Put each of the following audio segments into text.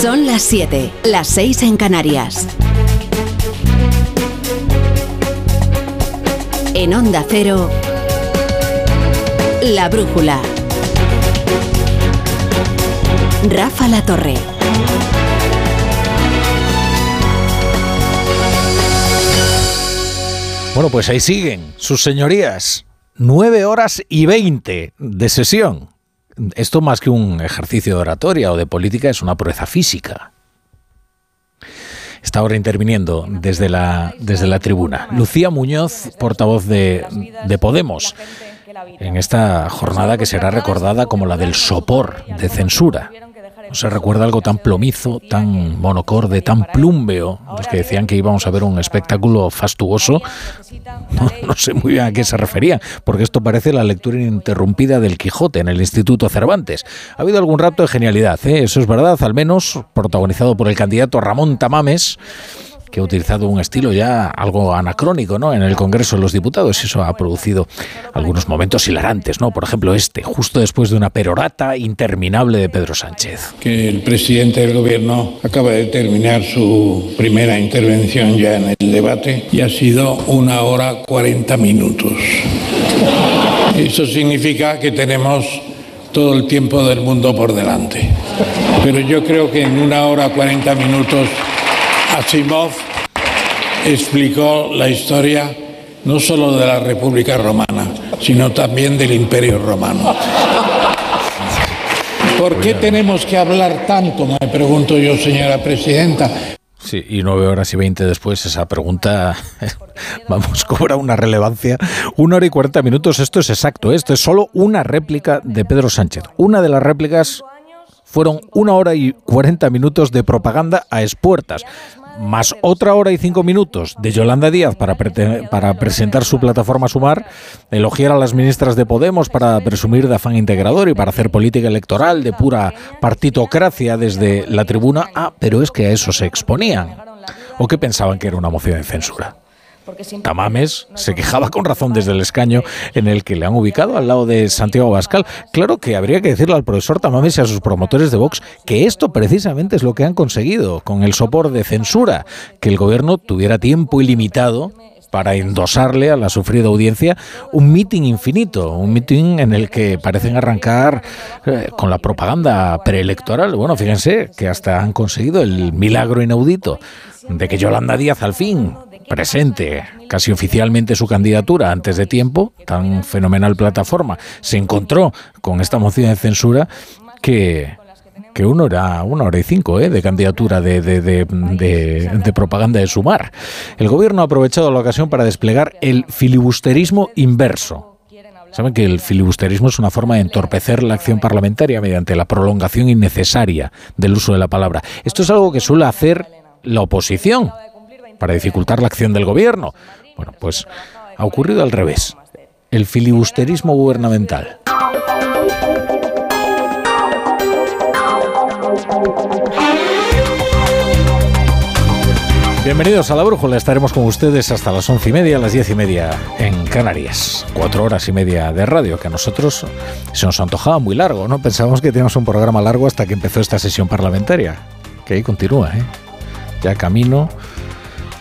Son las 7, las 6 en Canarias. En Onda Cero, La Brújula. Rafa La Torre. Bueno, pues ahí siguen sus señorías. 9 horas y 20 de sesión. Esto más que un ejercicio de oratoria o de política es una proeza física. Está ahora interviniendo desde la, desde la tribuna. Lucía Muñoz, portavoz de, de Podemos, en esta jornada que será recordada como la del sopor de censura se recuerda algo tan plomizo, tan monocorde, tan plúmbeo. Los que decían que íbamos a ver un espectáculo fastuoso, no, sé muy bien a qué se refería, porque esto parece la lectura ininterrumpida del Quijote en el Instituto Cervantes. Ha habido algún rato de genialidad, ¿eh? eso es verdad, al menos protagonizado por el candidato Ramón Tamames que ha utilizado un estilo ya algo anacrónico ¿no? en el Congreso de los Diputados eso ha producido algunos momentos hilarantes, ¿no? por ejemplo este, justo después de una perorata interminable de Pedro Sánchez. Que el presidente del Gobierno acaba de terminar su primera intervención ya en el debate y ha sido una hora cuarenta minutos. Eso significa que tenemos todo el tiempo del mundo por delante. Pero yo creo que en una hora cuarenta minutos Asimov explicó la historia no solo de la República Romana, sino también del Imperio Romano. ¿Por qué tenemos que hablar tanto? Me pregunto yo, señora presidenta. Sí, y nueve horas y veinte después esa pregunta, vamos, cobra una relevancia. Una hora y cuarenta minutos, esto es exacto, esto es solo una réplica de Pedro Sánchez. Una de las réplicas fueron una hora y cuarenta minutos de propaganda a expuertas más otra hora y cinco minutos de Yolanda Díaz para, para presentar su plataforma Sumar, elogiar a las ministras de Podemos para presumir de afán integrador y para hacer política electoral de pura partitocracia desde la tribuna. Ah, pero es que a eso se exponían. ¿O qué pensaban que era una moción de censura? Tamames se quejaba con razón desde el escaño en el que le han ubicado al lado de Santiago Bascal. Claro que habría que decirle al profesor Tamames y a sus promotores de Vox que esto precisamente es lo que han conseguido con el soporte de censura, que el gobierno tuviera tiempo ilimitado para endosarle a la sufrida audiencia un mitin infinito, un mitin en el que parecen arrancar eh, con la propaganda preelectoral. Bueno, fíjense que hasta han conseguido el milagro inaudito de que Yolanda Díaz al fin presente casi oficialmente su candidatura antes de tiempo, tan fenomenal plataforma, se encontró con esta moción de censura que que uno era una hora y cinco ¿eh? de candidatura de, de, de, propaganda de sumar. El gobierno ha aprovechado la ocasión para desplegar el filibusterismo inverso. Saben que el filibusterismo es una forma de entorpecer la acción parlamentaria mediante la prolongación innecesaria del uso de la palabra. Esto es algo que suele hacer la oposición para dificultar la acción del gobierno. Bueno, pues ha ocurrido al revés. El filibusterismo gubernamental. Bienvenidos a la Brújula, estaremos con ustedes hasta las once y media, las diez y media en Canarias. Cuatro horas y media de radio, que a nosotros se nos antojaba muy largo, ¿no? Pensábamos que teníamos un programa largo hasta que empezó esta sesión parlamentaria, que ahí continúa, ¿eh? Ya camino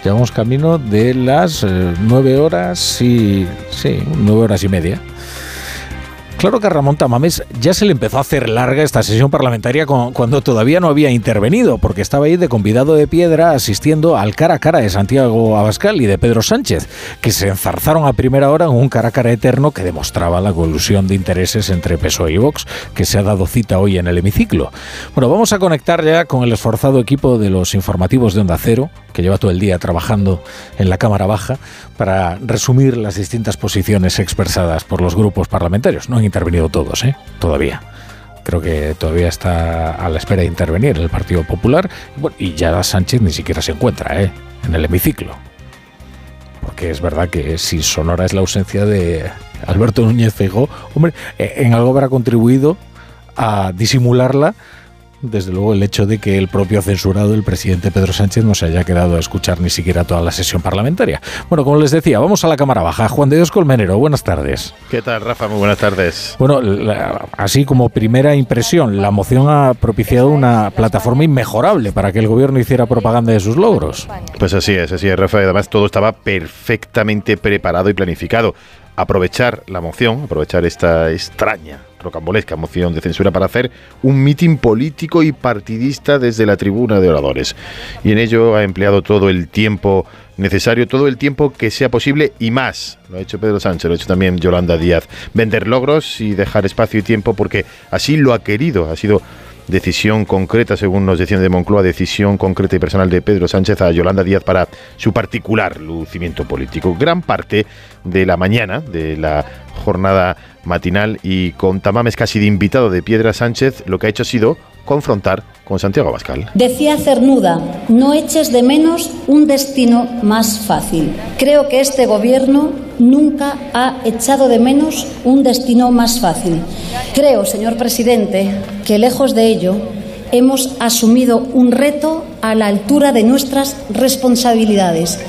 Llevamos camino de las eh, nueve horas y. sí, nueve horas y media. Claro que a Ramón Tamames ya se le empezó a hacer larga esta sesión parlamentaria cuando todavía no había intervenido, porque estaba ahí de convidado de piedra asistiendo al cara a cara de Santiago Abascal y de Pedro Sánchez, que se enzarzaron a primera hora en un cara a cara eterno que demostraba la colusión de intereses entre PSOE y Vox, que se ha dado cita hoy en el hemiciclo. Bueno, vamos a conectar ya con el esforzado equipo de los informativos de Onda Cero, que lleva todo el día trabajando en la Cámara Baja, para resumir las distintas posiciones expresadas por los grupos parlamentarios. No intervenido todos, ¿eh? Todavía. Creo que todavía está a la espera de intervenir el Partido Popular. y ya Sánchez ni siquiera se encuentra ¿eh? en el hemiciclo. Porque es verdad que si sonora es la ausencia de Alberto Núñez Feijóo, hombre, eh, en algo habrá contribuido a disimularla desde luego, el hecho de que el propio censurado, el presidente Pedro Sánchez, no se haya quedado a escuchar ni siquiera toda la sesión parlamentaria. Bueno, como les decía, vamos a la Cámara Baja. Juan de Dios Colmenero, buenas tardes. ¿Qué tal, Rafa? Muy buenas tardes. Bueno, así como primera impresión, la moción ha propiciado una plataforma inmejorable para que el gobierno hiciera propaganda de sus logros. Pues así es, así es, Rafa. Además, todo estaba perfectamente preparado y planificado aprovechar la moción, aprovechar esta extraña, rocambolesca moción de censura para hacer un mitin político y partidista desde la tribuna de oradores. Y en ello ha empleado todo el tiempo necesario, todo el tiempo que sea posible y más. Lo ha hecho Pedro Sánchez, lo ha hecho también Yolanda Díaz. Vender logros y dejar espacio y tiempo porque así lo ha querido, ha sido decisión concreta, según nos decían de Moncloa, decisión concreta y personal de Pedro Sánchez a Yolanda Díaz para su particular lucimiento político. Gran parte de la mañana, de la jornada matinal y con tamames casi de invitado de Piedra Sánchez, lo que ha hecho ha sido confrontar con Santiago Abascal. Decía Cernuda, no eches de menos un destino más fácil. Creo que este gobierno nunca ha echado de menos un destino más fácil. Creo, señor presidente, que lejos de ello hemos asumido un reto a la altura de nuestras responsabilidades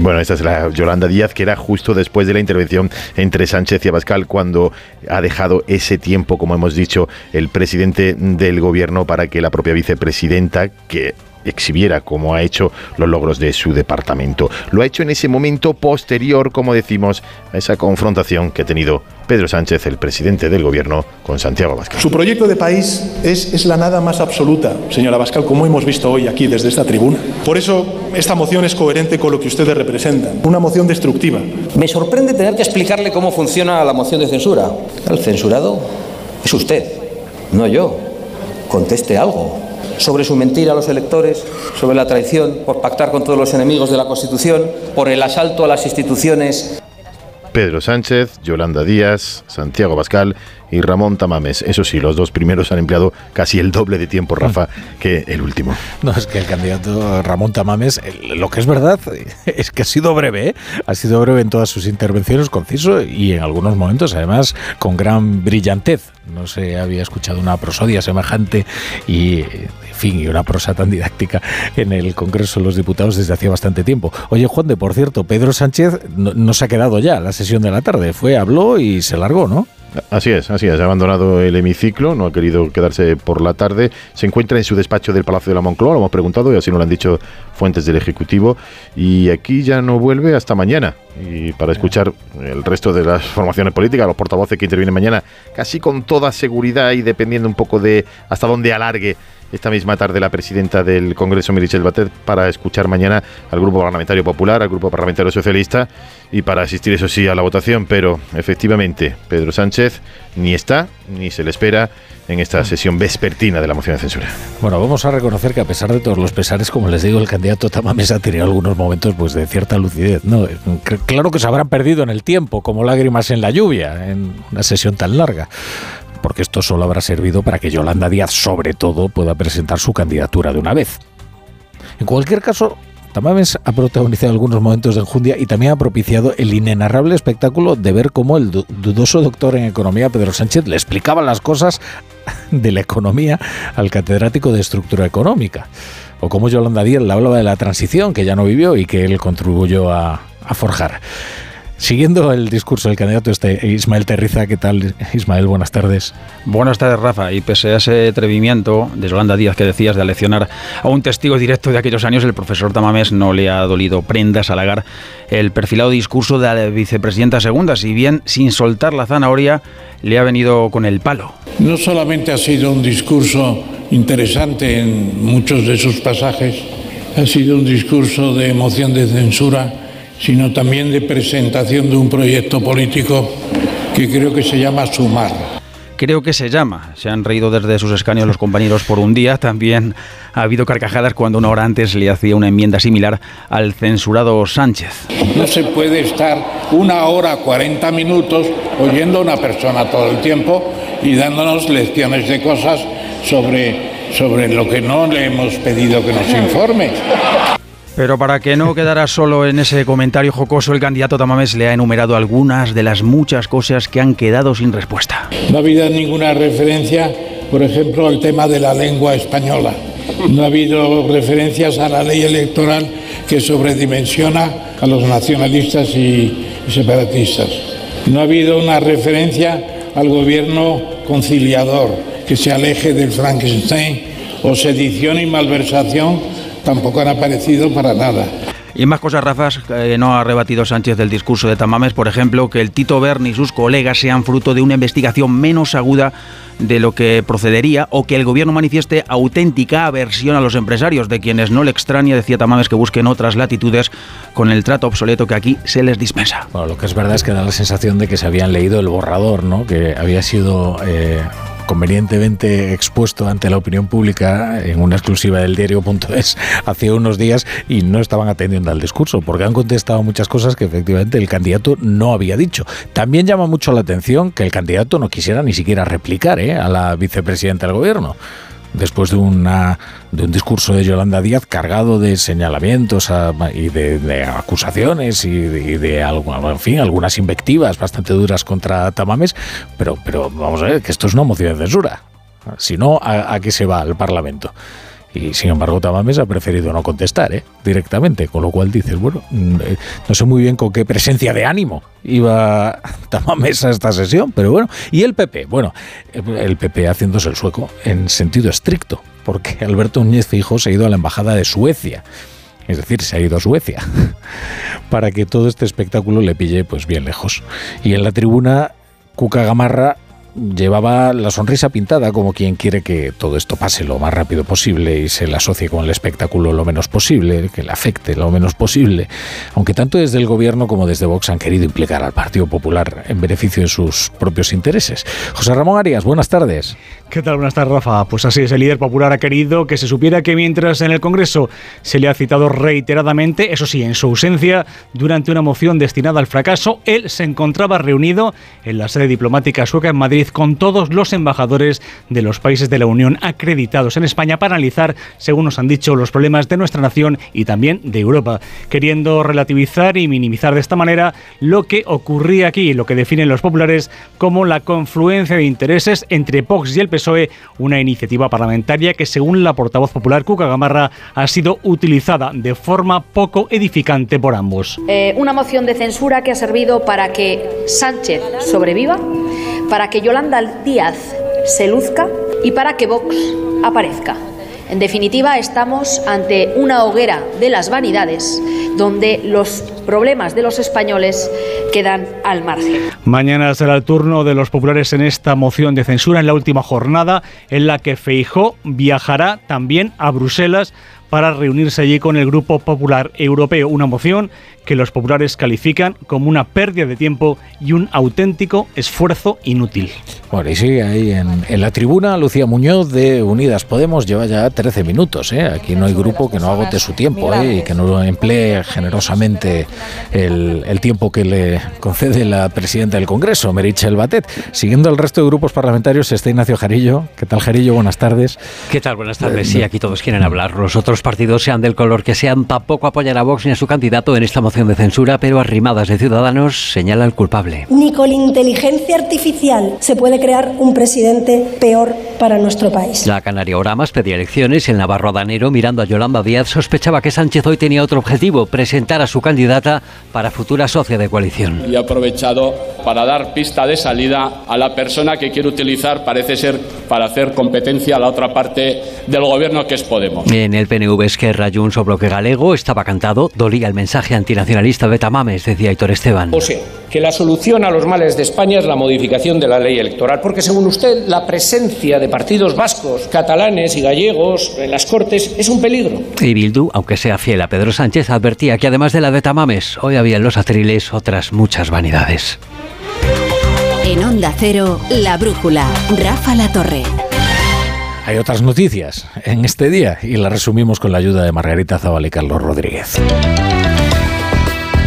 bueno, esta es la Yolanda Díaz, que era justo después de la intervención entre Sánchez y Abascal, cuando ha dejado ese tiempo, como hemos dicho, el presidente del gobierno para que la propia vicepresidenta, que exhibiera como ha hecho los logros de su departamento. Lo ha hecho en ese momento posterior, como decimos, a esa confrontación que ha tenido Pedro Sánchez, el presidente del gobierno, con Santiago Abascal. Su proyecto de país es, es la nada más absoluta, señora Abascal, como hemos visto hoy aquí desde esta tribuna. Por eso esta moción es coherente con lo que ustedes representan, una moción destructiva. Me sorprende tener que explicarle cómo funciona la moción de censura. El censurado es usted, no yo. Conteste algo sobre su mentira a los electores, sobre la traición por pactar con todos los enemigos de la Constitución, por el asalto a las instituciones. Pedro Sánchez, Yolanda Díaz, Santiago Bascal y Ramón Tamames. Eso sí, los dos primeros han empleado casi el doble de tiempo, Rafa, que el último. No, es que el candidato Ramón Tamames, lo que es verdad es que ha sido breve, ¿eh? ha sido breve en todas sus intervenciones, conciso y en algunos momentos además con gran brillantez. No se había escuchado una prosodia semejante y fin, y una prosa tan didáctica en el Congreso de los Diputados desde hacía bastante tiempo. Oye, Juan, de por cierto, Pedro Sánchez no, se ha quedado ya la sesión de la tarde, fue, habló y se largó, ¿no? Así es, así es. Ha abandonado el hemiciclo, no ha querido quedarse por la tarde. Se encuentra en su despacho del Palacio de la Moncloa, lo hemos preguntado y así nos lo han dicho fuentes del Ejecutivo. Y aquí ya no vuelve hasta mañana. Y para escuchar el resto de las formaciones políticas, los portavoces que intervienen mañana, casi con toda seguridad y dependiendo un poco de hasta dónde alargue esta misma tarde la presidenta del Congreso, Mirichel Batet, para escuchar mañana al Grupo Parlamentario Popular, al Grupo Parlamentario Socialista y para asistir, eso sí, a la votación. Pero efectivamente, Pedro Sánchez ni está ni se le espera en esta sesión vespertina de la moción de censura. Bueno, vamos a reconocer que a pesar de todos los pesares, como les digo, el candidato Tamames ha tenido algunos momentos pues, de cierta lucidez. ¿no? Claro que se habrán perdido en el tiempo, como lágrimas en la lluvia, en una sesión tan larga porque esto solo habrá servido para que Yolanda Díaz, sobre todo, pueda presentar su candidatura de una vez. En cualquier caso, Tamames ha protagonizado algunos momentos de enjundia y también ha propiciado el inenarrable espectáculo de ver cómo el dudoso doctor en economía Pedro Sánchez le explicaba las cosas de la economía al catedrático de estructura económica. O cómo Yolanda Díaz le hablaba de la transición que ya no vivió y que él contribuyó a, a forjar. Siguiendo el discurso del candidato este Ismael Terriza, ¿qué tal Ismael? Buenas tardes. Buenas tardes Rafa, y pese a ese atrevimiento de Yolanda Díaz que decías de aleccionar a un testigo directo de aquellos años, el profesor Tamames no le ha dolido prendas halagar el perfilado discurso de la vicepresidenta segunda, si bien sin soltar la zanahoria le ha venido con el palo. No solamente ha sido un discurso interesante en muchos de sus pasajes, ha sido un discurso de emoción de censura sino también de presentación de un proyecto político que creo que se llama Sumar. Creo que se llama. Se han reído desde sus escaños los compañeros por un día. También ha habido carcajadas cuando una hora antes le hacía una enmienda similar al censurado Sánchez. No se puede estar una hora, 40 minutos oyendo a una persona todo el tiempo y dándonos lecciones de cosas sobre, sobre lo que no le hemos pedido que nos informe. Pero para que no quedara solo en ese comentario jocoso, el candidato Tamames le ha enumerado algunas de las muchas cosas que han quedado sin respuesta. No ha habido ninguna referencia por ejemplo, al tema de la lengua española. No ha habido referencias a la ley electoral que sobredimensiona a los nacionalistas y separatistas. No ha habido una referencia al gobierno conciliador que se aleje del Frankenstein o sedición y malversación tampoco han aparecido para nada. Y más cosas, Rafas, eh, no ha rebatido Sánchez del discurso de Tamames, por ejemplo, que el Tito Berni y sus colegas sean fruto de una investigación menos aguda de lo que procedería o que el gobierno manifieste auténtica aversión a los empresarios, de quienes no le extraña, decía Tamames, que busquen otras latitudes con el trato obsoleto que aquí se les dispensa. Bueno, lo que es verdad es que da la sensación de que se habían leído el borrador, ¿no? que había sido... Eh, convenientemente expuesto ante la opinión pública en una exclusiva del diario.es hace unos días y no estaban atendiendo al discurso, porque han contestado muchas cosas que efectivamente el candidato no había dicho. También llama mucho la atención que el candidato no quisiera ni siquiera replicar ¿eh? a la vicepresidenta del gobierno después de, una, de un discurso de Yolanda Díaz cargado de señalamientos y de, acusaciones y de, en fin, algunas invectivas bastante duras contra Tamames, pero, pero vamos a ver que esto es una moción de censura. Si no, ¿a, a qué se va el Parlamento? Y sin embargo, Tamames ha preferido no contestar ¿eh? directamente, con lo cual dices, bueno, mm, eh, no sé muy bien con qué presencia de ánimo iba Tamames a esta sesión, pero bueno. Y el PP, bueno, el PP haciéndose el sueco en sentido estricto, porque Alberto Núñez Fijo se ha ido a la embajada de Suecia. Es decir, se ha ido a Suecia para que todo este espectáculo le pille pues bien lejos. Y en la tribuna, Cuca Gamarra llevaba la sonrisa pintada como quien quiere que todo esto pase lo más rápido posible y se le asocie con el espectáculo lo menos posible, que le afecte lo menos posible, aunque tanto desde el gobierno como desde Vox han querido implicar al Partido Popular en beneficio de sus propios intereses. José Ramón Arias, buenas tardes. ¿Qué tal? Buenas tardes, Rafa. Pues así es, el líder popular ha querido que se supiera que mientras en el Congreso se le ha citado reiteradamente, eso sí, en su ausencia, durante una moción destinada al fracaso, él se encontraba reunido en la sede diplomática sueca en Madrid con todos los embajadores de los países de la Unión acreditados en España para analizar, según nos han dicho, los problemas de nuestra nación y también de Europa, queriendo relativizar y minimizar de esta manera lo que ocurría aquí, lo que definen los populares como la confluencia de intereses entre Vox y el PSOE, una iniciativa parlamentaria que, según la portavoz popular Cuca Gamarra, ha sido utilizada de forma poco edificante por ambos. Eh, una moción de censura que ha servido para que Sánchez sobreviva, para que Yolanda Díaz se luzca y para que Vox aparezca. En definitiva, estamos ante una hoguera de las vanidades donde los problemas de los españoles quedan al margen. Mañana será el turno de los populares en esta moción de censura en la última jornada en la que Feijó viajará también a Bruselas para reunirse allí con el Grupo Popular Europeo, una moción que los populares califican como una pérdida de tiempo y un auténtico esfuerzo inútil. Bueno, y sigue ahí en, la tribuna Lucía Muñoz de Unidas Podemos, lleva ya 13 minutos. ¿eh? Aquí no hay grupo que no agote su tiempo ¿eh? y que no emplee generosamente el, tiempo que le concede la presidenta del Congreso, Merichel Batet. Siguiendo el resto de grupos parlamentarios está Ignacio Jarillo. ¿Qué tal, Jarillo? Buenas tardes. ¿Qué tal? Buenas tardes. Sí, aquí todos quieren hablar. Los partidos, sean del color que sean, tampoco apoyan a Vox ni a su candidato en esta moción de censura, pero arrimadas de Ciudadanos señala al culpable. Ni con inteligencia artificial se puede crear un presidente peor para nuestro país. La Canaria Oramas pedía elecciones y el Navarro Adanero, mirando a Yolanda Díaz, sospechaba que Sánchez hoy tenía otro objetivo, presentar a su candidata para futura socia de coalición. Y ha aprovechado para dar pista de salida a la persona que quiere utilizar, parece ser, para hacer competencia a la otra parte del gobierno que es Podemos. En el PNV Esquerra Junts o Bloque Galego estaba cantado, dolía el mensaje antinacionalista de Tamames, decía Héctor Esteban. O sea, que la solución a los males de España es la modificación de la ley electoral, porque según usted la presencia de partidos vascos, catalanes y gallegos en las Cortes es un peligro. Y Bildu, aunque sea fiel a Pedro Sánchez, advertía que además de la de Tamames, hoy había en los atriles otras muchas vanidades. En Onda Cero, La Brújula, Rafa La Torre. Hay otras noticias en este día y las resumimos con la ayuda de Margarita Zaval y Carlos Rodríguez.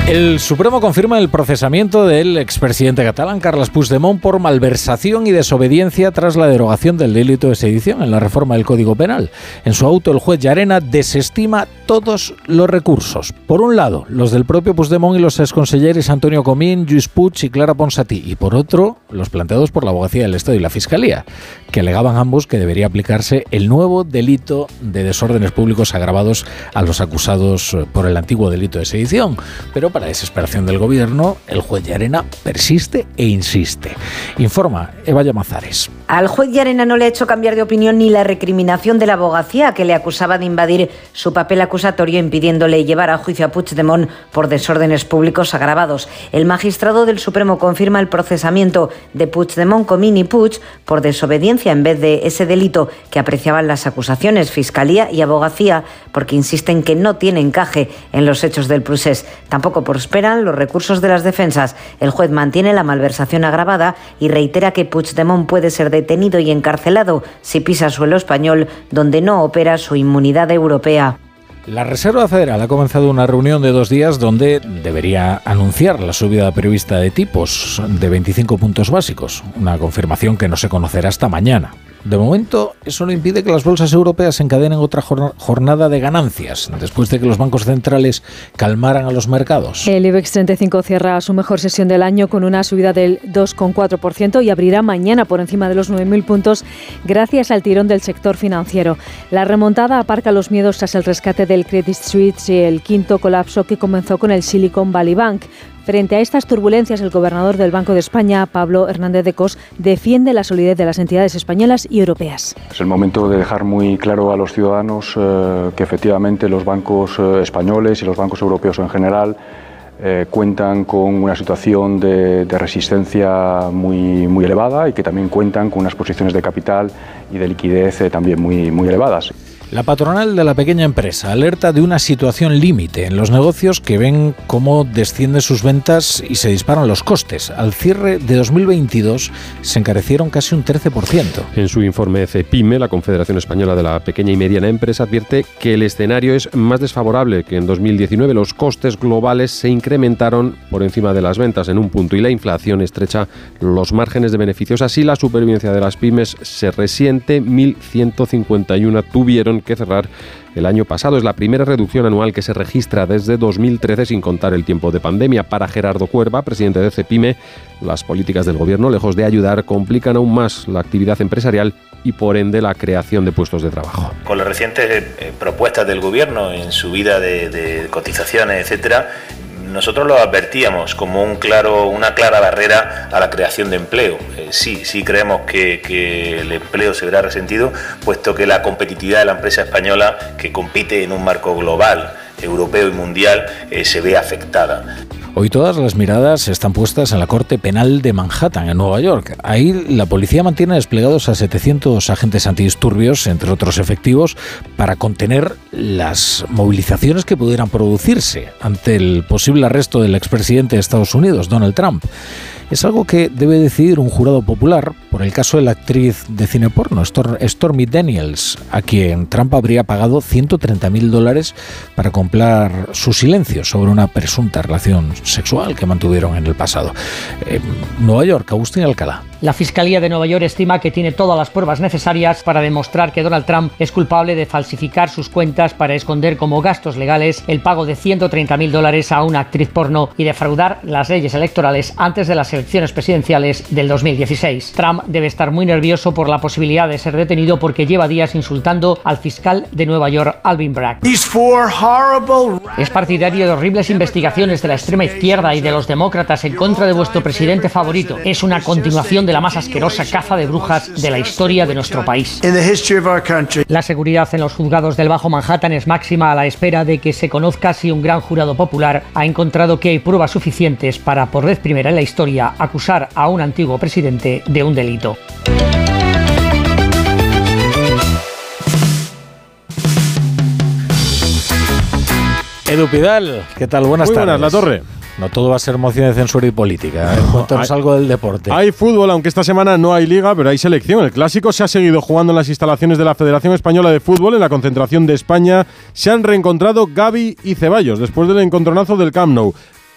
El Supremo confirma el procesamiento del expresidente catalán Carles Puigdemont por malversación y desobediencia tras la derogación del delito de sedición en la reforma del Código Penal. En su auto, el juez Llarena desestima todos los recursos. Por un lado, los del propio Puigdemont y los exconselleres Antonio Comín, Lluís Puig y Clara Ponsatí. Y por otro, los planteados por la Abogacía del Estado y la Fiscalía. Que alegaban ambos que debería aplicarse el nuevo delito de desórdenes públicos agravados a los acusados por el antiguo delito de sedición. Pero para desesperación del gobierno, el juez de Arena persiste e insiste. Informa Eva Llamazares. Al juez Arena no le ha hecho cambiar de opinión ni la recriminación de la abogacía que le acusaba de invadir su papel acusatorio impidiéndole llevar a juicio a Puigdemont por desórdenes públicos agravados. El magistrado del Supremo confirma el procesamiento de Puigdemont, Comín y Puig por desobediencia en vez de ese delito que apreciaban las acusaciones, Fiscalía y Abogacía, porque insisten que no tiene encaje en los hechos del procés. Tampoco prosperan los recursos de las defensas. El juez mantiene la malversación agravada y reitera que Puigdemont puede ser detenido y encarcelado si pisa suelo español, donde no opera su inmunidad europea. La Reserva Federal ha comenzado una reunión de dos días donde debería anunciar la subida prevista de tipos de 25 puntos básicos, una confirmación que no se conocerá hasta mañana. De momento, eso no impide que las bolsas europeas encadenen otra jornada de ganancias, después de que los bancos centrales calmaran a los mercados. El IBEX 35 cierra su mejor sesión del año con una subida del 2,4% y abrirá mañana por encima de los 9.000 puntos gracias al tirón del sector financiero. La remontada aparca los miedos tras el rescate del Credit Suisse y el quinto colapso que comenzó con el Silicon Valley Bank. Frente a estas turbulencias, el gobernador del Banco de España, Pablo Hernández de Cos, defiende la solidez de las entidades españolas y europeas. Es el momento de dejar muy claro a los ciudadanos eh, que efectivamente los bancos eh, españoles y los bancos europeos en general eh, cuentan con una situación de, de, resistencia muy, muy elevada y que también cuentan con unas posiciones de capital y de liquidez también muy, muy elevadas. La patronal de la pequeña empresa alerta de una situación límite en los negocios que ven cómo descienden sus ventas y se disparan los costes. Al cierre de 2022 se encarecieron casi un 13%. En su informe CEPIME, la Confederación Española de la Pequeña y Mediana Empresa advierte que el escenario es más desfavorable que en 2019. Los costes globales se incrementaron por encima de las ventas en un punto y la inflación estrecha los márgenes de beneficios. Así, la supervivencia de las pymes se resiente. 1.151 tuvieron que cerrar el año pasado. Es la primera reducción anual que se registra desde 2013 sin contar el tiempo de pandemia. Para Gerardo Cuerva, presidente de CEPIME, las políticas del gobierno, lejos de ayudar, complican aún más la actividad empresarial y por ende la creación de puestos de trabajo. Con las recientes eh, propuestas del gobierno en subida de, de cotizaciones, etcétera, nosotros lo advertíamos como un claro, una clara barrera a la creación de empleo. Eh, sí, sí creemos que, el empleo se verá resentido, puesto que la competitividad de la empresa española, que compite en un marco global, europeo y mundial, eh, se ve afectada. Hoy todas las miradas están puestas en la Corte Penal de Manhattan, en Nueva York. Ahí la policía mantiene desplegados a 700 agentes antidisturbios, entre otros efectivos, para contener las movilizaciones que pudieran producirse ante el posible arresto del expresidente de Estados Unidos, Donald Trump. Es algo que debe decidir un jurado popular por el caso de la actriz de cine porno, Stormy Daniels, a quien Trump habría pagado 130 mil dólares para comprar su silencio sobre una presunta relación sexual que mantuvieron en el pasado. Eh, Nueva York, Agustín Alcalá. La Fiscalía de Nueva York estima que tiene todas las pruebas necesarias para demostrar que Donald Trump es culpable de falsificar sus cuentas para esconder como gastos legales el pago de 130 mil dólares a una actriz porno y defraudar las leyes electorales antes de las elecciones presidenciales del 2016. Trump debe estar muy nervioso por la posibilidad de ser detenido porque lleva días insultando al fiscal de Nueva York, Alvin Bragg. Es partidario de horribles investigaciones de la extrema izquierda y de los demócratas en contra de vuestro presidente favorito. Es una continuación de la más asquerosa caza de brujas de la historia de nuestro país. La seguridad en los juzgados del Bajo Manhattan es máxima a la espera de que se conozca si un gran jurado popular ha encontrado que hay pruebas suficientes para, por vez primera en la historia, acusar a un antiguo presidente de un delito. Edu Pidal, ¿qué tal? Buenas Muy tardes. buenas, La Torre. No todo va a ser moción de censura y política. ¿eh? Cuéntanos hay- algo del deporte. Hay fútbol, aunque esta semana no hay liga, pero hay selección. El clásico se ha seguido jugando en las instalaciones de la Federación Española de Fútbol, en la concentración de España. Se han reencontrado Gaby y Ceballos después del encontronazo del Camp Nou.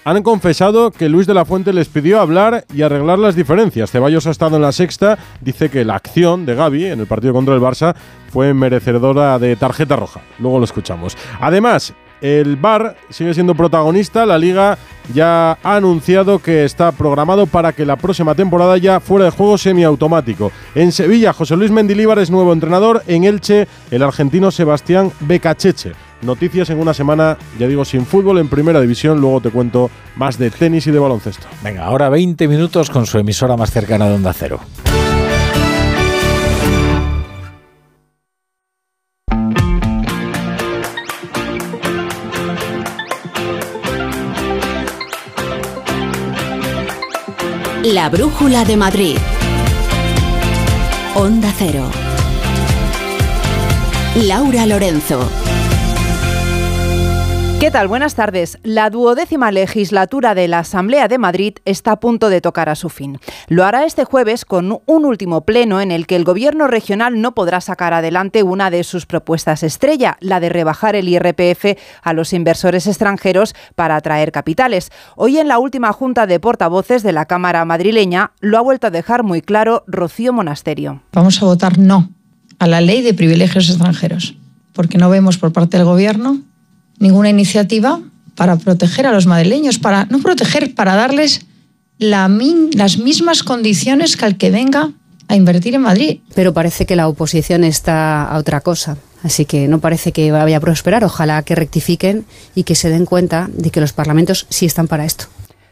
Han confesado que Luis de la Fuente les pidió hablar y arreglar las diferencias. Ceballos ha estado en la sexta, dice que la acción de Gaby en el partido contra el Barça fue merecedora de tarjeta roja. Luego lo escuchamos. Además, el Bar sigue siendo protagonista. La liga ya ha anunciado que está programado para que la próxima temporada ya fuera de juego semiautomático. En Sevilla, José Luis Mendilíbar es nuevo entrenador. En Elche, el argentino Sebastián Becacheche. Noticias en una semana, ya digo, sin fútbol en primera división. Luego te cuento más de tenis y de baloncesto. Venga, ahora 20 minutos con su emisora más cercana de Onda Cero. La Brújula de Madrid. Onda Cero. Laura Lorenzo. ¿Qué tal? Buenas tardes. La duodécima legislatura de la Asamblea de Madrid está a punto de tocar a su fin. Lo hará este jueves con un último pleno en el que el Gobierno regional no podrá sacar adelante una de sus propuestas estrella, la de rebajar el IRPF a los inversores extranjeros para atraer capitales. Hoy en la última junta de portavoces de la Cámara madrileña lo ha vuelto a dejar muy claro Rocío Monasterio. Vamos a votar no a la ley de privilegios extranjeros, porque no vemos por parte del Gobierno ninguna iniciativa para proteger a los madrileños, para no proteger, para darles la las mismas condiciones que al que venga a invertir en Madrid. Pero parece que la oposición está a otra cosa. Así que no parece que vaya a prosperar. Ojalá que rectifiquen y que se den cuenta de que los parlamentos sí están para esto.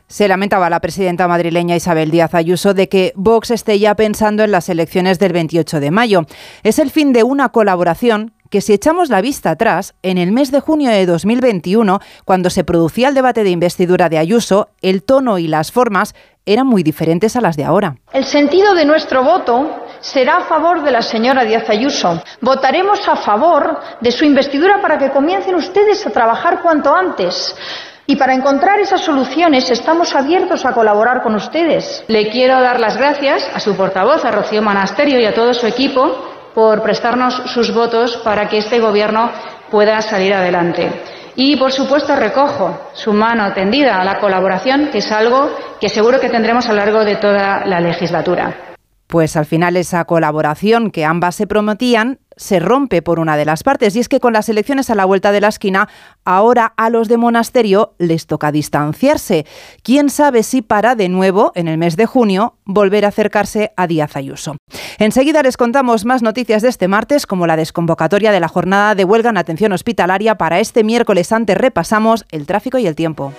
Se lamentaba la presidenta madrileña Isabel Díaz Ayuso de que Vox esté ya pensando en las elecciones del 28 de mayo. Es el fin de una colaboración que si echamos la vista atrás, en el mes de junio de 2021, cuando se producía el debate de investidura de Ayuso, el tono y las formas eran muy diferentes a las de ahora. El sentido de nuestro voto será a favor de la señora Díaz Ayuso. Votaremos a favor de su investidura para que comiencen ustedes a trabajar cuanto antes. Y para encontrar esas soluciones estamos abiertos a colaborar con ustedes. Le quiero dar las gracias a su portavoz, a Rocío Monasterio y a todo su equipo por prestarnos sus votos para que este Gobierno pueda salir adelante. Y, por supuesto, recojo su mano tendida a la colaboración, que es algo que seguro que tendremos a lo largo de toda la legislatura. Pues al final esa colaboración que ambas se prometían se rompe por una de las partes y es que con las elecciones a la vuelta de la esquina, ahora a los de monasterio les toca distanciarse. ¿Quién sabe si para de nuevo, en el mes de junio, volver a acercarse a Díaz Ayuso? Enseguida les contamos más noticias de este martes, como la desconvocatoria de la jornada de huelga en atención hospitalaria para este miércoles. Antes repasamos el tráfico y el tiempo.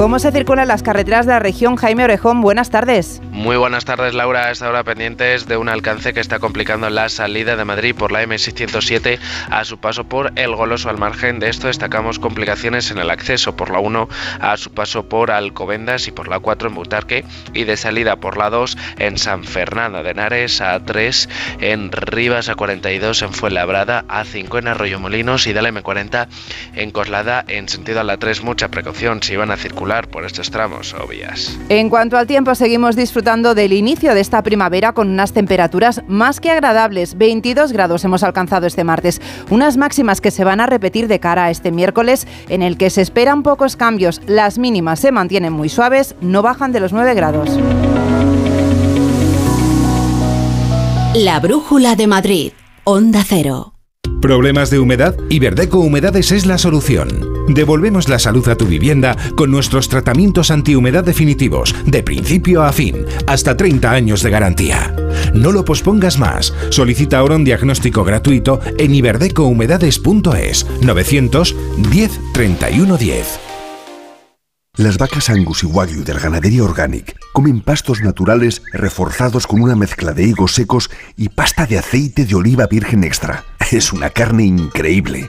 ¿Cómo se circulan las carreteras de la región? Jaime Orejón, buenas tardes. Muy buenas tardes, Laura. A esta hora pendientes de un alcance que está complicando la salida de Madrid por la M607 a su paso por El Goloso. Al margen de esto, destacamos complicaciones en el acceso por la 1 a su paso por Alcobendas y por la 4 en Butarque y de salida por la 2 en San Fernando de Henares, a 3 en Rivas, a 42 en Fuenlabrada, a 5 en Arroyo Molinos y de la M40 en Coslada en sentido a la 3. Mucha precaución si van a circular por estos tramos o vías. En cuanto al tiempo, seguimos disfrutando del inicio de esta primavera con unas temperaturas más que agradables. 22 grados hemos alcanzado este martes. Unas máximas que se van a repetir de cara a este miércoles, en el que se esperan pocos cambios. Las mínimas se mantienen muy suaves, no bajan de los 9 grados. La Brújula de Madrid, Onda Cero. ¿Problemas de humedad? Iberdeco Humedades es la solución. Devolvemos la salud a tu vivienda con nuestros tratamientos antihumedad definitivos, de principio a fin, hasta 30 años de garantía. No lo pospongas más. Solicita ahora un diagnóstico gratuito en iberdecohumedades.es 910 3110. Las vacas Angus y Wagyu de la ganadería Organic comen pastos naturales reforzados con una mezcla de higos secos y pasta de aceite de oliva virgen extra. Es una carne increíble.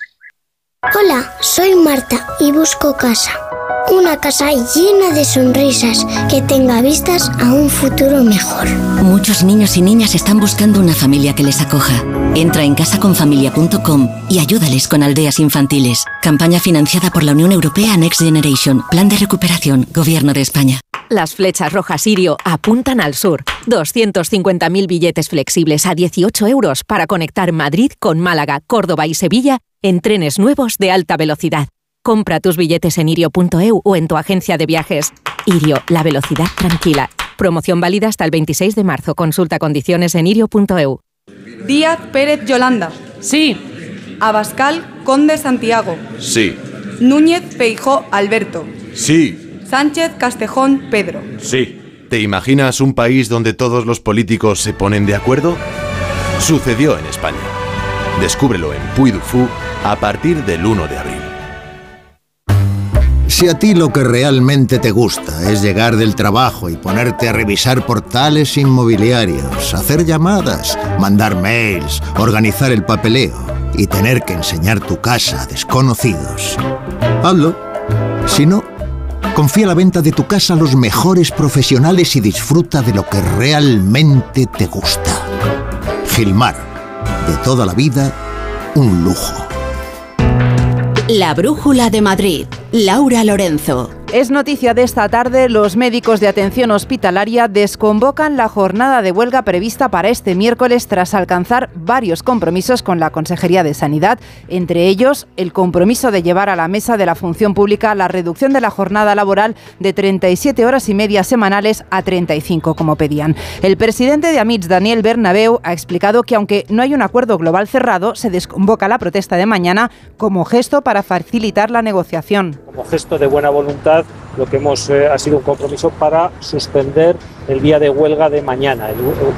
Hola, soy Marta y busco casa. Una casa llena de sonrisas que tenga vistas a un futuro mejor. Muchos niños y niñas están buscando una familia que les acoja. Entra en casaconfamilia.com y ayúdales con aldeas infantiles. Campaña financiada por la Unión Europea Next Generation. Plan de recuperación. Gobierno de España. Las flechas rojas Irio apuntan al sur. 250.000 billetes flexibles a 18 euros para conectar Madrid con Málaga, Córdoba y Sevilla en trenes nuevos de alta velocidad. Compra tus billetes en irio.eu o en tu agencia de viajes. Irio, la velocidad tranquila. Promoción válida hasta el 26 de marzo. Consulta condiciones en irio.eu. Díaz Pérez Yolanda. Sí. Abascal Conde Santiago. Sí. Núñez Feijó Alberto. Sí. Sánchez Castejón Pedro. Sí. ¿Te imaginas un país donde todos los políticos se ponen de acuerdo? Sucedió en España. Descúbrelo en Puy du Fou a partir del 1 de abril. Si a ti lo que realmente te gusta es llegar del trabajo y ponerte a revisar portales inmobiliarios, hacer llamadas, mandar mails, organizar el papeleo y tener que enseñar tu casa a desconocidos, hazlo. Si no, confía la venta de tu casa a los mejores profesionales y disfruta de lo que realmente te gusta. Gilmar, de toda la vida, un lujo. La Brújula de Madrid. Laura Lorenzo. Es noticia de esta tarde, los médicos de atención hospitalaria desconvocan la jornada de huelga prevista para este miércoles tras alcanzar varios compromisos con la Consejería de Sanidad, entre ellos el compromiso de llevar a la mesa de la función pública la reducción de la jornada laboral de 37 horas y media semanales a 35 como pedían. El presidente de AMITS, Daniel Bernabeu, ha explicado que aunque no hay un acuerdo global cerrado, se desconvoca la protesta de mañana como gesto para facilitar la negociación. Como gesto de buena voluntad lo que hemos eh, ha sido un compromiso para suspender el día de huelga de mañana.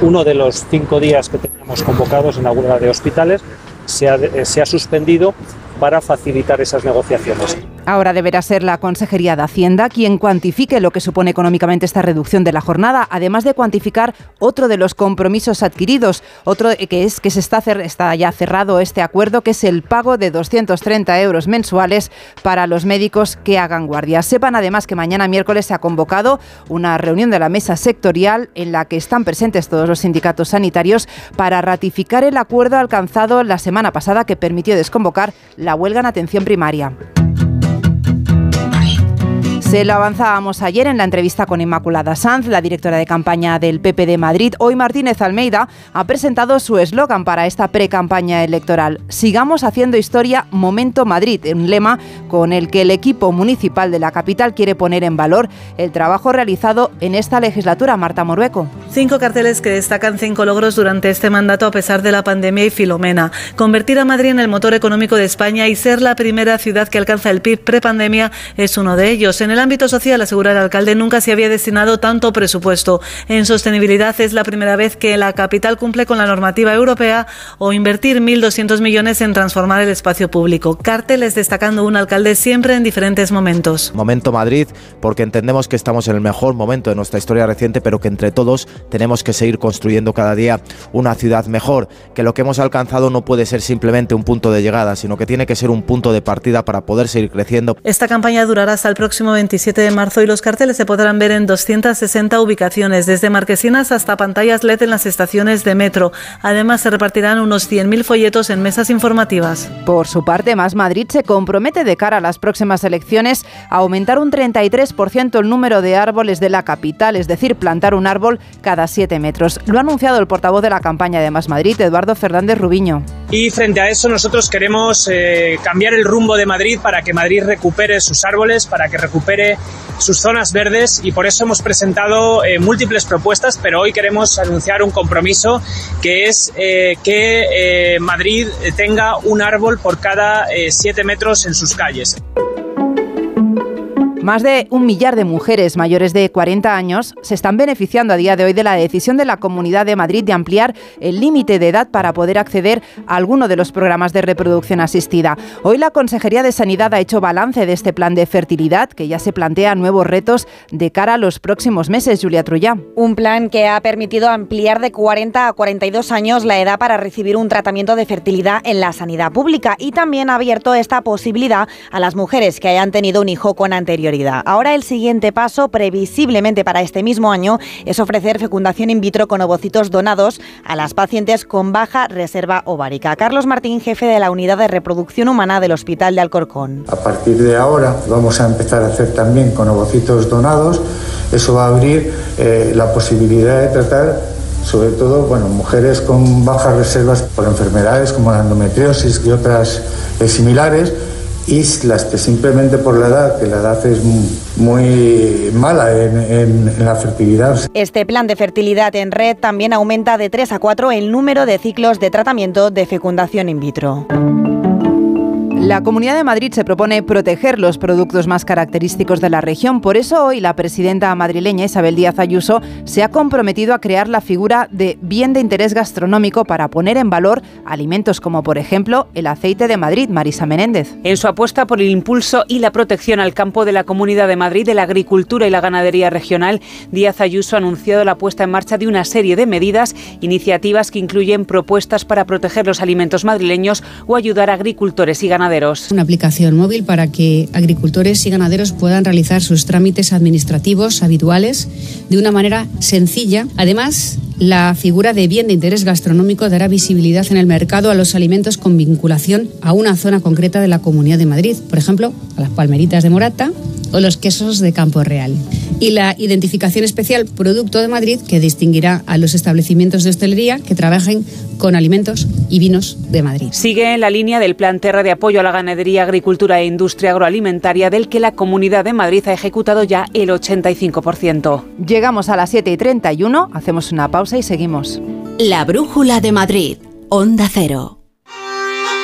uno de los cinco días que teníamos convocados en la huelga de hospitales se ha, eh, se ha suspendido para facilitar esas negociaciones. Ahora deberá ser la Consejería de Hacienda quien cuantifique lo que supone económicamente esta reducción de la jornada, además de cuantificar otro de los compromisos adquiridos, otro que es que se está, ya cerrado este acuerdo, que es el pago de 230 euros mensuales para los médicos que hagan guardia. Sepan además que mañana miércoles se ha convocado una reunión de la mesa sectorial en la que están presentes todos los sindicatos sanitarios para ratificar el acuerdo alcanzado la semana pasada que permitió desconvocar la huelga en atención primaria. Se lo avanzábamos ayer en la entrevista con Inmaculada Sanz, la directora de campaña del PP de Madrid. Hoy Martínez Almeida ha presentado su eslogan para esta pre-campaña electoral. Sigamos haciendo historia, Momento Madrid, un lema con el que el equipo municipal de la capital quiere poner en valor el trabajo realizado en esta legislatura. Marta Morueco. Cinco carteles que destacan cinco logros durante este mandato a pesar de la pandemia y Filomena. Convertir a Madrid en el motor económico de España y ser la primera ciudad que alcanza el PIB prepandemia es uno de ellos. En el ámbito social, asegura el alcalde, nunca se había destinado tanto presupuesto. En sostenibilidad es la primera vez que la capital cumple con la normativa europea o invertir 1.200 millones en transformar el espacio público. Carteles destacando un alcalde siempre en diferentes momentos. Momento Madrid, porque entendemos que estamos en el mejor momento de nuestra historia reciente, pero que entre todos tenemos que seguir construyendo cada día una ciudad mejor, que lo que hemos alcanzado no puede ser simplemente un punto de llegada, sino que tiene que ser un punto de partida para poder seguir creciendo. Esta campaña durará hasta el próximo 27 de marzo y los carteles se podrán ver en 260 ubicaciones, desde marquesinas hasta pantallas LED en las estaciones de metro. Además, se repartirán unos 100.000 folletos en mesas informativas. Por su parte, Más Madrid se compromete de cara a las próximas elecciones a aumentar un 33% el número de árboles de la capital, es decir, plantar un árbol cada 7 metros. Lo ha anunciado el portavoz de la campaña de Más Madrid, Eduardo Fernández Rubiño. Y frente a eso nosotros queremos eh, cambiar el rumbo de Madrid para que Madrid recupere sus árboles, para que recupere sus zonas verdes y por eso hemos presentado eh, múltiples propuestas, pero hoy queremos anunciar un compromiso que es eh, que Madrid tenga un árbol por cada siete metros en sus calles. Más de un millar de mujeres mayores de 40 años se están beneficiando a día de hoy de la decisión de la Comunidad de Madrid de ampliar el límite de edad para poder acceder a alguno de los programas de reproducción asistida. Hoy la Consejería de Sanidad ha hecho balance de este plan de fertilidad que ya se plantea nuevos retos de cara a los próximos meses. Julia Trullá. Un plan que ha permitido ampliar de 40 a 42 años la edad para recibir un tratamiento de fertilidad en la sanidad pública y también ha abierto esta posibilidad a las mujeres que hayan tenido un hijo con anterioridad. Ahora el siguiente paso, previsiblemente para este mismo año, es ofrecer fecundación in vitro con ovocitos donados a las pacientes con baja reserva ovárica. Carlos Martín, jefe de la Unidad de Reproducción Humana del Hospital de Alcorcón. A partir de ahora vamos a empezar a hacer también con ovocitos donados Eso va a abrir eh, la posibilidad de tratar sobre todo bueno, mujeres con bajas reservas por enfermedades como la endometriosis y otras eh, similares y las que simplemente por la edad, que la edad es muy mala en, en, la fertilidad. Este plan de fertilidad en red también aumenta de 3 a 4 el número de ciclos de tratamiento de fecundación in vitro. La Comunidad de Madrid se propone proteger los productos más característicos de la región. Por eso hoy la presidenta madrileña Isabel Díaz Ayuso se ha comprometido a crear la figura de bien de interés gastronómico para poner en valor alimentos como por ejemplo el aceite de Madrid, Marisa Menéndez. En su apuesta por el impulso y la protección al campo de la Comunidad de Madrid, de la agricultura y la ganadería regional, Díaz Ayuso ha anunciado la puesta en marcha de una serie de medidas, iniciativas que incluyen propuestas para proteger los alimentos madrileños o ayudar a agricultores y ganaderos una aplicación móvil para que agricultores y ganaderos puedan realizar sus trámites administrativos habituales de una manera sencilla. Además, la figura de bien de interés gastronómico dará visibilidad en el mercado a los alimentos con vinculación a una zona concreta de la Comunidad de Madrid, por ejemplo, a las palmeritas de Morata o los quesos de Campo Real. Y la identificación especial Producto de Madrid que distinguirá a los establecimientos de hostelería que trabajen con alimentos y vinos de Madrid. Sigue en la línea del Plan Terra de apoyo a la ganadería, agricultura e industria agroalimentaria del que la Comunidad de Madrid ha ejecutado ya el 85%. Llegamos a las 7 y 31, hacemos una pausa y seguimos. La Brújula de Madrid, Onda Cero.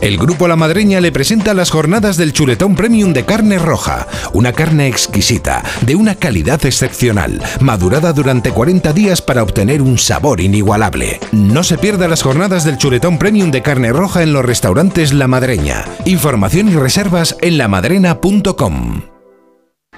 El Grupo La Madreña le presenta las jornadas del chuletón premium de carne roja, una carne exquisita, de una calidad excepcional, madurada durante 40 días para obtener un sabor inigualable. No se pierda las jornadas del chuletón premium de carne roja en los restaurantes La Madreña. Información y reservas en lamadrena.com.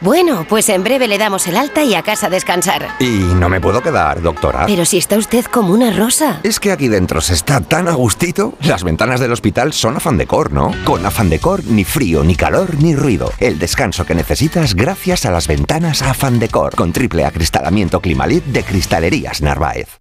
Bueno, pues en breve le damos el alta y a casa a descansar. Y no me puedo quedar, doctora. Pero si está usted como una rosa. Es que aquí dentro se está tan a gustito. Las ventanas del hospital son afán decor, ¿no? Con afán decor, ni frío, ni calor, ni ruido. El descanso que necesitas gracias a las ventanas afán decor. Con triple acristalamiento Climalit de Cristalerías Narváez.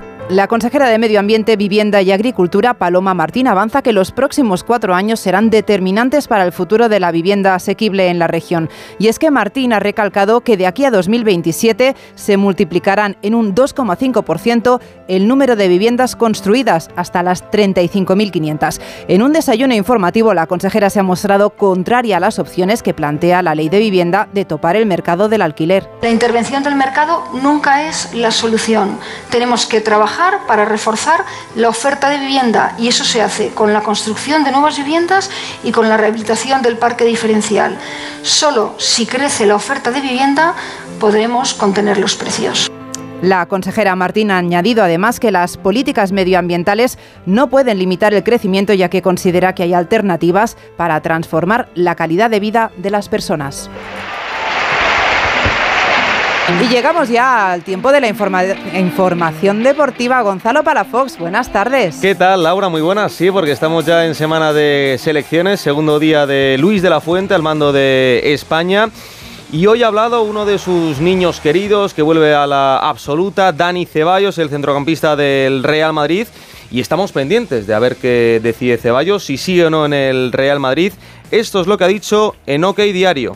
La consejera de Medio Ambiente, Vivienda y Agricultura, Paloma Martín, avanza que los próximos cuatro años serán determinantes para el futuro de la vivienda asequible en la región. Y es que Martín ha recalcado que de aquí a 2027 se multiplicarán en un 2,5% el número de viviendas construidas hasta las 35.500. En un desayuno informativo, la consejera se ha mostrado contraria a las opciones que plantea la ley de vivienda de topar el mercado del alquiler. La intervención del mercado nunca es la solución. Tenemos que trabajar para reforzar la oferta de vivienda y eso se hace con la construcción de nuevas viviendas y con la rehabilitación del parque diferencial. Solo si crece la oferta de vivienda podremos contener los precios. La consejera Martín ha añadido además que las políticas medioambientales no pueden limitar el crecimiento ya que considera que hay alternativas para transformar la calidad de vida de las personas. Y llegamos ya al tiempo de la información deportiva. Gonzalo Palafox, buenas tardes. ¿Qué tal, Laura? Muy buenas. Sí, porque estamos ya en semana de selecciones, segundo día de Luis de la Fuente al mando de España. Y hoy ha hablado uno de sus niños queridos que vuelve a la absoluta, Dani Ceballos, el centrocampista del Real Madrid. Y estamos pendientes de a ver qué decide Ceballos, si sí o no en el Real Madrid. Esto es lo que ha dicho en OK Diario.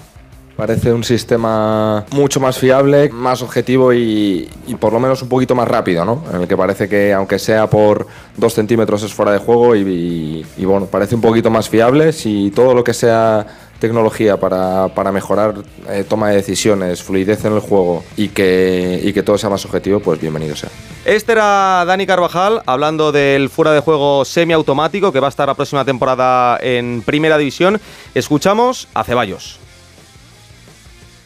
Parece un sistema mucho más fiable, más objetivo y, por lo menos un poquito más rápido, ¿no? En el que parece que aunque sea por dos centímetros es fuera de juego y, bueno, parece un poquito más fiable. Si todo lo que sea tecnología para, mejorar eh, toma de decisiones, fluidez en el juego y que, y que todo sea más objetivo, pues bienvenido sea. Este era Dani Carvajal hablando del fuera de juego semiautomático que va a estar la próxima temporada en Primera División. Escuchamos a Ceballos.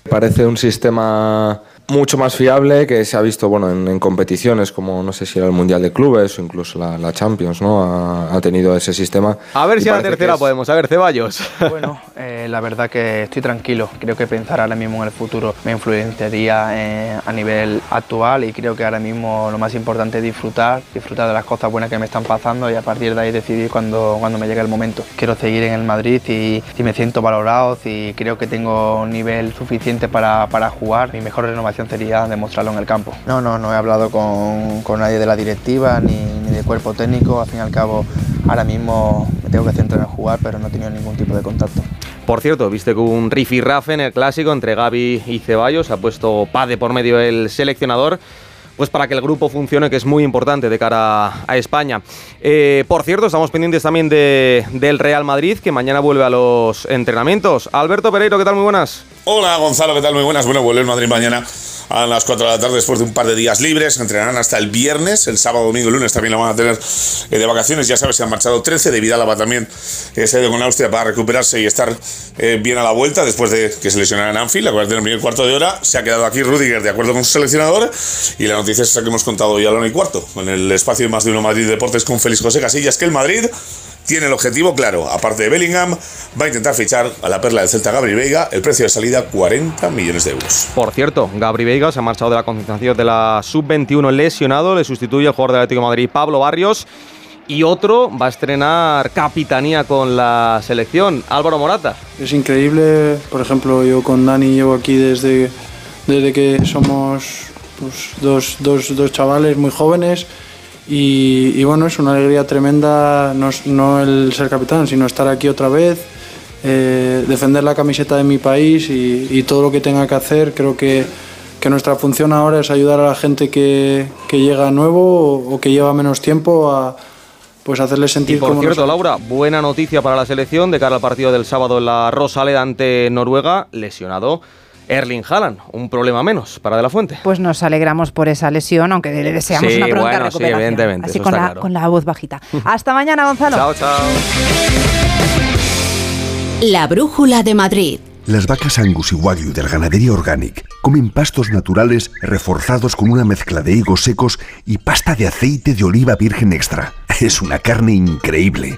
Parece un sistema mucho más fiable que se ha visto bueno en, competiciones como no sé si era el mundial de clubes o incluso la, Champions no ha, tenido ese sistema. A ver si a la tercera podemos. A ver Ceballos. Bueno eh, la verdad que estoy tranquilo. Creo que pensar ahora mismo en el futuro me influenciaría eh, a nivel actual y creo que ahora mismo lo más importante es disfrutar disfrutar de las cosas buenas que me están pasando y a partir de ahí decidir cuando, cuando me llegue el momento. Quiero seguir en el Madrid y, y me siento valorado y creo que tengo un nivel suficiente para, para jugar mi mejor renovación sería demostrarlo en el campo. No, no, no he hablado con, con nadie de la directiva ni, ni de cuerpo técnico. Al fin y al cabo, ahora mismo me tengo que centrar en jugar, pero no he tenido ningún tipo de contacto. Por cierto, viste que un rafe en el clásico entre Gaby y Ceballos, ha puesto Pade por medio el seleccionador pues para que el grupo funcione, que es muy importante de cara a España. Eh, por cierto, estamos pendientes también de, del Real Madrid, que mañana vuelve a los entrenamientos. Alberto Pereiro, ¿qué tal? Muy buenas. Hola Gonzalo, ¿qué tal? Muy buenas. Bueno, vuelve el Madrid mañana a las 4 de la tarde después de un par de días libres. Entrenarán hasta el viernes, el sábado, domingo lunes también lo van a tener eh, de vacaciones. Ya sabes, se han marchado 13. De Vidal va también eh, se ha ido con Austria para recuperarse y estar eh, bien a la vuelta después de que se lesionara en Anfield. Acuérdate, en el primer cuarto de hora se ha quedado aquí Rudiger de acuerdo con su seleccionador. Y la noticia es esa que hemos contado hoy a la y cuarto, en el espacio de más de uno Madrid Deportes con Félix José Casillas, que el Madrid tiene el objetivo claro. Aparte de Bellingham, va a intentar fichar a la perla del Celta Gabri Veiga. El precio de salida 40 millones de euros. Por cierto, Gabri Veiga se ha marchado de la concentración de la sub-21 lesionado. Le sustituye el jugador del Atlético de Madrid, Pablo Barrios. Y otro va a estrenar capitanía con la selección, Álvaro Morata. Es increíble, por ejemplo, yo con Dani llevo aquí desde, desde que somos pues, dos, dos, dos chavales muy jóvenes y, bueno, es una alegría tremenda no, el ser capitán, sino estar aquí otra vez, eh, defender la camiseta de mi país y, todo lo que tenga que hacer. Creo que, nuestra función ahora es ayudar a la gente que, llega nuevo o, que lleva menos tiempo a pues hacerle sentir y por cierto, Laura, buena noticia para la selección de cara al partido del sábado en la Rosaleda ante Noruega, lesionado Erling Haaland, un problema menos para De La Fuente. Pues nos alegramos por esa lesión, aunque le deseamos una pronta recuperación. Sí, evidentemente, Así con la, con la voz bajita. Hasta mañana, Gonzalo. Chao, chao. La brújula de Madrid. Las vacas Angus y Wagyu de la ganadería Organic comen pastos naturales reforzados con una mezcla de higos secos y pasta de aceite de oliva virgen extra. Es una carne increíble.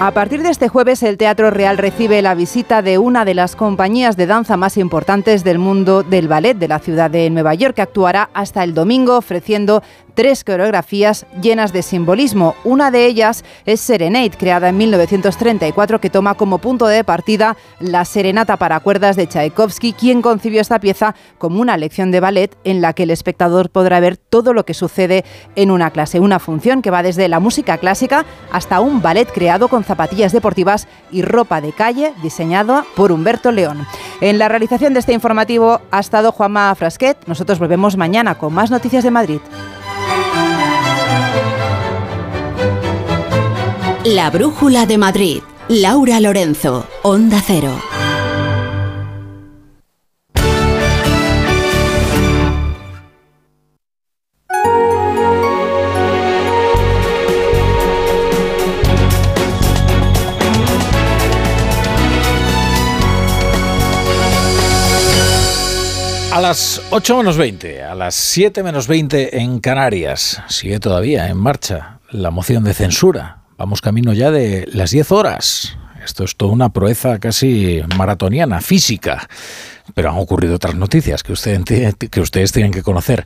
A partir de este jueves, el Teatro Real recibe la visita de una de las compañías de danza más importantes del mundo del ballet de la ciudad de Nueva York, que actuará hasta el domingo ofreciendo tres coreografías llenas de simbolismo. Una de ellas es Serenade, creada en 1934, que toma como punto de partida la serenata para cuerdas de Tchaikovsky, quien concibió esta pieza como una lección de ballet en la que el espectador podrá ver todo lo que sucede en una clase. Una función que va desde la música clásica hasta un ballet creado con zapatillas deportivas y ropa de calle diseñada por Humberto León. En la realización de este informativo ha estado Juanma Frasquet. Nosotros volvemos mañana con más noticias de Madrid. La Brújula de Madrid. Laura Lorenzo, Onda Cero. A las 8 menos 20, a las 7 menos 20 en Canarias, sigue todavía en marcha la moción de censura. Vamos camino ya de las 10 horas. Esto es toda una proeza casi maratoniana, física. Pero han ocurrido otras noticias que, usted, que ustedes tienen que conocer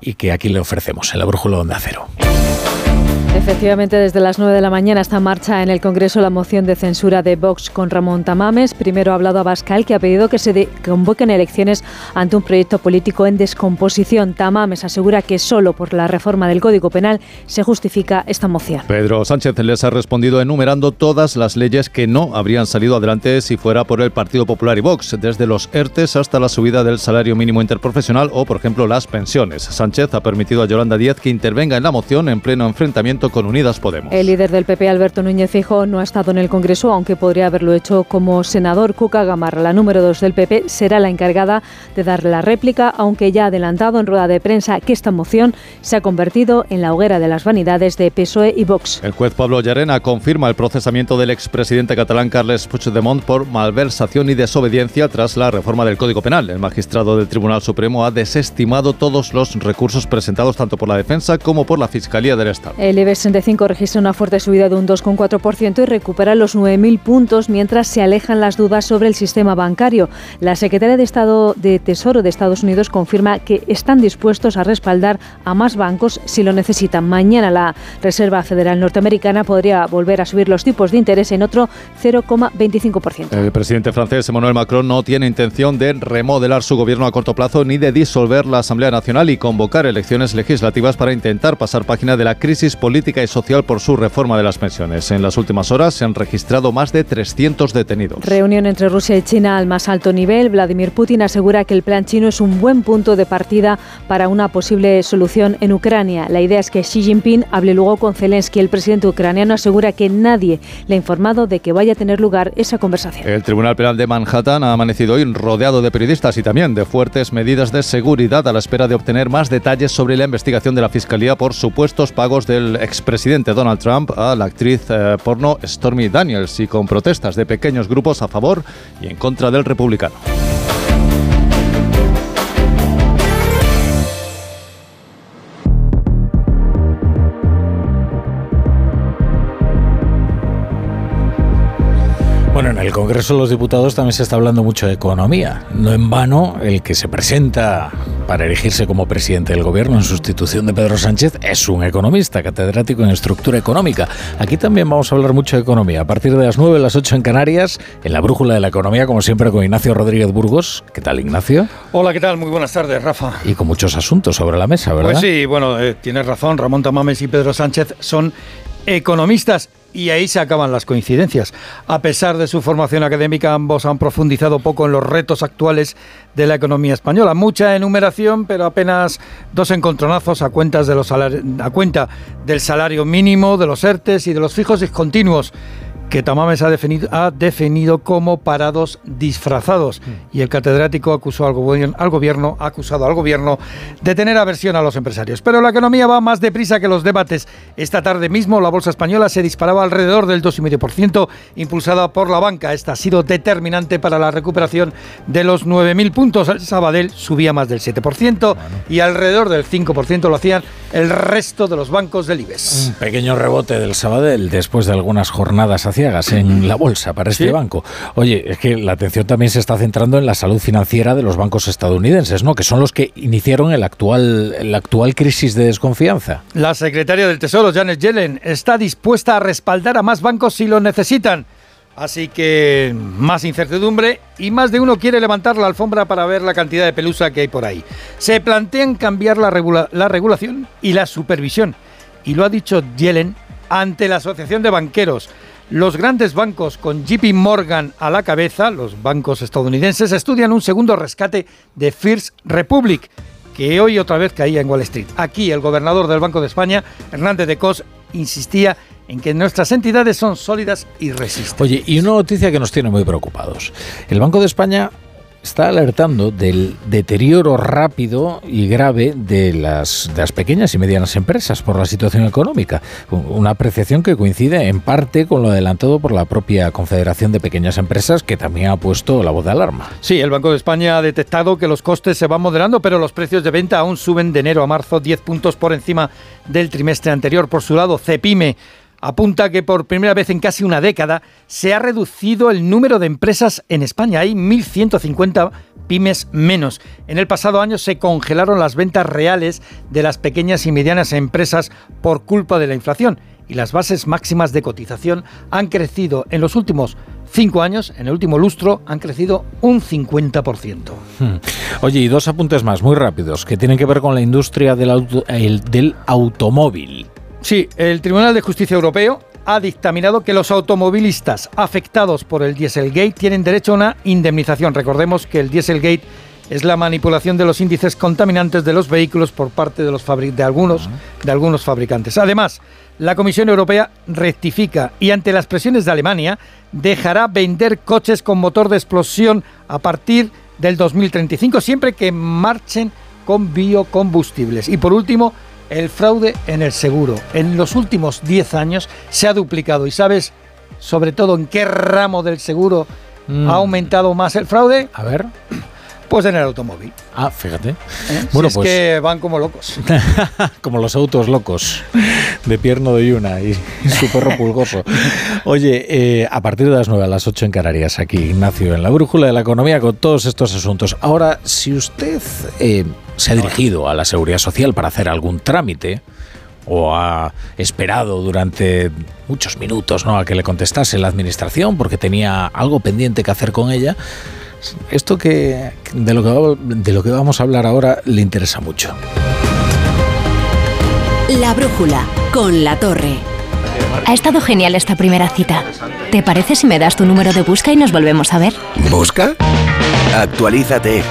y que aquí le ofrecemos en la Brújula Onda Cero. Efectivamente, desde las 9 de la mañana está en marcha en el Congreso la moción de censura de Vox con Ramón Tamames. Primero ha hablado Abascal, que ha pedido que se convoquen elecciones ante un proyecto político en descomposición. Tamames asegura que solo por la reforma del Código Penal se justifica esta moción. Pedro Sánchez les ha respondido enumerando todas las leyes que no habrían salido adelante si fuera por el Partido Popular y Vox, desde los ERTES hasta la subida del salario mínimo interprofesional o, por ejemplo, las pensiones. Sánchez ha permitido a Yolanda Díaz que intervenga en la moción en pleno enfrentamiento con Unidas Podemos. El líder del PP, Alberto Núñez Fijo, no ha estado en el Congreso, aunque podría haberlo hecho como senador. Cuca Gamarra, la número dos del PP, será la encargada de dar la réplica, aunque ya ha adelantado en rueda de prensa que esta moción se ha convertido en la hoguera de las vanidades de PSOE y Vox. El juez Pablo Llarena confirma el procesamiento del expresidente catalán Carles Puigdemont por malversación y desobediencia tras la reforma del Código Penal. El magistrado del Tribunal Supremo ha desestimado todos los recursos presentados tanto por la defensa como por la Fiscalía del Estado. El IBEX 65 registra una fuerte subida de un 2,4% y recupera los 9.000 puntos mientras se alejan las dudas sobre el sistema bancario. La secretaria de Estado de Tesoro de Estados Unidos confirma que están dispuestos a respaldar a más bancos si lo necesitan. Mañana la Reserva Federal Norteamericana podría volver a subir los tipos de interés en otro 0,25%. El presidente francés Emmanuel Macron no tiene intención de remodelar su gobierno a corto plazo ni de disolver la Asamblea Nacional y convocar elecciones legislativas para intentar pasar página de la crisis y social por su reforma de las pensiones. En las últimas horas se han registrado más de 300 detenidos. Reunión entre Rusia y China al más alto nivel. Vladimir Putin asegura que el plan chino es un buen punto de partida para una posible solución en Ucrania. La idea es que Xi Jinping hable luego con Zelensky. El presidente ucraniano asegura que nadie le ha informado de que vaya a tener lugar esa conversación. El Tribunal Penal de Manhattan ha amanecido hoy rodeado de periodistas y también de fuertes medidas de seguridad a la espera de obtener más detalles sobre la investigación de la Fiscalía por supuestos pagos del expresidente Donald Trump a la actriz eh, porno Stormy Daniels y con protestas de pequeños grupos a favor y en contra del republicano. Bueno, en el Congreso de los Diputados también se está hablando mucho de economía. No en vano, el que se presenta para elegirse como presidente del gobierno en sustitución de Pedro Sánchez es un economista, catedrático en estructura económica. Aquí también vamos a hablar mucho de economía. A partir de las 9, las 8 en Canarias, en la brújula de la economía, como siempre, con Ignacio Rodríguez Burgos. ¿Qué tal, Ignacio? Hola, ¿qué tal? Muy buenas tardes, Rafa. Y con muchos asuntos sobre la mesa, ¿verdad? Pues sí, bueno, eh, tienes razón. Ramón Tamames y Pedro Sánchez son economistas y ahí se acaban las coincidencias. A pesar de su formación académica, ambos han profundizado poco en los retos actuales de la economía española. Mucha enumeración, pero apenas dos encontronazos a, cuenta del salario mínimo, de los ERTES y de los fijos discontinuos que Tamames ha definido, ha definido como parados disfrazados. Y el catedrático acusó al gobierno, al gobierno, ha acusado al gobierno de tener aversión a los empresarios. Pero la economía va más deprisa que los debates. Esta tarde mismo la bolsa española se disparaba alrededor del 2,5%, impulsada por la banca. Esta ha sido determinante para la recuperación de los 9.000 puntos. El Sabadell subía más del 7% y alrededor del 5% lo hacían el resto de los bancos del IBEX. Un pequeño rebote del Sabadell después de algunas jornadas ciegas en la bolsa para este banco. Oye, es que la atención también se está centrando en la salud financiera de los bancos estadounidenses, ¿no? Que son los que iniciaron el actual, la actual crisis de desconfianza. La secretaria del Tesoro, Janet Yellen, está dispuesta a respaldar a más bancos si lo necesitan. Así que más incertidumbre y más de uno quiere levantar la alfombra para ver la cantidad de pelusa que hay por ahí. Se plantean cambiar la, la regulación y la supervisión. Y lo ha dicho Yellen ante la Asociación de Banqueros. Los grandes bancos con JP Morgan a la cabeza, los bancos estadounidenses, estudian un segundo rescate de First Republic, que hoy otra vez caía en Wall Street. Aquí el gobernador del Banco de España, Hernández de Cos, insistía en que nuestras entidades son sólidas y resistentes. Oye, y una noticia que nos tiene muy preocupados. El Banco de España está alertando del deterioro rápido y grave de las, pequeñas y medianas empresas por la situación económica. Una apreciación que coincide en parte con lo adelantado por la propia Confederación de Pequeñas Empresas, que también ha puesto la voz de alarma. Sí, el Banco de España ha detectado que los costes se van moderando, pero los precios de venta aún suben de enero a marzo 10 puntos por encima del trimestre anterior. Por su lado, Cepime apunta que por primera vez en casi una década se ha reducido el número de empresas en España. Hay 1.150 pymes menos. En el pasado año se congelaron las ventas reales de las pequeñas y medianas empresas por culpa de la inflación y las bases máximas de cotización han crecido en los últimos cinco años, en el último lustro, han crecido un 50%. Hmm. Oye, y dos apuntes más, muy rápidos, que tienen que ver con la industria del, del automóvil. Sí, el Tribunal de Justicia Europeo ha dictaminado que los automovilistas afectados por el Dieselgate tienen derecho a una indemnización. Recordemos que el Dieselgate es la manipulación de los índices contaminantes de los vehículos por parte de, los de, algunos, de algunos fabricantes. Además, la Comisión Europea rectifica y ante las presiones de Alemania dejará vender coches con motor de explosión a partir del 2035, siempre que marchen con biocombustibles. Y por último, el fraude en el seguro. En los últimos 10 años se ha duplicado. ¿Y sabes sobre todo en qué ramo del seguro Mm. ha aumentado más el fraude? A ver. Pues en el automóvil. Ah, fíjate. ¿eh? Bueno, Si es pues que van como locos. como los autos locos de Pierno de Yuna y, y su perro pulgoso. Oye, eh, a partir de las 9 a las 8 en Canarias, aquí Ignacio, en la brújula de la economía con todos estos asuntos. Ahora, si usted eh, se ha dirigido a la seguridad social para hacer algún trámite, o ha esperado durante muchos minutos ¿no? a que le contestase la administración porque tenía algo pendiente que hacer con ella, esto que de lo que, va- de lo que vamos a hablar ahora le interesa mucho. La brújula con la torre. Ha estado genial esta primera cita. ¿Te parece si me das tu número de busca y nos volvemos a ver? ¿Busca? Actualízate.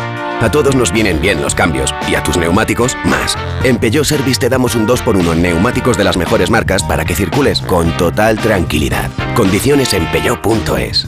A todos nos vienen bien los cambios y a tus neumáticos más. En Peugeot Service te damos un 2x1 en neumáticos de las mejores marcas para que circules con total tranquilidad. Condiciones en peugeot.es.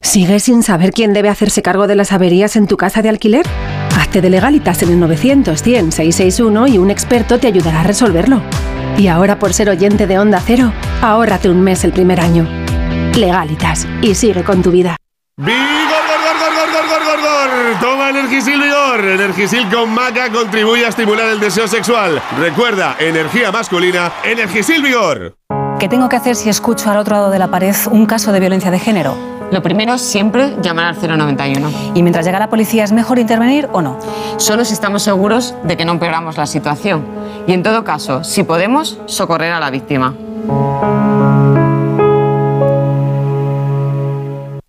¿Sigues sin saber quién debe hacerse cargo de las averías en tu casa de alquiler? Hazte de legalitas en el 900 100 661 y un experto te ayudará a resolverlo. Y ahora por ser oyente de Onda Cero, ahórrate un mes el primer año. Legalitas y sigue con tu vida. ¡Vigor, gor, gor, gor, gor, gor, gor, gor! Toma Energisil Vigor. Energisil con maca contribuye a estimular el deseo sexual. Recuerda, energía masculina, Energisil Vigor. ¿Qué tengo que hacer si escucho al otro lado de la pared un caso de violencia de género? Lo primero, siempre llamar al 091. ¿Y mientras llega la policía es mejor intervenir o no? Solo si estamos seguros de que no empeoramos la situación. Y en todo caso, si podemos, socorrer a la víctima.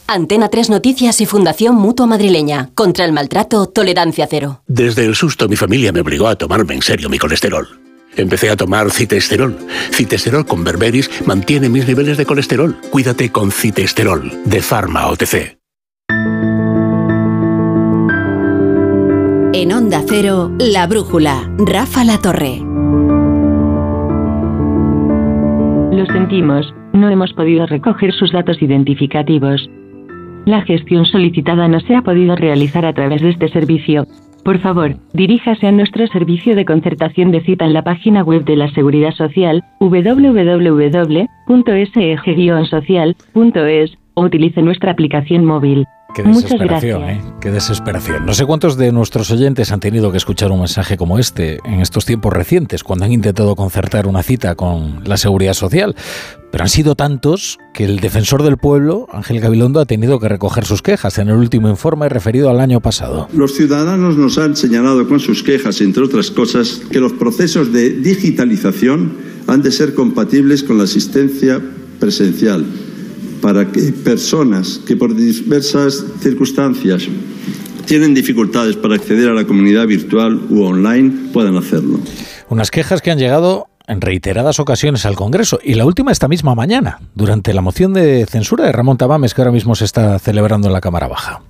Antena 3 Noticias y Fundación Mutua Madrileña. Contra el maltrato, tolerancia cero. Desde el susto mi familia me obligó a tomarme en serio mi colesterol. Empecé a tomar citesterol. Citesterol con berberis mantiene mis niveles de colesterol. Cuídate con citesterol de Pharma OTC. En Onda Cero, La Brújula, Rafa La Torre. Lo sentimos, no hemos podido recoger sus datos identificativos. La gestión solicitada no se ha podido realizar a través de este servicio. Por favor, diríjase a nuestro servicio de concertación de cita en la página web de la Seguridad Social www.seg-social.es o utilice nuestra aplicación móvil. Qué desesperación. ¿eh? Qué desesperación. No sé cuántos de nuestros oyentes han tenido que escuchar un mensaje como este en estos tiempos recientes, cuando han intentado concertar una cita con la Seguridad Social. Pero han sido tantos que el defensor del pueblo, Ángel Gabilondo, ha tenido que recoger sus quejas en el último informe referido al año pasado. Los ciudadanos nos han señalado con sus quejas, entre otras cosas, que los procesos de digitalización han de ser compatibles con la asistencia presencial para que personas que por diversas circunstancias tienen dificultades para acceder a la comunidad virtual u online puedan hacerlo. Unas quejas que han llegado en reiteradas ocasiones al Congreso y la última esta misma mañana, durante la moción de censura de Ramón Tamames que ahora mismo se está celebrando en la Cámara Baja.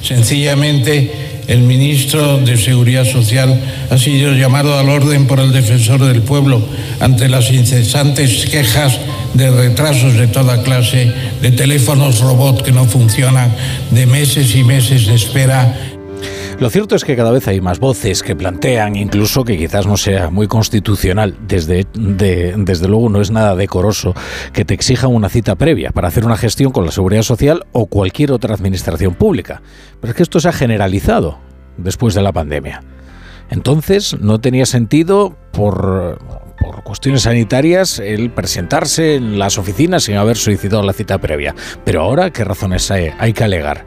Sencillamente, el ministro de Seguridad Social ha sido llamado al orden por el defensor del pueblo ante las incesantes quejas de retrasos de toda clase, de teléfonos robot que no funcionan, de meses y meses de espera. Lo cierto es que cada vez hay más voces que plantean, incluso que quizás no sea muy constitucional, desde, de- desde luego no es nada decoroso, que te exijan una cita previa para hacer una gestión con la seguridad social o cualquier otra administración pública. Pero es que esto se ha generalizado después de la pandemia. Entonces no tenía sentido por, por cuestiones sanitarias el presentarse en las oficinas sin haber solicitado la cita previa. Pero ahora, ¿qué razones hay, hay que alegar?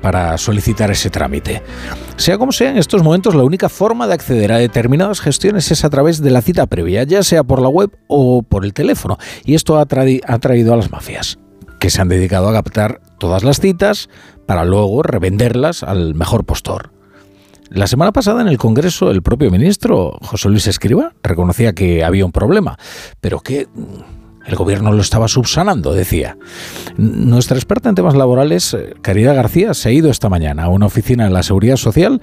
Para solicitar ese trámite. Sea como sea, en estos momentos la única forma de acceder a determinadas gestiones es a través de la cita previa, ya sea por la web o por el teléfono. Y esto ha, ha traído a las mafias, que se han dedicado a captar todas las citas para luego revenderlas al mejor postor. La semana pasada en el Congreso el propio ministro José Luis Escriba reconocía que había un problema, pero que mm, el gobierno lo estaba subsanando, decía. Nuestra experta en temas laborales, eh, Caridad García, se ha ido esta mañana a una oficina de la Seguridad Social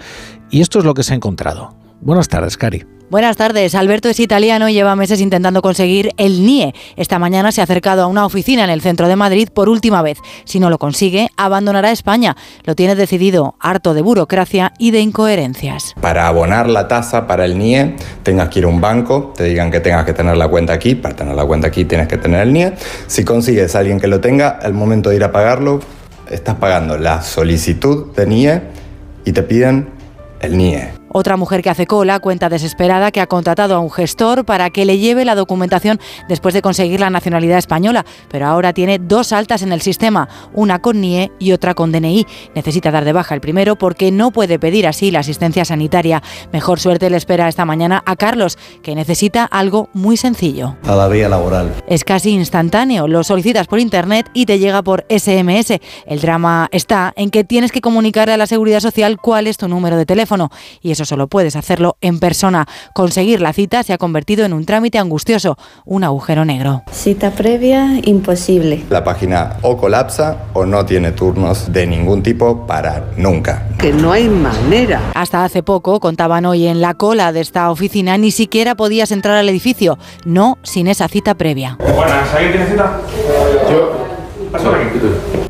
y esto es lo que se ha encontrado. Buenas tardes, Cari. Buenas tardes. Alberto es italiano y lleva meses intentando conseguir el NIE. Esta mañana se ha acercado a una oficina en el centro de Madrid por última vez. Si no lo consigue, abandonará España. Lo tiene decidido, harto de burocracia y de incoherencias. Para abonar la tasa para el NIE, tengas que ir a un banco, te digan que tengas que tener la cuenta aquí, para tener la cuenta aquí tienes que tener el NIE. Si consigues a alguien que lo tenga, al momento de ir a pagarlo, estás pagando la solicitud de NIE y te piden el NIE. Otra mujer que hace cola cuenta desesperada que ha contratado a un gestor para que le lleve la documentación después de conseguir la nacionalidad española, pero ahora tiene dos altas en el sistema, una con NIE y otra con DNI. Necesita dar de baja el primero porque no puede pedir así la asistencia sanitaria. Mejor suerte le espera esta mañana a Carlos, que necesita algo muy sencillo. a la vía laboral. Es casi instantáneo, lo solicitas por internet y te llega por SMS. El drama está en que tienes que comunicarle a la seguridad social cuál es tu número de teléfono y eso solo puedes hacerlo en persona. Conseguir la cita se ha convertido en un trámite angustioso, un agujero negro. Cita previa, imposible. La página o colapsa o no tiene turnos de ningún tipo para nunca. Que no hay manera. Hasta hace poco, contaban hoy en la cola de esta oficina, ni siquiera podías entrar al edificio, no sin esa cita previa. Buenas, ¿alguien tiene cita? Yo.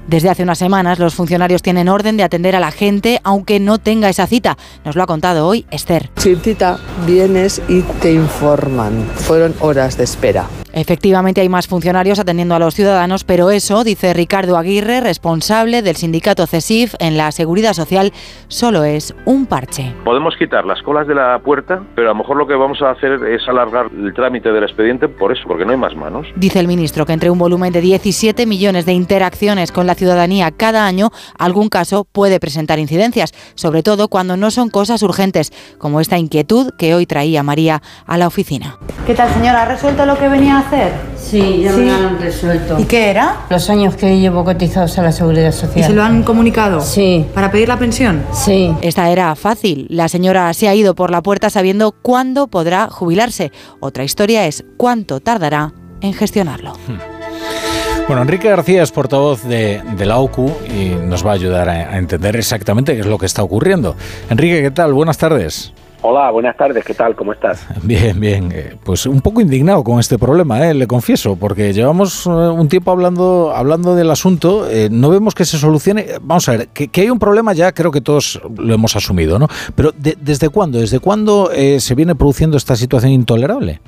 Desde hace unas semanas los funcionarios tienen orden de atender a la gente aunque no tenga esa cita. Nos lo ha contado hoy Esther. Sin cita vienes y te informan. Fueron horas de espera. Efectivamente hay más funcionarios atendiendo a los ciudadanos, pero eso, dice Ricardo Aguirre, responsable del sindicato CESIF en la Seguridad Social, solo es un parche. Podemos quitar las colas de la puerta, pero a lo mejor lo que vamos a hacer es alargar el trámite del expediente por eso, porque no hay más manos. Dice el ministro que entre un volumen de 17 millones de interacciones con la ciudadanía cada año, algún caso puede presentar incidencias, sobre todo cuando no son cosas urgentes, como esta inquietud que hoy traía María a la oficina. ¿Qué tal, señora? ¿Ha resuelto lo que venía a hacer? hacer? Sí, ya me lo han resuelto. ¿Y qué era? Los años que llevo cotizados a la Seguridad Social. ¿Y se lo han comunicado? Sí. ¿Para pedir la pensión? Sí. Esta era fácil. La señora se ha ido por la puerta sabiendo cuándo podrá jubilarse. Otra historia es cuánto tardará en gestionarlo. Bueno, Enrique García es portavoz de, de la OCU y nos va a ayudar a, a entender exactamente qué es lo que está ocurriendo. Enrique, ¿qué tal? Buenas tardes. Hola, buenas tardes, ¿qué tal? ¿Cómo estás? Bien, bien. Eh, Pues un poco indignado con este problema, eh, le confieso, porque llevamos eh, un tiempo hablando, hablando del asunto, eh, no vemos que se solucione. Vamos a ver, que, que hay un problema ya creo que todos lo hemos asumido, ¿no? Pero de- ¿desde cuándo? ¿Desde cuándo eh, se viene produciendo esta situación intolerable?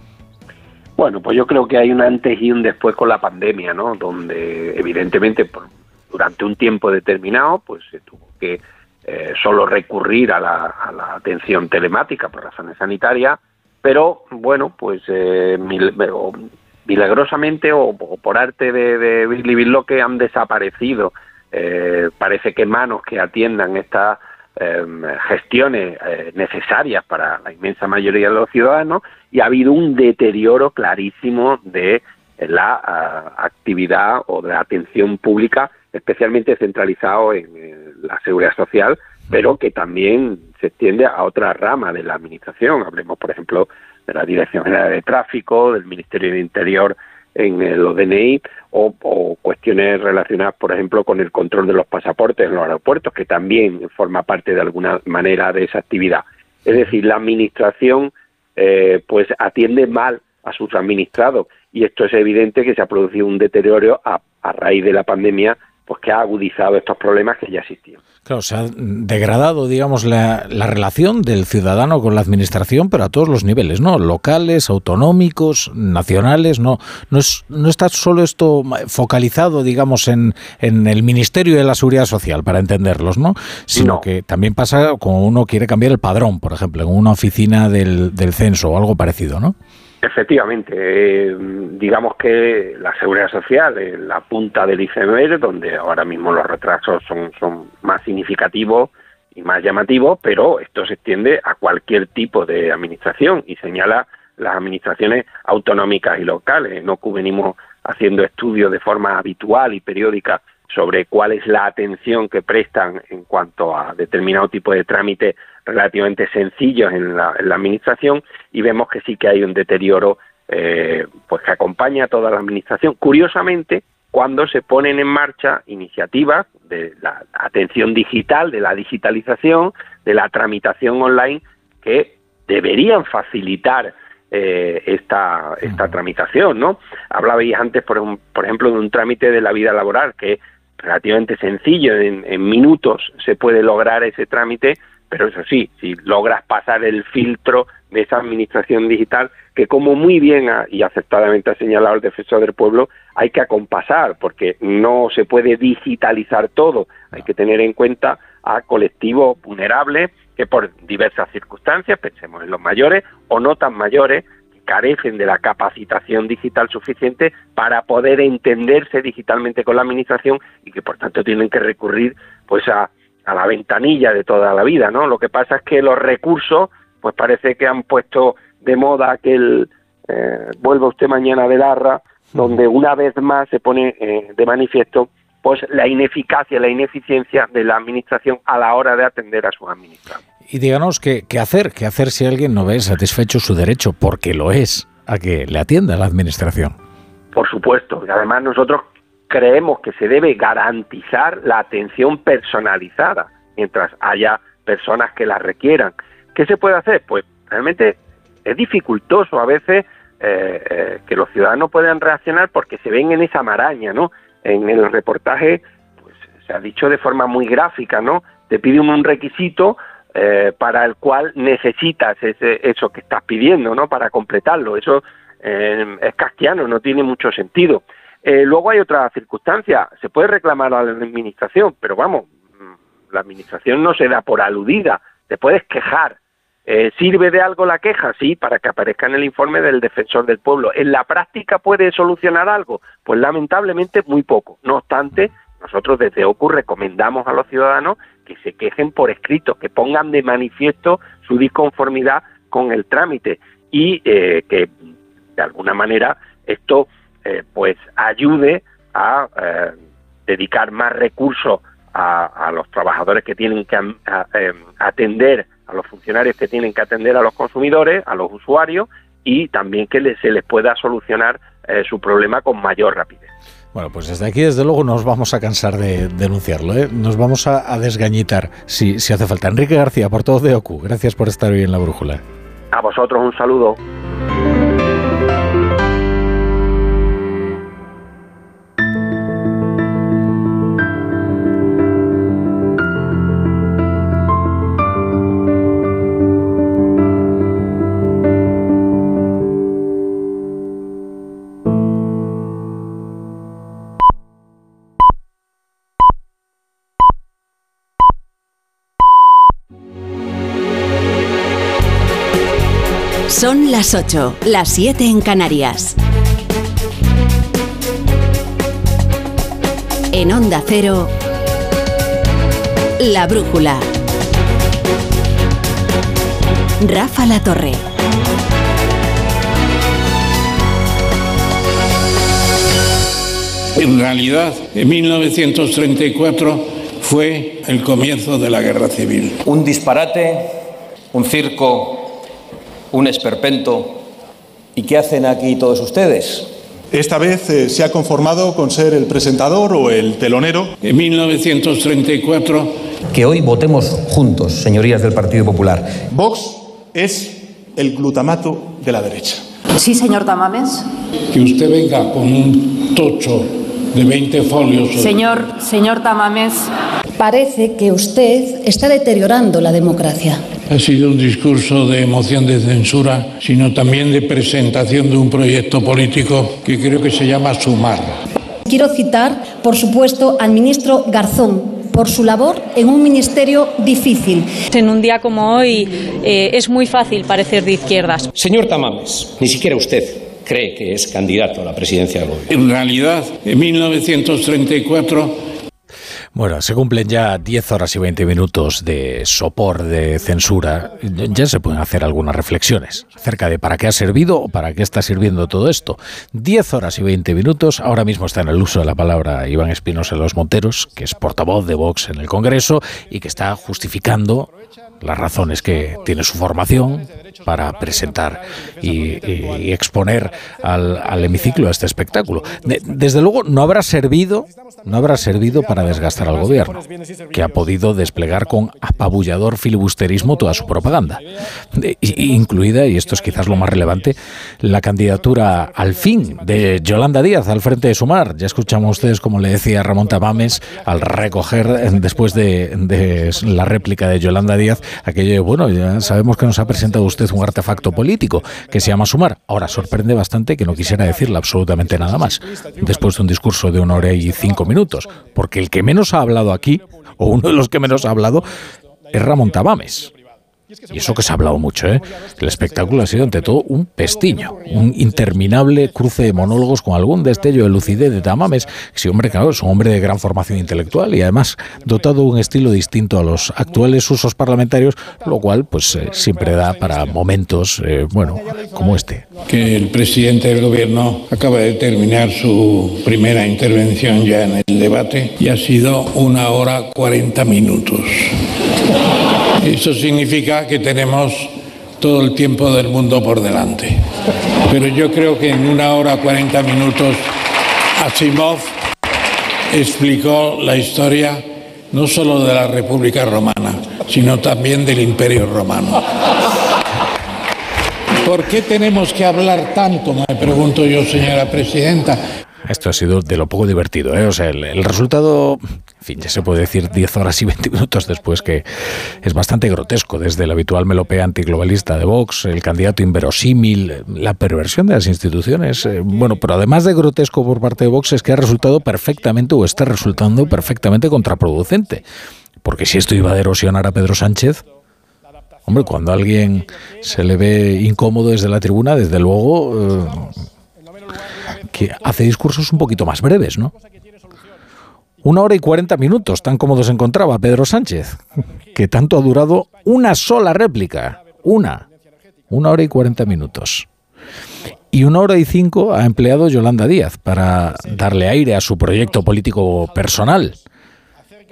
Bueno, pues yo creo que hay un antes y un después con la pandemia, ¿no? Donde evidentemente por- durante un tiempo determinado, pues se tuvo que eh, solo recurrir a la, a la atención telemática por razones sanitarias, pero bueno, pues eh, mil- o milagrosamente o, por arte de, de Billy Bill que han desaparecido. Eh, parece que manos que atiendan estas eh, gestiones eh, necesarias para la inmensa mayoría de los ciudadanos y ha habido un deterioro clarísimo de la ah, actividad o de la atención pública, especialmente centralizado en la seguridad social, pero que también se extiende a otra rama de la administración. Hablemos, por ejemplo, de la Dirección General de Tráfico, del Ministerio de Interior en eh, los DNI o, o cuestiones relacionadas, por ejemplo, con el control de los pasaportes en los aeropuertos, que también forma parte de alguna manera de esa actividad. Es decir, la administración eh, pues atiende mal a sus administrados y esto es evidente que se ha producido un deterioro a, a raíz de la pandemia pues que ha agudizado estos problemas que ya existían. Claro, se ha degradado, digamos, la, la relación del ciudadano con la administración, pero a todos los niveles, ¿no? Locales, autonómicos, nacionales, no, no, es, no está solo esto focalizado, digamos, en, en el Ministerio de la Seguridad Social, para entenderlos, ¿no? Sino No. que también pasa cuando uno quiere cambiar el padrón, por ejemplo, en una oficina del, del censo o algo parecido, ¿no? Efectivamente, eh, digamos que la seguridad social es la punta del iceberg, donde ahora mismo los retrasos son, son más significativos y más llamativos, pero esto se extiende a cualquier tipo de administración y señala las administraciones autonómicas y locales. No venimos haciendo estudios de forma habitual y periódica sobre cuál es la atención que prestan en cuanto a determinado tipo de trámite relativamente sencillos en la, en la administración y vemos que sí que hay un deterioro eh, pues que acompaña a toda la administración. Curiosamente, cuando se ponen en marcha iniciativas de la atención digital, de la digitalización, de la tramitación online, que deberían facilitar eh, esta, esta tramitación, ¿no? Hablabais antes, por, un- por ejemplo, de un trámite de la vida laboral que relativamente sencillo, en, en minutos se puede lograr ese trámite, pero eso sí, si logras pasar el filtro de esa administración digital, que como muy bien ha- y acertadamente ha señalado el defensor del pueblo, hay que acompasar, porque no se puede digitalizar todo, hay que tener en cuenta a colectivos vulnerables que por diversas circunstancias, pensemos en los mayores o no tan mayores, carecen de la capacitación digital suficiente para poder entenderse digitalmente con la administración y que por tanto tienen que recurrir pues a, a la ventanilla de toda la vida, ¿no? Lo que pasa es que los recursos, pues parece que han puesto de moda aquel eh, vuelva usted mañana de Larra, donde una vez más se pone eh, de manifiesto pues la ineficacia, la ineficiencia de la administración a la hora de atender a sus administrados. Y díganos qué, qué hacer, qué hacer si alguien no ve satisfecho su derecho, porque lo es, a que le atienda la administración. Por supuesto, y además nosotros creemos que se debe garantizar la atención personalizada mientras haya personas que la requieran. ¿Qué se puede hacer? Pues realmente es dificultoso a veces eh, eh, que los ciudadanos puedan reaccionar porque se ven en esa maraña, ¿no? En el reportaje pues, se ha dicho de forma muy gráfica, ¿no? Te pide un, un requisito eh, para el cual necesitas ese, eso que estás pidiendo, ¿no? Para completarlo. Eso eh, es castiano, no tiene mucho sentido. Eh, luego hay otra circunstancia, se puede reclamar a la administración, pero vamos, mm, la administración no se da por aludida, te puedes quejar. Eh, ¿Sirve de algo la queja? Sí, para que aparezca en el informe del defensor del pueblo. ¿En la práctica puede solucionar algo? Pues lamentablemente muy poco. No obstante, nosotros desde OCU recomendamos a los ciudadanos que se quejen por escrito, que pongan de manifiesto su disconformidad con el trámite y eh, que de alguna manera esto eh, pues ayude a eh, dedicar más recursos a, los trabajadores que tienen que eh, atender, a los funcionarios que tienen que atender a los consumidores, a los usuarios y también que se les pueda solucionar su problema con mayor rapidez. Bueno, pues desde aquí, desde luego, nos vamos a cansar de denunciarlo. ¿eh? Nos vamos a, desgañitar si, si, hace falta. Enrique García, por todo de OCU, gracias por estar hoy en la brújula. A vosotros un saludo. Las 8, las 7 en Canarias. En Onda Cero, La Brújula. Rafa La Torre. En realidad, en 1934 fue el comienzo de la guerra civil. Un disparate, un circo un esperpento. ¿Y qué hacen aquí todos ustedes? Esta vez eh, se ha conformado con ser el presentador o el telonero. En 1934. Que hoy votemos juntos, señorías del Partido Popular. Vox es el glutamato de la derecha. Sí, señor Tamames. Que usted venga con un tocho de 20 folios. Señor, señor Tamames. Parece que usted está deteriorando la democracia ha sido un discurso de emoción de censura, sino también de presentación de un proyecto político que creo que se llama Sumar. Quiero citar, por supuesto, al ministro Garzón por su labor en un ministerio difícil. En un día como hoy eh, es muy fácil parecer de izquierdas. Señor Tamames, ni siquiera usted cree que es candidato a la presidencia del gobierno. En realidad, en 1934 bueno, se cumplen ya 10 horas y 20 minutos de sopor de censura. Ya se pueden hacer algunas reflexiones acerca de para qué ha servido o para qué está sirviendo todo esto. 10 horas y 20 minutos. Ahora mismo está en el uso de la palabra Iván Espinosa Los Monteros, que es portavoz de Vox en el Congreso y que está justificando las razones que tiene su formación para presentar y, exponer al, hemiciclo a este espectáculo. desde luego no habrá servido, no habrá servido para desgastar al gobierno, que ha podido desplegar con apabullador filibusterismo toda su propaganda, incluida, y esto es quizás lo más relevante, la candidatura al fin de Yolanda Díaz al frente de Sumar. Ya escuchamos ustedes, como le decía Ramón Tamames, al recoger después de, de la réplica de Yolanda Díaz, aquello, bueno, ya sabemos que nos ha presentado usted un artefacto político que se llama Sumar. Ahora, sorprende bastante que no quisiera decirle absolutamente nada más, después de un discurso de una hora y cinco minutos, porque el que menos ha hablado aquí, o uno de los que menos ha hablado, es Ramón Tamames. Y eso que se ha hablado mucho, ¿eh? El espectáculo ha sido ante todo un pestiño, un interminable cruce de monólogos con algún destello de lucidez de Tamames. Sí, hombre, claro, es un hombre de gran formación intelectual y además dotado de un estilo distinto a los actuales usos parlamentarios, lo cual pues eh, siempre da para momentos, eh, bueno, como este. Que el presidente del gobierno acaba de terminar su primera intervención ya en el debate y ha sido una hora cuarenta minutos. Eso significa que tenemos todo el tiempo del mundo por delante. Pero yo creo que en una hora cuarenta minutos Asimov explicó la historia no solo de la República Romana, sino también del Imperio Romano. ¿Por qué tenemos que hablar tanto? Me pregunto yo, señora presidenta. Esto ha sido de lo poco divertido, ¿eh? O sea, el, resultado, en fin, ya se puede decir 10 horas y 20 minutos después que es bastante grotesco, desde el habitual melopea antiglobalista de Vox, el candidato inverosímil, la perversión de las instituciones. Eh, bueno, pero además de grotesco por parte de Vox es que ha resultado perfectamente o está resultando perfectamente contraproducente. Porque si esto iba a erosionar a Pedro Sánchez, hombre, cuando a alguien se le ve incómodo desde la tribuna, desde luego... Eh, que hace discursos un poquito más breves, ¿no? Una hora y cuarenta minutos, tan cómodo se encontraba Pedro Sánchez, que tanto ha durado una sola réplica, una, una hora y cuarenta minutos. Y una hora y cinco ha empleado Yolanda Díaz para darle aire a su proyecto político personal.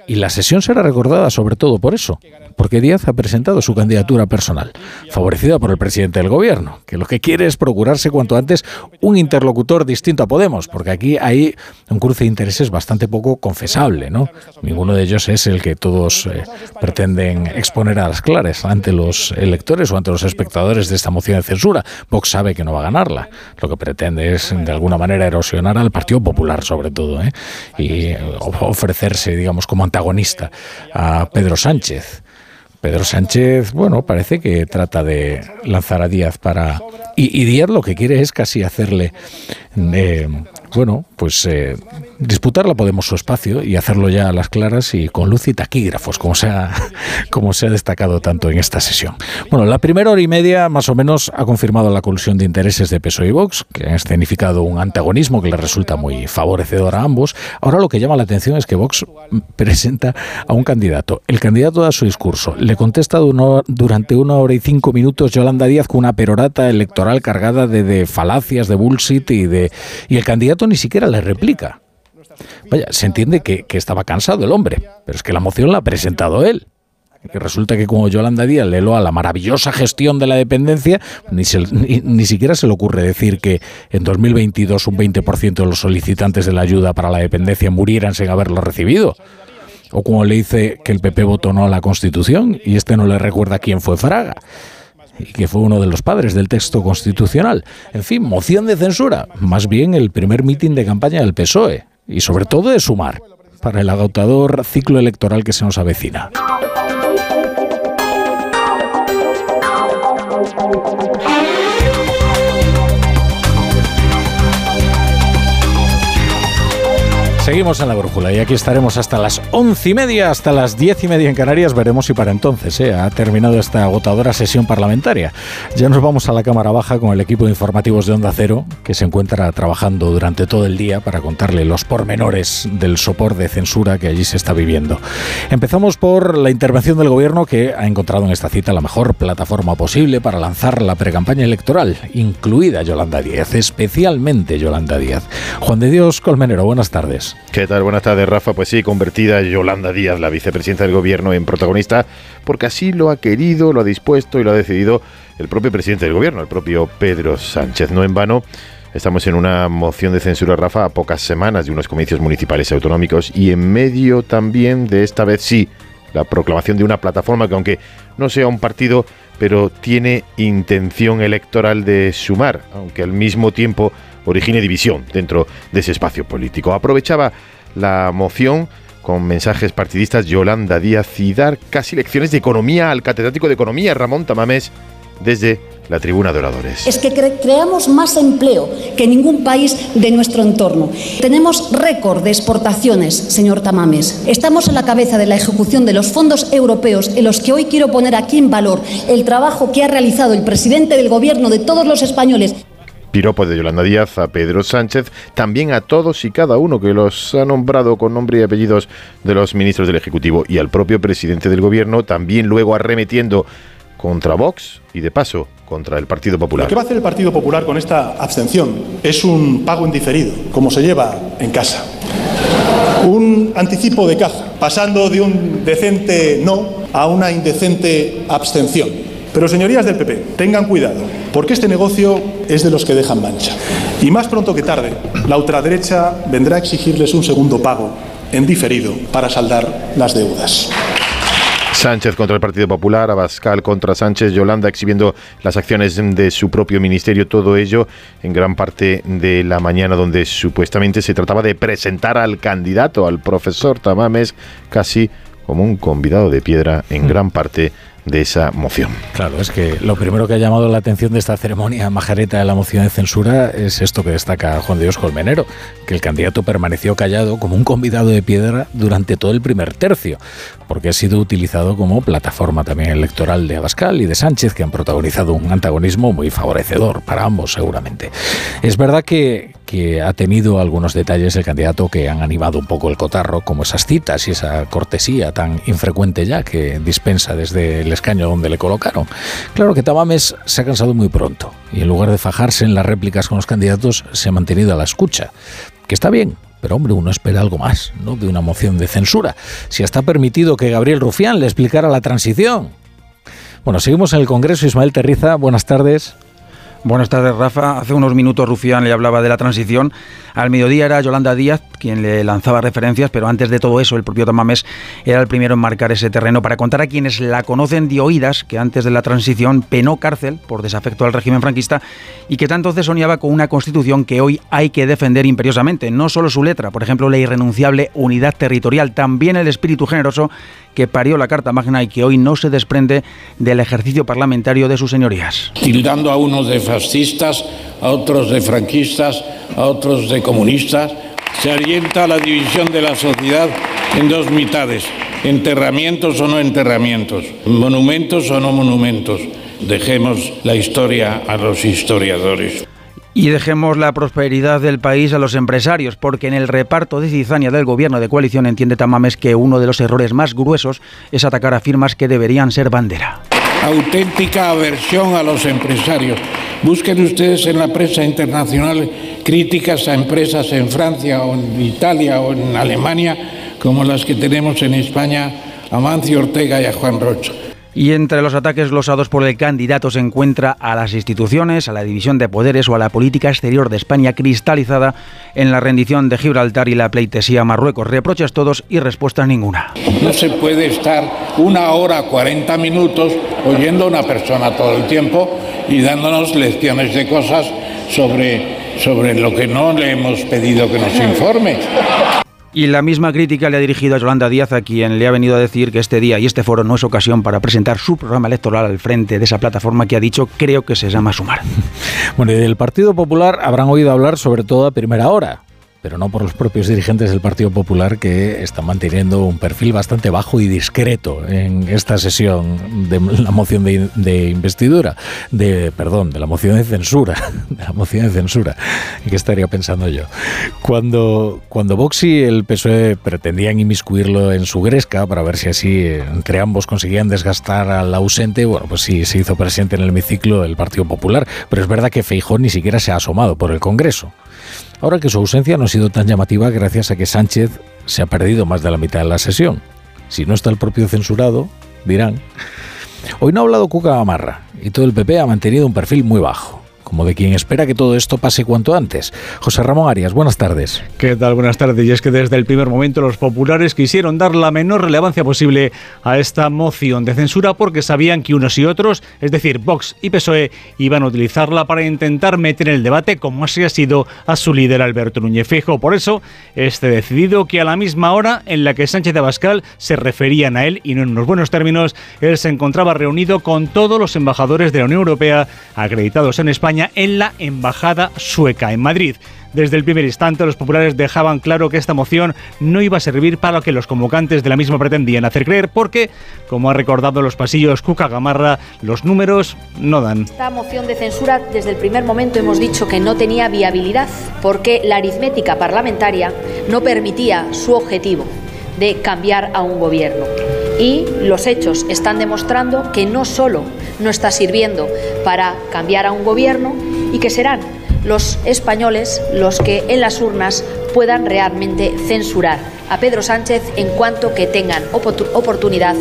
Y la sesión será recordada sobre todo por eso, porque Díaz ha presentado su candidatura personal, favorecida por el presidente del gobierno, que lo que quiere es procurarse cuanto antes un interlocutor distinto a Podemos, porque aquí hay un cruce de intereses bastante poco confesable, ¿no? Ninguno de ellos es el que todos eh, pretenden exponer a las claras ante los electores o ante los espectadores de esta moción de censura. Vox sabe que no va a ganarla. Lo que pretende es, de alguna manera, erosionar al Partido Popular, sobre todo, ¿eh? y ofrecerse, digamos, como antagonista a Pedro Sánchez. Pedro Sánchez, bueno, parece que trata de lanzar a Díaz para... Y, Díaz lo que quiere es casi hacerle, eh, bueno, pues eh, disputarla Podemos su espacio y hacerlo ya a las claras y con luz y taquígrafos, como se, ha, como se ha destacado tanto en esta sesión. Bueno, la primera hora y media más o menos ha confirmado la colusión de intereses de PSOE y Vox, que han escenificado un antagonismo que le resulta muy favorecedor a ambos. Ahora lo que llama la atención es que Vox presenta a un candidato. El candidato da su discurso, le contesta durante una hora y cinco minutos Yolanda Díaz con una perorata electoral cargada de, falacias, de bullshit y, de, y el candidato ni siquiera le replica. Vaya, se entiende que, estaba cansado el hombre, pero es que la moción la ha presentado él. Que resulta que como Yolanda Díaz le a la maravillosa gestión de la dependencia, ni, ni, siquiera se le ocurre decir que en 2022 un 20% de los solicitantes de la ayuda para la dependencia murieran sin haberlo recibido. O como le dice que el PP votó no a la Constitución y este no le recuerda quién fue Fraga y que fue uno de los padres del texto constitucional. En fin, moción de censura, más bien el primer mitin de campaña del PSOE, y sobre todo de sumar para el agotador ciclo electoral que se nos avecina. Seguimos en la brújula y aquí estaremos hasta las once y media, hasta las diez y media en Canarias. Veremos si para entonces eh, ha terminado esta agotadora sesión parlamentaria. Ya nos vamos a la Cámara Baja con el equipo de informativos de Onda Cero, que se encuentra trabajando durante todo el día para contarle los pormenores del sopor de censura que allí se está viviendo. Empezamos por la intervención del gobierno que ha encontrado en esta cita la mejor plataforma posible para lanzar la precampaña electoral, incluida Yolanda Díaz, especialmente Yolanda Díaz. Juan de Dios Colmenero, buenas tardes. ¿Qué tal? Buenas tardes, Rafa. Pues sí, convertida Yolanda Díaz, la vicepresidenta del gobierno, en protagonista, porque así lo ha querido, lo ha dispuesto y lo ha decidido el propio presidente del gobierno, el propio Pedro Sánchez. No en vano. Estamos en una moción de censura, Rafa, a pocas semanas de unos comicios municipales y autonómicos y en medio también de esta vez sí la proclamación de una plataforma que aunque no sea un partido, pero tiene intención electoral de sumar, aunque al mismo tiempo origine división dentro de ese espacio político. Aprovechaba la moción con mensajes partidistas Yolanda Díaz y dar casi lecciones de economía al catedrático de economía Ramón Tamamés desde la tribuna de oradores. Es que creamos más empleo que ningún país de nuestro entorno. Tenemos récord de exportaciones, señor Tamames. Estamos a la cabeza de la ejecución de los fondos europeos en los que hoy quiero poner aquí en valor el trabajo que ha realizado el presidente del Gobierno de todos los españoles piropo de Yolanda Díaz a Pedro Sánchez, también a todos y cada uno que los ha nombrado con nombre y apellidos de los ministros del Ejecutivo y al propio presidente del Gobierno, también luego arremetiendo contra Vox y de paso contra el Partido Popular. Lo que va a hacer el Partido Popular con esta abstención es un pago indiferido, como se lleva en casa. Un anticipo de caja, pasando de un decente no a una indecente abstención. Pero señorías del PP, tengan cuidado, porque este negocio es de los que dejan mancha. Y más pronto que tarde, la ultraderecha vendrá a exigirles un segundo pago en diferido para saldar las deudas. Sánchez contra el Partido Popular, Abascal contra Sánchez, Yolanda exhibiendo las acciones de su propio ministerio, todo ello en gran parte de la mañana donde supuestamente se trataba de presentar al candidato, al profesor Tamames, casi como un convidado de piedra en hmm. gran parte de esa moción. Claro, es que lo primero que ha llamado la atención de esta ceremonia majareta de la moción de censura es esto que destaca Juan Dios Colmenero, que el candidato permaneció callado como un convidado de piedra durante todo el primer tercio, porque ha sido utilizado como plataforma también electoral de Abascal y de Sánchez, que han protagonizado un antagonismo muy favorecedor para ambos seguramente. Es verdad que, que ha tenido algunos detalles el candidato que han animado un poco el cotarro, como esas citas y esa cortesía tan infrecuente ya que dispensa desde el escaño donde le colocaron. Claro que Tamames se ha cansado muy pronto y en lugar de fajarse en las réplicas con los candidatos se ha mantenido a la escucha, que está bien, pero hombre, uno espera algo más, ¿no? De una moción de censura. Si está permitido que Gabriel Rufián le explicara la transición. Bueno, seguimos en el Congreso. Ismael Terriza, buenas tardes. Buenas tardes, Rafa. Hace unos minutos Rufián le hablaba de la transición. Al mediodía era Yolanda Díaz quien le lanzaba referencias, pero antes de todo eso, el propio Tamames era el primero en marcar ese terreno para contar a quienes la conocen de oídas que antes de la transición penó cárcel por desafecto al régimen franquista y que tanto soñaba con una constitución que hoy hay que defender imperiosamente. No solo su letra, por ejemplo, la irrenunciable unidad territorial, también el espíritu generoso que parió la Carta Magna y que hoy no se desprende del ejercicio parlamentario de sus señorías. Tildando a unos de fascistas, a otros de franquistas, a otros de comunistas, se orienta la división de la sociedad en dos mitades, enterramientos o no enterramientos, monumentos o no monumentos. Dejemos la historia a los historiadores. Y dejemos la prosperidad del país a los empresarios, porque en el reparto de cizaña del gobierno de coalición entiende Tamames que uno de los errores más gruesos es atacar a firmas que deberían ser bandera. Auténtica aversión a los empresarios. Busquen ustedes en la prensa internacional críticas a empresas en Francia o en Italia o en Alemania como las que tenemos en España a Mancio Ortega y a Juan Rocha. Y entre los ataques glosados por el candidato se encuentra a las instituciones, a la división de poderes o a la política exterior de España cristalizada en la rendición de Gibraltar y la pleitesía a Marruecos. Reproches todos y respuesta ninguna. No se puede estar una hora, 40 minutos oyendo a una persona todo el tiempo y dándonos lecciones de cosas sobre, sobre lo que no le hemos pedido que nos informe. Y la misma crítica le ha dirigido a Yolanda Díaz, a quien le ha venido a decir que este día y este foro no es ocasión para presentar su programa electoral al frente de esa plataforma que ha dicho creo que se llama Sumar. Bueno, y del Partido Popular habrán oído hablar sobre todo a primera hora pero no por los propios dirigentes del Partido Popular que están manteniendo un perfil bastante bajo y discreto en esta sesión de la moción de, investidura, de perdón, de la moción de censura, de la moción de censura. ¿Y qué estaría pensando yo? Cuando, cuando Vox y el PSOE pretendían inmiscuirlo en su gresca para ver si así entre ambos conseguían desgastar al ausente, bueno, pues sí, se hizo presente en el hemiciclo el Partido Popular, pero es verdad que Feijón ni siquiera se ha asomado por el Congreso. Ahora que su ausencia no ha sido tan llamativa gracias a que Sánchez se ha perdido más de la mitad de la sesión. Si no está el propio censurado, dirán. Hoy no ha hablado Cuca Gamarra y todo el PP ha mantenido un perfil muy bajo como de quien espera que todo esto pase cuanto antes. José Ramón Arias, buenas tardes. ¿Qué tal? Buenas tardes. Y es que desde el primer momento los populares quisieron dar la menor relevancia posible a esta moción de censura porque sabían que unos y otros, es decir, Vox y PSOE, iban a utilizarla para intentar meter en el debate, como así ha sido a su líder Alberto Núñez Fijo. Por eso, este decidido que a la misma hora en la que Sánchez de Abascal se referían a él y no en unos buenos términos, él se encontraba reunido con todos los embajadores de la Unión Europea acreditados en España en la Embajada sueca en Madrid. Desde el primer instante, los populares dejaban claro que esta moción no iba a servir para lo que los convocantes de la misma pretendían hacer creer, porque, como ha recordado los pasillos Cuca Gamarra, los números no dan. Esta moción de censura, desde el primer momento hemos dicho que no tenía viabilidad, porque la aritmética parlamentaria no permitía su objetivo de cambiar a un gobierno. Y los hechos están demostrando que no solo no está sirviendo para cambiar a un gobierno y que serán los españoles los que en las urnas puedan realmente censurar a Pedro Sánchez en cuanto que tengan oportunidad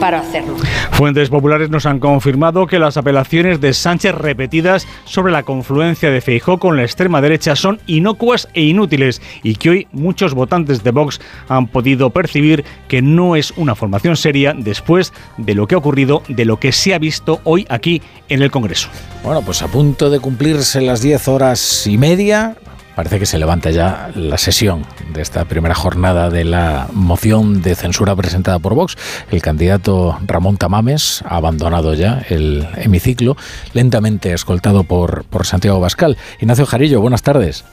para hacerlo. Fuentes populares nos han confirmado que las apelaciones de Sánchez repetidas sobre la confluencia de Feijó con la extrema derecha son inocuas e inútiles y que hoy muchos votantes de Vox han podido percibir que no es una formación seria después de lo que ha ocurrido, de lo que se ha visto hoy aquí en el Congreso. Bueno, pues a punto de cumplirse las 10 horas y media, parece que se levanta ya la sesión de esta primera jornada de la moción de censura presentada por Vox. El candidato Ramón Tamames ha abandonado ya el hemiciclo, lentamente escoltado por, por Santiago Bascal. Ignacio Jarillo, buenas tardes.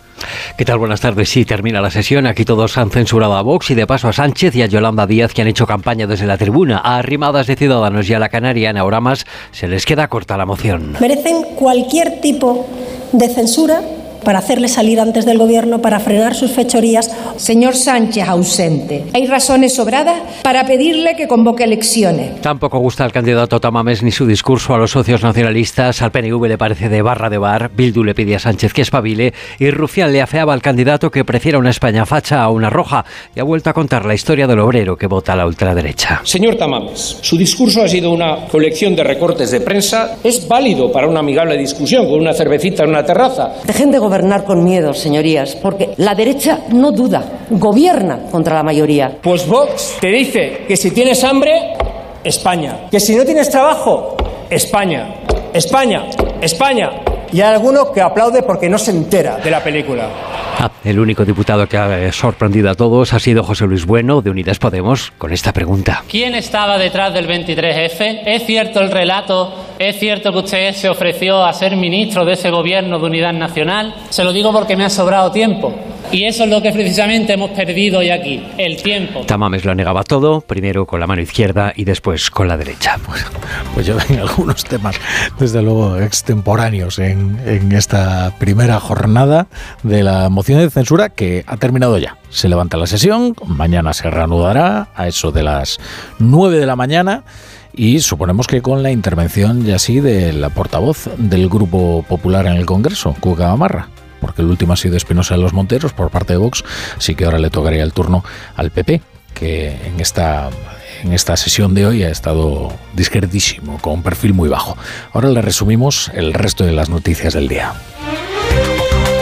¿Qué tal? Buenas tardes. Sí, termina la sesión. Aquí todos han censurado a Vox y de paso a Sánchez y a Yolanda Díaz que han hecho campaña desde la tribuna. A Arrimadas de Ciudadanos y a la Canaria en más se les queda corta la moción. Merecen cualquier tipo de censura para hacerle salir antes del gobierno, para frenar sus fechorías. Señor Sánchez ausente, hay razones sobradas para pedirle que convoque elecciones. Tampoco gusta al candidato Tamames ni su discurso a los socios nacionalistas. Al PNV le parece de barra de bar. Bildu le pide a Sánchez que espabile. Y Rufián le afeaba al candidato que prefiera una España facha a una roja. Y ha vuelto a contar la historia del obrero que vota a la ultraderecha. Señor Tamames, su discurso ha sido una colección de recortes de prensa. Es válido para una amigable discusión con una cervecita en una terraza. Dejen de gobernar con miedo, señorías, porque la derecha no duda, gobierna contra la mayoría. Pues Vox te dice que si tienes hambre, España. Que si no tienes trabajo, España. España. España. Y hay alguno que aplaude porque no se entera de la película. Ah, el único diputado que ha sorprendido a todos ha sido José Luis Bueno, de Unidas Podemos, con esta pregunta. ¿Quién estaba detrás del 23F? ¿Es cierto el relato? ¿Es cierto que usted se ofreció a ser ministro de ese gobierno de unidad nacional? Se lo digo porque me ha sobrado tiempo. Y eso es lo que precisamente hemos perdido hoy aquí, el tiempo. Tamames lo negaba todo, primero con la mano izquierda y después con la derecha. Pues, pues yo tengo algunos temas, desde luego, extemporáneos en, en esta primera jornada de la moción de censura que ha terminado ya. Se levanta la sesión, mañana se reanudará a eso de las 9 de la mañana y suponemos que con la intervención ya sí de la portavoz del Grupo Popular en el Congreso, Cuca Gamarra porque el último ha sido Espinosa de los Monteros por parte de Vox, sí que ahora le tocaría el turno al PP, que en esta en esta sesión de hoy ha estado discretísimo, con un perfil muy bajo. Ahora le resumimos el resto de las noticias del día.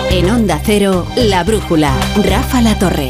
En Onda Cero, La Brújula, Rafa La Torre.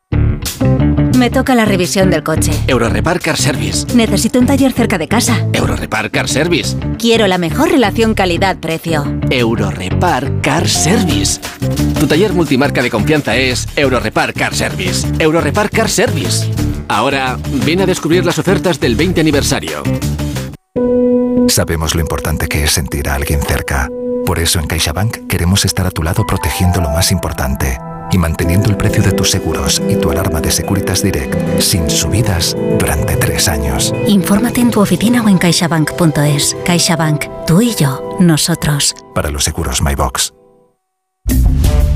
Me toca la revisión del coche. Eurorepar Car Service. Necesito un taller cerca de casa. Eurorepar Car Service. Quiero la mejor relación calidad-precio. Eurorepar Car Service. Tu taller multimarca de confianza es Eurorepar Car Service. Eurorepar Car Service. Ahora, ven a descubrir las ofertas del 20 aniversario. Sabemos lo importante que es sentir a alguien cerca. Por eso en CaixaBank queremos estar a tu lado protegiendo lo más importante y manteniendo el precio de tus seguros y tu alarma de Securitas Direct sin subidas durante tres años. Infórmate en tu oficina o en caixabank.es. CaixaBank, tú y yo, nosotros. Para los seguros MyBox.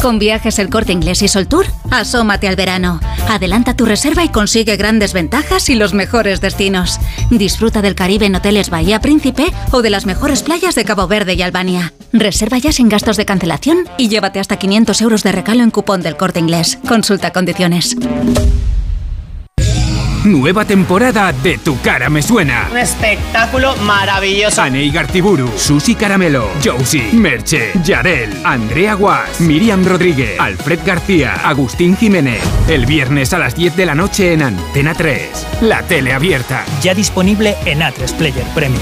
Con viajes el corte inglés y Soltour, asómate al verano. Adelanta tu reserva y consigue grandes ventajas y los mejores destinos. Disfruta del Caribe en hoteles Bahía Príncipe o de las mejores playas de Cabo Verde y Albania. Reserva ya sin gastos de cancelación y llévate hasta 500 euros de regalo en cupón del corte inglés. Consulta condiciones. Nueva temporada de Tu cara me suena. Un espectáculo maravilloso. Anei Gartiburu, Susi Caramelo, Josie, Merche, Yarel, Andrea Guas, Miriam Rodríguez, Alfred García, Agustín Jiménez. El viernes a las 10 de la noche en Antena 3. La tele abierta. Ya disponible en A3 Player Premium.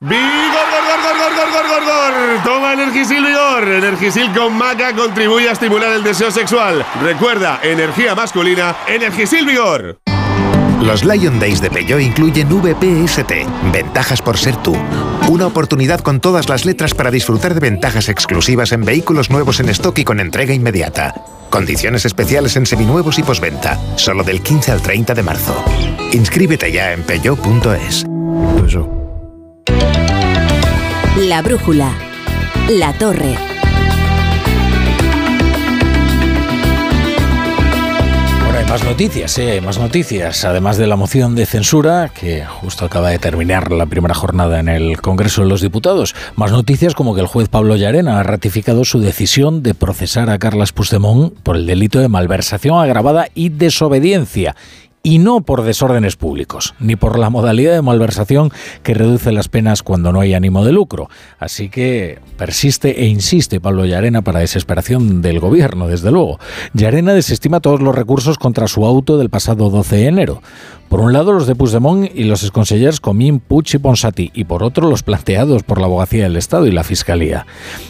¡Vigor, gor, gor, gor, gor, gor, gor, gor! Toma Energisil Vigor. Energisil con maca contribuye a estimular el deseo sexual. Recuerda, energía masculina, Energisil Vigor. Los Lion Days de Peugeot incluyen VPST, ventajas por ser tú. Una oportunidad con todas las letras para disfrutar de ventajas exclusivas en vehículos nuevos en stock y con entrega inmediata. Condiciones especiales en seminuevos y posventa, solo del 15 al 30 de marzo. Inscríbete ya en peugeot.es. La brújula. La torre. Ahora hay más noticias, sí, hay más noticias. Además de la moción de censura, que justo acaba de terminar la primera jornada en el Congreso de los Diputados. Más noticias como que el juez Pablo Llarena ha ratificado su decisión de procesar a Carlas Puigdemont por el delito de malversación agravada y desobediencia y no por desórdenes públicos, ni por la modalidad de malversación que reduce las penas cuando no hay ánimo de lucro. Así que persiste e insiste Pablo Llarena para desesperación del gobierno, desde luego. Llarena desestima todos los recursos contra su auto del pasado 12 de enero. Por un lado, los de Puigdemont y los exconsellers Comín, Puig y Ponsati, y por otro, los planteados por la Abogacía del Estado y la Fiscalía.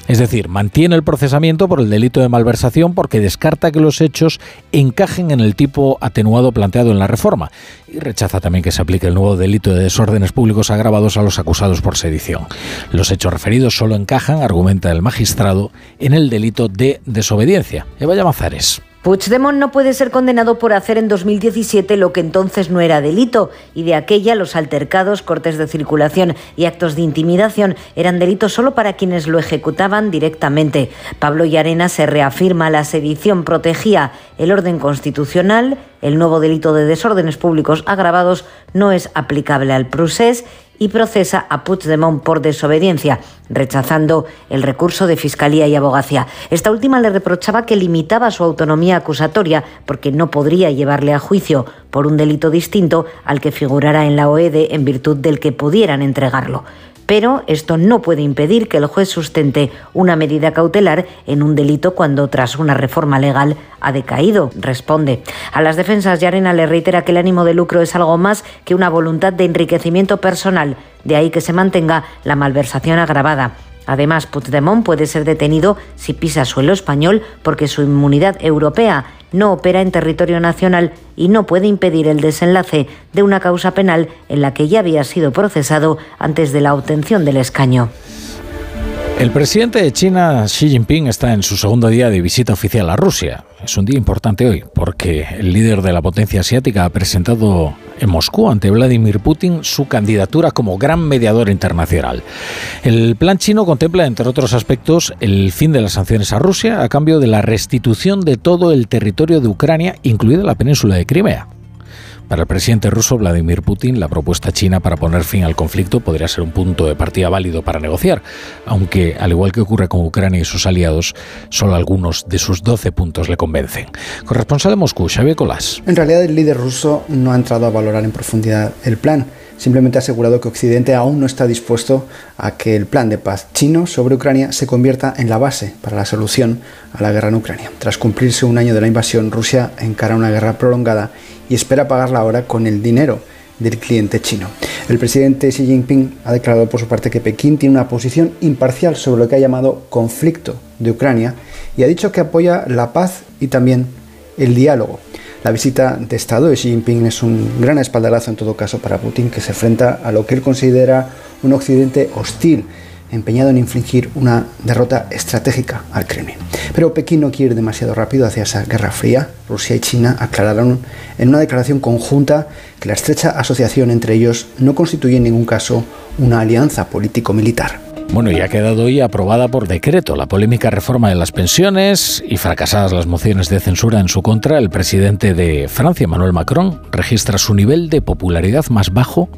Es decir, mantiene el procesamiento por el delito de malversación porque descarta que los hechos encajen en el tipo atenuado planteado en la reforma y rechaza también que se aplique el nuevo delito de desórdenes públicos agravados a los acusados por sedición. Los hechos referidos solo encajan, argumenta el magistrado, en el delito de desobediencia. Eva Llamazares. Puigdemont no puede ser condenado por hacer en 2017 lo que entonces no era delito, y de aquella los altercados, cortes de circulación y actos de intimidación eran delitos solo para quienes lo ejecutaban directamente. Pablo Llarena se reafirma la sedición protegía el orden constitucional, el nuevo delito de desórdenes públicos agravados no es aplicable al procés y procesa a Puigdemont por desobediencia, rechazando el recurso de Fiscalía y Abogacía. Esta última le reprochaba que limitaba su autonomía acusatoria porque no podría llevarle a juicio por un delito distinto al que figurara en la OED en virtud del que pudieran entregarlo pero esto no puede impedir que el juez sustente una medida cautelar en un delito cuando tras una reforma legal ha decaído, responde. A las defensas, Yarena le reitera que el ánimo de lucro es algo más que una voluntad de enriquecimiento personal, de ahí que se mantenga la malversación agravada. Además, Puigdemont puede ser detenido si pisa suelo español porque su inmunidad europea no opera en territorio nacional y no puede impedir el desenlace de una causa penal en la que ya había sido procesado antes de la obtención del escaño. El presidente de China, Xi Jinping, está en su segundo día de visita oficial a Rusia. Es un día importante hoy porque el líder de la potencia asiática ha presentado en Moscú ante Vladimir Putin su candidatura como gran mediador internacional. El plan chino contempla, entre otros aspectos, el fin de las sanciones a Rusia a cambio de la restitución de todo el territorio de Ucrania, incluida la península de Crimea. Para el presidente ruso Vladimir Putin, la propuesta china para poner fin al conflicto podría ser un punto de partida válido para negociar, aunque, al igual que ocurre con Ucrania y sus aliados, solo algunos de sus 12 puntos le convencen. Corresponsal de Moscú, Xavier Colás. En realidad, el líder ruso no ha entrado a valorar en profundidad el plan simplemente ha asegurado que Occidente aún no está dispuesto a que el plan de paz chino sobre Ucrania se convierta en la base para la solución a la guerra en Ucrania. Tras cumplirse un año de la invasión, Rusia encara una guerra prolongada y espera pagarla ahora con el dinero del cliente chino. El presidente Xi Jinping ha declarado por su parte que Pekín tiene una posición imparcial sobre lo que ha llamado conflicto de Ucrania y ha dicho que apoya la paz y también el diálogo. La visita de Estado de Xi Jinping es un gran espaldarazo en todo caso para Putin, que se enfrenta a lo que él considera un occidente hostil empeñado en infligir una derrota estratégica al Kremlin. Pero Pekín no quiere ir demasiado rápido hacia esa guerra fría. Rusia y China aclararon en una declaración conjunta que la estrecha asociación entre ellos no constituye en ningún caso una alianza político-militar. Bueno, y ha quedado hoy aprobada por decreto la polémica reforma de las pensiones y fracasadas las mociones de censura en su contra, el presidente de Francia, Emmanuel Macron, registra su nivel de popularidad más bajo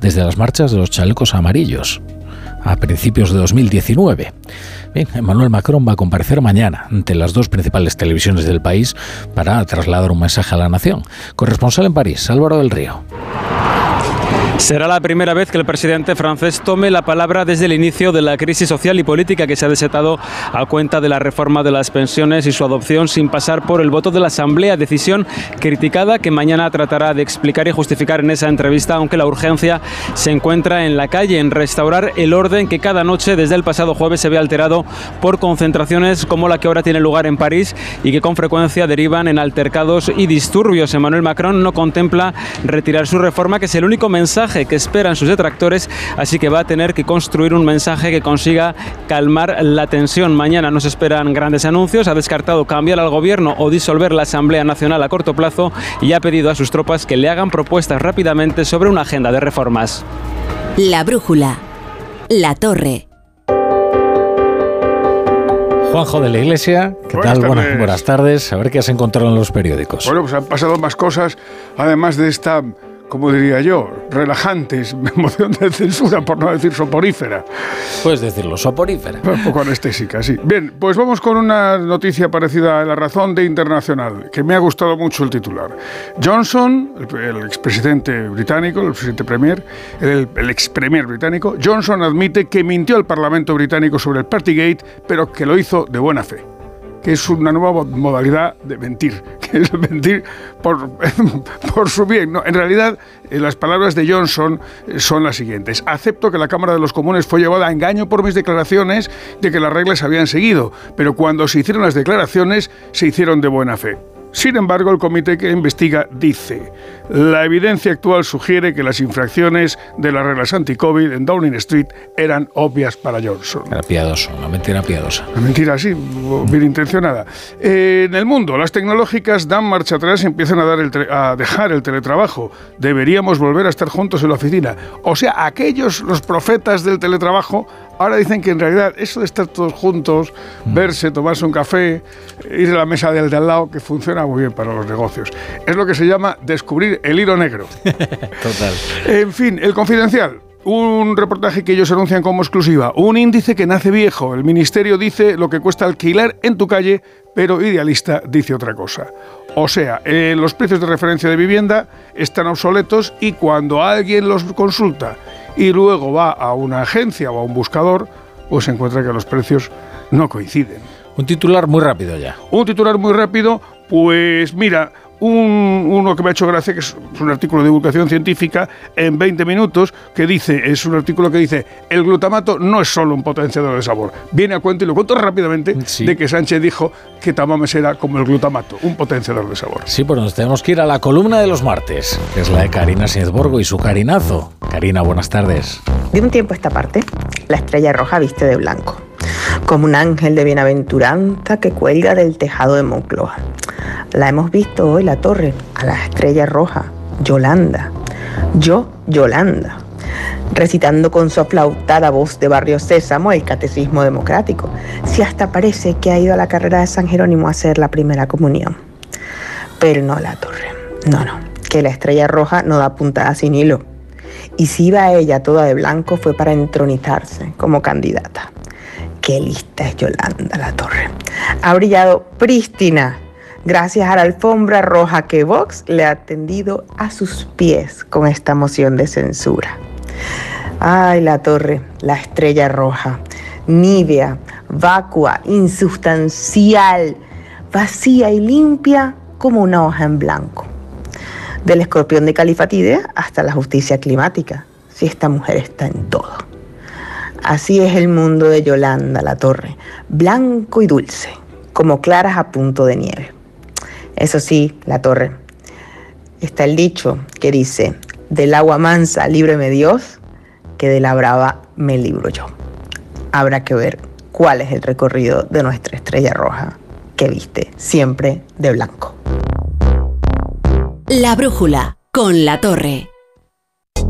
desde las marchas de los chalecos amarillos a principios de 2019. Bien, Emmanuel Macron va a comparecer mañana ante las dos principales televisiones del país para trasladar un mensaje a la nación. Corresponsal en París, Álvaro del Río. Será la primera vez que el presidente francés tome la palabra desde el inicio de la crisis social y política que se ha desatado a cuenta de la reforma de las pensiones y su adopción sin pasar por el voto de la Asamblea, decisión criticada que mañana tratará de explicar y justificar en esa entrevista, aunque la urgencia se encuentra en la calle, en restaurar el orden que cada noche desde el pasado jueves se ve alterado por concentraciones como la que ahora tiene lugar en París y que con frecuencia derivan en altercados y disturbios. Emmanuel Macron no contempla retirar su reforma, que es el único mensaje que esperan sus detractores, así que va a tener que construir un mensaje que consiga calmar la tensión. Mañana nos esperan grandes anuncios, ha descartado cambiar al gobierno o disolver la Asamblea Nacional a corto plazo y ha pedido a sus tropas que le hagan propuestas rápidamente sobre una agenda de reformas. La brújula. La torre. Juanjo de la Iglesia, ¿qué tal? buenas tardes. A ver qué has encontrado en los periódicos. Bueno, pues han pasado más cosas, además de esta como diría yo, relajantes, moción de censura, por no decir soporífera. Puedes decirlo, soporífera. Un poco anestésica, sí. Bien, pues vamos con una noticia parecida a La Razón de Internacional, que me ha gustado mucho el titular. Johnson, el, expresidente británico, el presidente premier, el, el ex premier británico, Johnson admite que mintió al Parlamento británico sobre el Partygate, pero que lo hizo de buena fe que es una nueva modalidad de mentir, que es mentir por, por su bien. No, en realidad, eh, las palabras de Johnson eh, son las siguientes. Acepto que la Cámara de los Comunes fue llevada a engaño por mis declaraciones de que las reglas habían seguido, pero cuando se hicieron las declaraciones se hicieron de buena fe. Sin embargo, el comité que investiga dice, la evidencia actual sugiere que las infracciones de las reglas anti-COVID en Downing Street eran obvias para Johnson. Era piadoso, una mentira piadosa. Una mentira, sí, bien intencionada. en el mundo, las tecnológicas dan marcha atrás y empiezan a, dar a dejar el teletrabajo. Deberíamos volver a estar juntos en la oficina. O sea, aquellos, los profetas del teletrabajo, ahora dicen que en realidad eso de estar todos juntos, mm. verse, tomarse un café, ir a la mesa del de al lado, que funciona muy bien para los negocios. Es lo que se llama descubrir el hilo negro. Total. En fin, el confidencial. Un reportaje que ellos anuncian como exclusiva. Un índice que nace viejo. El ministerio dice lo que cuesta alquilar en tu calle, pero Idealista dice otra cosa. O sea, eh, los precios de referencia de vivienda están obsoletos y cuando alguien los consulta y luego va a una agencia o a un buscador, pues se encuentra que los precios no coinciden. Un titular muy rápido ya. Un titular muy rápido, pues mira, un, uno que me ha hecho gracia, que es un artículo de divulgación científica en 20 minutos, que dice, es un artículo que dice, el glutamato no es solo un potenciador de sabor. Viene a cuento, y lo cuento rápidamente, de que Sánchez dijo que Tamames era como el glutamato, un potenciador de sabor. Sí, pues nos tenemos que ir a la columna de los martes, que es la de Karina Borgo y su carinazo. Karina, buenas tardes. De un tiempo a esta parte, la estrella roja viste de blanco como un ángel de bienaventuranza que cuelga del tejado de Moncloa. La hemos visto hoy, la torre, a la estrella roja, Yolanda. Yo, Yolanda, recitando con su aplautada voz de Barrio Sésamo el catecismo democrático, si hasta parece que ha ido a la carrera de San Jerónimo a hacer la primera comunión. Pero no la torre, no, no, que la estrella roja no da puntada sin hilo. Y si iba ella toda de blanco fue para entronizarse como candidata. Qué lista es Yolanda La Torre. Ha brillado prístina gracias a la alfombra roja que Vox le ha tendido a sus pies con esta moción de censura. Ay, La Torre, la estrella roja, nívea, vacua, insustancial, vacía y limpia como una hoja en blanco. Del escorpión de Califatide hasta la justicia climática, si esta mujer está en todo. Así es el mundo de Yolanda La Torre, blanco y dulce, como claras a punto de nieve. Eso sí, La Torre, está el dicho que dice, del agua mansa líbreme Dios, que de la brava me libro yo. Habrá que ver cuál es el recorrido de nuestra estrella roja, que viste siempre de blanco. La brújula con La Torre.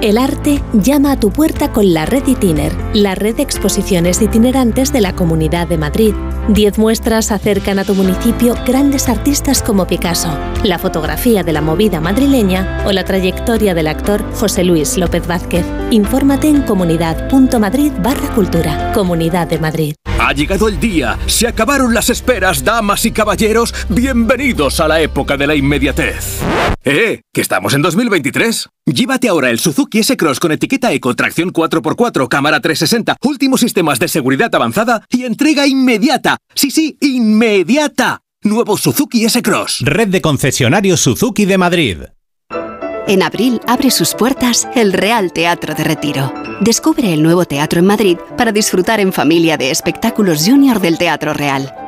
El arte llama a tu puerta con la Red Itiner, la red de exposiciones itinerantes de la Comunidad de Madrid. Diez muestras acercan a tu municipio grandes artistas como Picasso, la fotografía de la movida madrileña o la trayectoria del actor José Luis López Vázquez. Infórmate en comunidad.madrid barra cultura. Comunidad de Madrid. Ha llegado el día, se acabaron las esperas, damas y caballeros, bienvenidos a la época de la inmediatez. ¡Eh! ¿Que estamos en 2023? Llévate ahora el Suzuki S-Cross con etiqueta Eco, tracción 4x4, cámara 360, últimos sistemas de seguridad avanzada y entrega inmediata. Sí, sí, inmediata. Nuevo Suzuki S-Cross. Red de concesionarios Suzuki de Madrid. En abril abre sus puertas el Real Teatro de Retiro. Descubre el nuevo teatro en Madrid para disfrutar en familia de espectáculos junior del Teatro Real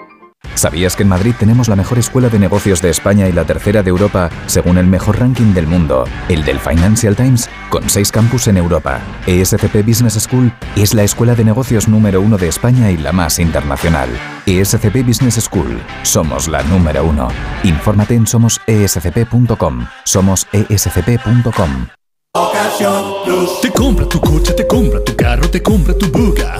¿Sabías que en Madrid tenemos la mejor escuela de negocios de España y la tercera de Europa, según el mejor ranking del mundo, el del Financial Times, con seis campus en Europa? ESCP Business School es la escuela de negocios número uno de España y la más internacional. ESCP Business School. Somos la número uno. Infórmate en somosescp.com. Somos escp.com. Te compra tu coche, te compra tu carro, te compra tu buga.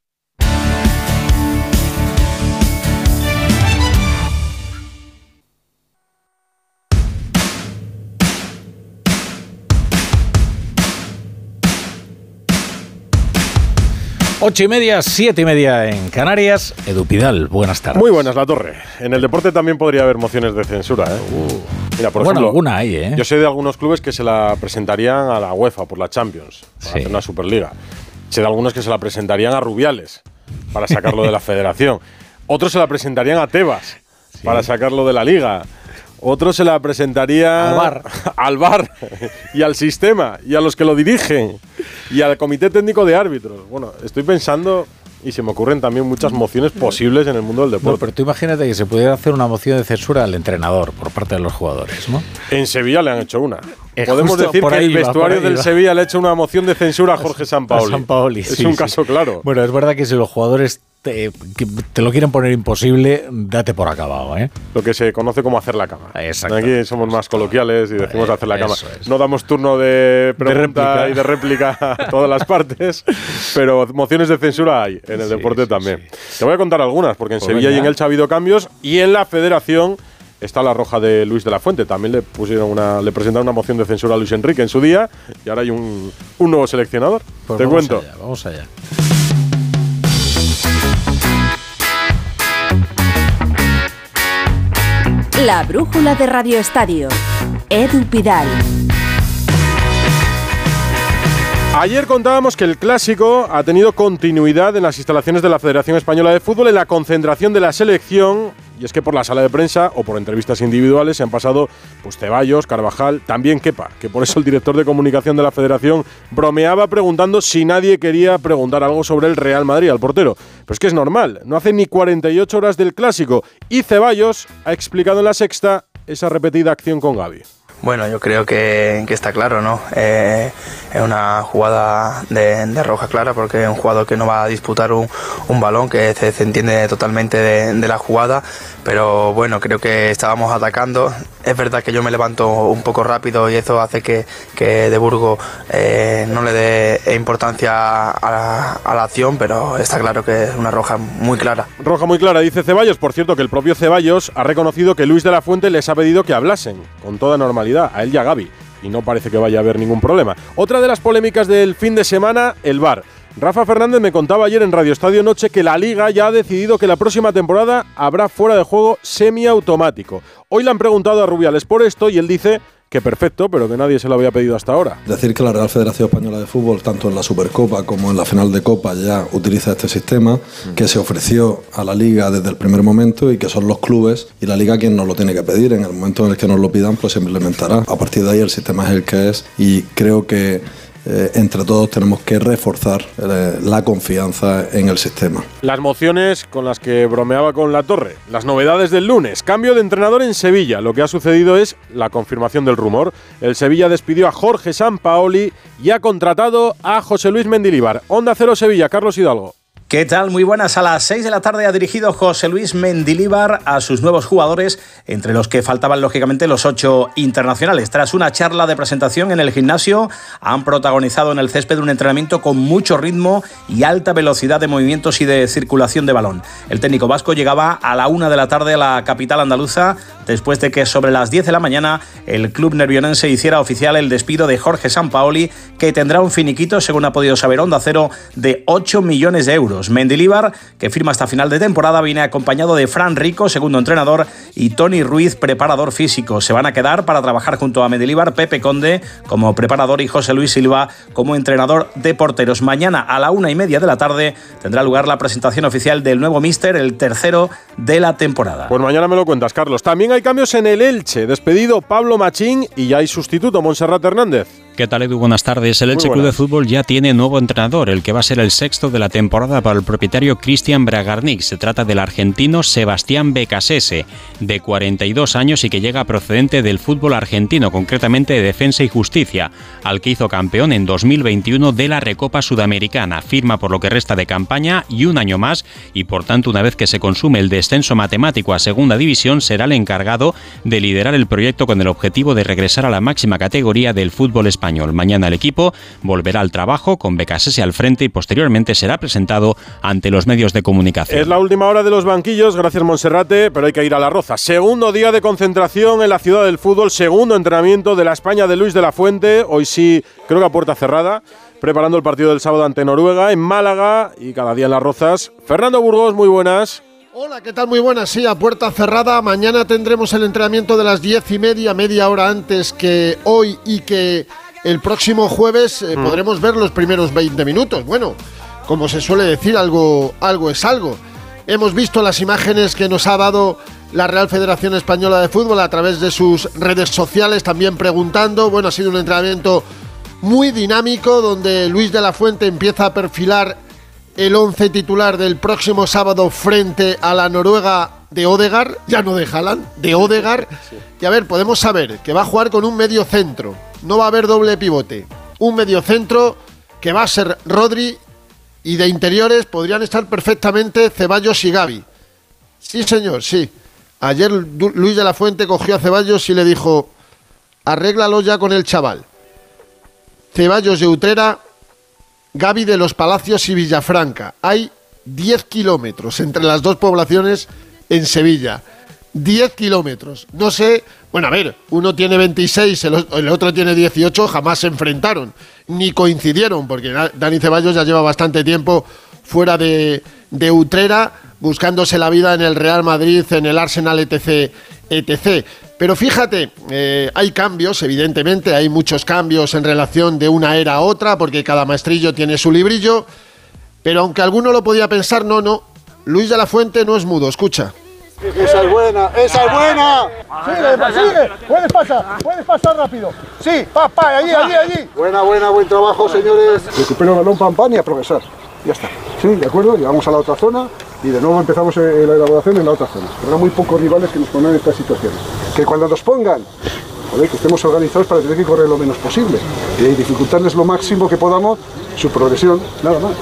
Ocho y media, siete y media en Canarias. Edu Pidal, buenas tardes. Muy buenas, La Torre. En el deporte también podría haber mociones de censura. ¿eh? Mira, por bueno, ejemplo, alguna hay, ¿eh? Yo sé de algunos clubes que se la presentarían a la UEFA por la Champions, para hacer una Superliga. Sé de algunos que se la presentarían a Rubiales para sacarlo de la Federación. Otros se la presentarían a Tebas para sacarlo de la Liga. Otros se la presentarían Al VAR. al y al sistema y a los que lo dirigen y al comité técnico de árbitros. Bueno, estoy pensando y se me ocurren también muchas mociones posibles en el mundo del No, deporte. pero tú imagínate que se pudiera hacer una moción de censura al entrenador por parte de los jugadores, ¿no? En Sevilla le han hecho una. Eh, Podemos decir que el iba, vestuario del iba. Sevilla le ha hecho una moción de censura a Jorge Sampaoli. A Sampaoli, es sí, un sí. caso claro. Bueno, es verdad que si los jugadores te, te lo quieren poner imposible, date por acabado, ¿eh? Lo que se conoce como hacer la cama. Exacto. Aquí somos más coloquiales y decimos hacer la cama. es. No damos turno de pregunta réplica. y de réplica a todas las partes, pero mociones de censura hay en el deporte también. Te voy a contar algunas, porque en Pues Sevilla y en Elche ha habido cambios y en la federación está la roja de Luis de la Fuente. También le pusieron una, le presentaron una moción de censura a Luis Enrique en su día y ahora hay un, un nuevo seleccionador. Pues Te vamos cuento. allá, vamos allá. La brújula de Radio Estadio. Edu Pidal. Ayer contábamos que el clásico ha tenido continuidad en las instalaciones de la Federación Española de Fútbol en la concentración de la selección. Y es que por la sala de prensa o por entrevistas individuales se han pasado pues Ceballos, Carvajal, también Kepa, que por eso el director de comunicación de la Federación bromeaba preguntando si nadie quería preguntar algo sobre el Real Madrid al portero. Pero es que es normal, no hace ni 48 horas del clásico y Ceballos ha explicado en la sexta esa repetida acción con Gaby. Bueno, yo creo que, está claro, ¿no? Eh, es una jugada de, roja clara porque es un jugador que no va a disputar un, balón, que se, entiende totalmente de, la jugada, pero bueno, creo que estábamos atacando. Es verdad que yo me levanto un poco rápido y eso hace que, que De Burgo eh, no le dé importancia a la, a la acción, pero está claro que es una roja muy clara. Roja muy clara, dice Ceballos. Por cierto, que el propio Ceballos ha reconocido que Luis de la Fuente les ha pedido que hablasen con toda normalidad, a él y a Gaby. Y no parece que vaya a haber ningún problema. Otra de las polémicas del fin de semana, el VAR. Rafa Fernández me contaba ayer en Radio Estadio Noche que la Liga ya ha decidido que la próxima temporada habrá fuera de juego semiautomático. Hoy le han preguntado a Rubiales por esto y él dice que perfecto, pero que nadie se lo había pedido hasta ahora. Decir que la Real Federación Española de Fútbol, tanto en la Supercopa como en la final de Copa, ya utiliza este sistema que se ofreció a la Liga desde el primer momento y que son los clubes y la Liga quien nos lo tiene que pedir. En el momento en el que nos lo pidan, pues se implementará. A partir de ahí el sistema es el que es y creo que eh, entre todos tenemos que reforzar eh, la confianza en el sistema. Las mociones con las que bromeaba con la torre. Las novedades del lunes. Cambio de entrenador en Sevilla. Lo que ha sucedido es la confirmación del rumor. El Sevilla despidió a Jorge Sampaoli y ha contratado a José Luis Mendilibar. Onda Cero Sevilla, Carlos Hidalgo. ¿Qué tal? Muy buenas. A las 6 de la tarde ha dirigido José Luis Mendilíbar a sus nuevos jugadores, entre los que faltaban lógicamente los ocho internacionales. Tras una charla de presentación en el gimnasio, han protagonizado en el césped un entrenamiento con mucho ritmo y alta velocidad de movimientos y de circulación de balón. El técnico vasco llegaba a la una de la tarde a la capital andaluza después de que sobre las 10 de la mañana el club nervionense hiciera oficial el despido de Jorge Sampaoli, que tendrá un finiquito, según ha podido saber Onda Cero, de 8 millones de euros. Mendilibar, que firma hasta final de temporada, viene acompañado de Fran Rico, segundo entrenador, y Tony Ruiz, preparador físico. Se van a quedar para trabajar junto a Mendilibar, Pepe Conde como preparador y José Luis Silva como entrenador de porteros. Mañana a la una y media de la tarde tendrá lugar la presentación oficial del nuevo Mister, el tercero de la temporada. Pues mañana me lo cuentas, Carlos. También hay cambios en el Elche. Despedido Pablo Machín y ya hay sustituto, Monserrat Hernández. ¿Qué tal, Edu? Buenas tardes. El Elche Club de Fútbol ya tiene nuevo entrenador, el que va a ser el sexto de la temporada para el propietario Cristian Bragarnik. Se trata del argentino Sebastián Becasese, de 42 años y que llega procedente del fútbol argentino, concretamente de Defensa y Justicia, al que hizo campeón en 2021 de la Recopa Sudamericana. Firma por lo que resta de campaña y un año más, y por tanto, una vez que se consume el descenso matemático a segunda división, será el encargado de liderar el proyecto con el objetivo de regresar a la máxima categoría del fútbol español. Mañana el equipo volverá al trabajo con Becasese al frente y posteriormente será presentado ante los medios de comunicación. Es la última hora de los banquillos, gracias Monserrate, pero hay que ir a la Roza. Segundo día de concentración en la ciudad del fútbol, segundo entrenamiento de la España de Luis de la Fuente, hoy sí creo que a puerta cerrada, preparando el partido del sábado ante Noruega en Málaga y cada día en las Rozas. Fernando Burgos, muy buenas. Hola, ¿qué tal? Muy buenas. Sí, a puerta cerrada. Mañana tendremos el entrenamiento de las diez y media, media hora antes que hoy y que el próximo jueves eh, podremos ver los primeros 20 minutos. Bueno, como se suele decir, algo, algo es algo. Hemos visto las imágenes que nos ha dado la Real Federación Española de Fútbol a través de sus redes sociales, también preguntando. Bueno, ha sido un entrenamiento muy dinámico donde Luis de la Fuente empieza a perfilar el 11 titular del próximo sábado frente a la Noruega de Odegar, ya no de Haaland, de Odegar. Y a ver, podemos saber que va a jugar con un medio centro no va a haber doble pivote. Un mediocentro que va a ser Rodri y de interiores podrían estar perfectamente Ceballos y Gaby. Sí, señor, sí. Ayer Luis de la Fuente cogió a Ceballos y le dijo, arréglalo ya con el chaval. Ceballos de Utrera, Gaby de los Palacios y Villafranca. Hay 10 kilómetros entre las dos poblaciones en Sevilla. 10 kilómetros. No sé, bueno, a ver, uno tiene 26, el, otro tiene 18, jamás se enfrentaron, ni coincidieron, porque Dani Ceballos ya lleva bastante tiempo fuera de, de Utrera, buscándose la vida en el Real Madrid, en el Arsenal, etc. etc. Pero fíjate, eh, hay cambios, evidentemente, hay muchos cambios en relación de una era a otra, porque cada maestrillo tiene su librillo, pero aunque alguno lo podía pensar, no, no, Luis de la Fuente no es mudo, escucha. Esa es buena, esa es buena. Sigue, sigue. Puedes pasar, puedes pasar rápido. Sí, pa, pa, allí, allí, allí. Buena, buena, buen trabajo, señores. Recupero el balón, pam, pam y a progresar. Ya está. Sí, de acuerdo, llegamos a la otra zona y de nuevo empezamos eh, la elaboración en la otra zona. Habrá muy pocos rivales que nos pongan en estas situaciones. Que cuando nos pongan, joder, que estemos organizados para tener que correr lo menos posible y dificultarles lo máximo que podamos su progresión, nada más.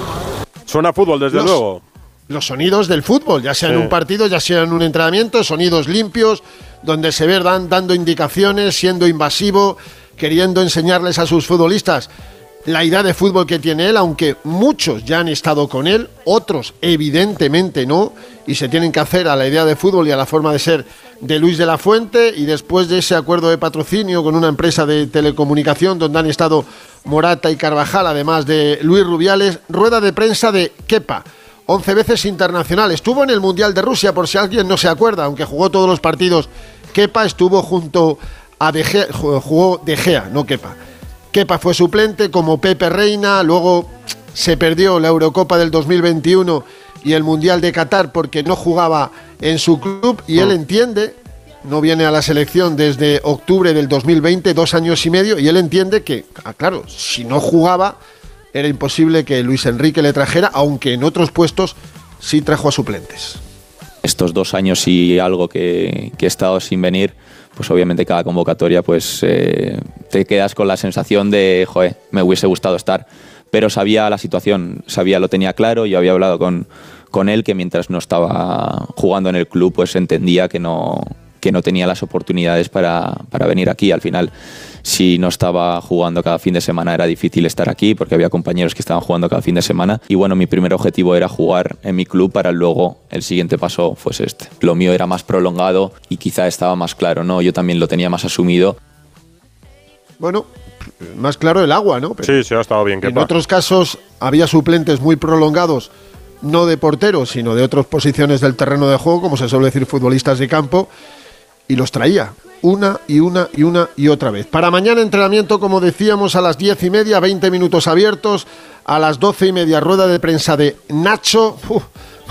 Suena fútbol, desde luego los sonidos del fútbol, ya sea en un partido, ya sea en un entrenamiento, sonidos limpios, donde se ve dando indicaciones, siendo invasivo, queriendo enseñarles a sus futbolistas la idea de fútbol que tiene él, aunque muchos ya han estado con él, otros evidentemente no, y se tienen que hacer a la idea de fútbol y a la forma de ser de Luis de la Fuente, y después de ese acuerdo de patrocinio con una empresa de telecomunicación donde han estado Morata y Carvajal, además de Luis Rubiales, rueda de prensa de Kepa 11 veces internacional. Estuvo en el Mundial de Rusia, por si alguien no se acuerda, aunque jugó todos los partidos. Kepa estuvo junto a De Gea, jugó De Gea, no Kepa. Kepa fue suplente como Pepe Reina, luego se perdió la Eurocopa del 2021 y el Mundial de Qatar porque no jugaba en su club y él ah. entiende, no viene a la selección desde octubre del 2020, dos años y medio, y él entiende que, ah, claro, si no jugaba era imposible que Luis Enrique le trajera, aunque en otros puestos sí trajo a suplentes. Estos dos años y algo que, he estado sin venir, pues obviamente cada convocatoria pues eh, te quedas con la sensación de, joder, me hubiese gustado estar pero sabía la situación, sabía, lo tenía claro, yo había hablado con, con él que mientras no estaba jugando en el club, pues entendía que no, que no tenía las oportunidades para, para venir aquí. Al final, si no estaba jugando cada fin de semana era difícil estar aquí porque había compañeros que estaban jugando cada fin de semana. Y bueno, mi primer objetivo era jugar en mi club para luego el siguiente paso fuese este. Lo mío era más prolongado y quizá estaba más claro, ¿no? Yo también lo tenía más asumido. Bueno, más claro el agua, ¿no? sí, sí, ha estado bien. En otros casos había suplentes muy prolongados, no de porteros, sino de otras posiciones del terreno de juego, como se suele decir futbolistas de campo, y los traía una y una y una y otra vez. Para mañana entrenamiento, como decíamos, a las diez y media, 20 minutos abiertos, a las doce y media rueda de prensa de Nacho.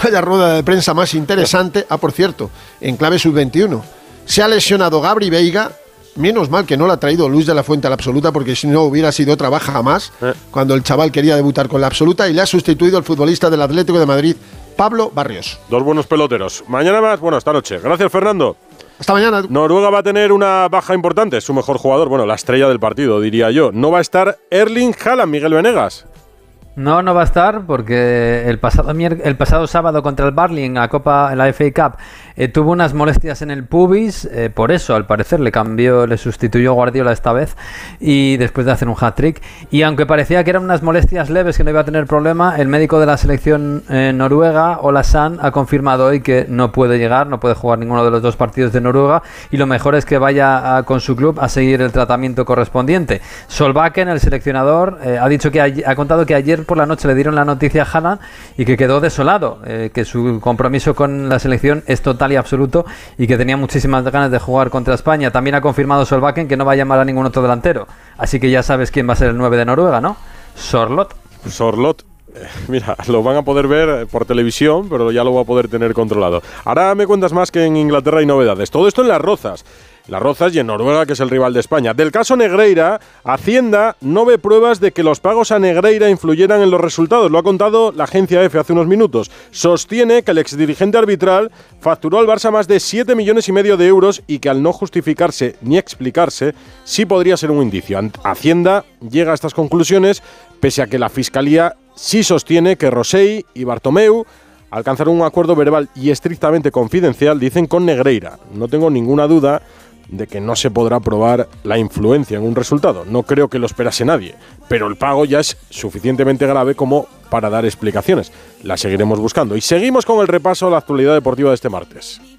vaya rueda de prensa más interesante. Ah, por cierto, en clave sub-21. Se ha lesionado Gabri Veiga, Menos mal que no la ha traído Luis de la Fuente a la absoluta, porque si no hubiera sido otra baja más, eh. cuando el chaval quería debutar con la absoluta, y le ha sustituido el futbolista del Atlético de Madrid, Pablo Barrios. Dos buenos peloteros. Mañana más, bueno, esta noche. Gracias, Fernando. Hasta mañana. Noruega va a tener una baja importante, su mejor jugador, bueno, la estrella del partido, diría yo. No va a estar Erling Haaland, Miguel Venegas. No, no va a estar porque el pasado, el pasado sábado contra el Barley en la Copa, en la FA Cup, eh, tuvo unas molestias en el pubis, eh, por eso al parecer le cambió, le sustituyó Guardiola esta vez y después de hacer un hat-trick. Y aunque parecía que eran unas molestias leves que no iba a tener problema, el médico de la selección eh, noruega, Ola San, ha confirmado hoy que no puede llegar, no puede jugar ninguno de los dos partidos de Noruega y lo mejor es que vaya con su club a seguir el tratamiento correspondiente. Solbakken, el seleccionador, ha dicho que ha contado que ayer por la noche le dieron la noticia a Haaland y que quedó desolado, que su compromiso con la selección es total absoluto y que tenía muchísimas ganas de jugar contra España. También ha confirmado Solbakken que no va a llamar a ningún otro delantero. Así que ya sabes quién va a ser el 9 de Noruega, ¿no? Sorlot. Sorlot. Eh, mira, lo van a poder ver por televisión, pero ya lo va a poder tener controlado. Ahora me cuentas más que en Inglaterra hay novedades. Todo esto en las rozas. Las Rozas y en Noruega, que es el rival de España. Del caso Negreira, Hacienda no ve pruebas de que los pagos a Negreira influyeran en los resultados. Lo ha contado la agencia EFE hace unos minutos. Sostiene que el exdirigente arbitral facturó al Barça más de 7 millones y medio de euros y que al no justificarse ni explicarse, sí podría ser un indicio. Hacienda llega a estas conclusiones pese a que la Fiscalía sí sostiene que Rosell y Bartomeu alcanzaron un acuerdo verbal y estrictamente confidencial, dicen, con Negreira. No tengo ninguna duda de que no se podrá probar la influencia en un resultado. No creo que lo esperase nadie, pero el pago ya es suficientemente grave como para dar explicaciones. La seguiremos buscando. Y seguimos con el repaso a la actualidad deportiva de este martes.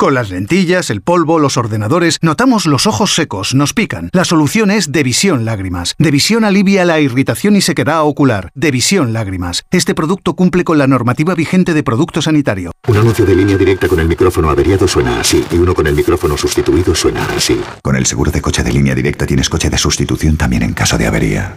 Con las lentillas, el polvo, los ordenadores, notamos los ojos secos, nos pican. La solución es Devisión Lágrimas. Devisión alivia la irritación y sequedad ocular. Devisión Lágrimas. Este producto cumple con la normativa vigente de producto sanitario. Un anuncio de línea directa con el micrófono averiado suena así y uno con el micrófono sustituido suena así. Con el seguro de coche de línea directa tienes coche de sustitución también en caso de avería.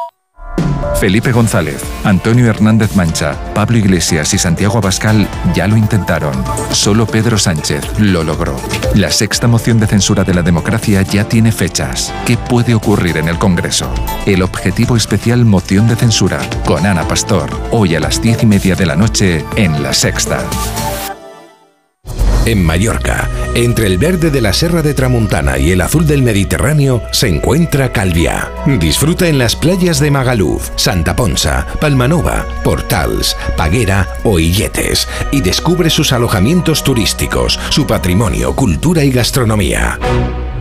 Felipe González, Antonio Hernández Mancha, Pablo Iglesias y Santiago Abascal ya lo intentaron. Solo Pedro Sánchez lo logró. La sexta moción de censura de la democracia ya tiene fechas. ¿Qué puede ocurrir en el Congreso? El objetivo especial moción de censura con Ana Pastor, hoy a las diez y media de la noche en La Sexta. En Mallorca, entre el verde de la Serra de Tramuntana y el azul del Mediterráneo, se encuentra Calviá. Disfruta en las playas de Magaluf, Santa Ponsa, Palmanova, Portals, Paguera o Illetes y descubre sus alojamientos turísticos, su patrimonio, cultura y gastronomía.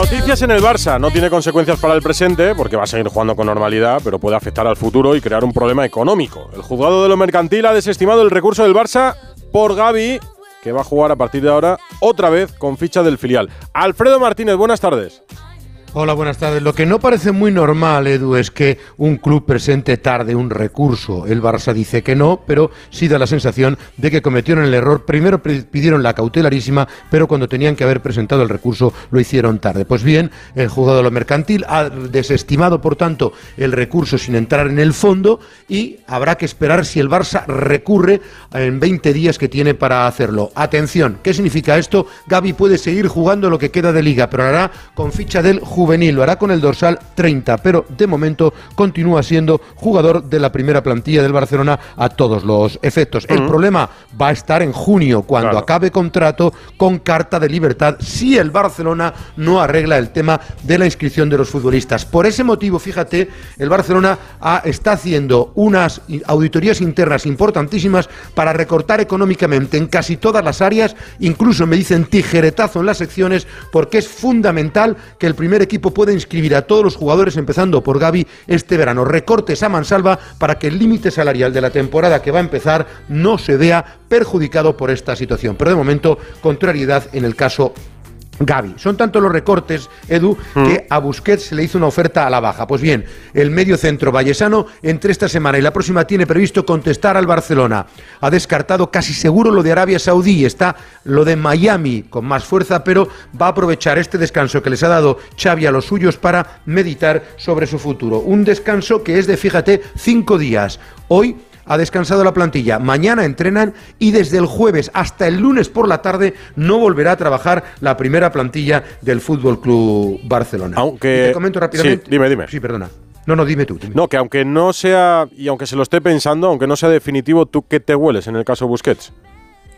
Noticias en el Barça. No tiene consecuencias para el presente porque va a seguir jugando con normalidad, pero puede afectar al futuro y crear un problema económico. El juzgado de lo mercantil ha desestimado el recurso del Barça por Gaby, que va a jugar a partir de ahora otra vez con ficha del filial. Alfredo Martínez, buenas tardes. Hola, buenas tardes. Lo que no parece muy normal, Edu, es que un club presente tarde un recurso. El Barça dice que no, pero sí da la sensación de que cometieron el error. Primero pidieron la cautelarísima, pero cuando tenían que haber presentado el recurso lo hicieron tarde. Pues bien, el juzgado de lo mercantil ha desestimado, por tanto, el recurso sin entrar en el fondo y habrá que esperar si el Barça recurre en 20 días que tiene para hacerlo. Atención, ¿qué significa esto? Gaby puede seguir jugando lo que queda de liga, pero hará con ficha del juvenil, lo hará con el dorsal 30, pero de momento continúa siendo jugador de la primera plantilla del Barcelona a todos los efectos. El problema va a estar en junio, cuando acabe contrato con carta de libertad, si el Barcelona no arregla el tema de la inscripción de los futbolistas. Por ese motivo, fíjate, el Barcelona está haciendo unas auditorías internas importantísimas para recortar económicamente en casi todas las áreas, incluso me dicen tijeretazo en las secciones, porque es fundamental que el primer equipo puede inscribir a todos los jugadores, empezando por Gaby, este verano. Recortes a mansalva para que el límite salarial de la temporada que va a empezar no se vea perjudicado por esta situación. Pero de momento, contrariedad en el caso Gaby. Son tanto los recortes, Edu, que a Busquets se le hizo una oferta a la baja. Pues bien, el medio centro vallesano entre esta semana y la próxima tiene previsto contestar al Barcelona. Ha descartado casi seguro lo de Arabia Saudí, está lo de Miami con más fuerza, pero va a aprovechar este descanso que les ha dado Xavi a los suyos para meditar sobre su futuro. Un descanso que es de, fíjate, cinco días. Hoy ha descansado la plantilla. Mañana entrenan y desde el jueves hasta el lunes por la tarde no volverá a trabajar la primera plantilla del Fútbol Club Barcelona. Aunque. te comento rápidamente. Sí, dime, dime. Sí, perdona. No, no, dime tú. No, que aunque no sea, y aunque se lo esté pensando, aunque no sea definitivo, ¿tú qué te hueles en el caso Busquets?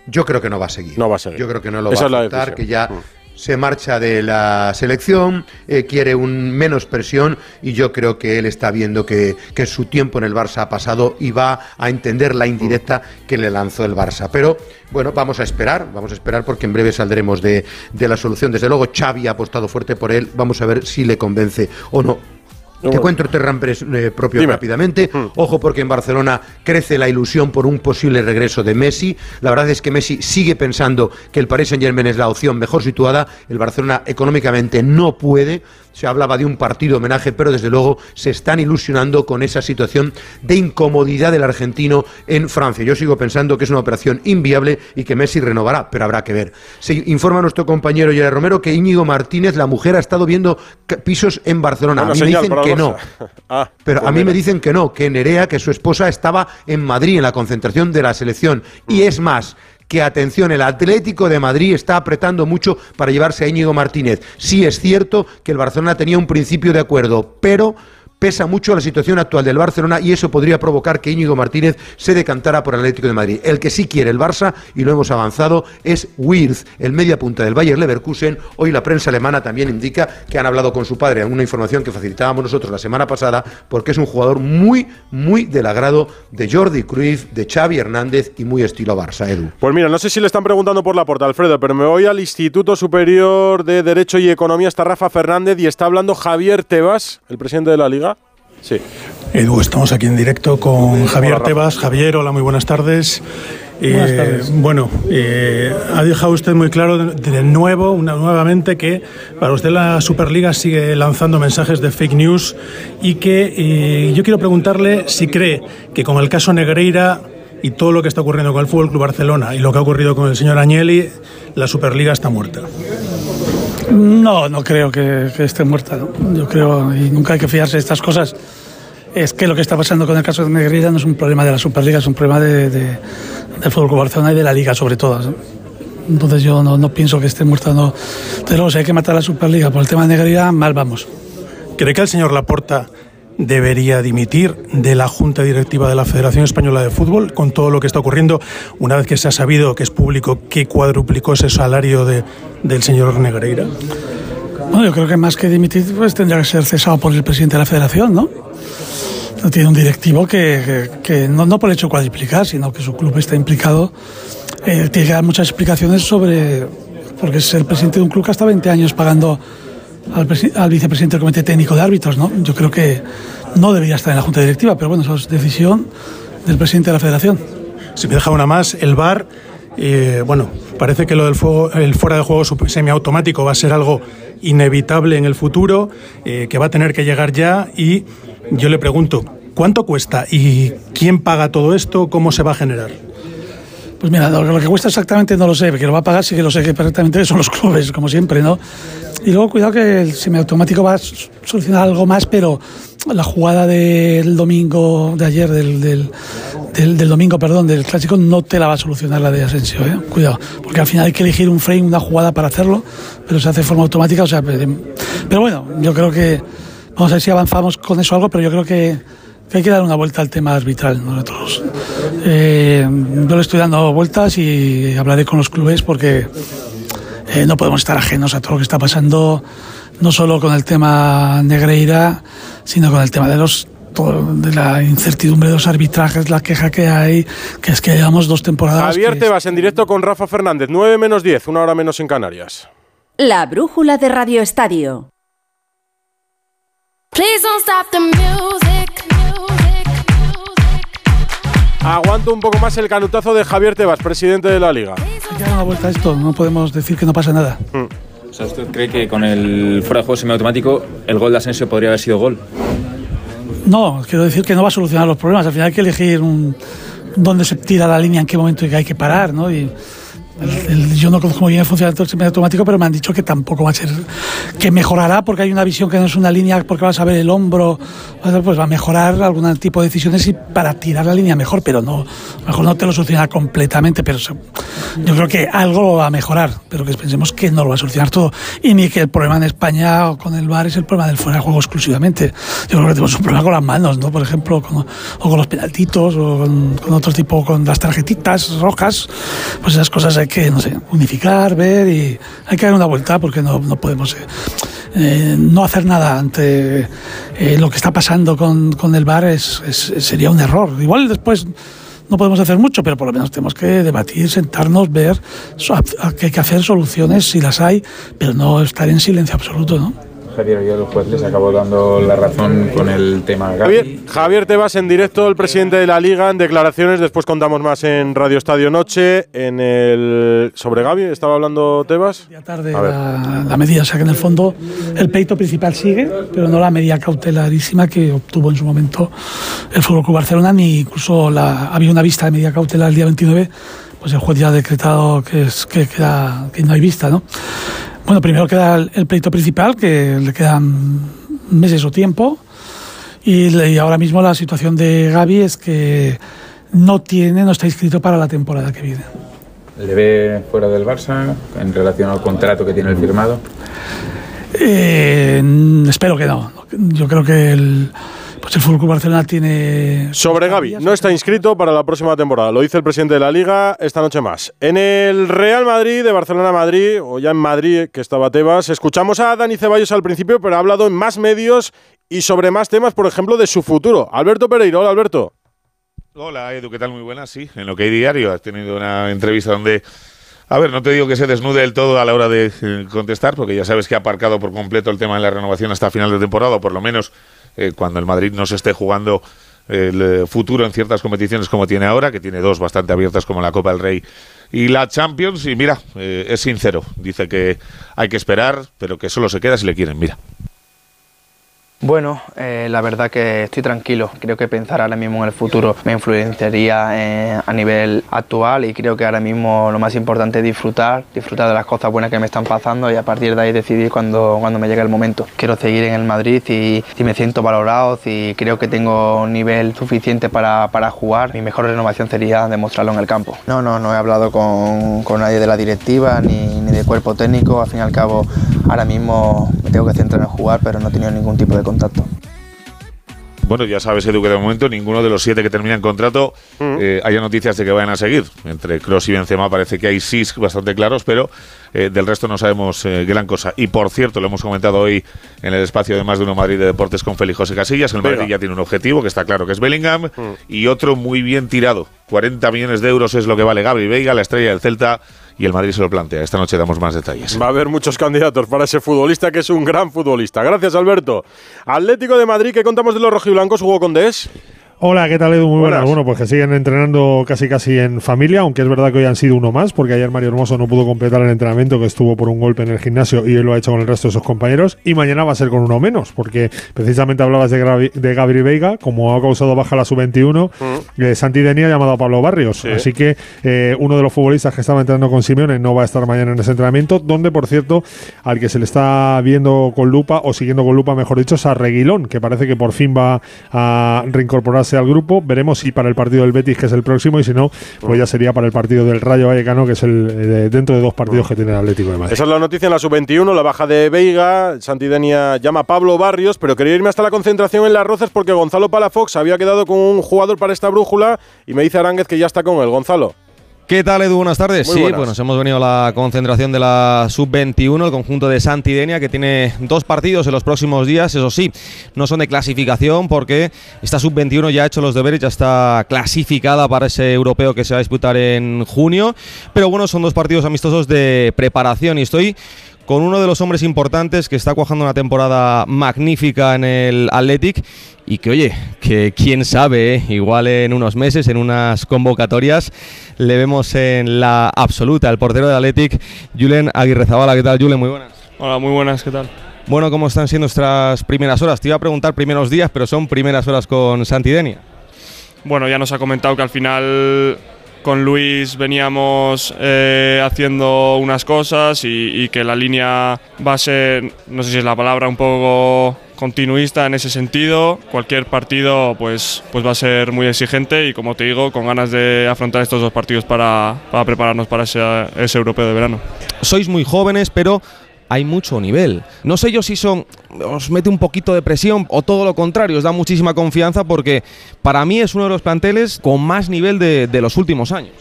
Yo creo que no va a seguir. No va a seguir. Yo creo que no lo va a aceptar, que ya mm. Se marcha de la selección, eh, quiere un menos presión y yo creo que él está viendo que, que, su tiempo en el Barça ha pasado y va a entender la indirecta que le lanzó el Barça. Pero bueno, vamos a esperar, vamos a esperar porque en breve saldremos de, de la solución. Desde luego Xavi ha apostado fuerte por él, vamos a ver si le convence o no. Te cuento el terreno eh, propio rápidamente. Ojo porque en Barcelona crece la ilusión por un posible regreso de Messi. La verdad es que Messi sigue pensando que el Paris Saint-Germain es la opción mejor situada. El Barcelona económicamente no puede se hablaba de un partido homenaje, pero desde luego se están ilusionando con esa situación de incomodidad del argentino en Francia. Yo sigo pensando que es una operación inviable y que Messi renovará, pero habrá que ver. Se informa nuestro compañero Yara Romero que Íñigo Martínez, la mujer, ha estado viendo pisos en Barcelona. a mí me dicen que no. Ah, pero pues a mí me dicen que no, que Nerea, que su esposa, estaba en Madrid en la concentración de la selección. Y es más, que atención, el Atlético de Madrid está apretando mucho para llevarse a Íñigo Martínez. Sí es cierto que el Barcelona tenía un principio de acuerdo, pero pesa mucho la situación actual del Barcelona y eso podría provocar que Íñigo Martínez se decantara por el Atlético de Madrid. El que sí quiere el Barça, y lo hemos avanzado, es Wirth, el media punta del Bayer Leverkusen. Hoy la prensa alemana también indica que han hablado con su padre, una información que facilitábamos nosotros la semana pasada, porque es un jugador muy, muy del agrado de Jordi Cruyff, de Xavi Hernández y muy estilo Barça, Edu. Pues mira, no sé si le están preguntando por la puerta, Alfredo, pero me voy al Instituto Superior de Derecho y Economía, está Rafa Fernández y está hablando Javier Tebas, el presidente de la Liga. Sí. Edu, estamos aquí en directo con Javier Tebas. Javier, hola, muy buenas tardes. Buenas tardes. bueno, eh, ha dejado usted muy claro de, nuevo, una, nuevamente, que para usted la Superliga sigue lanzando mensajes de fake news y que eh, yo quiero preguntarle si cree que con el caso Negreira y todo lo que está ocurriendo con el Fútbol Club Barcelona y lo que ha ocurrido con el señor Agnelli, la Superliga está muerta. No, no creo que, esté muerta. Yo creo, y nunca hay que fiarse de estas cosas, es que lo que está pasando con el caso de Negreira no es un problema de la Superliga, es un problema de, del Fútbol Barcelona y de la Liga sobre todo. Entonces yo no, pienso que esté muerta. No. Pero si hay que matar a la Superliga por el tema de Negreira, mal vamos ¿Cree que el señor Laporta debería dimitir de la Junta Directiva de la Federación Española de Fútbol con todo lo que está ocurriendo una vez que se ha sabido que es público que cuadruplicó ese salario de, del señor Negreira? Bueno, yo creo que más que dimitir, pues tendría que ser cesado por el presidente de la Federación, ¿no? Tiene un directivo que, que, que no, no, por el hecho de cuadriplicar, sino que su club está implicado. Eh, tiene que dar muchas explicaciones sobre. Porque es el presidente de un club que hasta 20 años pagando al, vicepresidente del Comité Técnico de Árbitros, ¿no? Yo creo que no debería estar en la Junta Directiva, pero bueno, eso es decisión del presidente de la Federación. Si me deja una más, el VAR, eh, bueno, parece que lo del fuego, el fuera de juego semiautomático va a ser algo inevitable en el futuro, eh, que va a tener que llegar ya y yo le pregunto, ¿cuánto cuesta y quién paga todo esto? ¿Cómo se va a generar? Pues mira, lo que cuesta exactamente no lo sé, que lo va a pagar sí que lo sé que perfectamente son los clubes, como siempre, ¿no? Y luego cuidado que el semiautomático va a solucionar algo más, pero la jugada del domingo, de ayer, del, del, del, del, domingo, perdón, del clásico, no te la va a solucionar la de Asensio, ¿eh? Cuidado, porque al final hay que elegir un frame, una jugada para hacerlo, pero se hace de forma automática, o sea, pero bueno, yo creo que, vamos a ver si avanzamos con eso algo, pero yo creo que, que hay que dar una vuelta al tema arbitral nosotros. Eh, yo le estoy dando vueltas y hablaré con los clubes porque eh, no podemos estar ajenos a todo lo que está pasando, no solo con el tema Negreira, sino con el tema de los de la incertidumbre de los arbitrajes, la queja que hay, que es que llevamos dos temporadas. Javier Tebas en directo con Rafa Fernández, 9 menos 10, una hora menos en Canarias. La brújula de Radio Estadio. Please don't stop the music. Aguanto un poco más el canutazo de Javier Tebas, presidente de la Liga. Hay que dar una vuelta a esto, no podemos decir que no pasa nada. Mm. O sea, ¿usted cree que con el fuera de juego semiautomático el gol de Asensio podría haber sido gol? No, quiero decir que no va a solucionar los problemas. Al final hay que elegir un, dónde se tira la línea, en qué momento hay que parar, ¿no? Y, yo no conozco muy bien el funcionamiento del automático, pero me han dicho que tampoco va a ser, que mejorará porque hay una visión que no es una línea porque vas a ver el hombro, pues va a mejorar algún tipo de decisiones y para tirar la línea mejor, pero no, mejor no te lo soluciona completamente, pero yo creo que algo lo va a mejorar, pero que pensemos que no lo va a solucionar todo y ni que el problema en España con el VAR es el problema del fuera de juego exclusivamente. Yo creo que tenemos un problema con las manos, ¿no? Por ejemplo, con, o con los penaltitos o con, con otro tipo, con las tarjetitas rojas, pues esas cosas hay que, no sé, unificar, ver y hay que dar una vuelta porque no, no podemos eh, eh, no hacer nada ante eh, lo que está pasando con, con el bar es, es, sería un error. Igual después no podemos hacer mucho, pero por lo menos tenemos que debatir, sentarnos, ver que hay que hacer soluciones si las hay, pero no estar en silencio absoluto, ¿no? Javier, el juez les acabó dando la razón con el tema Javier, Javier Tebas en directo, el presidente de la Liga, en declaraciones. Después contamos más en Radio Estadio Noche. En el sobre Gaby, ¿estaba hablando Tebas? Ya tarde la, la, medida, o sea que en el fondo el pleito principal sigue, pero no la medida cautelarísima que obtuvo en su momento el Fútbol Club Barcelona, ni incluso la, había una vista de medida cautelar el día 29 pues el juez ya ha decretado que, es, que, queda, que no hay vista, ¿no? Bueno, primero queda el, el, pleito principal, que le quedan meses o tiempo, y, y, ahora mismo la situación de Gaby es que no tiene, no está inscrito para la temporada que viene. ¿Le ve fuera del Barça en relación al contrato que tiene el firmado? Eh, espero que no. Yo creo que el, pues el Fútbol Barcelona tiene. Sobre Gaby, no está inscrito para la próxima temporada. Lo dice el presidente de la Liga esta noche más. En el Real Madrid, de Barcelona a Madrid, o ya en Madrid, que estaba Tebas, escuchamos a Dani Ceballos al principio, pero ha hablado en más medios y sobre más temas, por ejemplo, de su futuro. Alberto Pereiro, hola Alberto. Hola Edu, ¿qué tal? Muy buenas, sí. En lo que hay diario has tenido una entrevista donde. A ver, no te digo que se desnude del todo a la hora de eh, contestar, porque ya sabes que ha aparcado por completo el tema de la renovación hasta final de temporada, o por lo menos eh, cuando el Madrid no se esté jugando el eh, futuro en ciertas competiciones como tiene ahora, que tiene dos bastante abiertas como la Copa del Rey y la Champions. Y mira, eh, es sincero, dice que hay que esperar, pero que solo se queda si le quieren. Mira. Bueno, eh, la verdad que estoy tranquilo. Creo que pensar ahora mismo en el futuro me influenciaría eh, a nivel actual y creo que ahora mismo lo más importante es disfrutar, disfrutar de las cosas buenas que me están pasando y a partir de ahí decidir cuando, cuando me llegue el momento. Quiero seguir en el Madrid y, y me siento valorado y creo que tengo un nivel suficiente para, para, jugar. Mi mejor renovación sería demostrarlo en el campo. No, no, no he hablado con, con nadie de la directiva ni, ni de cuerpo técnico. Al fin y al cabo, ahora mismo me tengo que centrar en jugar, pero no he tenido ningún tipo de Bueno, ya sabes, Edu, que de momento ninguno de los siete que terminan contrato eh, haya noticias de que vayan a seguir. Entre Cross y Benzema parece que hay sí bastante claros, pero eh, del resto no sabemos eh, gran cosa. Y por cierto, lo hemos comentado hoy en el espacio de más de uno Madrid de Deportes con Félix José Casillas. El Madrid ya tiene un objetivo que está claro que es Bellingham y otro muy bien tirado. 40 millones de euros es lo que vale Gabri Veiga, la estrella del Celta y el Madrid se lo plantea. Esta noche damos más detalles. Va a haber muchos candidatos para ese futbolista que es un gran futbolista. Gracias, Alberto. Atlético de Madrid, ¿qué contamos de los rojiblancos? ¿Jugó con Des? Hola, ¿qué tal Edu? Muy buenas. Bueno, pues que siguen entrenando casi casi en familia, aunque es verdad que hoy han sido uno más, porque ayer Mario Hermoso no pudo completar el entrenamiento, que estuvo por un golpe en el gimnasio y él lo ha hecho con el resto de sus compañeros. Y mañana va a ser con uno menos, porque precisamente hablabas de, Gravi- de Gabri Veiga, como ha causado baja la sub-21, eh, Santi Deni ha llamado a Pablo Barrios. Así que eh, uno de los futbolistas que estaba entrenando con Simeone no va a estar mañana en ese entrenamiento, donde por cierto, al que se le está viendo con lupa, o siguiendo con lupa, mejor dicho, es a Reguilón, que parece que por fin va a reincorporarse al grupo. Veremos si para el partido del Betis, que es el próximo, y si no, pues ya sería para el partido del Rayo Vallecano, que es el eh, de- dentro de dos partidos que tiene el Atlético de Madrid. Esa es la noticia en la sub-21, la baja de Veiga. Santidenia llama a Pablo Barrios, pero quería irme hasta la concentración en Las Rozas porque Gonzalo Palafox había quedado con un jugador para esta brújula y me dice Aránguez que ya está con él. Gonzalo. ¿Qué tal, Edu? Buenas tardes. Muy sí, buenas. pues nos hemos venido a la concentración de la Sub-21, el conjunto de Santidenia, que tiene dos partidos en los próximos días. Eso sí, no son de clasificación porque esta Sub-21 ya ha hecho los deberes, ya está clasificada para ese europeo que se va a disputar en junio. Pero bueno, son dos partidos amistosos de preparación y estoy con uno de los hombres importantes que está cuajando una temporada magnífica en el Athletic y que oye, que quién sabe, ¿eh? igual en unos meses, en unas convocatorias, le vemos en la absoluta, el portero del Athletic, Julen Aguirre Zabala. ¿Qué tal, Julen? Muy buenas. Hola, muy buenas, ¿qué tal? Bueno, ¿cómo están siendo nuestras primeras horas? Te iba a preguntar primeros días, pero son primeras horas con Santidenia. Bueno, ya nos ha comentado que al final con Luis veníamos eh, haciendo unas cosas y, y que la línea va a ser, no sé si es la palabra, un poco continuista en ese sentido. Cualquier partido pues, pues va a ser muy exigente y como te digo, con ganas de afrontar estos dos partidos para, para prepararnos para ese, ese europeo de verano. Sois muy jóvenes, pero hay mucho nivel. No sé yo si son os mete un poquito de presión o todo lo contrario, os da muchísima confianza porque para mí es uno de los planteles con más nivel de, los últimos años.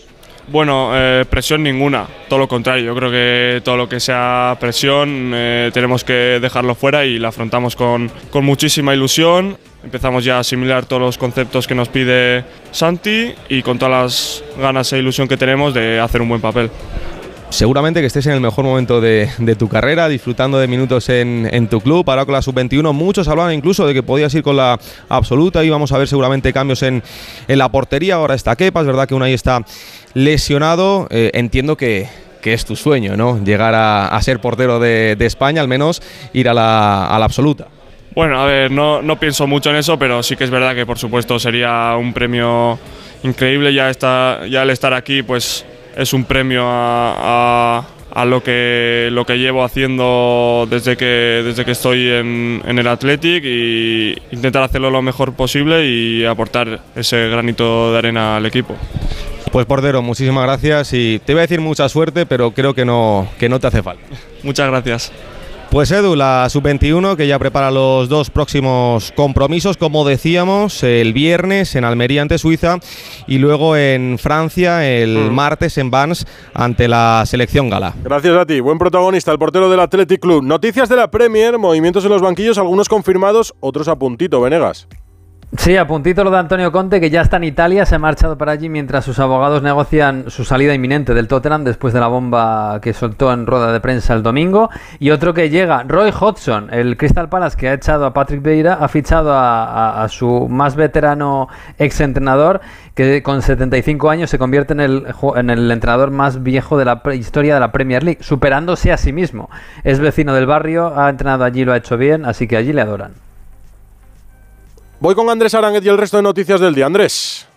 Bueno, eh, presión ninguna, todo lo contrario. Yo creo que todo lo que sea presión eh, tenemos que dejarlo fuera y la afrontamos con, con muchísima ilusión. Empezamos ya a asimilar todos los conceptos que nos pide Santi y con todas las ganas e ilusión que tenemos de hacer un buen papel. Seguramente que estés en el mejor momento de, de tu carrera, disfrutando de minutos en, en tu club. Ahora con la sub-21, muchos hablaban incluso de que podías ir con la absoluta y vamos a ver seguramente cambios en, en la portería. Ahora está Kepa, es verdad que Unai está lesionado. Eh, entiendo que, que es tu sueño, ¿no? Llegar a, a ser portero de, de España, al menos ir a la, a la absoluta. Bueno, a ver, no, no pienso mucho en eso, pero sí que es verdad que por supuesto sería un premio increíble. Ya, está, ya el estar aquí, pues es un premio a, a- a lo, que, lo que llevo haciendo desde que, desde que estoy en, en el Athletic y intentar hacerlo lo mejor posible y aportar ese granito de arena al equipo. Pues portero, muchísimas gracias y te voy a decir mucha suerte, pero creo que no, que no te hace falta. Muchas gracias. Pues Edu, la sub-21 que ya prepara los dos próximos compromisos, como decíamos, el viernes en Almería ante Suiza y luego en Francia el Mm. martes en Vans ante la selección gala. Gracias a ti, buen protagonista, el portero del Athletic Club. Noticias de la Premier, movimientos en los banquillos, algunos confirmados, otros a puntito, Venegas. Sí, a puntito lo de Antonio Conte, que ya está en Italia, se ha marchado para allí mientras sus abogados negocian su salida inminente del Tottenham después de la bomba que soltó en rueda de prensa el domingo. Y otro que llega, Roy Hodgson, el Crystal Palace que ha echado a Patrick Vieira, ha fichado a, su más veterano exentrenador, que con 75 años se convierte en el, en el entrenador más viejo de la historia de la Premier League, superándose a sí mismo. Es vecino del barrio, ha entrenado allí, lo ha hecho bien, así que allí le adoran. Voy con Andrés Aránguez y el resto de noticias del día. Andrés.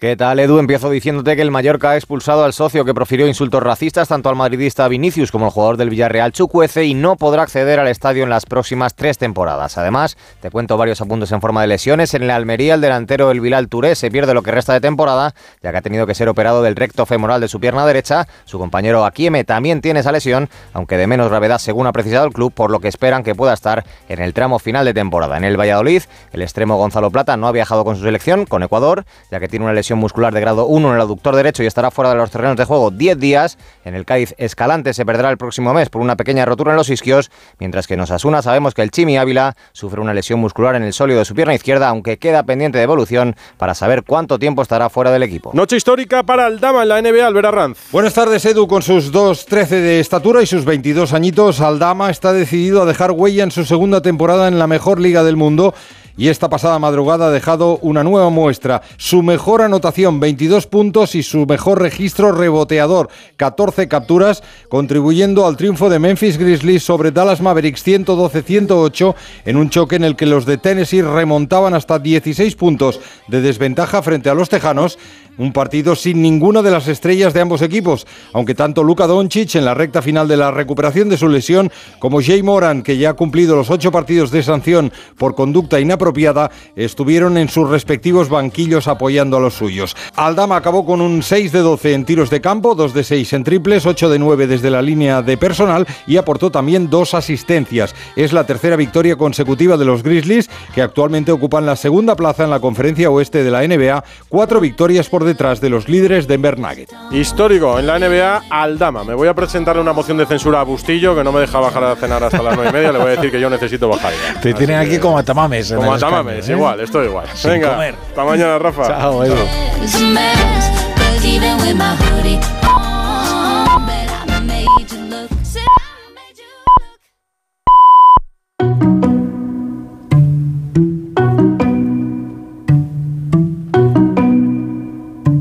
¿Qué tal, Edu? Empiezo diciéndote que el Mallorca ha expulsado al socio que profirió insultos racistas tanto al madridista Vinicius como al jugador del Villarreal Chucuece y no podrá acceder al estadio en las próximas tres temporadas. Además, te cuento varios apuntes en forma de lesiones. En la Almería, el delantero El Bilal se pierde lo que resta de temporada, ya que ha tenido que ser operado del recto femoral de su pierna derecha. Su compañero Akieme también tiene esa lesión, aunque de menos gravedad según ha precisado el club, por lo que esperan que pueda estar en el tramo final de temporada. En el Valladolid, el extremo Gonzalo Plata no ha viajado con su selección, con Ecuador, ya que tiene una lesión muscular de grado 1 en el aductor derecho y estará fuera de los terrenos de juego 10 días. En el Cádiz Escalante se perderá el próximo mes por una pequeña rotura en los isquios, mientras que en Osasuna sabemos que el Chimi Ávila sufre una lesión muscular en el sólido de su pierna izquierda, aunque queda pendiente de evolución para saber cuánto tiempo estará fuera del equipo. Noche histórica para el Dama en la NBA, Albert Arranz. Buenas tardes, Edu. Con sus 2.13 de estatura y sus 22 añitos, Aldama está decidido a dejar huella en su segunda temporada en la mejor liga del mundo y esta pasada madrugada ha dejado una nueva muestra. Su mejor anotación, 22 puntos y su mejor registro reboteador, 14 capturas, contribuyendo al triunfo de Memphis Grizzlies sobre Dallas Mavericks 112-108 en un choque en el que los de Tennessee remontaban hasta 16 puntos de desventaja frente a los Tejanos un partido sin ninguna de las estrellas de ambos equipos, aunque tanto Luka Doncic en la recta final de la recuperación de su lesión como Jay Moran, que ya ha cumplido los ocho partidos de sanción por conducta inapropiada, estuvieron en sus respectivos banquillos apoyando a los suyos. Aldama acabó con un 6 de 12 en tiros de campo, 2 de 6 en triples, 8 de 9 desde la línea de personal y aportó también dos asistencias. Es la tercera victoria consecutiva de los Grizzlies, que actualmente ocupan la segunda plaza en la conferencia oeste de la NBA, cuatro victorias por detrás de los líderes Denver Nuggets. Histórico en la NBA, Aldama. Me voy a presentarle una moción de censura a Bustillo, que no me deja bajar a cenar hasta las nueve y media. Le voy a decir que yo necesito bajar ya. Te tienen aquí como a tamames. Como a Tamames, ¿eh? igual, estoy igual. Sin Venga, comer. hasta mañana, Rafa. Chao, Edu. It's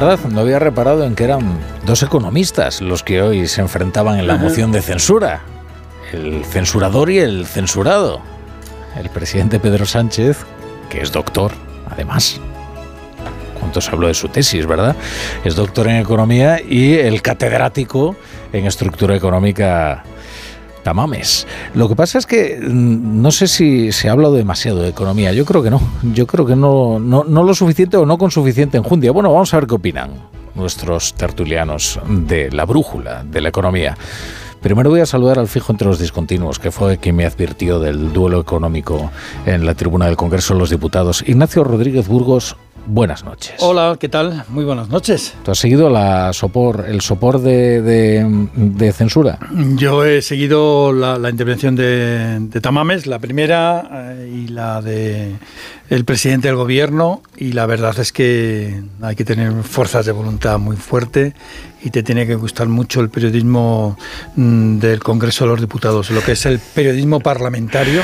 Verdad, no había reparado en que eran dos economistas los que hoy se enfrentaban en la Ajá. moción de censura. El censurador y el censurado. El presidente Pedro Sánchez, que es doctor, además. ¿Cuánto se habló de su tesis, verdad? Es doctor en economía y el catedrático en estructura económica Tamames. Lo que pasa es que mm, no sé si se ha hablado demasiado de economía. Yo creo que no. Yo creo que no, no, no lo suficiente o no con suficiente enjundia. Bueno, vamos a ver qué opinan nuestros tertulianos de la brújula de la economía. Primero voy a saludar al fijo entre los discontinuos, que fue quien me advirtió del duelo económico en la tribuna del Congreso de los Diputados. Ignacio Rodríguez Burgos, buenas noches. Hola, ¿qué tal? Muy buenas noches. ¿Tú has seguido la sopor, el sopor de, de- de censura? Yo he seguido la, la intervención de, de Tamames, la primera eh, y la de el presidente del gobierno y la verdad es que hay que tener fuerzas de voluntad muy fuerte y te tiene que gustar mucho el periodismo mm, del Congreso de los Diputados, lo que es el periodismo parlamentario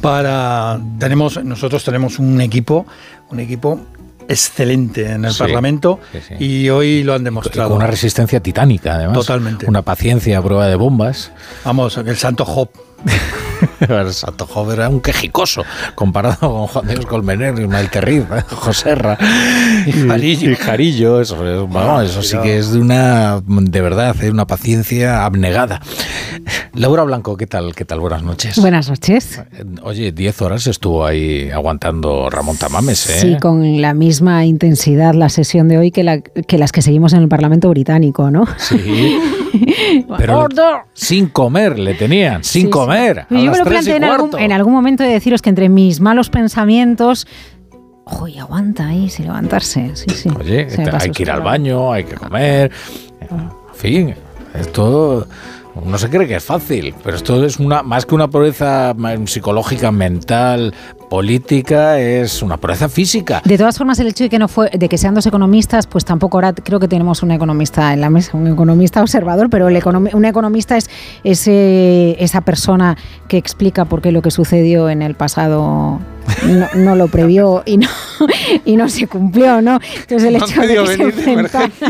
para tenemos nosotros tenemos un equipo, un equipo excelente en el Sí, Parlamento sí, sí. y hoy lo han demostrado. Con una resistencia titánica, además. Totalmente. Una paciencia a prueba de bombas. Vamos, el santo Job. santo Job era un quejicoso comparado con Juan Dios Colmener, Ismael Terriz, Joserra y Jarillo. Y Jarillo, eso, es- vamos, eso sí que es de una, de verdad, es una paciencia abnegada. Laura Blanco, ¿qué tal? ¿Qué tal? Buenas noches. Buenas noches. Oye, 10 horas estuvo ahí aguantando Ramón Tamames, ¿eh? Sí, con la misma intensidad la sesión de hoy que, la- que las que seguimos en el Parlamento británico, ¿no? Sí. Pero Gordo. sin comer le tenían, sin Sí, comer. Yo me lo planteé en algún, en algún momento de deciros que entre mis malos pensamientos. Ojo, y aguanta ahí sin levantarse. Sí, sí. Oye, hay que ir al baño, hay que comer. En fin, Esto uno se cree que es fácil, pero esto es una más que una pobreza psicológica, mental, política, es una pobreza física. De todas formas, el hecho de que no fue, de que sean dos economistas, pues tampoco ahora creo que tenemos un economista en la mesa, un economista observador, pero el economi- un economista es ese, esa persona que explica por qué lo que sucedió en el pasado no, no lo previó y no, y no se cumplió, ¿no? Entonces el No hecho de que se venir enfrentaran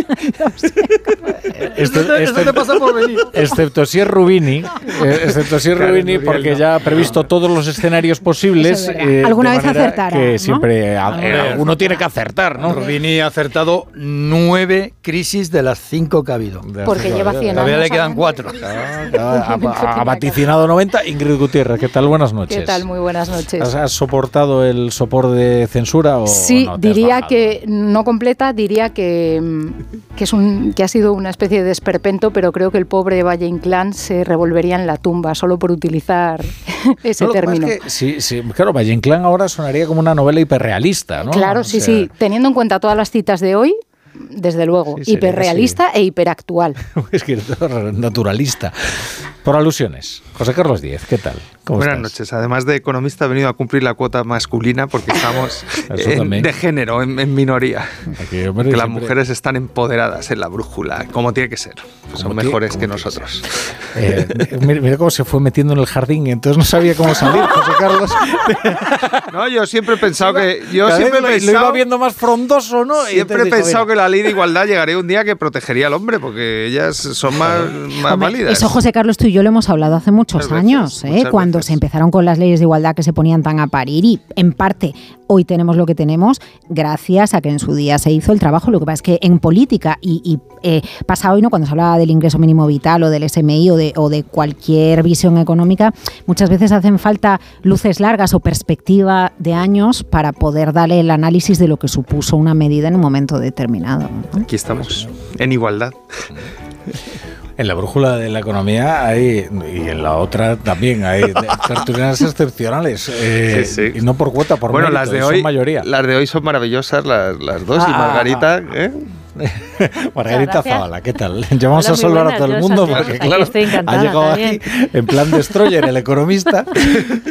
Esto, Esto te- esto te pasa por venir. Excepto si es Rubini, eh, excepto si es Rubini, porque ya ha previsto todos los escenarios posibles. Es Alguna de vez manera acertará, Que ¿no? siempre a- eh, alguno tiene que acertar, ¿no? Rubini ha acertado nueve crisis de las cinco que ha habido. Porque lleva 100 Todavía años le quedan cuatro. Ha, ha- ha vaticinado 90. Ingrid Gutiérrez, ¿qué tal? Buenas noches. ¿Qué tal? Muy buenas noches. ¿Has, has soportado el sopor de censura o Sí, no diría que no completa, diría que, mm, que es un que ha sido una especie de esperpento, pero creo que el pobre Valle Inclán se revolvería en la tumba solo por utilizar ese No, término. es que sí, sí, claro, Valle Inclán ahora sonaría como una novela hiperrealista, ¿no? Claro, O sí, sea, sí. Teniendo en cuenta todas las citas de hoy, desde luego, Sí, hiperrealista e hiperactual. Es que es naturalista. Por alusiones. José Carlos Díez, ¿qué tal? ¿Cómo Buenas estás? noches. Además de economista, he venido a cumplir la cuota masculina porque estamos en- también. de género, en, en minoría. Aquí, hombre, que las siempre- mujeres están empoderadas en la brújula, como tiene que ser. Son mejores que nosotros. Eh, mira, mira cómo se fue metiendo en el jardín y entonces no sabía cómo salir, José Carlos. No, yo siempre he pensado que. Yo Cada siempre lo- iba viendo más frondoso, ¿no? Y Siempre he dijo, pensado mira, que la ley de igualdad llegaría un día que protegería al hombre, porque ellas son más, más Hombre, válidas. Eso, José Carlos, tú y yo lo hemos hablado hace muchos Muchas veces, años, ¿eh? Cuando se empezaron con las leyes de igualdad que se ponían tan a parir y, en parte, hoy tenemos lo que tenemos gracias a que en su día se hizo el trabajo. Lo que pasa es que en política, y, y, eh, pasa hoy, ¿no? cuando se hablaba del ingreso mínimo vital o del SMI o de, o de cualquier visión económica, muchas veces hacen falta luces largas o perspectiva de años para poder darle el análisis de lo que supuso una medida en un momento determinado. ¿no? Aquí estamos, en igualdad. En la brújula de la economía hay, y en la otra también hay tertulianas excepcionales. eh, Sí, sí. Y no por cuota, por bueno, mérito, las de hoy, mayoría. las de hoy son maravillosas, las, las dos. y Ah, Margarita, ¿eh? Margarita. Zavala, ¿qué tal? Llamamos Hola, a saludar a todo el mundo porque, claro, ha llegado también. aquí en plan destroyer el economista.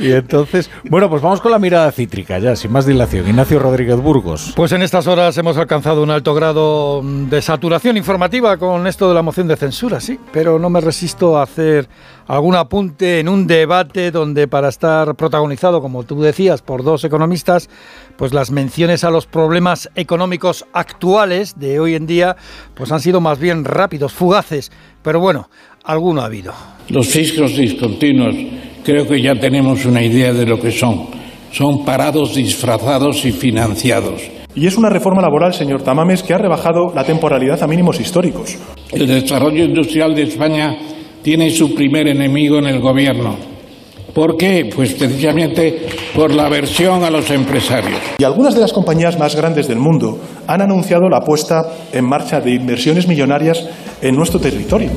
Y entonces, bueno, pues vamos con la mirada cítrica ya, sin más dilación. Ignacio Rodríguez Burgos. Pues en estas horas hemos alcanzado un alto grado de saturación informativa con esto de la moción de censura, sí, pero no me resisto a hacer algún apunte en un debate donde para estar protagonizado, como tú decías, por dos economistas, pues las menciones a los problemas económicos actuales de hoy en día pues han sido más bien rápidos, fugaces, pero bueno, alguno ha habido. Los fiscos discontinuos creo que ya tenemos una idea de lo que son. Son parados disfrazados y financiados. Y es una reforma laboral, señor Tamames, que ha rebajado la temporalidad a mínimos históricos. El desarrollo industrial de España tiene su primer enemigo en el gobierno. ¿Por qué? Pues precisamente por la aversión a los empresarios. Y algunas de las compañías más grandes del mundo han anunciado la puesta en marcha de inversiones millonarias en nuestro territorio.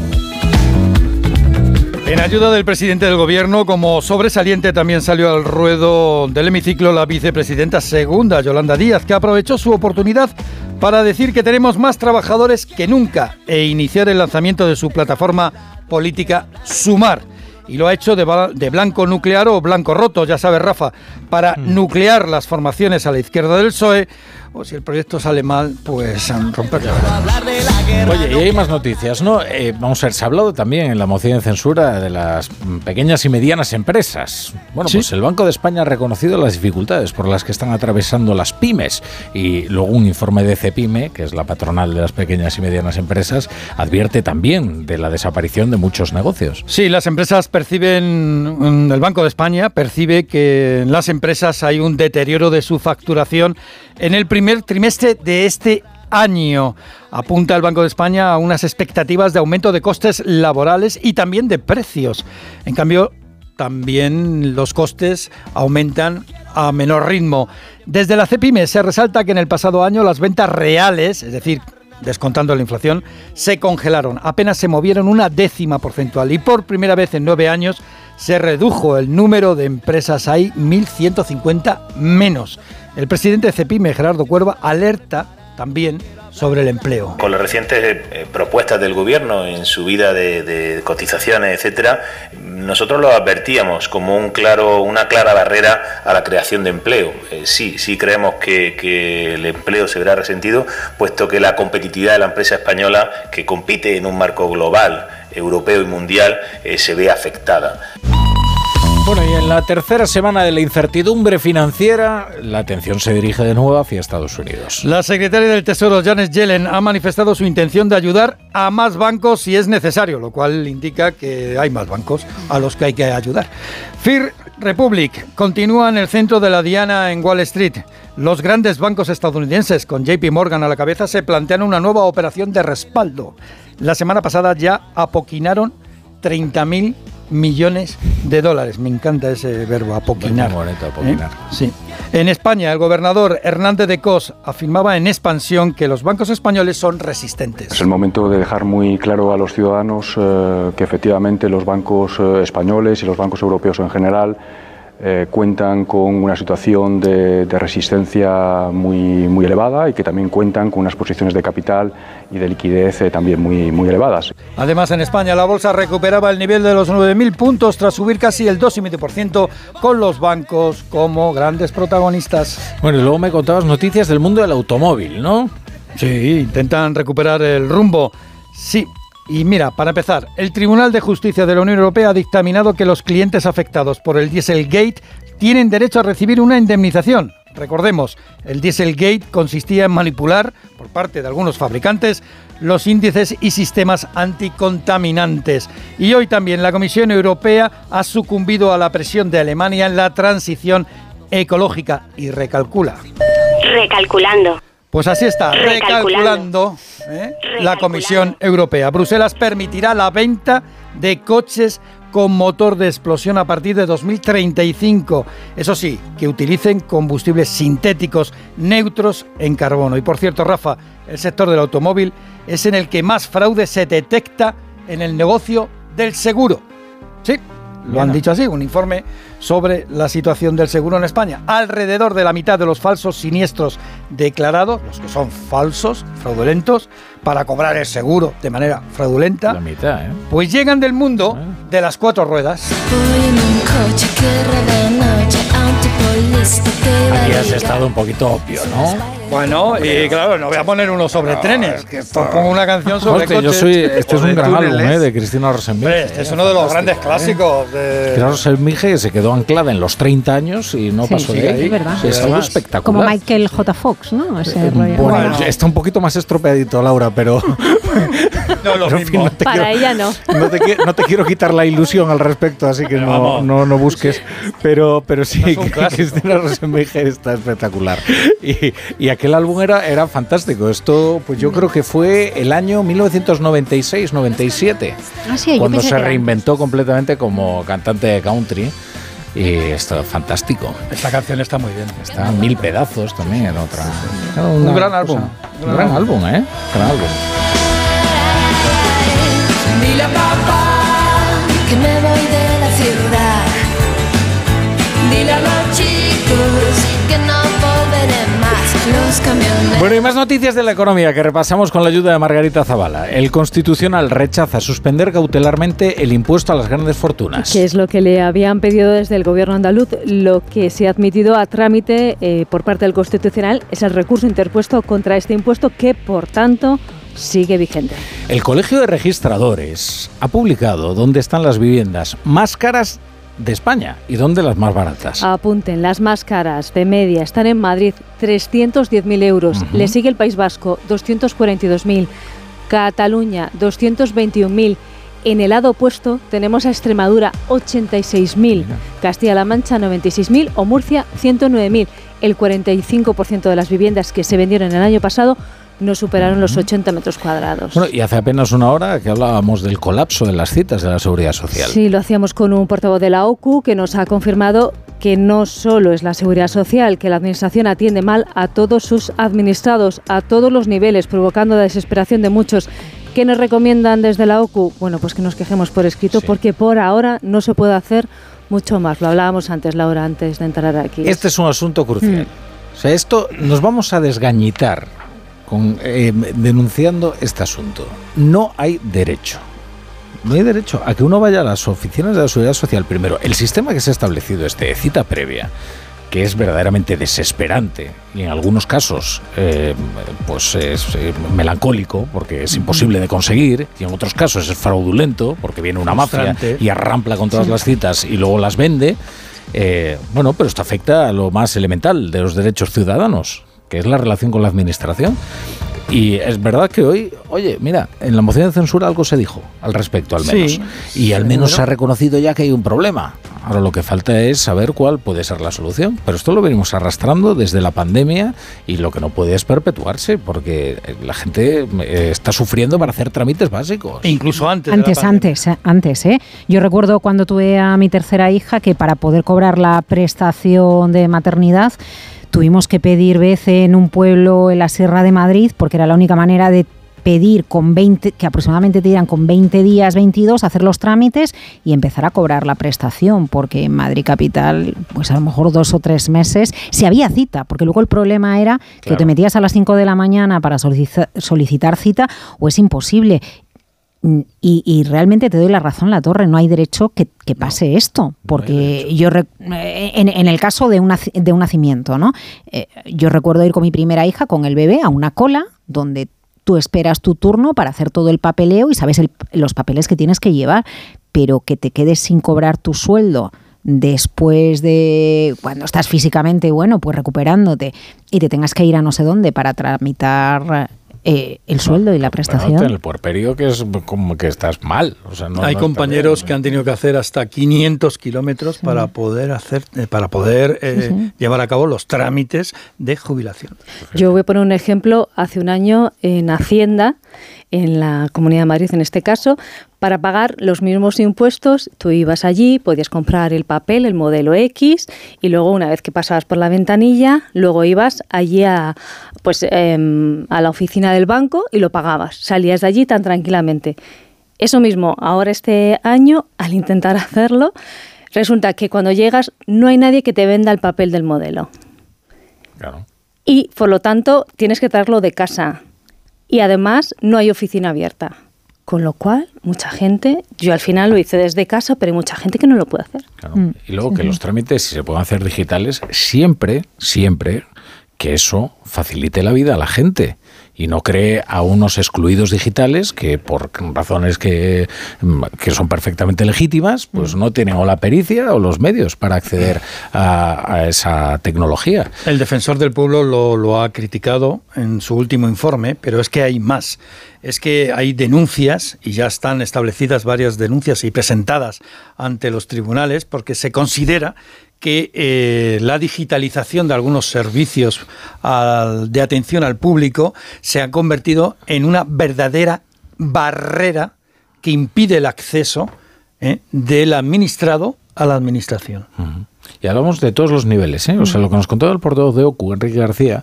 En ayuda del presidente del gobierno, como sobresaliente también salió al ruedo del hemiciclo la vicepresidenta segunda, Yolanda Díaz, que aprovechó su oportunidad para decir que tenemos más trabajadores que nunca e iniciar el lanzamiento de su plataforma política Sumar. Y lo ha hecho de, de blanco nuclear o blanco roto, ya sabes, Rafa, para nuclear las formaciones a la izquierda del PSOE, o si el proyecto sale mal, pues romperlo. Oye, y hay más noticias, ¿no? Eh, vamos a ver, se ha hablado también en la moción de censura de las pequeñas y medianas empresas. Bueno, pues el Banco de España ha reconocido las dificultades por las que están atravesando las pymes y luego un informe de CEPIME, que es la patronal de las pequeñas y medianas empresas, advierte también de la desaparición de muchos negocios. Sí, las empresas perciben, mm, el Banco de España percibe que en las empresas hay un deterioro de su facturación en el primer trimestre de este año. Apunta el Banco de España a unas expectativas de aumento de costes laborales y también de precios. En cambio, también los costes aumentan a menor ritmo. Desde la CEPIME se resalta que en el pasado año las ventas reales, es decir, descontando la inflación, se congelaron. Apenas se movieron una décima porcentual y por primera vez en nueve años se redujo el número de empresas. Hay 1.150 menos. El presidente de CEPIME, Gerardo Cuerva, alerta también sobre el empleo. Con las recientes eh, propuestas del gobierno en subida de, de cotizaciones, etcétera, nosotros lo advertíamos como un claro, una clara barrera a la creación de empleo. Eh, sí, sí creemos que, el empleo se verá resentido, puesto que la competitividad de la empresa española, que compite en un marco global, europeo y mundial, eh, se ve afectada. Bueno, y en la tercera semana de la incertidumbre financiera, la atención se dirige de nuevo hacia Estados Unidos. La secretaria del Tesoro, Janet Yellen, ha manifestado su intención de ayudar a más bancos si es necesario, lo cual indica que hay más bancos a los que hay que ayudar. Fear Republic continúa en el centro de la diana en Wall Street. Los grandes bancos estadounidenses, con JP Morgan a la cabeza, se plantean una nueva operación de respaldo. La semana pasada ya apoquinaron 30.000 millones de dólares. Me encanta ese verbo, apoquinar. Muy bonito, apoquinar. ¿Eh? Sí. En España, el gobernador Hernández de Cos afirmaba en expansión que los bancos españoles son resistentes. Es el momento de dejar muy claro a los ciudadanos eh, que efectivamente los bancos eh, españoles y los bancos europeos en general eh, cuentan con una situación de, de resistencia muy, muy elevada y que también cuentan con unas posiciones de capital y de liquidez eh, también muy, muy elevadas. Además, en España la bolsa recuperaba el nivel de los 9.000 puntos tras subir casi el 2,5% con los bancos como grandes protagonistas. Bueno, y luego me contabas noticias del mundo del automóvil, ¿no? Sí, intentan recuperar el rumbo. Sí. Y mira, para empezar, el Tribunal de Justicia de la Unión Europea ha dictaminado que los clientes afectados por el Dieselgate tienen derecho a recibir una indemnización. Recordemos, el Dieselgate consistía en manipular, por parte de algunos fabricantes, los índices y sistemas anticontaminantes. Y hoy también la Comisión Europea ha sucumbido a la presión de Alemania en la transición ecológica y recalcula. Recalculando. Pues así está, Recalculando. recalculando ¿eh? la Comisión Europea. Bruselas permitirá la venta de coches con motor de explosión a partir de 2035. Eso sí, que utilicen combustibles sintéticos neutros en carbono. Y por cierto, Rafa, el sector del automóvil es en el que más fraude se detecta en el negocio del seguro. Sí, lo han dicho así, un informe sobre la situación del seguro en España. Alrededor de la mitad de los falsos siniestros declarados, los que son falsos, fraudulentos, para cobrar el seguro de manera fraudulenta, La mitad, ¿eh? pues llegan del mundo de las cuatro ruedas. Aquí has estado un poquito obvio, ¿no? Bueno, y claro, no voy a poner uno sobre trenes, que esto pongo una canción sobre Hostia, yo coches. soy, este es un gran álbum. ¿eh? De Cristina. Hombre, este es uno de los grandes clásicos de... Cristina Rosenberg se quedó anclada en los 30 años y no Sí, pasó sí, de ahí. es verdad. Sí, es algo Además, espectacular. Como Michael J. Fox, ¿no? Ese rollo. Bueno, está un poquito más estropeadito, Laura, pero. No, lo Pero, en fin, no te Para quiero- ella no. No te, qui- no te quiero quitar la ilusión al respecto, así que no, no, no busques. Pero, pero sí. Cristina Rosenberg está espectacular. Y, y aquel álbum era, era fantástico. Esto, pues yo creo que fue el año 1996-97, Ah, sí, cuando se era reinventó completamente como cantante de country. Y está fantástico. Esta canción está muy bien. Está en mil pedazos también en otra. Era Un gran cosa- álbum. Un gran álbum, ¿eh? Gran álbum. Dile a papá que me voy de la ciudad. Dile a los chicos Bueno, y más noticias de la economía que repasamos con la ayuda de Margarita Zavala. El Constitucional rechaza suspender cautelarmente el impuesto a las grandes fortunas. que es lo que le habían pedido desde el gobierno andaluz. Lo que se ha admitido a trámite eh, por parte del Constitucional es el recurso interpuesto contra este impuesto que, por tanto, sigue vigente. El Colegio de Registradores ha publicado dónde están las viviendas más caras de España y dónde las más baratas. Apunten, las más caras de media están en Madrid, 310.000 euros. Le sigue el País Vasco, 242.000. Cataluña, 221.000. En el lado opuesto tenemos a Extremadura, 86.000. Castilla-La Mancha, 96.000. O Murcia, 109.000. El 45% de las viviendas que se vendieron el año pasado no superaron los 80 metros cuadrados. Bueno, y hace apenas una hora que hablábamos del colapso de las citas de la seguridad social. Sí, lo hacíamos con un portavoz de la OCU que nos ha confirmado que no solo es la seguridad social, que la Administración atiende mal a todos sus administrados, a todos los niveles, provocando la desesperación de muchos. ¿Qué nos recomiendan desde la OCU? Bueno, pues que nos quejemos por escrito, porque por ahora no se puede hacer mucho más. Lo hablábamos antes, Laura, antes de entrar aquí. Este es un asunto crucial. Mm. O sea, esto nos vamos a desgañitar con, eh, denunciando este asunto. No hay derecho. No hay derecho a que uno vaya a las oficinas de la Seguridad Social primero. El sistema que se ha establecido es de cita previa, que es verdaderamente desesperante y en algunos casos eh, pues es eh, melancólico porque es imposible de conseguir y en otros casos es fraudulento porque viene una mafia y arrampla con todas las citas y luego las vende. Eh, bueno, pero esto afecta a lo más elemental de los derechos ciudadanos, que es la relación con la administración. Y es verdad que hoy, oye, mira, en la moción de censura algo se dijo al respecto, al menos. Sí, y al menos se ha reconocido ya que hay un problema. Ahora lo que falta es saber cuál puede ser la solución. Pero esto lo venimos arrastrando desde la pandemia y lo que no puede es perpetuarse, porque la gente eh, está sufriendo para hacer trámites básicos. Incluso antes. Antes, antes, eh, antes, ¿eh? Yo recuerdo cuando tuve a mi tercera hija que para poder cobrar la prestación de maternidad tuvimos que pedir vez en un pueblo en la Sierra de Madrid porque era la única manera de pedir con 20, que aproximadamente te dieran con 20 días, 22, hacer los trámites y empezar a cobrar la prestación, porque en Madrid Capital, pues a lo mejor dos o tres meses, si había cita, porque luego el problema era que te metías a las 5 de la mañana para solicitar, solicitar cita o es imposible. Y, y realmente te doy la razón, La Torre, no hay derecho que, que pase esto, porque yo, eh, en, en el caso de de un nacimiento, ¿no? Eh, yo recuerdo ir con mi primera hija, con el bebé, a una cola donde tú esperas tu turno para hacer todo el papeleo y sabes el- los papeles que tienes que llevar, pero que te quedes sin cobrar tu sueldo después de cuando estás físicamente, bueno, pues recuperándote y te tengas que ir a no sé dónde para tramitar eh, el sueldo y la prestación. en el puerperio que es como que estás mal. O sea, no- Hay no compañeros que han tenido que hacer hasta 500 kilómetros para poder hacer, eh, para poder eh, Sí, sí. llevar a cabo los trámites de jubilación. Yo voy a poner un ejemplo. Hace un año en Hacienda, en la Comunidad de Madrid en este caso, para pagar los mismos impuestos, tú ibas allí, podías comprar el papel, el modelo X, y luego una vez que pasabas por la ventanilla, luego ibas allí a, pues, em, a la oficina del banco y lo pagabas. Salías de allí tan tranquilamente. Eso mismo, ahora este año, al intentar hacerlo, resulta que cuando llegas no hay nadie que te venda el papel del modelo. Y por lo tanto tienes que traerlo de casa. Y además no hay oficina abierta. Con lo cual, mucha gente, yo al final lo hice desde casa, pero hay mucha gente que no lo puede hacer. Y luego que los trámites, si se pueden hacer digitales, siempre, siempre que eso facilite la vida a la gente y no cree a unos excluidos digitales que por razones que, mm, que son perfectamente legítimas, pues no tienen o la pericia o los medios para acceder a, a esa tecnología. El defensor del pueblo lo, lo ha criticado en su último informe, pero es que hay más. Es que hay denuncias, y ya están establecidas varias denuncias y presentadas ante los tribunales, porque se considera que eh, la digitalización de algunos servicios al- de atención al público se ha convertido en una verdadera barrera que impide el acceso eh, del administrado a la administración. Y hablamos de todos los niveles. ¿eh? O sea, lo que nos contó el portavoz de OCU, Enrique García,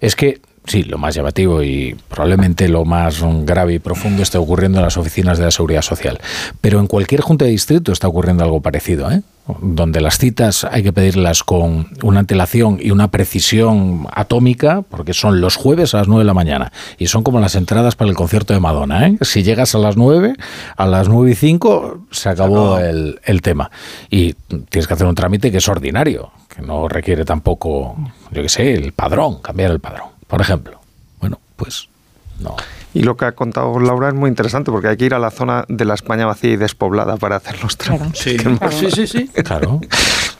es que sí, lo más llamativo y probablemente lo más grave y profundo está ocurriendo en las oficinas de la Seguridad Social. Pero en cualquier junta de distrito está ocurriendo algo parecido, ¿eh? Donde las citas hay que pedirlas con una antelación y una precisión atómica, porque son los jueves a las 9 de la mañana. Y son como las entradas para el concierto de Madonna. ¿eh? Si llegas a las 9, a las 9 y 5 se acabó el, el tema. Y tienes que hacer un trámite que es ordinario, que no requiere tampoco, yo qué sé, el padrón, cambiar el padrón, por ejemplo. Bueno, pues no. Y lo que ha contado Laura es muy interesante porque hay que ir a la zona de la España vacía y despoblada para hacer los. Sí, Que es más- sí, sí, sí. Claro.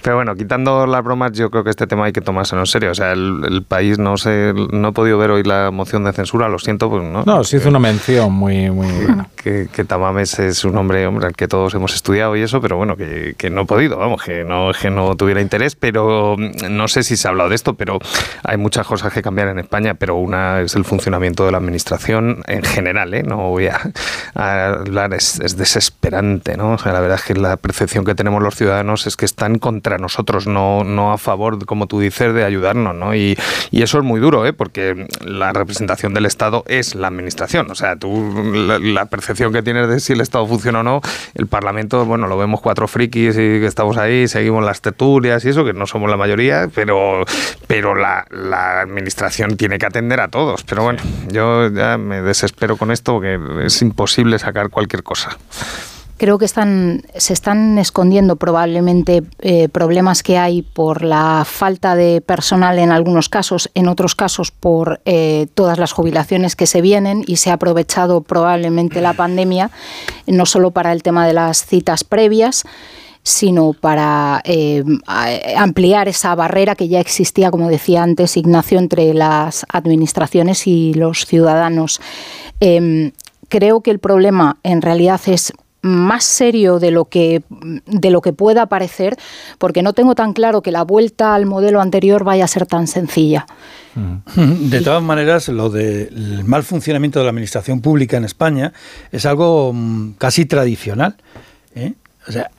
Pero bueno, quitando las bromas, yo creo que este tema hay que tomárselo en serio. O sea, el, el país no sé, no he podido ver hoy la moción de censura, lo siento, pues no. No, se hizo una mención muy, muy buena. Que, que Tamames es un hombre, hombre al que todos hemos estudiado y eso, pero bueno, que, que no he podido, vamos, que no, que no tuviera interés, pero mm, no sé si se ha hablado de esto, pero hay muchas cosas que cambiar en España, pero una es el funcionamiento de la administración en general, ¿eh? No voy a, a hablar, es, es desesperante, ¿no? O sea, la verdad es que la percepción que tenemos los ciudadanos es que están contra contra nosotros, no, no a favor, como tú dices, de ayudarnos, ¿no? Y, y eso es muy duro, ¿eh? Porque la representación del Estado es la administración. O sea, tú, la, la percepción que tienes de si el Estado funciona o no, el Parlamento, bueno, lo vemos cuatro frikis y que estamos ahí, seguimos las tertulias y eso, que no somos la mayoría, pero, pero la, la administración tiene que atender a todos. Pero bueno, yo ya me desespero con esto porque es imposible sacar cualquier cosa. Creo que se están escondiendo probablemente eh, problemas que hay por la falta de personal en algunos casos, en otros casos por eh, todas las jubilaciones que se vienen y se ha aprovechado probablemente la pandemia, no solo para el tema de las citas previas, sino para eh, ampliar esa barrera que ya existía, como decía antes Ignacio, entre las administraciones y los ciudadanos. Em, creo que el problema en realidad es más serio de lo que de lo que pueda parecer porque no tengo tan claro que la vuelta al modelo anterior vaya a ser tan sencilla. De todas maneras, lo del mal funcionamiento de la administración pública en España es algo mm, casi tradicional. ¿eh? O sea,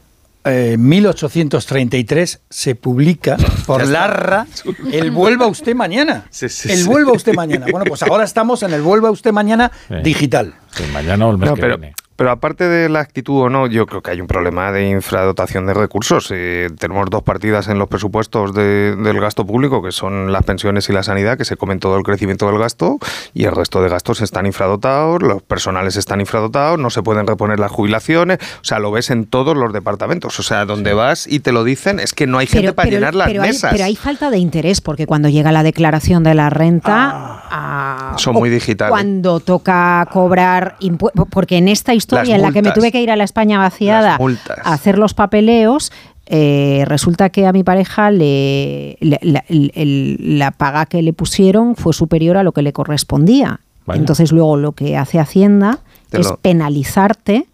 eh, en 1833 se publica por Larra el Vuelva usted mañana. sí, el sí. Vuelva usted mañana. Bueno, pues ahora estamos en el Vuelva usted mañana Sí. digital. mañana o el mes No, que pero, viene. Pero aparte de la actitud o no, yo creo que hay un problema de infradotación de recursos. Eh, tenemos dos partidas en los presupuestos de- del gasto público, que son las pensiones y la sanidad, que se comen todo el crecimiento del gasto, y el resto de gastos están infradotados, los personales están infradotados, no se pueden reponer las jubilaciones, o sea, lo ves en todos los departamentos. O sea, donde vas y te lo dicen, es que no hay gente para llenar las pero hay- mesas. pero hay falta de interés porque cuando llega la declaración de la renta, ah, Son o muy digitales. Cuando toca cobrar impuestos, porque en esta historia Las en la que me tuve que ir a la España vaciada a hacer los papeleos, eh, resulta que a mi pareja le, le- la, el- el- la paga que le pusieron fue superior a lo que le correspondía. Entonces luego lo que hace Hacienda Te es lo- penalizarte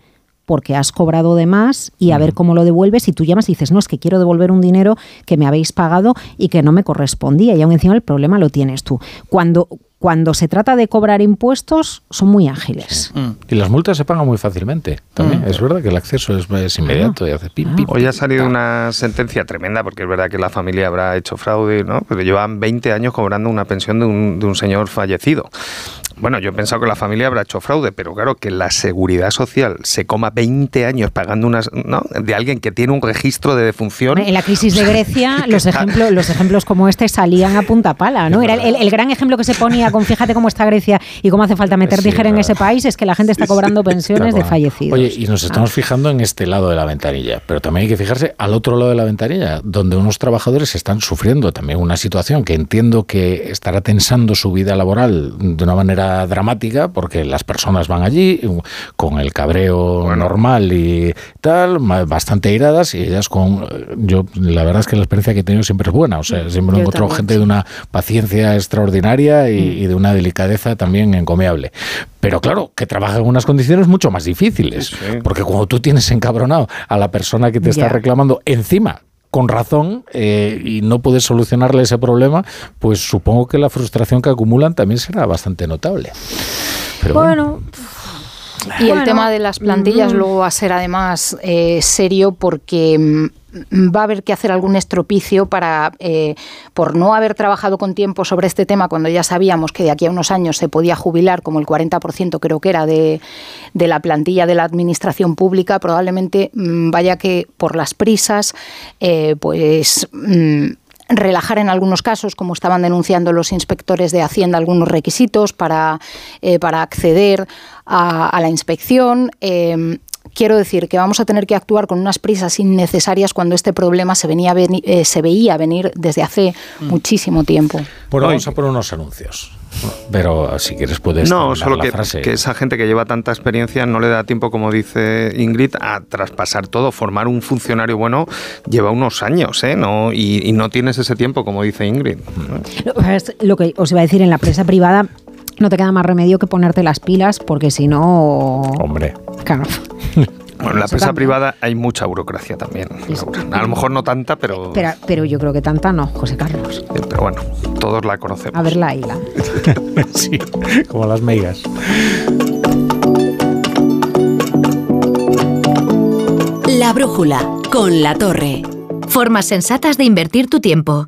porque has cobrado de más y a ver cómo lo devuelves y tú llamas y dices, no, es que quiero devolver un dinero que me habéis pagado y que no me correspondía y aún encima el problema lo tienes tú. Cuando, cuando se trata de cobrar impuestos son muy ágiles. Y las multas se pagan muy fácilmente. También Mm. es verdad que el acceso es, es inmediato y hace pim, pim, Hoy ha salido una sentencia tremenda, porque es verdad que la familia habrá hecho fraude, ¿no? Pero llevan 20 años cobrando una pensión de un, de un señor fallecido. Bueno, yo he pensado que la familia habrá hecho fraude, pero claro, que la seguridad social se coma 20 años pagando unas, ¿no? de alguien que tiene un registro de defunción. En la crisis de Grecia, los ejemplos, los ejemplos como este salían a punta pala, ¿no? Era el, el gran ejemplo que se ponía con fíjate cómo está Grecia y cómo hace falta meter Sí, tijera en ese país, es que la gente está cobrando pensiones de fallecidos. Oye, y nos estamos Ah. fijando en este lado de la ventanilla, pero también hay que fijarse al otro lado de la ventanilla, donde unos trabajadores están sufriendo también una situación que entiendo que estará tensando su vida laboral de una manera dramática, porque las personas van allí con el cabreo normal y tal, bastante iradas, y ellas con... Yo, la verdad es que la experiencia que he tenido siempre es buena, o sea, siempre Yo encuentro también, gente sí. de una paciencia extraordinaria y, Mm. y de una delicadeza también encomiable. Pero claro, que trabaja en unas condiciones mucho más difíciles. Porque cuando tú tienes encabronado a la persona que te está reclamando encima, con razón, eh, y no puedes solucionarle ese problema, pues supongo que la frustración que acumulan también será bastante notable. Pero bueno, Y el tema de las plantillas mm. luego va a ser además eh, serio porque mm, va a haber que hacer algún estropicio para, eh, por no haber trabajado con tiempo sobre este tema cuando ya sabíamos que de aquí a unos años se podía jubilar como el 40% creo que era de, de la plantilla de la administración pública, probablemente mm, vaya que por las prisas, eh, pues... mm, relajar en algunos casos, como estaban denunciando los inspectores de Hacienda, algunos requisitos para, eh, para acceder a, a la inspección. Eh, quiero decir que vamos a tener que actuar con unas prisas innecesarias cuando este problema se, venía eh, se veía venir desde hace Mm. muchísimo tiempo. bueno, vamos a por unos anuncios. Pero si quieres puedes No, solo la que, frase. que esa gente que lleva tanta experiencia no le da tiempo, como dice Ingrid, a traspasar todo. Formar un funcionario bueno lleva unos años, ¿eh? No, y, y no tienes ese tiempo, como dice Ingrid. Lo, es lo que os iba a decir en la prensa privada, no te queda más remedio que ponerte las pilas porque si no... Hombre. Claro. Bueno, en la empresa privada hay mucha burocracia también. A lo mejor no tanta, pero, Pero, pero yo creo que tanta no, José Carlos. pero bueno, todos la conocemos. A ver la isla. sí, como las meigas. La brújula con la torre. Formas sensatas de invertir tu tiempo.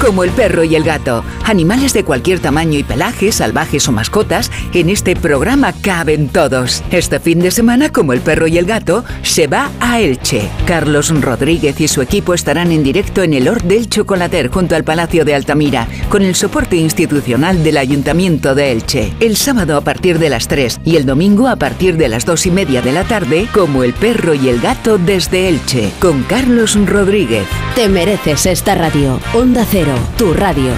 Como el perro y el gato, animales de cualquier tamaño y pelaje, salvajes o mascotas, en este programa caben todos. Este fin de semana, como el perro y el gato, se va a Elche. Carlos Rodríguez y su equipo estarán en directo en el Hort del Chocolater junto al Palacio de Altamira, con el soporte institucional del Ayuntamiento de Elche. El sábado a partir de las 3 y el domingo a partir de las 2 y media de la tarde, como el perro y el gato desde Elche, con Carlos Rodríguez. Te mereces esta radio. Onda Cero, tu radio.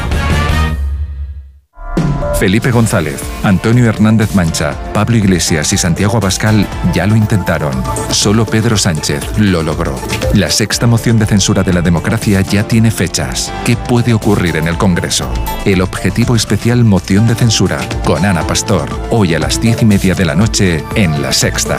Felipe González, Antonio Hernández Mancha, Pablo Iglesias y Santiago Abascal ya lo intentaron. Solo Pedro Sánchez lo logró. La sexta moción de censura de la democracia ya tiene fechas. ¿Qué puede ocurrir en el Congreso? El objetivo especial moción de censura con Ana Pastor, hoy a las diez y media de la noche en La Sexta.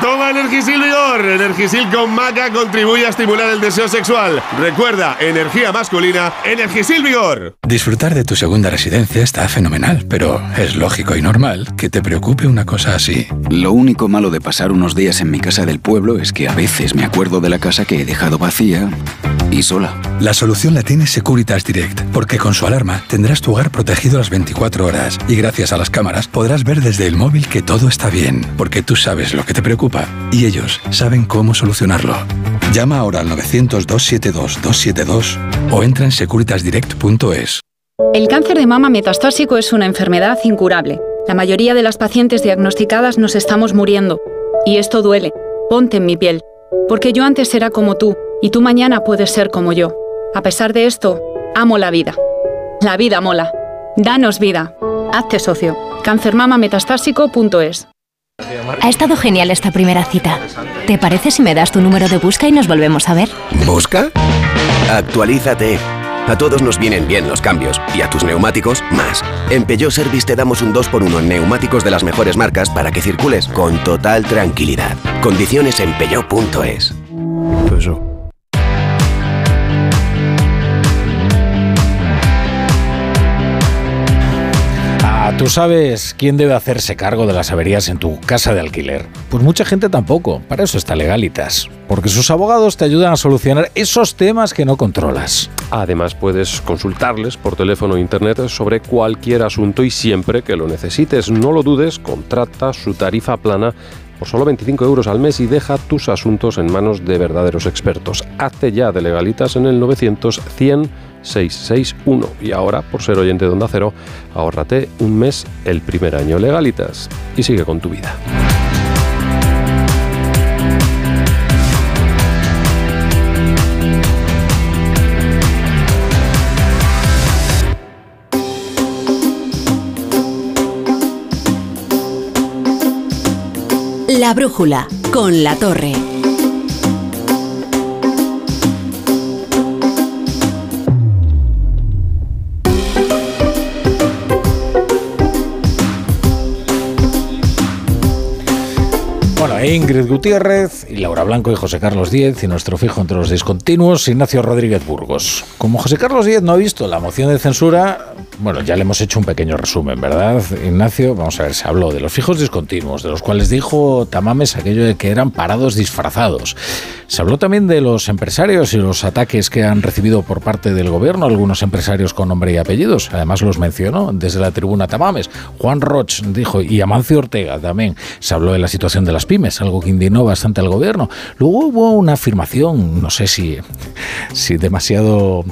Toma Energisil Vigor. Energisil con maca contribuye a estimular el deseo sexual. Recuerda, energía masculina, Energisil Vigor. Disfrutar de tu segunda residencia está fenomenal, pero es lógico y normal que te preocupe una cosa así. Lo único malo de pasar unos días en mi casa del pueblo es que a veces me acuerdo de la casa que he dejado vacía y sola. La solución la tiene Securitas Direct, porque con su alarma tendrás tu hogar protegido las 24 horas y gracias a las cámaras podrás ver desde el móvil que todo está bien, porque tú sabes lo que te preocupa y ellos saben cómo solucionarlo. Llama ahora al 900-272-272 o entra en securitasdirect.es. El cáncer de mama metastásico es una enfermedad incurable. La mayoría de las pacientes diagnosticadas nos estamos muriendo. Y esto duele. Ponte en mi piel. Porque yo antes era como tú, y tú mañana puedes ser como yo. A pesar de esto, amo la vida. La vida mola. Danos vida. Hazte socio. cancermamametastásico.es Ha estado genial esta primera cita. ¿Te parece si me das tu número de busca y nos volvemos a ver? ¿Busca? Actualízate. A todos nos vienen bien los cambios y a tus neumáticos más. En Peugeot Service te damos un 2x1 en neumáticos de las mejores marcas para que circules con total tranquilidad. Condiciones en peugeot.es. ¿Tú sabes quién debe hacerse cargo de las averías en tu casa de alquiler? Pues mucha gente tampoco. Para eso está Legalitas. Porque sus abogados te ayudan a solucionar esos temas que no controlas. Además, puedes consultarles por teléfono o internet sobre cualquier asunto y siempre que lo necesites. No lo dudes, contrata su tarifa plana por solo 25 euros al mes y deja tus asuntos en manos de verdaderos expertos. Hazte ya de legalitas en el 900 100 661 y ahora, por ser oyente de Onda Cero, ahórrate un mes el primer año legalitas y sigue con tu vida. La brújula con la torre. Ingrid Gutiérrez y Laura Blanco y José Carlos Díez y nuestro fijo entre los discontinuos, Ignacio Rodríguez Burgos. Como José Carlos Díez no ha visto la moción de censura, bueno, ya le hemos hecho un pequeño resumen, ¿verdad? Ignacio, vamos a ver, se habló de los fijos discontinuos, de los cuales dijo Tamames aquello de que eran parados disfrazados. Se habló también de los empresarios y los ataques que han recibido por parte del gobierno algunos empresarios con nombre y apellidos. Además los mencionó desde la tribuna Tamames. Juan Roch dijo, y Amancio Ortega también. Se habló de la situación de las pymes, algo que indignó bastante al gobierno. Luego hubo una afirmación, no sé si, si demasiado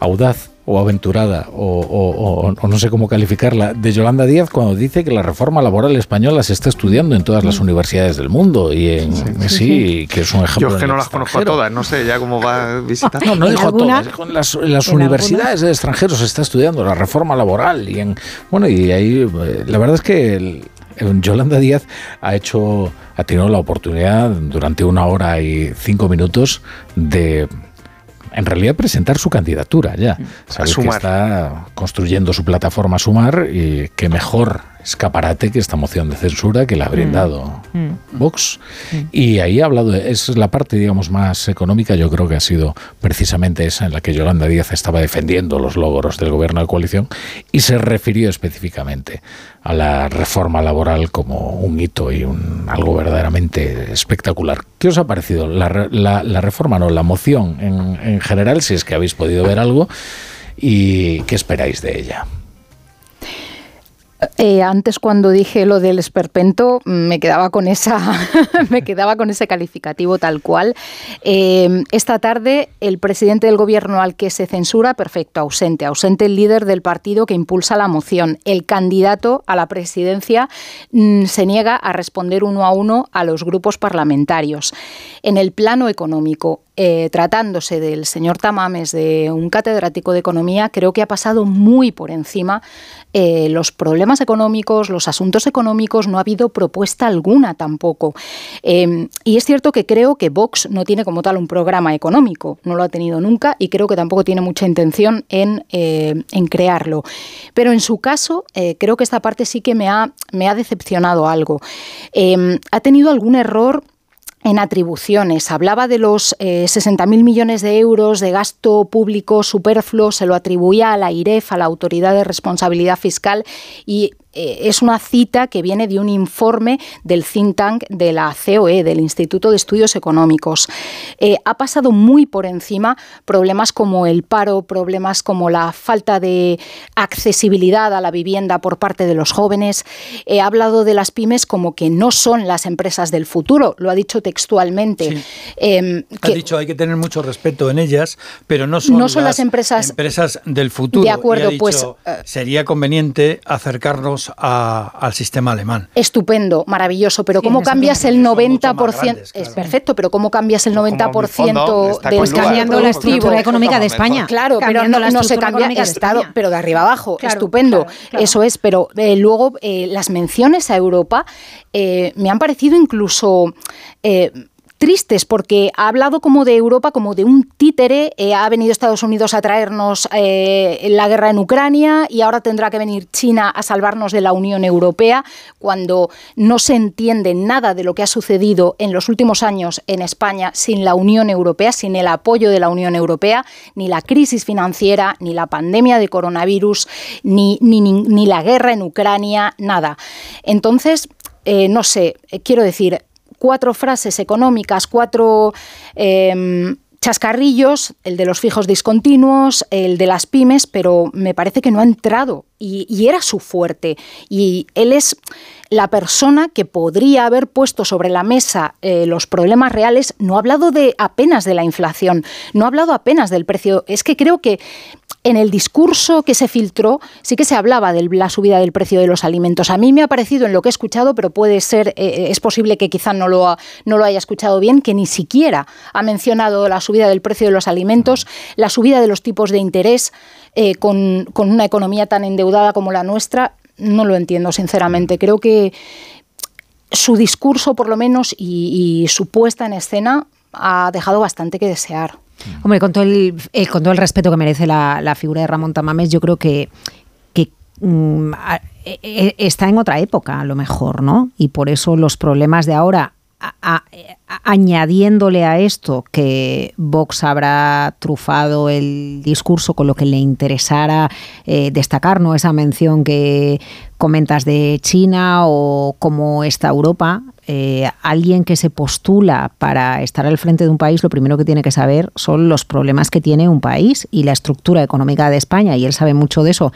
audaz o aventurada o, no sé cómo calificarla de Yolanda Díaz cuando dice que la reforma laboral española se está estudiando en todas las mm. universidades del mundo y en sí, que es un ejemplo. Yo es que no las conozco todas, no sé ya cómo va a visitar. No, no dijo todas, en las, las universidades de extranjeros se está estudiando la reforma laboral y en bueno y ahí eh, la verdad es que Yolanda Díaz ha hecho ha tenido la oportunidad durante una hora y cinco minutos de en realidad presentar su candidatura ya. Sabes que está construyendo su plataforma Sumar y qué mejor escaparate que esta moción de censura que le ha brindado mm. Mm. Vox. Mm. Y ahí ha hablado, es la parte, digamos, más económica, yo creo que ha sido precisamente esa en la que Yolanda Díaz estaba defendiendo los logros del gobierno de coalición y se refirió específicamente a la reforma laboral como un hito y un, algo verdaderamente espectacular. ¿Qué os ha parecido la, la, reforma, no, la moción en, en general, si es que habéis podido ver algo? ¿Y qué esperáis de ella? Eh, antes cuando dije lo del esperpento me quedaba con esa me quedaba con ese calificativo tal cual. Eh, esta tarde el presidente del gobierno al que se censura, perfecto, ausente, ausente el líder del partido que impulsa la moción. El candidato a la presidencia mm, se niega a responder uno a uno a los grupos parlamentarios. En el plano económico, eh, tratándose del señor Tamames, de un catedrático de economía, creo que ha pasado muy por encima eh, los problemas económicos, los asuntos económicos, no ha habido propuesta alguna tampoco. Em, y es cierto que creo que Vox no tiene como tal un programa económico, no lo ha tenido nunca y creo que tampoco tiene mucha intención en, eh, crearlo. Pero en su caso, creo que esta parte sí que me ha, me ha decepcionado algo. Em, ha tenido algún error en atribuciones. Hablaba de los 60.000 eh, millones de euros de gasto público superfluo, se lo atribuía a la IREF, a la Autoridad de Responsabilidad Fiscal, y eh, es una cita que viene de un informe del think tank de la COE, del Instituto de Estudios Económicos. Eh, ha pasado muy por encima problemas como el paro, problemas como la falta de accesibilidad a la vivienda por parte de los jóvenes. ha hablado de las pymes como que no son las empresas del futuro, lo ha dicho textualmente. Em, ha dicho hay que tener mucho respeto en ellas, pero no son, las, empresas, empresas del futuro. De acuerdo, pues eh, sería conveniente acercarnos al sistema alemán. Estupendo, maravilloso, pero ¿cómo cambias el 90%? Es perfecto, pero ¿cómo cambias el 90% de Pues cambiando la estructura económica de España. Claro, pero no, se cambia el Estado, pero de arriba abajo. Estupendo, eso es, pero eh, luego eh, las menciones a Europa eh, me han parecido incluso tristes porque ha hablado como de Europa, como de un títere, eh, ha venido Estados Unidos a traernos eh, la guerra en Ucrania y ahora tendrá que venir China a salvarnos de la Unión Europea, cuando no se entiende nada de lo que ha sucedido en los últimos años en España sin la Unión Europea, sin el apoyo de la Unión Europea, ni la crisis financiera, ni la pandemia de coronavirus, ni, ni, la guerra en Ucrania, nada. Entonces, eh, no sé, quiero decir, cuatro frases económicas, cuatro em, chascarrillos, el de los fijos discontinuos, el de las pymes, pero me parece que no ha entrado y, era su fuerte. Y él es la persona que podría haber puesto sobre la mesa eh, los problemas reales. No ha hablado de apenas de la inflación, no ha hablado apenas del precio. Es que creo que en el discurso que se filtró sí que se hablaba de la subida del precio de los alimentos. A mí me ha parecido en lo que he escuchado, pero puede ser, eh, eh, es posible que quizá no lo, no lo haya escuchado bien, que ni siquiera ha mencionado la subida del precio de los alimentos, la subida de los tipos de interés eh, con, una economía tan endeudada como la nuestra. No lo entiendo, sinceramente. Creo que su discurso, por lo menos, y su puesta en escena ha dejado bastante que desear. Hombre, con todo el, con todo el respeto que merece la, figura de Ramón Tamames, yo creo que, mm, e, e, está en otra época, a lo mejor, ¿no? Y por eso los problemas de ahora añadiéndole a esto que Vox habrá trufado el discurso con lo que le interesara eh, destacar, ¿no? Esa mención que comentas de China o cómo está Europa, eh, alguien que se postula para estar al frente de un país, lo primero que tiene que saber son los problemas que tiene un país y la estructura económica de España, y él sabe mucho de eso.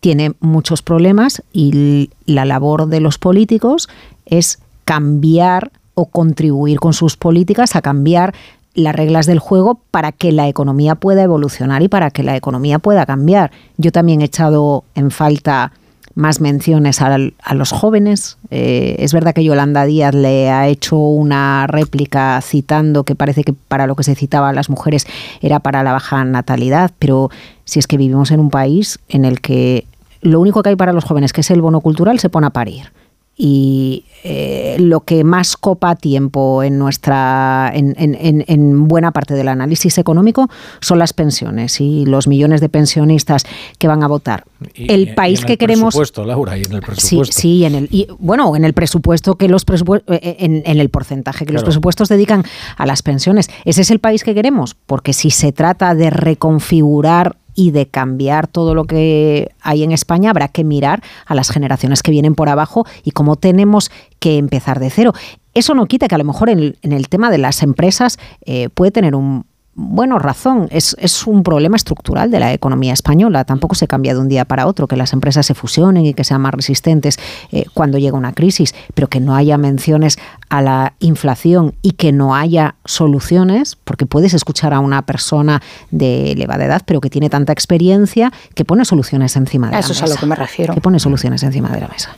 Tiene muchos problemas y la labor de los políticos es cambiar o contribuir con sus políticas a cambiar las reglas del juego para que la economía pueda evolucionar y para que la economía pueda cambiar. Yo también he echado en falta más menciones a, los jóvenes. Eh, es verdad que Yolanda Díaz le ha hecho una réplica citando que parece que para lo que se citaba a las mujeres era para la baja natalidad, pero si es que vivimos en un país en el que lo único que hay para los jóvenes, que es el bono cultural, se pone a parir y eh, lo que más copa tiempo en nuestra en, en, en, buena parte del análisis económico son las pensiones y los millones de pensionistas que van a votar. el país que queremos. Presupuesto, Laura, y en el presupuesto. Sí, sí, en el y, bueno, en el presupuesto que los presupuestos, eh, en, el porcentaje que los presupuestos dedican a las pensiones. Ese es el país que queremos, porque si se trata de reconfigurar y de cambiar todo lo que hay en España, habrá que mirar a las generaciones que vienen por abajo y cómo tenemos que empezar de cero. Eso no quita que a lo mejor en el, tema de las empresas eh, puede tener un, bueno, razón, es, es, un problema estructural de la economía española. Tampoco se cambia de un día para otro, que las empresas se fusionen y que sean más resistentes eh, cuando llega una crisis, pero que no haya menciones a la inflación y que no haya soluciones, porque puedes escuchar a una persona de elevada edad, pero que tiene tanta experiencia, que pone soluciones encima de la mesa. Eso es a lo que me refiero. Que pone soluciones encima de la mesa.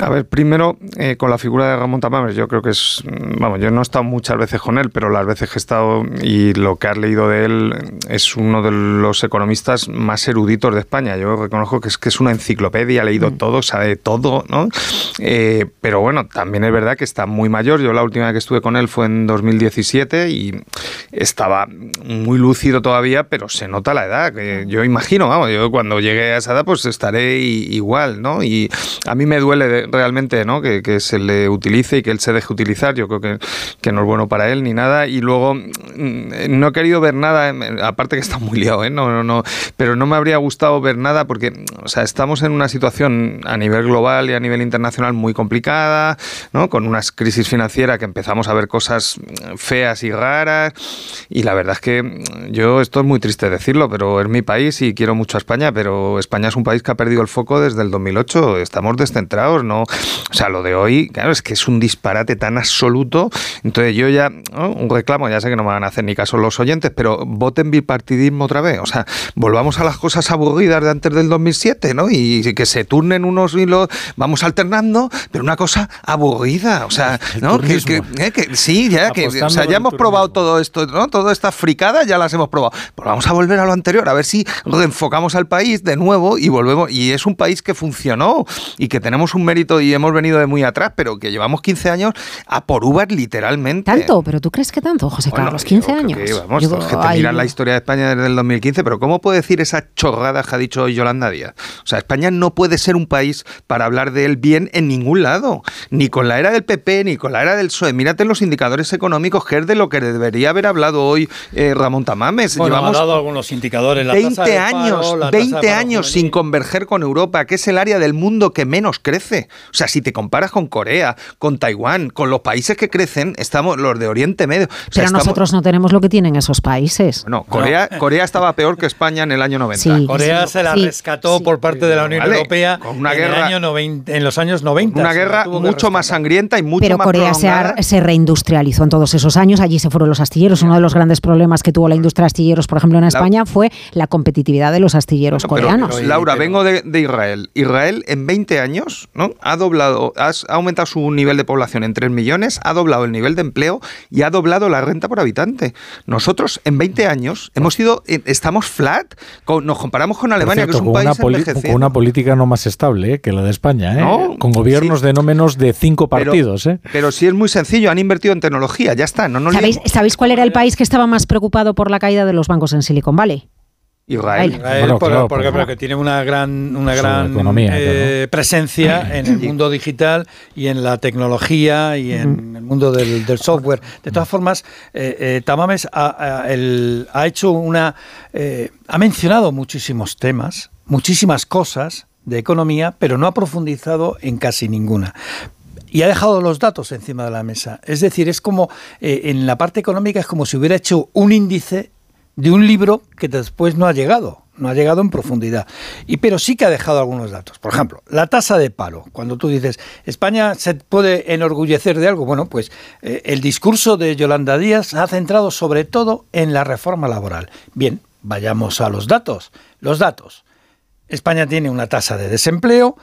A ver, primero, eh, con la figura de Ramón Tamames, yo creo que es, vamos, yo no he estado muchas veces con él, pero las veces que he estado y lo que has leído de él es uno de los economistas más eruditos de España. Yo reconozco que es que es una enciclopedia, ha leído mm. todo, sabe todo, ¿no? Eh, pero bueno, también es verdad que está muy mayor. Yo la última vez que estuve con él fue en 2017 y estaba muy lúcido todavía, pero se nota la edad. Que yo imagino, vamos, yo cuando llegue a esa edad pues estaré igual, ¿no? Y a mí me duele de, realmente ¿no? Que, se le utilice y que él se deje utilizar. Yo creo que, que, no es bueno para él ni nada. Y luego mm, no he querido ver nada, aparte que está muy liado, ¿eh? no, no, no, pero no me habría gustado ver nada porque o sea, estamos en una situación a nivel global y a nivel internacional muy complicada, ¿no? con una crisis financiera que empezamos a ver cosas feas y raras. Y la verdad es que yo, esto es muy triste decirlo, pero es mi país y quiero mucho a España, pero España es un país que ha perdido el foco desde el 2008. Estamos descentrados, ¿no? O sea, lo de hoy, claro, es que es un disparate tan absoluto. Entonces yo ya, un reclamo, ya sé que no me van a hacer ni caso los oyentes, pero voten bipartidismo otra vez. O sea, volvamos a las cosas aburridas de antes del 2007, ¿no? Y que se turnen unos y los vamos alternando, pero una cosa aburrida. O sea, ¿no? Que, eh, que, sí, ya, que, o sea, ya hemos probado todo esto, ¿no? Todas estas fricadas ya las hemos probado. Pero vamos a volver a lo anterior, a ver si reenfocamos al país de nuevo y volvemos. Y es un país que funcionó y que tenemos un mérito y hemos venido de muy atrás, pero que llevamos 15 años a por uvas literalmente. ¿Tanto? ¿Pero tú crees que tanto, José Carlos? ¿15 años? Que, vamos, que te miras la historia de España desde el 2015, pero ¿cómo puede decir esa chorrada que ha dicho Yolanda Díaz? O sea, España no puede ser un país para hablar de él bien en ningún lado, ni con la era del PP, ni con la era del PSOE. Mírate los indicadores económicos, que es de lo que debería haber hablado hoy eh, Ramón Tamames. Bueno, Llevamos ha dado algunos indicadores. La 20 años, 20 años sin converger con Europa, que es el área del mundo que menos crece. O sea, si te comparas con Corea, con Taiwán, con los países que crecen, estamos los de Oriente Medio. Pero nosotros no tenemos lo que tienen esos países. No, Corea, Corea estaba peor que España en el año 90. Corea se la rescató por parte de la Unión Europea con una en, guerra, en los años 90. Una guerra mucho más sangrienta y mucho Pero más Corea se, se, reindustrializó en todos esos años. Allí se fueron los astilleros. Uno de los grandes problemas que tuvo la industria de astilleros, por ejemplo, en España, fue la competitividad de los astilleros coreanos. Laura, vengo de, de Israel. Israel en 20 años ¿no? Ha doblado ha aumentado su nivel de población en 3 millones, ha doblado el nivel de empleo y ha doblado la renta por habitante. Nosotros en 20 años hemos sido, eh, estamos flat, nos comparamos con Alemania, que es un país con una política no más estable eh, que la de España, ¿eh? con gobiernos de no menos de cinco partidos. Pero, pero, sí es muy sencillo, han invertido en tecnología, ya está. No, ¿Sabéis, ¿Sabéis cuál era el país que estaba más preocupado por la caída de los bancos en Silicon Valley? Israel. Israel por- porque, porque tiene una gran, una gran economía, eh, presencia en el mundo digital y en la tecnología y en el mundo del, del software. De todas formas, eh, eh, Tamames ha, ha- el- ha hecho una, eh, ha mencionado muchísimos temas, muchísimas cosas de economía, pero no ha profundizado en casi ninguna y ha dejado los datos encima de la mesa. Es decir, es como eh, en la parte económica es como si hubiera hecho un índice de un libro que después no ha llegado, no ha llegado en profundidad. Y pero sí que ha dejado algunos datos. Por ejemplo, la tasa de paro. Cuando tú dices España se puede enorgullecer de algo, bueno, pues eh, el discurso de Yolanda Díaz ha centrado sobre todo en la reforma laboral. Bien, vayamos a los datos. Los datos. España tiene una tasa de desempleo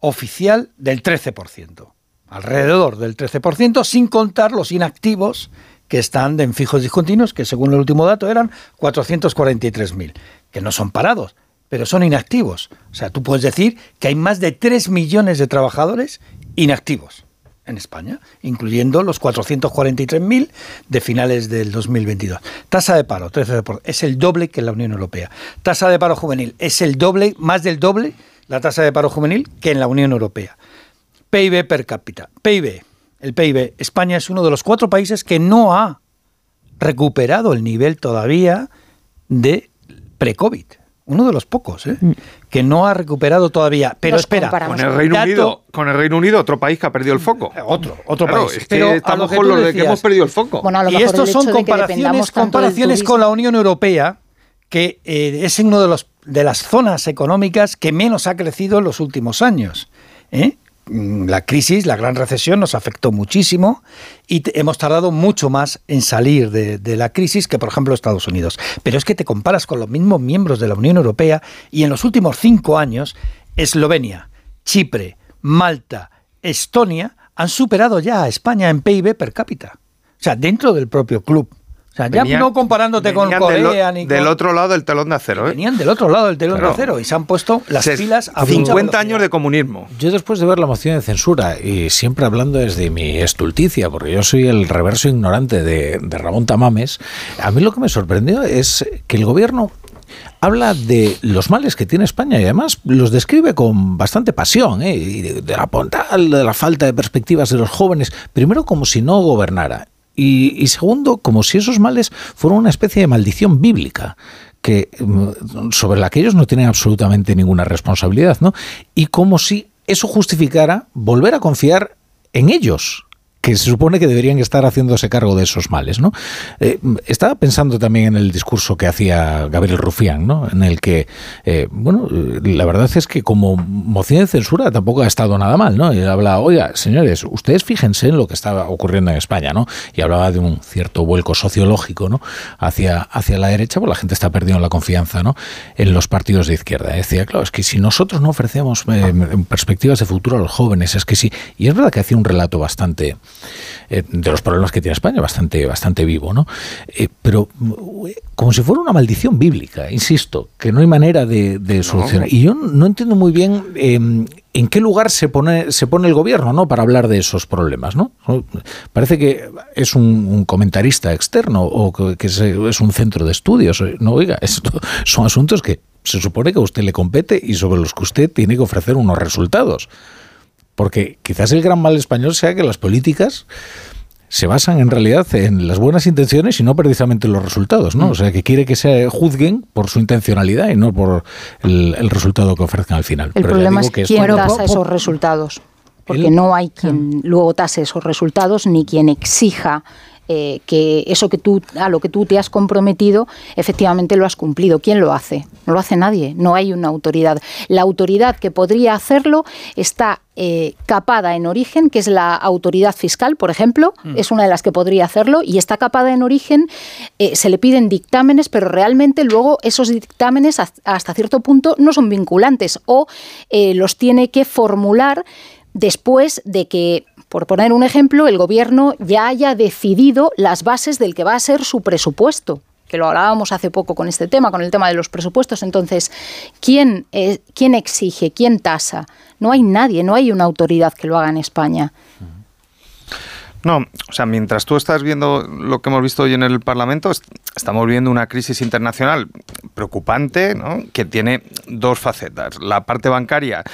oficial del 13%, alrededor del 13%, sin contar los inactivos que están en fijos discontinuos, que según el último dato eran 443.000, que no son parados, pero son inactivos. O sea, tú puedes decir que hay más de 3 millones de trabajadores inactivos en España, incluyendo los 443.000 de finales del 2022. Tasa de paro, 13%, es el doble que en la Unión Europea. Tasa de paro juvenil, es el doble, más del doble, la tasa de paro juvenil que en la Unión Europea. PIB per cápita. PIB, el PIB, España es uno de los cuatro países que no ha recuperado el nivel todavía de pre-COVID. Uno de los pocos, ¿eh? que no ha recuperado todavía. Pero Nos espera, Con el Reino dato- Unido, con el Reino Unido, otro país que ha perdido el foco. Otro, otro Claro, país. Es que lo estamos que con tú lo de que hemos perdido el foco. Bueno, a lo y estos son comparaciones, comparaciones con la Unión Europea, que eh, es uno de los de las zonas económicas que menos ha crecido en los últimos años. ¿eh? Mm, La crisis, la gran recesión nos afectó muchísimo y hemos tardado mucho más en salir de, de la crisis que, por ejemplo, Estados Unidos. Pero es que te comparas con los mismos miembros de la Unión Europea y en los últimos cinco años, Eslovenia, Chipre, Malta, Estonia han superado ya a España en PIB per cápita. O sea, dentro del propio club. O sea, ya Venían- no comparándote con del Corea ni del con- otro lado del telón de acero, ¿eh? Venían del otro lado del telón Claro. de acero y se han puesto las Se- pilas a mucha 50 velocidad. años de comunismo. Yo después de ver la moción de censura y siempre hablando desde mi estulticia, porque yo soy el reverso ignorante de, de Ramón Tamames, a mí lo que me sorprendió es que el gobierno habla de los males que tiene España y además los describe con bastante pasión, ¿eh? y de, de la pontal, de la falta de perspectivas de los jóvenes, primero como si no gobernara y, y segundo como si esos males fueran una especie de maldición bíblica que mm, sobre la que ellos no tienen absolutamente ninguna responsabilidad, ¿no? Y como si eso justificara volver a confiar en ellos, que se supone que deberían estar haciéndose cargo de esos males, ¿no? Eh, estaba pensando también en el discurso que hacía Gabriel Rufián, ¿no? En el que, eh, bueno, la verdad es que como moción de censura tampoco ha estado nada mal, ¿no? Él habla, oiga, señores, ustedes fíjense en lo que estaba ocurriendo en España, ¿no? Y hablaba de un cierto vuelco sociológico, ¿no? Hacia, hacia la derecha, pues la gente está perdiendo la confianza, ¿no? En los partidos de izquierda. Decía, claro, es que si nosotros no ofrecemos eh, perspectivas de futuro a los jóvenes, es que sí. Y es verdad que hacía un relato bastante eh, de los problemas que tiene España, bastante, bastante vivo, ¿no? Eh, pero mm, como si fuera una maldición bíblica, insisto, que no hay manera de, de solucionar. Y yo no entiendo muy bien eh, en qué lugar se pone, se pone el gobierno, ¿no? Para hablar de esos problemas, ¿no? Parece que es un, un comentarista externo o que, es un centro de estudios. No, oiga, esto son asuntos que se supone que a usted le compete y sobre los que usted tiene que ofrecer unos resultados. Porque quizás el gran mal español sea que las políticas se basan en realidad en las buenas intenciones y no precisamente en los resultados, ¿no? O sea, que quiere que se juzguen por su intencionalidad y no por el, el resultado que ofrezcan al final. El Pero problema digo es que quién esto- tasa esos resultados. Porque no hay quien luego tase esos resultados ni quien exija eh, que eso que tú a lo que tú te has comprometido efectivamente lo has cumplido. ¿Quién lo hace? No lo hace nadie. No hay una autoridad. La autoridad que podría hacerlo está eh, capada en origen, que es la autoridad fiscal, por ejemplo, Mm. es una de las que podría hacerlo y está capada en origen. eh, se le piden dictámenes, pero realmente luego esos dictámenes hasta cierto punto no son vinculantes o eh, los tiene que formular después de que, por poner un ejemplo, el gobierno ya haya decidido las bases del que va a ser su presupuesto que lo hablábamos hace poco con este tema, con el tema de los presupuestos. Entonces, ¿quién, eh, ¿quién exige? ¿Quién tasa? No hay nadie, no hay una autoridad que lo haga en España. No, o sea, mientras tú estás viendo lo que hemos visto hoy en el Parlamento, estamos viendo una crisis internacional preocupante, ¿no? que tiene dos facetas. La parte bancaria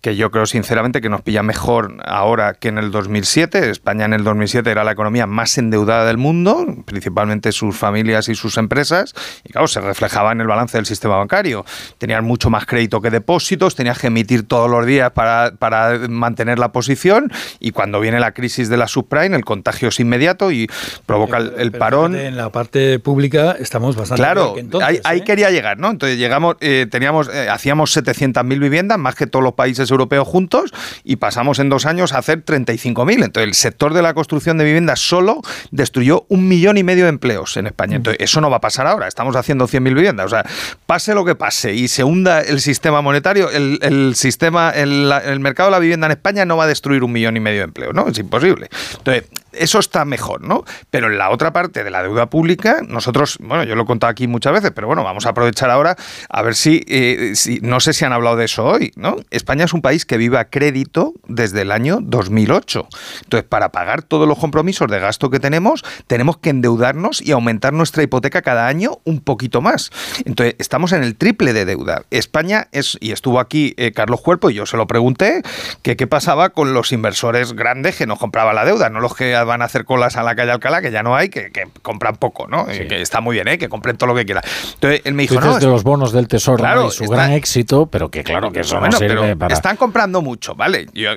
que yo creo sinceramente que nos pilla mejor ahora que en el 2007. España en el 2007 era la economía más endeudada del mundo, principalmente sus familias y sus empresas, y claro, se reflejaba en el balance del sistema bancario. Tenían mucho más crédito que depósitos, tenías que emitir todos los días para, para mantener la posición, y cuando viene la crisis de la subprime, el contagio es inmediato y provoca el, parón. En la parte pública estamos bastante Claro, que entonces, ahí, ¿eh? quería llegar, ¿no? Entonces llegamos, eh, teníamos, eh, hacíamos 700.000 viviendas, más que todos los países europeos juntos y pasamos en dos años a hacer 35.000. Entonces, el sector de la construcción de viviendas solo destruyó un millón y medio de empleos en España. Entonces, eso no va a pasar ahora. Estamos haciendo 100.000 viviendas. O sea, pase lo que pase y se hunda el sistema monetario, el, el sistema, el, el mercado de la vivienda en España no va a destruir un millón y medio de empleos, ¿no? Es imposible. Entonces, eso está mejor, ¿no? Pero en la otra parte de la deuda pública, nosotros, bueno, yo lo he contado aquí muchas veces, pero bueno, vamos a aprovechar ahora a ver si, eh, si, no sé si han hablado de eso hoy, ¿no? España es un país que vive a crédito desde el año 2008. Entonces, para pagar todos los compromisos de gasto que tenemos, tenemos que endeudarnos y aumentar nuestra hipoteca cada año un poquito más. Entonces, estamos en el triple de deuda. España es, y estuvo aquí eh, Carlos Cuerpo y yo se lo pregunté, que qué pasaba con los inversores grandes que nos compraban la deuda, no los que van a hacer colas a la calle Alcalá, que ya no hay, que, que compran poco, ¿no? Sí. Que está muy bien, ¿eh? que compren todo lo que quieran. Entonces él me dijo, no, de los bonos del tesoro claro, ¿no? y su está, gran éxito, pero que claro que eso bueno, no sirve pero para... Están comprando mucho, ¿vale? Yo,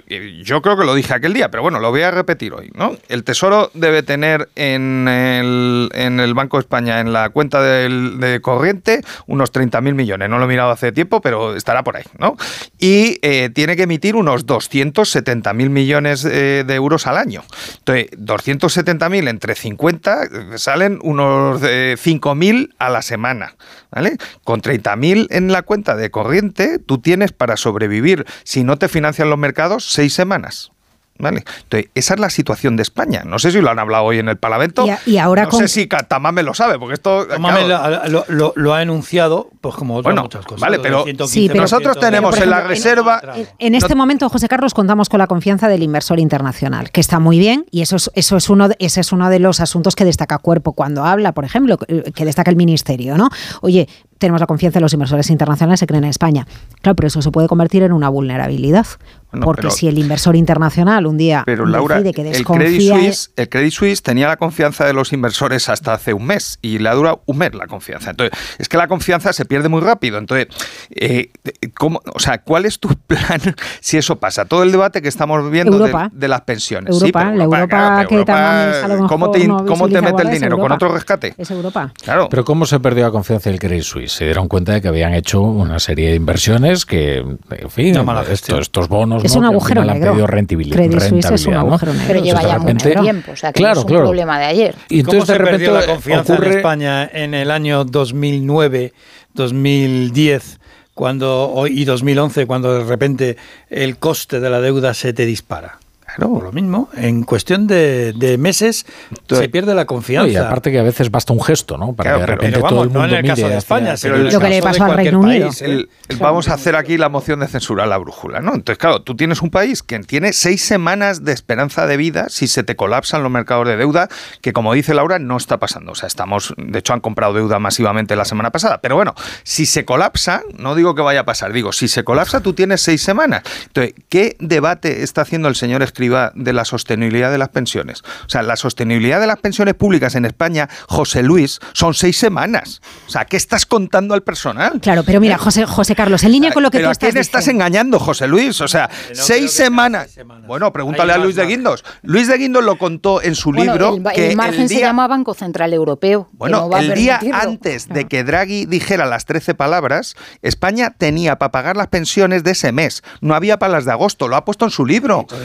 yo, creo que lo dije aquel día, pero bueno, lo voy a repetir hoy, ¿no? El tesoro debe tener en el, en el Banco de España, en la cuenta del, de corriente, unos 30.000 millones. No lo he mirado hace tiempo, pero estará por ahí, ¿no? Y eh, tiene que emitir unos 270.000 millones eh, de euros al año. Entonces, 270.000 entre 50 eh, salen unos eh, 5.000 a la semana, ¿vale? Con 30.000 en la cuenta de corriente, tú tienes para sobrevivir, si no te financian los mercados, seis semanas. ¿Vale? Entonces, esa es la situación de España. No sé si lo han hablado hoy en el Parlamento. Y, a, y ahora no con... sé si Tamame lo sabe, porque esto. Tamame claro, lo, lo, lo, ha enunciado, pues como otras bueno, muchas cosas. Vale, pero, 115, sí, pero nosotros tenemos pero, ejemplo, en la reserva. En, en este no, momento, José Carlos, contamos con la confianza del inversor internacional, que está muy bien, y eso es, eso es uno de, ese es uno de los asuntos que destaca Cuerpo cuando habla, por ejemplo, que destaca el Ministerio, ¿no? Oye, tenemos la confianza de los inversores internacionales se creen en España. Claro, pero eso se puede convertir en una vulnerabilidad. No, porque pero, si el inversor internacional un día pero, Laura, decide que desconfía... El Credit, Suisse, el Credit Suisse tenía la confianza de los inversores hasta hace un mes y le ha durado un mes la confianza. Entonces, es que la confianza se pierde muy rápido. Entonces, eh, ¿cómo, o sea, ¿cuál es tu plan si eso pasa? Todo el debate que estamos viendo de, de, las pensiones. Europa, sí, la Europa, claro, que Europa, ¿Cómo te, no cómo te mete el dinero? ¿Con otro rescate? Es Europa. Claro. Pero ¿cómo se perdió la confianza del Credit Suisse? Se dieron cuenta de que habían hecho una serie de inversiones que, en fin, estos, estos, bonos es ¿no? un agujero que negro. han pedido rentabilidad. Credit Suisse es un agujero negro. Pero lleva Entonces, ya repente, mucho tiempo, o sea que claro, no es un claro. problema de ayer. Y entonces ¿Cómo se de repente perdió la confianza ocurre... en España en el año 2009, 2010? Cuando, y 2011, cuando de repente el coste de la deuda se te dispara. Claro, lo mismo. En cuestión de, de meses Entonces, se pierde la confianza. Y aparte que a veces basta un gesto, ¿no? Para claro, que de repente pero vamos, todo el mundo no en el caso de España, pero lo que le pasó al Reino Unido. País, el, el, vamos a hacer aquí la moción de censura a la brújula, ¿no? Entonces, claro, tú tienes un país que tiene seis semanas de esperanza de vida si se te colapsan los mercados de deuda, que como dice Laura, no está pasando. O sea, estamos, de hecho, han comprado deuda masivamente la semana pasada. Pero bueno, si se colapsa, no digo que vaya a pasar, digo, si se colapsa, tú tienes seis semanas. Entonces, ¿qué debate está haciendo el señor Escriba de la sostenibilidad de las pensiones. O sea, la sostenibilidad de las pensiones públicas en España, José Luis, son seis semanas. O sea, ¿qué estás contando al personal? Claro, pero mira, José, José Carlos, en línea con lo que ¿Pero tú a estás quién estás engañando, José Luis? O sea, no seis, semanas. seis, semanas. Bueno, pregúntale a Luis de Guindos. Luis de Guindos lo contó en su bueno, libro. El, que el margen el día, se llama Banco Central Europeo. Bueno, no el día antes de que Draghi dijera las 13 palabras, España tenía para pagar las pensiones de ese mes. No había para las de agosto. Lo ha puesto en su libro. Por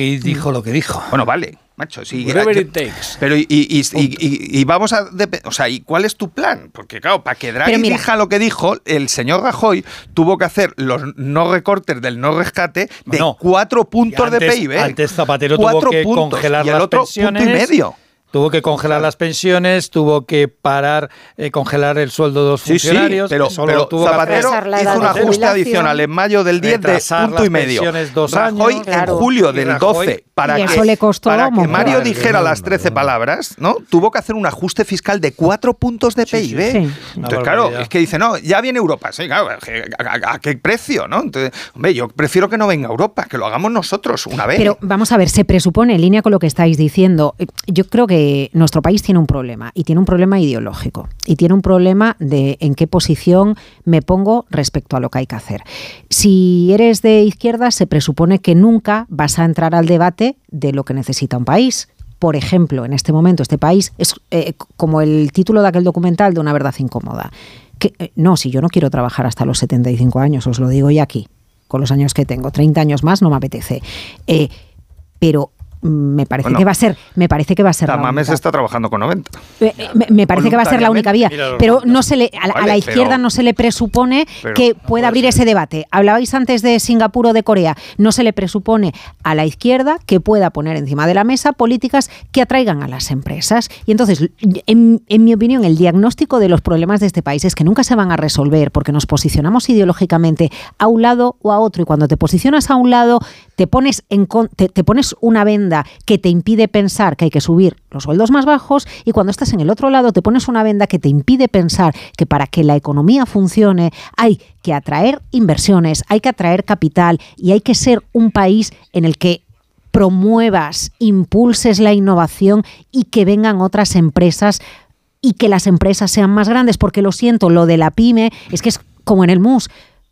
Draghi dijo lo que dijo. Bueno, vale macho. Sí, Whatever it takes. Pero y, y, y, y, vamos a... O sea, ¿y cuál es tu plan? Porque claro, para que Draghi mira, diga lo que dijo, el señor Rajoy tuvo que hacer los no recortes del no rescate de no. cuatro puntos antes, de PIB. Antes Zapatero cuatro tuvo que puntos, congelar y el las otro pensiones. punto y medio. Tuvo que congelar las pensiones, tuvo que parar, eh, congelar el sueldo de los Sí, sí, funcionarios. pero, que solo pero tuvo que Zapatero hacer- hizo un ajuste adicional en mayo del 10 de punto y medio. pensiones dos Rajoy años. en Claro. julio Y del Rajoy- 12 para que, eso le costó para que. Mario dijera las 13 palabras, ¿no? Tuvo que hacer un ajuste fiscal de 4 puntos de PIB. sí. Entonces, claro, es que dice, no, ya viene Europa. Sí, claro, ¿a, a- a qué precio, no? Entonces, hombre, yo prefiero que no venga Europa, que lo hagamos nosotros una vez. Pero vamos a ver, se presupone, en línea con lo que estáis diciendo, eh, yo creo que nuestro país tiene un problema, y tiene un problema ideológico, y tiene un problema de en qué posición me pongo respecto a lo que hay que hacer. Si eres de izquierda, se presupone que nunca vas a entrar al debate de lo que necesita un país. Por ejemplo, en este momento este país es eh, como el título de aquel documental de una verdad incómoda. Que, eh, no, si yo no quiero trabajar hasta los 75 años, os lo digo ya aquí, con los años que tengo, 30 años más no me apetece. Eh, pero me parece Bueno, que va a ser, me parece que va a ser la Tamames única- está trabajando con 90. eh, eh, me, me parece que va a ser la única vía, pero no se le, a, la- a Vale, la pero- izquierda no se le presupone que no pueda abrir ese debate. Hablabais antes de Singapur o de Corea, no se le presupone a la izquierda que pueda poner encima de la mesa políticas que atraigan a las empresas. Y entonces, en, en mi opinión, el diagnóstico de los problemas de este país es que nunca se van a resolver porque nos posicionamos ideológicamente a un lado o a otro. Y cuando te posicionas a un lado te pones en con- te, te pones una venda que te impide pensar que hay que subir los sueldos más bajos y cuando estás en el otro lado te pones una venda que te impide pensar que para que la economía funcione hay que atraer inversiones, hay que atraer capital y hay que ser un país en el que promuevas, impulses la innovación y que vengan otras empresas y que las empresas sean más grandes, porque lo siento, lo de la pyme es que es como en el MUS.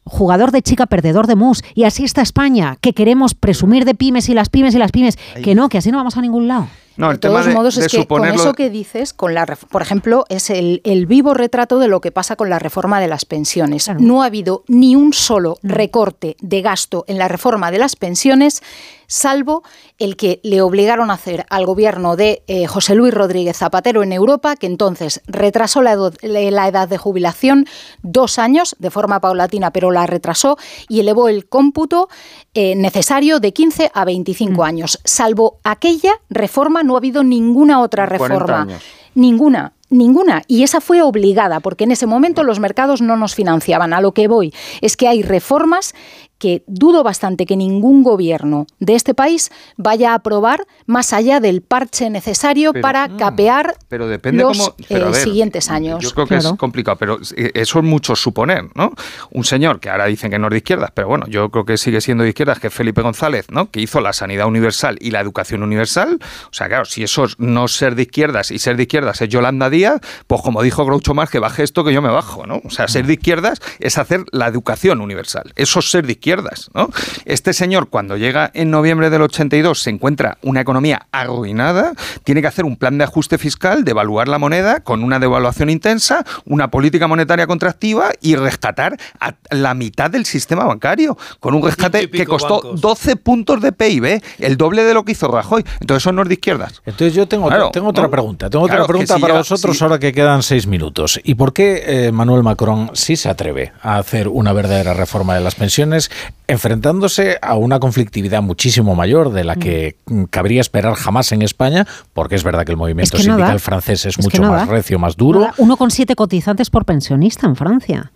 Jugador de chica, perdedor de mus. Y así está España, que queremos presumir de pymes y las pymes y las pymes. Que no, que así no vamos a ningún lado. No, el de todos tema de, modos, de es que con eso que dices, con la, por ejemplo, es el, el vivo retrato de lo que pasa con la reforma de las pensiones. No ha habido ni un solo recorte de gasto en la reforma de las pensiones, salvo el que le obligaron a hacer al gobierno de eh, José Luis Rodríguez Zapatero en Europa, que entonces retrasó la, la edad de jubilación dos años de forma paulatina, pero la retrasó y elevó el cómputo eh, necesario de 15 a 25 años. Salvo aquella reforma, no ha habido ninguna otra 40 reforma. años. Ninguna, ninguna. Y esa fue obligada, porque en ese momento los mercados no nos financiaban. A lo que voy es que hay reformas que dudo bastante que ningún gobierno de este país vaya a aprobar más allá del parche necesario Pero- para capear Pero depende los cómo- pero a eh, ver, siguientes años. Yo creo que es complicado, pero eso es mucho suponer, ¿no? Un señor que ahora dicen que no es de izquierdas, pero bueno, yo creo que sigue siendo de izquierdas, que es Felipe González, ¿no? Que hizo la sanidad universal y la educación universal. O sea, claro, si eso es no ser de izquierdas y ser de izquierdas es Yolanda Díaz, pues como dijo Groucho Marx, que baje esto que yo me bajo, ¿no? O sea, ser de izquierdas es hacer la educación universal. Eso es ser de izquierdas, ¿no? Este señor, cuando llega en noviembre del 82, se encuentra una economía arruinada, tiene que hacer un plan de ajuste fiscal, devaluar la moneda con una devaluación intensa, una política monetaria contractiva y rescatar a la mitad del sistema bancario, con un rescate que costó 12 puntos de PIB, el doble de lo que hizo Rajoy. Entonces eso no es de izquierdas. Entonces yo tengo, Claro, tengo otra ¿no? pregunta. Tengo Claro, otra pregunta si para llega- vosotros si- ahora que quedan seis minutos. ¿Y por qué eh, Manuel Macron sí se atreve a hacer una verdadera reforma de las pensiones, enfrentándose a una conflictividad muchísimo mayor de la que mm, cabría esperar jamás en España? Porque es verdad que el movimiento Es que no sindical francés es, mucho no más recio, más duro. Uno con siete cotizantes por pensionista en Francia.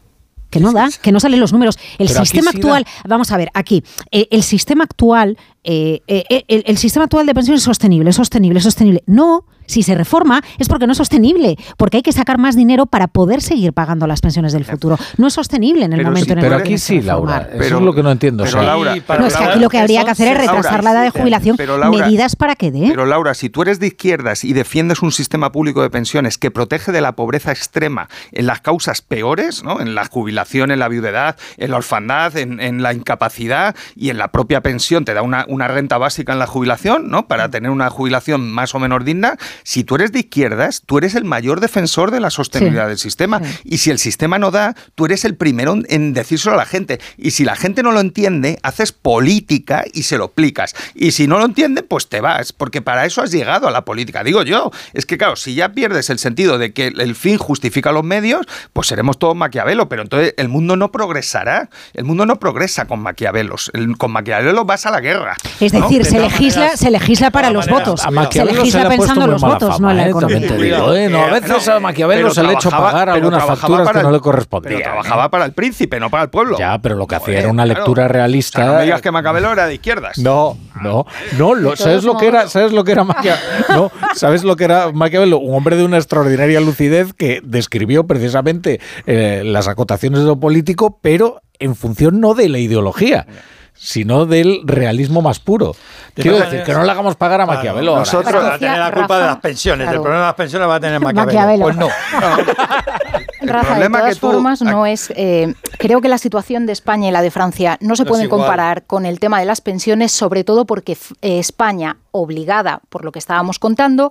Que no da, que no salen los números. El Pero aquí sistema sí actual, vamos a ver, aquí, eh, el sistema actual, eh, eh, el, el sistema actual de pensiones es sostenible, es sostenible, es sostenible. No, si se reforma es porque no es sostenible, porque hay que sacar más dinero para poder seguir pagando las pensiones del futuro. No es sostenible en el Pero, momento sí, en el pero que aquí tienes que sí, Laura. Eso es lo que no entiendo. pero o sea, Laura, No, es que aquí lo que habría que hacer es retrasar la edad de jubilación, pero Laura- medidas para que dé. Pero Laura, si tú eres de izquierdas y defiendes un sistema público de pensiones que protege de la pobreza extrema en las causas peores, ¿no? en la jubilación, en la viudedad, en la orfandad, en, en la incapacidad y en la propia pensión, te da una, una renta básica en la jubilación, ¿no? para tener una jubilación más o menos digna, si tú eres de izquierdas, tú eres el mayor defensor de la sostenibilidad Sí. del sistema. Y si el sistema no da, tú eres el primero en- decírselo a la gente. Y si la gente no lo entiende, haces política y se lo explicas. Y si no lo entiende, pues te vas, porque para eso has llegado a la política. Digo yo, es que claro, si ya pierdes el sentido de que el fin justifica los medios, pues seremos todos Maquiavelo, pero entonces el mundo no progresará. El mundo no progresa con Maquiavelos. El- con Maquiavelo vas a la guerra. Es ¿no? decir, De se legisla, maneras- se legisla para los maneras, votos. A Se Maquiavelo se legisla le ha puesto pensando en los votos, fama, no en la ¿eh? economía. También te digo, ¿eh? No, a veces a Maquiavelo se le ha hecho pagar algunas facturas que no le correspondían. Pero trabajaba para el príncipe, no para el pueblo. Ya, pero lo que hacía era una lectura realista. No me digas que Maquiavelo era de izquierdas. No, no, no, lo- ¿sabes lo que era? ¿Sabes lo que era Maquiavelo? No, ¿sabes lo que era Maquiavelo? Un hombre de una extraordinaria lucidez que describió precisamente eh, las acotaciones de lo político, pero en función no de la ideología, sino del realismo más puro. Quiero decir, que no le hagamos pagar a Maquiavelo. ahora. Nosotros va a tener la culpa de las pensiones. El problema de las pensiones va a tener Maquiavelo. Maquiavelo. Pues no. Rafa, problema de que todas tú- formas, no es. eh, creo que la situación de España y la de Francia no se No pueden comparar con el tema de las pensiones, sobre todo porque eh, España, obligada por lo que estábamos contando,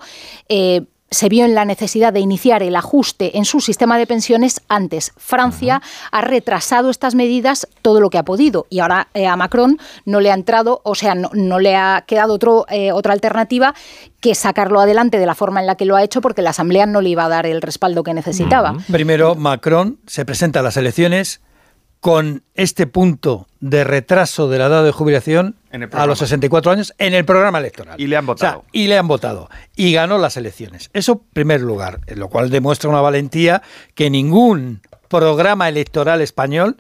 eh, se vio en la necesidad de iniciar el ajuste en su sistema de pensiones antes. Francia ha retrasado estas medidas todo lo que ha podido y ahora eh, a Macron no le ha entrado, o sea, no, no le ha quedado otro, eh, otra alternativa que sacarlo adelante de la forma en la que lo ha hecho porque la Asamblea no le iba a dar el respaldo que necesitaba. Primero, Macron se presenta a las elecciones con este punto de retraso de la edad de jubilación a los 64 años en el programa electoral. Y le han O sea, votado. y le han votado. Y ganó las elecciones. Eso, en primer lugar, en lo cual demuestra una valentía que ningún programa electoral español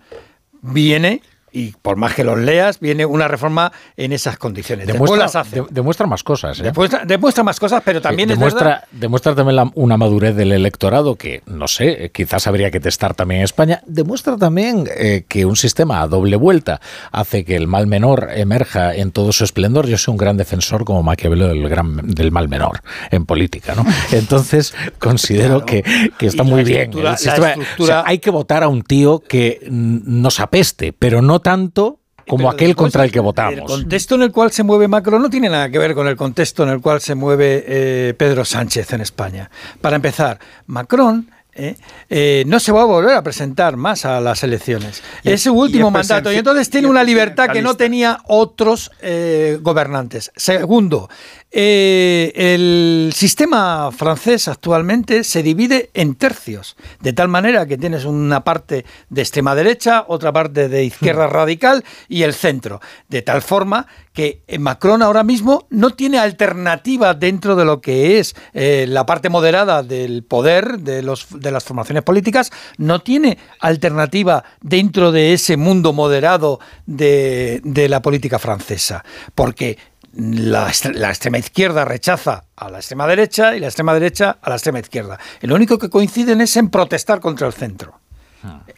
viene, y por más que los leas, viene una reforma en esas condiciones. Demuestra, las hace. de- demuestra más cosas. ¿eh? Demuestra, demuestra más cosas, pero también Sí, es demuestra, verdad- demuestra también la- una madurez del electorado que, no sé, eh, quizás habría que testar también en España. Demuestra también eh, que un sistema a doble vuelta hace que el mal menor emerja en todo su esplendor. Yo soy un gran defensor como Maquiavelo del, gran, del mal menor en política. ¿no? Entonces, considero que, que está Y muy bien. el sistema. O sea, hay que votar a un tío que nos apeste, pero no tanto como Pero aquel contra el que El votamos. contexto en el cual se mueve Macron no tiene nada que ver con el contexto en el cual se mueve eh, Pedro Sánchez en España. Para empezar, Macron eh, eh, no se va a volver a presentar más a las elecciones. Y- es su último mandato y entonces tiene y una libertad que no tenía otros eh, gobernantes. Segundo, eh, el sistema francés actualmente se divide en tercios, de tal manera que tienes una parte de extrema derecha, otra parte de izquierda radical y el centro, de tal forma que eh, Macron ahora mismo no tiene alternativa dentro de lo que es eh, la parte moderada del poder de, los, de las formaciones políticas, no tiene alternativa dentro de ese mundo moderado de, de la política francesa, porque la, la extrema izquierda rechaza a la extrema derecha y la extrema derecha a la extrema izquierda. Lo único que coinciden es en protestar contra el centro.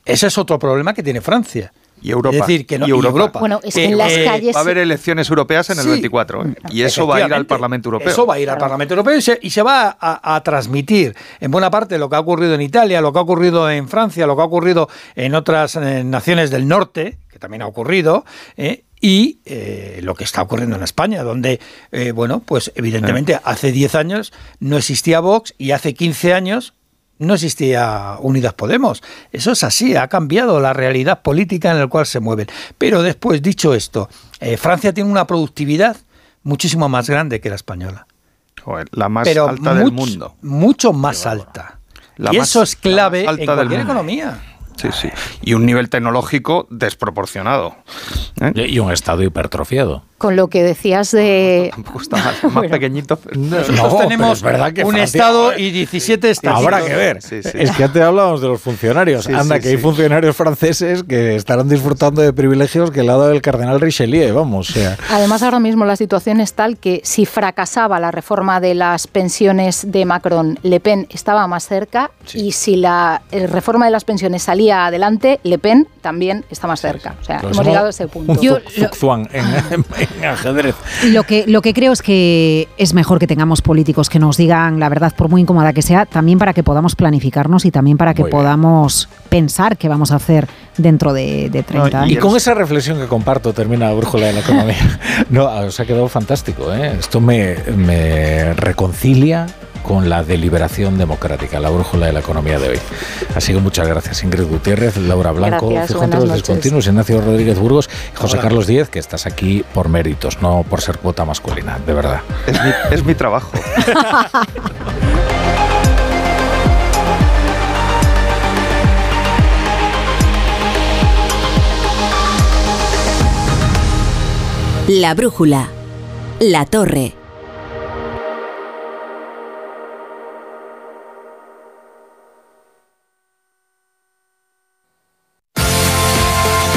Ese es otro problema que tiene Francia. Y Europa. Es decir, que no, Y y Europa. Bueno, es Que, en las eh, calles Va a haber elecciones europeas en el Sí. 24 ¿eh? y eso va a ir al. Parlamento Europeo. Eso va a ir al Parlamento Europeo y se, y se va a, a transmitir en buena parte lo que ha ocurrido en Italia, lo que ha ocurrido en Francia, lo que ha ocurrido en otras eh, naciones del norte, que también ha ocurrido, eh, y eh, lo que está ocurriendo en España, donde, eh, bueno, pues evidentemente hace 10 años no existía Vox y hace 15 años no existía Unidas Podemos. Eso es así, ha cambiado la realidad política en la cual se mueven. Pero después, dicho esto, eh, Francia tiene una productividad muchísimo más grande que la española. Joder, la más pero alta del mundo. Mucho más alta. La y más- eso es la clave en del cualquier economía. Sí, sí. Y un nivel tecnológico desproporcionado. ¿eh? Y un estado hipertrofiado. Con lo que decías de... Tampoco está mal, más pequeñito. pero- Nosotros No, pero tenemos es verdad que un Francia- Estado y 17 estados. Habrá que ver. Sí, sí. Es que antes hablábamos de los funcionarios. Sí, Anda, sí, que hay funcionarios franceses que estarán disfrutando de privilegios que el lado del cardenal Richelieu, vamos. O sea, Además, ahora mismo la situación es tal que si fracasaba la reforma de las pensiones de Macron, Le Pen estaba más cerca y si la eh, reforma de las pensiones salía adelante, Le Pen también está más cerca. O sea, hemos llegado a ese punto. un Yo- en- en ajedrez. Lo que, lo que creo es que es mejor que tengamos políticos que nos digan la verdad, por muy incómoda que sea, también para que podamos planificarnos y también para que Muy bien. podamos pensar qué vamos a hacer dentro de, de 30 y años. con esa reflexión que comparto termina la brújula de la economía. No, os ha quedado fantástico. ¿eh? Esto me, me reconcilia con la deliberación democrática, la brújula de la economía de hoy. Así que muchas gracias, Ingrid Gutiérrez, Laura Blanco, gracias, Descontinuos, Ignacio Rodríguez Burgos José Carlos Díez, que estás aquí por méritos, no por ser cuota masculina, de verdad. Es mi trabajo. La brújula. La torre.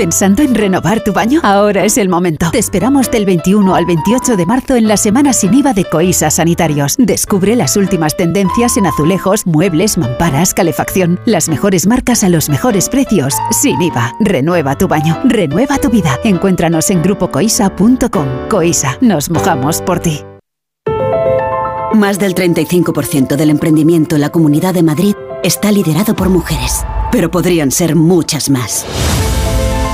¿Pensando en renovar tu baño? Ahora es el momento. Te esperamos del 21 al 28 de marzo en la semana sin IVA de Coisa Sanitarios. Descubre las últimas tendencias en azulejos, muebles, mamparas, calefacción. Las mejores marcas a los mejores precios. Sin IVA. Renueva tu baño. Renueva tu vida. Encuéntranos en grupocoisa.com. Coisa. Nos mojamos por ti. Más del 35% del emprendimiento en la Comunidad de Madrid está liderado por mujeres, pero podrían ser muchas más.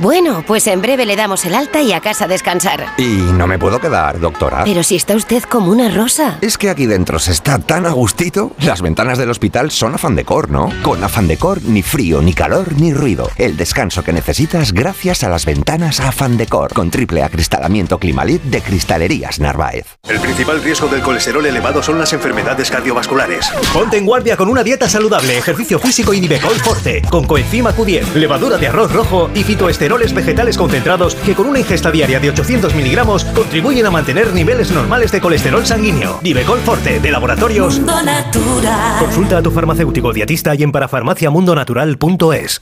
Bueno, pues en breve le damos el alta y a casa a descansar. Y no me puedo quedar, doctora. Pero si está usted como una rosa. Es que aquí dentro se está tan a gustito. Las ventanas del hospital son afán decor, ¿no? Con afán decor, ni frío, ni calor, ni ruido. El descanso que necesitas gracias a las ventanas afán decor. Con triple acristalamiento Climalit de Cristalerías Narváez. El principal riesgo del colesterol elevado son las enfermedades cardiovasculares. Ponte en guardia con una dieta saludable, ejercicio físico y Nivecol Forte, con coenzima Q10, levadura de arroz rojo y fitoesteroles vegetales concentrados que con una ingesta diaria de 800 miligramos contribuyen a mantener niveles normales de colesterol sanguíneo. Nivecol Forte, de Laboratorios Mundo Natural. Consulta a tu farmacéutico dietista y en parafarmaciamundonatural.es.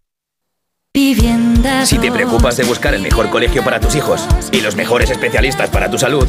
Vivienda Si te preocupas de buscar el mejor colegio para tus hijos y los mejores especialistas para tu salud,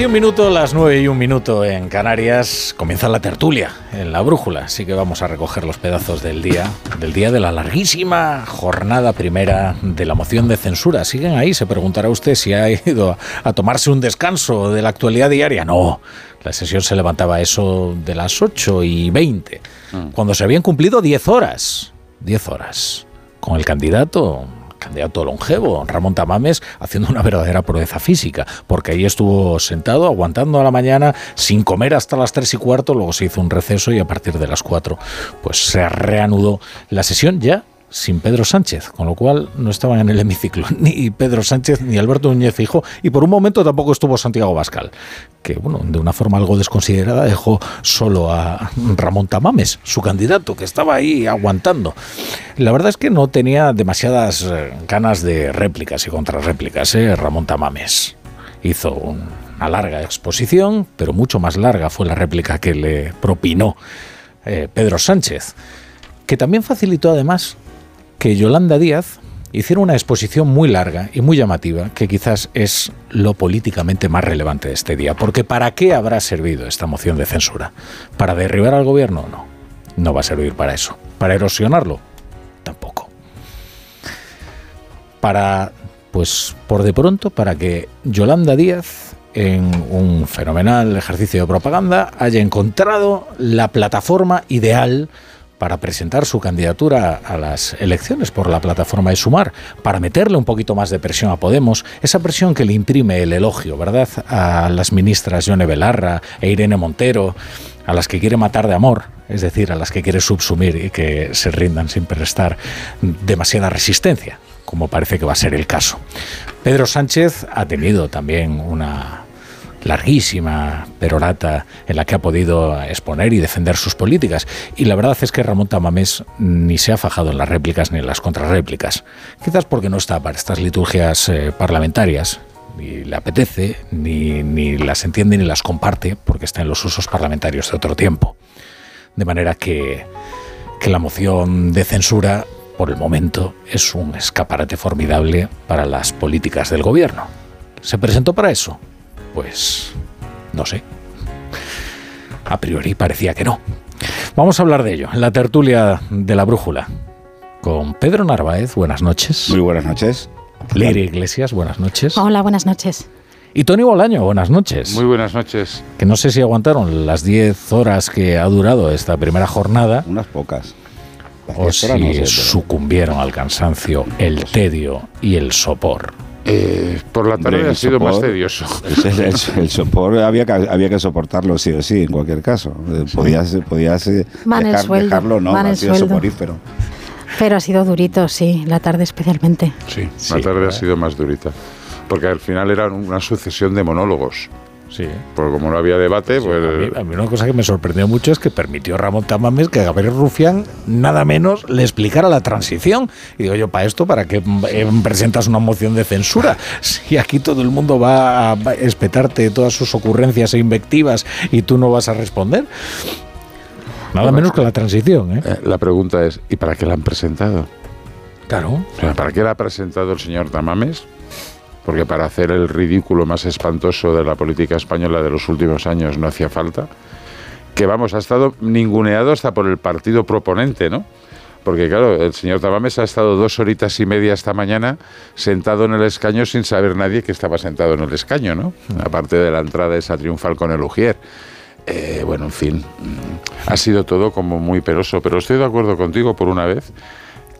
A las 10 y un minuto, las 9 y un minuto en Canarias, comienza la tertulia en la brújula. Así que vamos a recoger los pedazos del día, del día de la larguísima jornada primera de la moción de censura. Siguen ahí, se preguntará usted si ha ido a tomarse un descanso de la actualidad diaria. No, la sesión se levantaba eso de las 8 y 20, cuando se habían cumplido 10 horas. 10 horas. Con el candidato candidato longevo, Ramón Tamames, haciendo una verdadera proeza física, porque ahí estuvo sentado, aguantando a la mañana, sin comer hasta las 3 y cuarto, luego se hizo un receso y a partir de las 4 pues se reanudó la sesión. Ya sin Pedro Sánchez, con lo cual no estaban en el hemiciclo ni Pedro Sánchez ni Alberto Núñez Fijo y por un momento tampoco estuvo Santiago Bascal, que bueno, de una forma algo desconsiderada dejó solo a Ramón Tamames, su candidato, que estaba ahí aguantando. La verdad es que no tenía demasiadas eh, ganas de réplicas y contrarréplicas, ¿eh? Ramón Tamames. Hizo una larga exposición, pero mucho más larga fue la réplica que le propinó eh, Pedro Sánchez, que también facilitó además que Yolanda Díaz hiciera una exposición muy larga y muy llamativa, que quizás es lo políticamente más relevante de este día. Porque ¿para qué habrá servido esta moción de censura? ¿Para derribar al gobierno? No. No va a servir para eso. ¿Para erosionarlo? Tampoco. Para, pues por de pronto, para que Yolanda Díaz, en un fenomenal ejercicio de propaganda, haya encontrado la plataforma ideal para presentar su candidatura a las elecciones por la plataforma de Sumar, para meterle un poquito más de presión a Podemos, esa presión que le imprime el elogio, ¿verdad?, a las ministras Yone Belarra e Irene Montero, a las que quiere matar de amor, es decir, a las que quiere subsumir y que se rindan sin prestar demasiada resistencia, como parece que va a ser el caso. Pedro Sánchez ha tenido también una larguísima perorata en la que ha podido exponer y defender sus políticas. Y la verdad es que Ramón Tamames ni se ha fajado en las réplicas ni en las contrarréplicas. Quizás porque no está para estas liturgias eh, parlamentarias, ni le apetece, ni, ni las entiende ni las comparte, porque está en los usos parlamentarios de otro tiempo. De manera que, que la moción de censura, por el momento, es un escaparate formidable para las políticas del gobierno. ¿Se presentó para eso? Pues no sé. A priori parecía que no. Vamos a hablar de ello en la tertulia de la brújula. Con Pedro Narváez, buenas noches. Muy buenas noches. Leire Iglesias, buenas noches. Hola, buenas noches. Y Tony Bolaño, buenas noches. Muy buenas noches. Que no sé si aguantaron las 10 horas que ha durado esta primera jornada. Unas pocas. O si no sé, sucumbieron al cansancio, el tedio y el sopor. Eh, por la tarde ha sido sopor, más tedioso. El, el, el, sopor había que, había que soportarlo sí o sí, en cualquier caso. Podías, podías dejar, dejarlo, no, ha sido soporífero. Pero ha sido durito, sí, la tarde especialmente. Sí, sí la tarde ha sido más durita. Porque al final era una sucesión de monólogos. Sí. Porque como no había debate, sí, pues... A mí, a mí, una cosa que me sorprendió mucho es que permitió Ramón Tamames que Gabriel Rufián nada menos le explicara la transición. Y digo yo, para esto, ¿para qué presentas una moción de censura? Si aquí todo el mundo va a espetarte todas sus ocurrencias e invectivas y tú no vas a responder. Nada bueno, menos que la transición. ¿eh? La pregunta es, ¿y para qué la han presentado? Claro. O sea, ¿Para qué la ha presentado el señor Tamames? Porque para hacer el ridículo más espantoso de la política española de los últimos años no hacía falta, que vamos, ha estado ninguneado hasta por el partido proponente, ¿no? Porque claro, el señor Tamames ha estado dos horitas y media esta mañana sentado en el escaño sin saber nadie que estaba sentado en el escaño, ¿no? Aparte de la entrada esa triunfal con el Ujier. Eh, bueno, en fin, ha sido todo como muy peroso, pero estoy de acuerdo contigo por una vez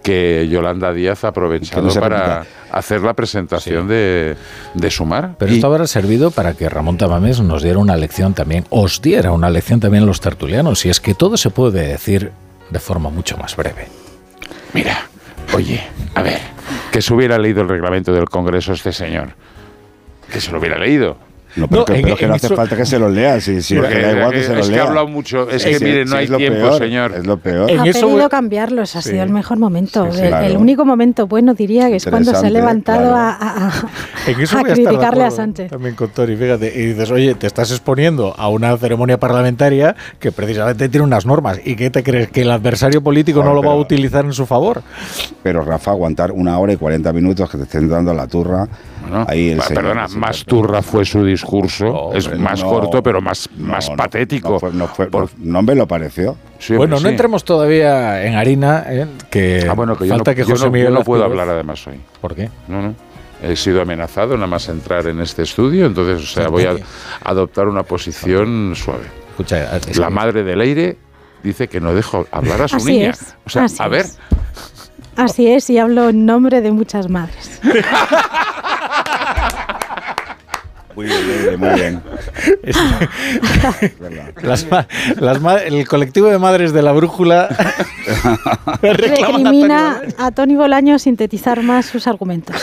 que Yolanda Díaz ha aprovechado no para hacer la presentación sí. de, de, Sumar. Pero y, esto habrá servido para que Ramón Tamames nos diera una lección también, os diera una lección también a los tertulianos, y es que todo se puede decir de forma mucho más breve. Mira, oye, a ver, que se hubiera leído el reglamento del Congreso este señor. Que se lo hubiera leído. No, pero, no, que, en, pero que no hace eso, falta que se los lea, si, si porque, da igual que se los es lea. Es que ha hablado mucho, es, es que mire, no hay tiempo, peor, señor. Es lo peor. Ha pedido cambiarlos, ha sido el mejor momento. Sí, sí, el, claro. el, único momento bueno, diría, que es cuando se ha levantado claro. a, a, a, a criticarle a Sánchez. También con Tori, fíjate, y dices, oye, te estás exponiendo a una ceremonia parlamentaria que precisamente tiene unas normas, ¿y qué te crees? ¿Que el adversario político no lo va a utilizar en su favor? Pero, Rafa, aguantar una hora y 40 minutos que te estén dando la turra, bueno, ahí el perdona, más turra fue su discurso, es más no, corto, pero más, más patético. No, fue, no, fue, Por, no, me lo pareció. Sí, bueno, sí. no entremos todavía en harina, ¿eh? que, ah, bueno, que falta yo que José yo Miguel. Yo no puedo hablar además hoy. ¿Por qué? No, no. He sido amenazado nada más entrar en este estudio, entonces, o sea, voy a adoptar una posición suave. Escucha, es la madre del aire dice que no dejo hablar a su Así niña. Es. O sea, Así a ver. Es. Así es, y hablo en nombre de muchas madres. Muy bien, muy bien, muy bien. Las ma- las ma- el colectivo de madres de la brújula a Recrimina a Tony Bolaño sintetizar más sus argumentos.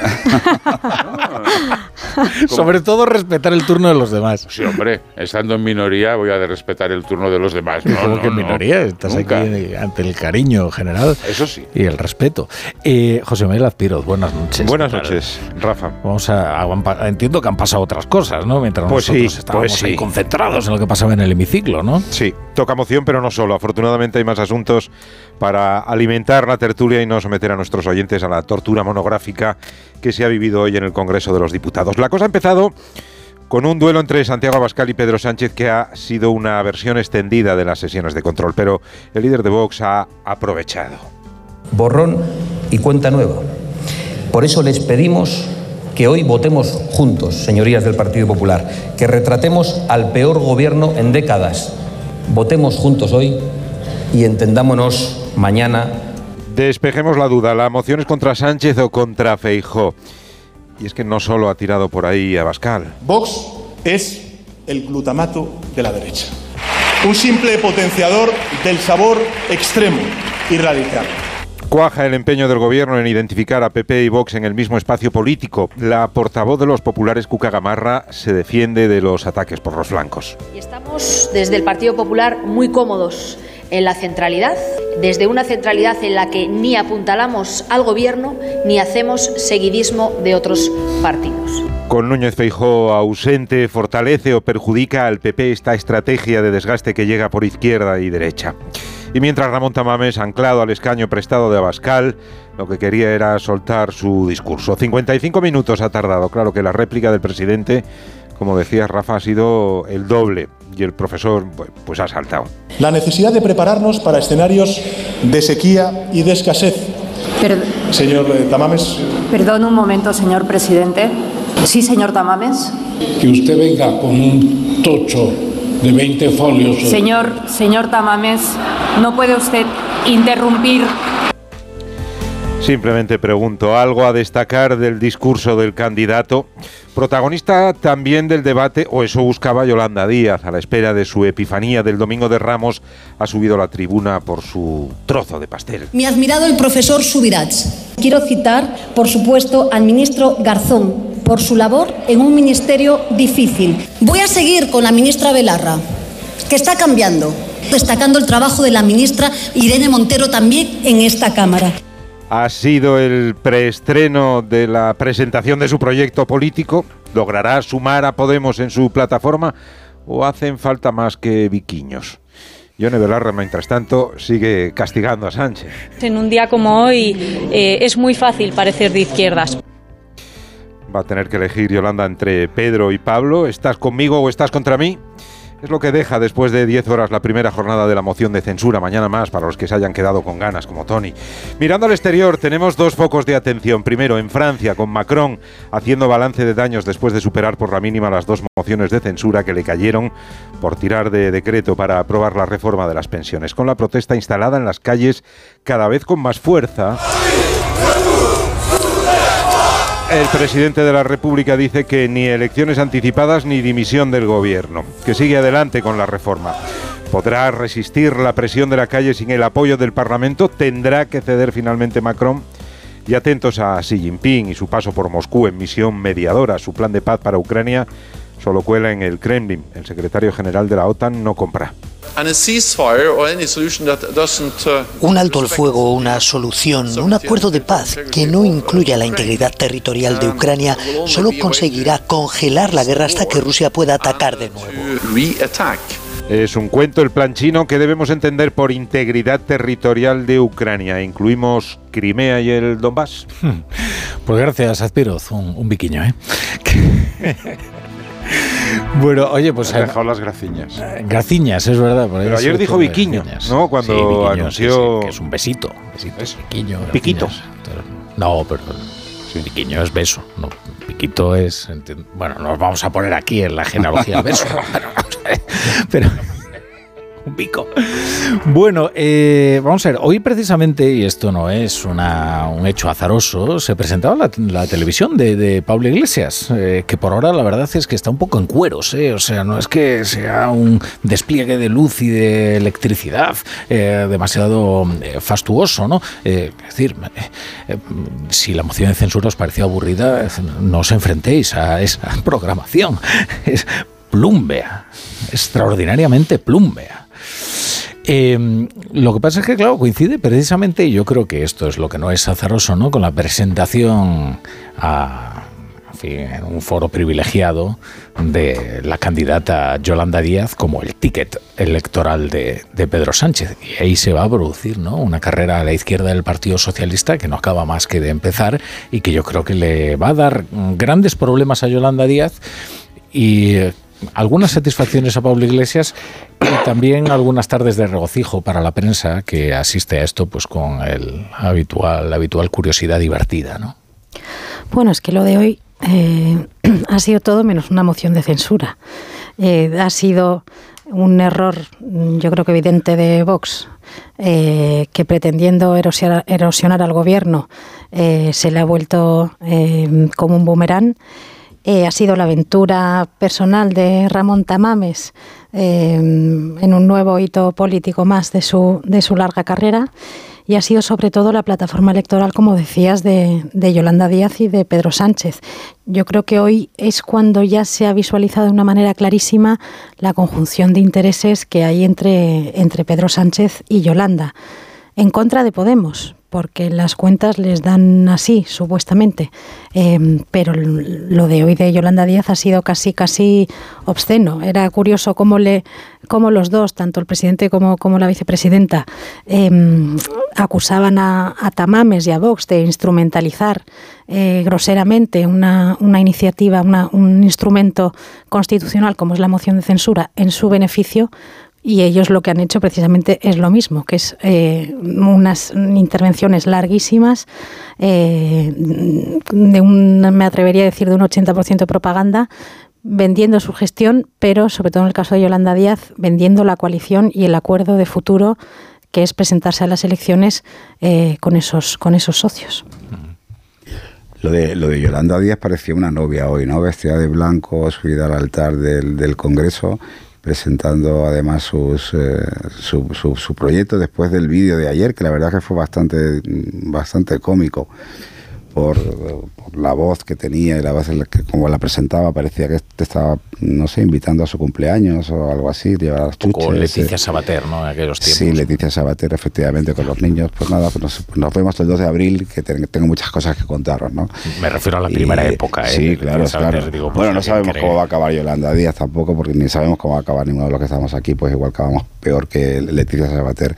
Sobre todo respetar el turno de los demás. Sí, hombre, estando en minoría voy a respetar el turno de los demás. No, Como no, que en no. minoría, estás Nunca. aquí ante el cariño general. Eso sí. Y el respeto. Eh, José Manuel Azpiroz, buenas noches. Buenas noches, Rafa. Vamos a, pa- entiendo que han pasado otras cosas, ¿no? Mientras Pues sí, nosotros estábamos pues ahí concentrados en lo que pasaba en el hemiciclo, ¿no? Sí, toca moción, pero no solo. Afortunadamente hay más asuntos para alimentar la tertulia y no someter a nuestros oyentes a la tortura monográfica que se ha vivido hoy en el Congreso de los Diputados. La cosa ha empezado con un duelo entre Santiago Abascal y Pedro Sánchez que ha sido una versión extendida de las sesiones de control, pero el líder de Vox ha aprovechado. borrón y cuenta nueva. Por eso les pedimos que hoy votemos juntos, señorías del Partido Popular, que retratemos al peor gobierno en décadas. Votemos juntos hoy y entendámonos mañana. Despejemos la duda, ¿la moción es contra Sánchez o contra Feijó? Y es que no solo ha tirado por ahí Abascal. Vox es el glutamato de la derecha. Un simple potenciador del sabor extremo y radical. Cuaja el empeño del gobierno en identificar a PP y Vox en el mismo espacio político. La portavoz de los populares, Cuca Gamarra, se defiende de los ataques por los flancos. Y estamos desde el Partido Popular muy cómodos en la centralidad, desde una centralidad en la que ni apuntalamos al gobierno ni hacemos seguidismo de otros partidos. Con Núñez Feijó ausente, fortalece o perjudica al PP esta estrategia de desgaste que llega por izquierda y derecha. Y mientras Ramón Tamames, anclado al escaño prestado de Abascal, lo que quería era soltar su discurso. 55 minutos ha tardado. Claro que la réplica del presidente, como decías Rafa, ha sido el doble. Y el profesor, pues, ha saltado. La necesidad de prepararnos para escenarios de sequía y de escasez. Señor eh, Tamames, Perdón un momento, señor presidente. Sí, señor Tamames. Que usted venga con un tocho de 20 folios. Señor, señor Tamames, no puede usted interrumpir. Simplemente pregunto, ¿algo a destacar del discurso del candidato? Protagonista también del debate, o eso buscaba Yolanda Díaz, a la espera de su epifanía del Domingo de Ramos, ha subido a la tribuna por su trozo de pastel. Mi admirado el profesor Subirats. Quiero citar, por supuesto, al ministro Garzón por su labor en un ministerio difícil. Voy a seguir con la ministra Belarra, que está cambiando, destacando el trabajo de la ministra Irene Montero también en esta Cámara. Ha sido el preestreno de la presentación de su proyecto político. ¿Logrará sumar a Podemos en su plataforma o hacen falta más que viquiños? Yone Belarra, mientras tanto, sigue castigando a Sánchez. En un día como hoy eh, es muy fácil parecer de izquierdas. Va a tener que elegir Yolanda entre Pedro y Pablo. ¿Estás conmigo o estás contra mí? Es lo que deja después de 10 horas la primera jornada de la moción de censura. Mañana más para los que se hayan quedado con ganas, como Tony. Mirando al exterior, tenemos dos focos de atención. Primero, en Francia, con Macron haciendo balance de daños después de superar por la mínima las dos mociones de censura que le cayeron por tirar de decreto para aprobar la reforma de las pensiones. Con la protesta instalada en las calles cada vez con más fuerza. El presidente de la República dice que ni elecciones anticipadas ni dimisión del gobierno, que sigue adelante con la reforma. ¿Podrá resistir la presión de la calle sin el apoyo del Parlamento? ¿Tendrá que ceder finalmente Macron? Y atentos a Xi Jinping y su paso por Moscú en misión mediadora, su plan de paz para Ucrania solo cuela en el Kremlin. El secretario general de la OTAN no compra. Un alto al fuego, una solución, un acuerdo de paz que no incluya la integridad territorial de Ucrania solo conseguirá congelar la guerra hasta que Rusia pueda atacar de nuevo. Es un cuento el plan chino que debemos entender por integridad territorial de Ucrania. Incluimos Crimea y el Donbass. Pues gracias, Azpiroz, un, un viquiño, ¿eh? Bueno, oye, pues... Has dejado las graciñas. Graciñas, es verdad. por Pero ayer dijo viquiño. ¿no? Cuando Sí, viquiño, anunció- sí, sí, que es un besito. besito viquiño, Piquito. No, pero piquiño es beso. No, piquito es... Bueno, nos vamos a poner aquí en la genealogía del beso. pero, pero- un bico. Bueno, eh, vamos a ver, hoy precisamente, y esto no es una- un hecho azaroso, se presentaba la, la televisión de, Pablo Iglesias, eh, que por ahora la verdad es que está un poco en cueros, eh, o sea, no es que sea un despliegue de luz y de electricidad demasiado fastuoso, ¿no? Es decir, si la moción de censura os parecía aburrida, no os enfrentéis a esa programación. Es plumbea, extraordinariamente plumbea. Eh, lo que pasa es que, claro, coincide precisamente, y yo creo que esto es lo que no es azaroso, ¿no? Con la presentación a, en un foro privilegiado de la candidata Yolanda Díaz como el ticket electoral de, de Pedro Sánchez. Y ahí se va a producir, ¿no? Una carrera a la izquierda del Partido Socialista que no acaba más que de empezar y que yo creo que le va a dar grandes problemas a Yolanda Díaz y algunas satisfacciones a Pablo Iglesias y también algunas tardes de regocijo para la prensa que asiste a esto pues con el habitual, la habitual curiosidad divertida, ¿no? Bueno, es que lo de hoy eh, ha sido todo menos una moción de censura. Eh, ha sido un error, mm, yo creo que evidente de Vox, eh, que pretendiendo erosionar, erosionar al gobierno se le ha vuelto como un boomerang. Eh, ha sido la aventura personal de Ramón Tamames eh, en un nuevo hito político más de su, de su larga carrera y ha sido sobre todo la plataforma electoral, como decías, de, de Yolanda Díaz y de Pedro Sánchez. Yo creo que hoy es cuando ya se ha visualizado de una manera clarísima la conjunción de intereses que hay entre, entre Pedro Sánchez y Yolanda, en contra de Podemos, porque las cuentas les dan así, supuestamente. Eh, pero lo de hoy de Yolanda Díaz ha sido casi, casi obsceno. Era curioso cómo, le, cómo los dos, tanto el presidente como, como la vicepresidenta, eh, acusaban a, a, Tamames y a Vox de instrumentalizar eh, groseramente una, una iniciativa, una, un instrumento constitucional como es la moción de censura en su beneficio y ellos lo que han hecho precisamente es lo mismo, que es eh, unas intervenciones larguísimas, eh, de un, me atrevería a decir, de un 80% de propaganda, vendiendo su gestión, pero sobre todo en el caso de Yolanda Díaz, vendiendo la coalición y el acuerdo de futuro que es presentarse a las elecciones eh, con, esos, con esos socios. Lo de, lo de Yolanda Díaz parecía una novia hoy, ¿no? Vestida de blanco, subida al altar del, del Congreso presentando además sus, eh, su, su, proyecto después del vídeo de ayer, que la verdad que fue bastante, bastante cómico por, por la voz que tenía y la voz en la que como la presentaba, parecía que te estaba, no sé, invitando a su cumpleaños o algo así. Llevar con Leticia Sabater, ¿no? En aquellos tiempos. Sí, Leticia Sabater, efectivamente, con los niños. Pues nada, pues nos, nos vemos el 2 de abril, que te, tengo muchas cosas que contaros, ¿no? Me refiero a la primera y, época, ¿eh? Sí, claro, Sabater, claro. Digo, pues, bueno, no sabemos cree. cómo va a acabar Yolanda Díaz tampoco, porque ni sabemos cómo va a acabar ninguno de los que estamos aquí, pues igual acabamos peor que Leticia Sabater.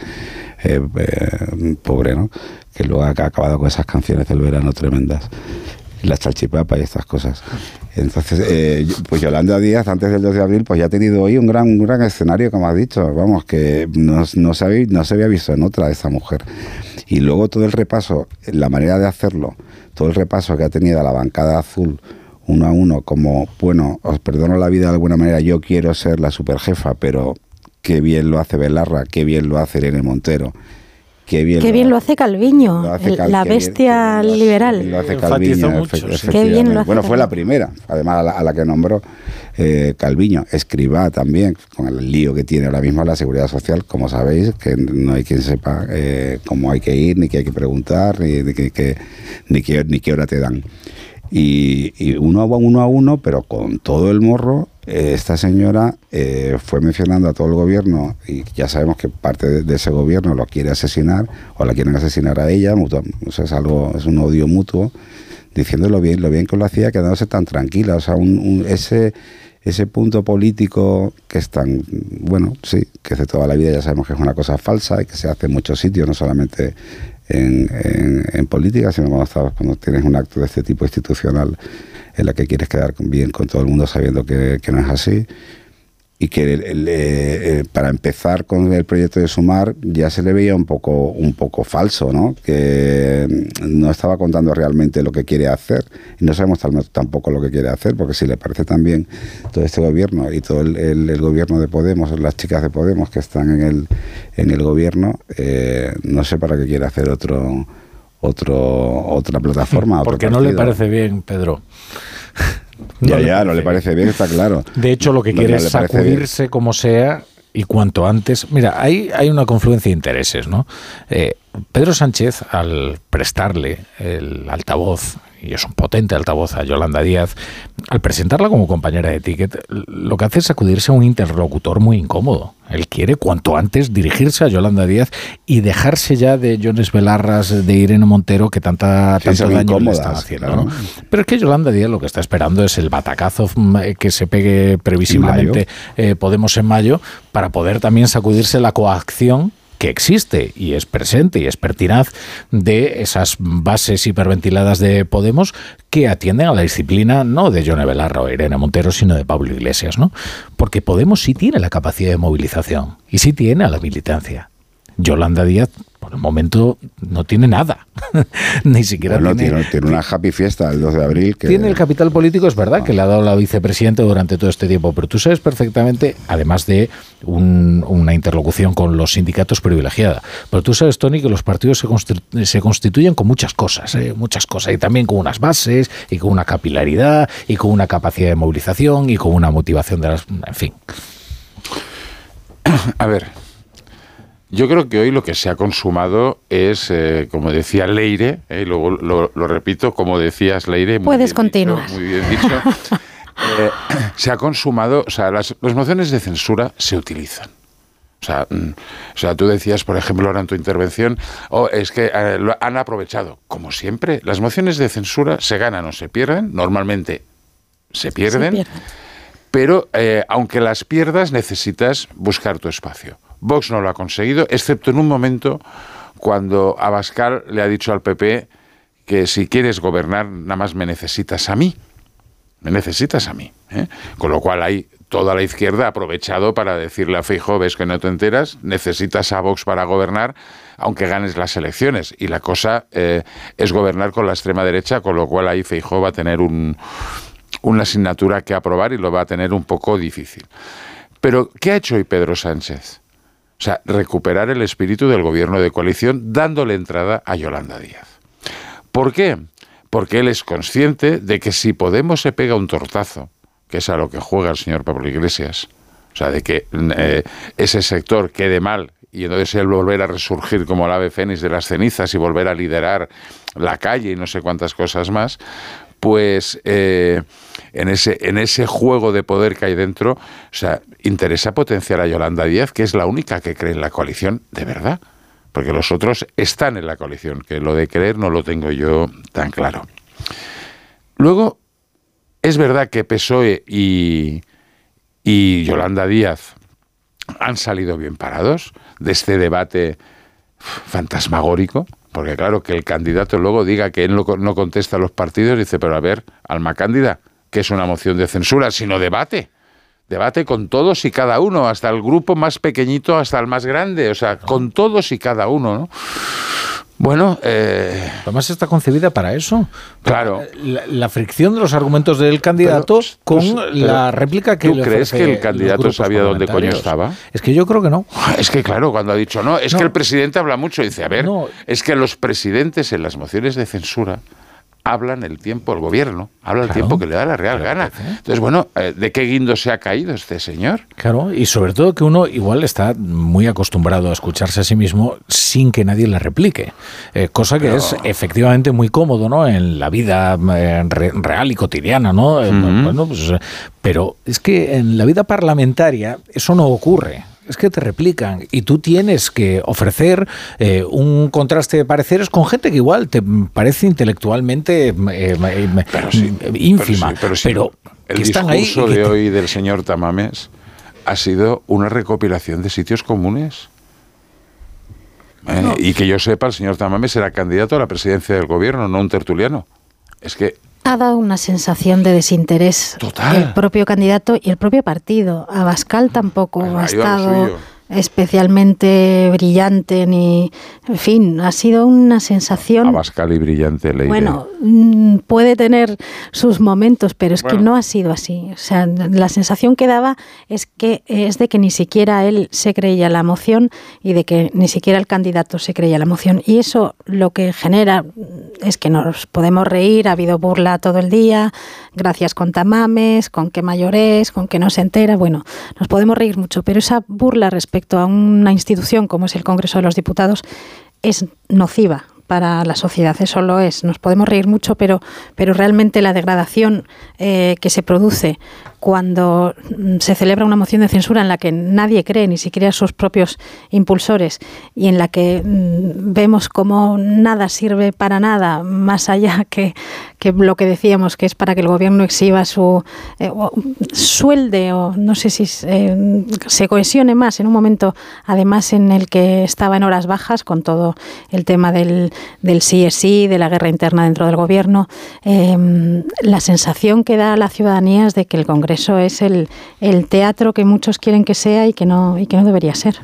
Eh, pobre, ¿no? Que luego ha acabado con esas canciones del verano tremendas. La chalchipapa y estas cosas. Entonces, eh, pues Yolanda Díaz, antes del 2 de abril, pues ya ha tenido hoy un gran, un gran escenario, como has dicho, vamos, que no, se había, visto en otra de esta mujer. Y luego todo el repaso, la manera de hacerlo, todo el repaso que ha tenido a la bancada azul, uno a uno, como, bueno, os perdono la vida de alguna manera, yo quiero ser la superjefa, pero qué bien lo hace Belarra, qué bien lo hace Irene Montero. Qué bien, qué lo, bien lo hace Calviño, lo hace Cal, la bestia bien, liberal. Lo hace Calviño, mucho, sí. Qué bien lo hace Bueno, fue la primera, además a la, a la que nombró eh, Calviño. Escriba también, con el lío que tiene ahora mismo la seguridad social, como sabéis, que no hay quien sepa eh, cómo hay que ir, ni qué hay que preguntar, ni, ni, que, ni, qué, ni qué hora te dan. Y, uno a uno a uno, pero con todo el morro, eh, esta señora eh, fue mencionando a todo el gobierno y ya sabemos que parte de, ese gobierno lo quiere asesinar o la quieren asesinar a ella, mutua, o sea, es algo, es un odio mutuo, diciendo lo bien, lo bien que lo hacía, quedándose tan tranquila, o sea, un, un, ese ese punto político que es tan, bueno, sí, que de toda la vida ya sabemos que es una cosa falsa y que se hace en muchos sitios, no solamente en, política, sino cuando, estás, cuando tienes un acto de este tipo institucional en la que quieres quedar bien con todo el mundo sabiendo que no es así. Y que el- eh, para empezar con el proyecto de Sumar ya se le veía un poco, un poco falso, ¿no? Que mm, no estaba contando realmente lo que quiere hacer y no sabemos tampoco lo que quiere hacer, porque si le parece también todo este gobierno y todo el, el- el gobierno de Podemos, las chicas de Podemos que están en el, en el gobierno, eh, no sé para qué quiere hacer otro otro otra plataforma. otro Porque no le parece bien, Pedro. Ya, ya, no le parece bien, está claro. De hecho, lo que No, quiere es bien. sacudirse como sea y cuanto antes. Mira, hay, hay una confluencia de intereses, ¿no? Eh, Pedro Sánchez, al prestarle el altavoz, y es un potente altavoz a Yolanda Díaz, al presentarla como compañera de ticket, lo que hace es sacudirse a un interlocutor muy incómodo. Él quiere cuanto antes dirigirse a Yolanda Díaz y dejarse ya de Jones Velarras, de Irene Montero, que tanta, Sí, tanto daño le están haciendo. Pero es que Yolanda Díaz lo que está esperando es el batacazo mm, que se pegue previsiblemente eh, Podemos en mayo para poder también sacudirse la coacción que existe y es presente y es pertinaz de esas bases hiperventiladas de Podemos que atienden a la disciplina no de Yone Belarra o Irene Montero, sino de Pablo Iglesias, ¿no? Porque Podemos sí tiene la capacidad de movilización y sí tiene a la militancia. Yolanda Díaz, por el momento, no tiene nada. Ni siquiera Bueno, tiene, tiene, tiene una happy fiesta el 2 de abril. Que, tiene el capital político, es verdad, que le ha dado la vicepresidenta durante todo este tiempo, pero tú sabes perfectamente, además de un- una interlocución con los sindicatos privilegiada, pero tú sabes, Tony, que los partidos se, constitu- se constituyen con muchas cosas, ¿eh? muchas cosas, y también con unas bases, y con una capilaridad, y con una capacidad de movilización, y con una motivación de las... En fin. A ver, yo creo que hoy lo que se ha consumado es, eh, como decía Leire, eh, y luego lo, lo repito, como decías Leire, muy Puedes bien continuar. dicho, muy bien dicho, eh, se ha consumado, o sea, las, las mociones de censura se utilizan. O sea, mm, o sea, tú decías, por ejemplo, ahora en tu intervención, oh, es que eh, lo han aprovechado. Como siempre, las mociones de censura se ganan o se pierden, normalmente se pierden, pero eh, aunque las pierdas necesitas buscar tu espacio. Vox no lo ha conseguido, excepto en un momento cuando Abascal le ha dicho al PP que si quieres gobernar nada más me necesitas a mí. Me necesitas a mí. ¿eh? Con lo cual ahí toda la izquierda ha aprovechado para decirle a Feijóo, ves que no te enteras, necesitas a Vox para gobernar, aunque ganes las elecciones. Y la cosa eh, es gobernar con la extrema derecha, con lo cual ahí Feijóo va a tener un, una asignatura que aprobar y lo va a tener un poco difícil. Pero, ¿qué ha hecho hoy Pedro Sánchez? O sea, recuperar el espíritu del gobierno de coalición dándole entrada a Yolanda Díaz. ¿Por qué? Porque él es consciente de que si Podemos se pega un tortazo, que es a lo que juega el señor Pablo Iglesias, o sea, de que eh, ese sector quede mal y entonces él volver a resurgir como el ave fénix de las cenizas y volver a liderar la calle y no sé cuántas cosas más, pues eh, en, ese, en ese juego de poder que hay dentro, o sea, interesa potenciar a Yolanda Díaz, que es la única que cree en la coalición de verdad, porque los otros están en la coalición, que lo de creer no lo tengo yo tan claro. Luego, es verdad que PSOE y, y Yolanda Díaz han salido bien parados de este debate fantasmagórico, porque claro, que el candidato luego diga que él no, contesta a los partidos, dice, pero a ver, Alma Cándida, que es una moción de censura, sino debate. Debate con todos y cada uno, hasta el grupo más pequeñito, hasta el más grande, o sea, con todos y cada uno, ¿no? Bueno, eh, Además está concebida para eso. Claro. La, la fricción de los argumentos del candidato con pero, la réplica que ¿tú le crees que el candidato sabía dónde coño estaba? Es que yo creo que no. Es que claro, cuando ha dicho no, es No. que el presidente habla mucho, dice, a ver, es que los presidentes en las mociones de censura hablan el tiempo, el gobierno, habla el Claro. tiempo que le da la real gana. Entonces, bueno, eh, ¿de qué guindo se ha caído este señor? Claro, y sobre todo que uno igual está muy acostumbrado a escucharse a sí mismo sin que nadie le replique, Eh, cosa que Pero- es efectivamente muy cómodo, ¿no? En la vida eh, re- real y cotidiana, ¿no? Eh. Bueno, pues, pero es que en la vida parlamentaria eso no ocurre. Es que te replican y tú tienes que ofrecer eh, un contraste de pareceres con gente que igual te parece intelectualmente eh, eh, ínfima, Pero sí, pero sí, el que están ahí y discurso de te- hoy del señor Tamames ha sido una recopilación de sitios comunes. Eh, Y que yo sepa, el señor Tamames era candidato a la presidencia del gobierno, no un tertuliano. Es que ha dado una sensación de desinterés del propio candidato y el propio partido. Abascal tampoco ha estado especialmente brillante ni en fin ha sido una sensación Abascal y brillante Leire. bueno mm, puede tener sus momentos pero es que no ha sido así. O sea la sensación que daba es que es de que ni siquiera él se creía la moción y de que ni siquiera el candidato se creía la moción y eso lo que genera es que nos podemos reír ha habido burla todo el día gracias con tamames con que mayores con que no se entera. Bueno nos podemos reír mucho pero esa burla respecto a una institución como es el Congreso de los Diputados es nociva para la sociedad, eso lo es. Nos podemos reír mucho, pero, pero realmente la degradación eh, que se produce cuando mm, se celebra una moción de censura en la que nadie cree, ni siquiera sus propios impulsores, y en la que mm, vemos como nada sirve para nada, más allá que, lo que decíamos, que es para que el gobierno exhiba su eh, o suelde, o no sé si eh, se cohesione más en un momento, además en el que estaba en horas bajas con todo el tema del, del sí es sí, de la guerra interna dentro del gobierno, eh, la sensación que da a la ciudadanía es de que el Congreso eso es el, el teatro que muchos quieren que sea y que no, y que no debería ser.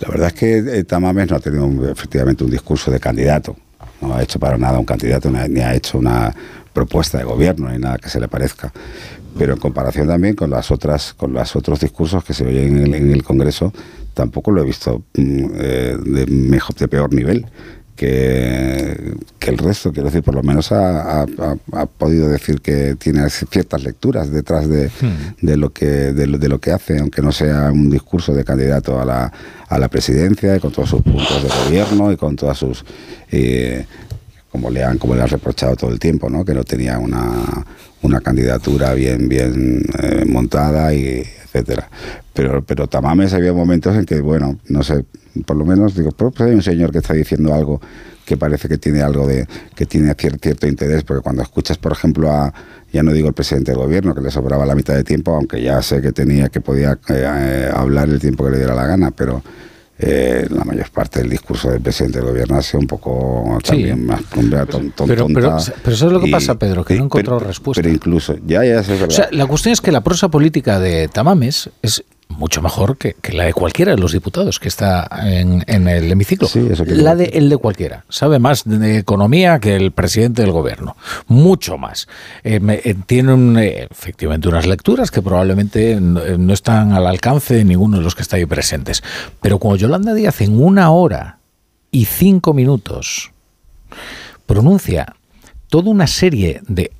La verdad es que eh, Tamames no ha tenido un- efectivamente un discurso de candidato. No ha hecho para nada un candidato, ni ha- hecho una propuesta de gobierno, ni nada que se le parezca. Pero en comparación también con las otras, con los otros discursos que se oyen en el, en el Congreso, tampoco lo he visto mm, eh, de mejor, de peor nivel que, que el resto. Quiero decir, por lo menos ha, ha- ha- ha podido decir que tiene ciertas lecturas detrás de, de lo que de lo, de lo que hace, aunque no sea un discurso de candidato a la, a la presidencia, y con todos sus puntos de gobierno y con todas sus eh, como le han como le han reprochado todo el tiempo, ¿no? Que no tenía una, una candidatura bien bien eh, montada y etcétera. Pero pero Tamames había momentos en que bueno, no sé, por lo menos digo, pues hay un señor que está diciendo algo que parece que tiene algo de que tiene cier- cierto interés, porque cuando escuchas, por ejemplo, a ya no digo el presidente del gobierno que le sobraba la mitad de tiempo, aunque ya sé que tenía que podía eh, eh, hablar el tiempo que le diera la gana, pero eh, la mayor parte del discurso del presidente del gobierno ha sido un poco también más hombre, ton- ton- Pero, pero, pero ¿sabes lo que y- pasa, Pedro? Que no he encontrado pero- respuesta. Pero incluso, ya, ya, eso es O verdad. sea, la cuestión es que la prosa política de Tamames es mucho mejor que, que la de cualquiera de los diputados que está en, en el hemiciclo. la de el de cualquiera. Sabe más de economía que el presidente del gobierno. Mucho más. Eh, eh, tiene un, eh, efectivamente unas lecturas que probablemente no, eh, no están al alcance de ninguno de los que está ahí presentes. Pero cuando Yolanda Díaz en una hora y cinco minutos pronuncia toda una serie de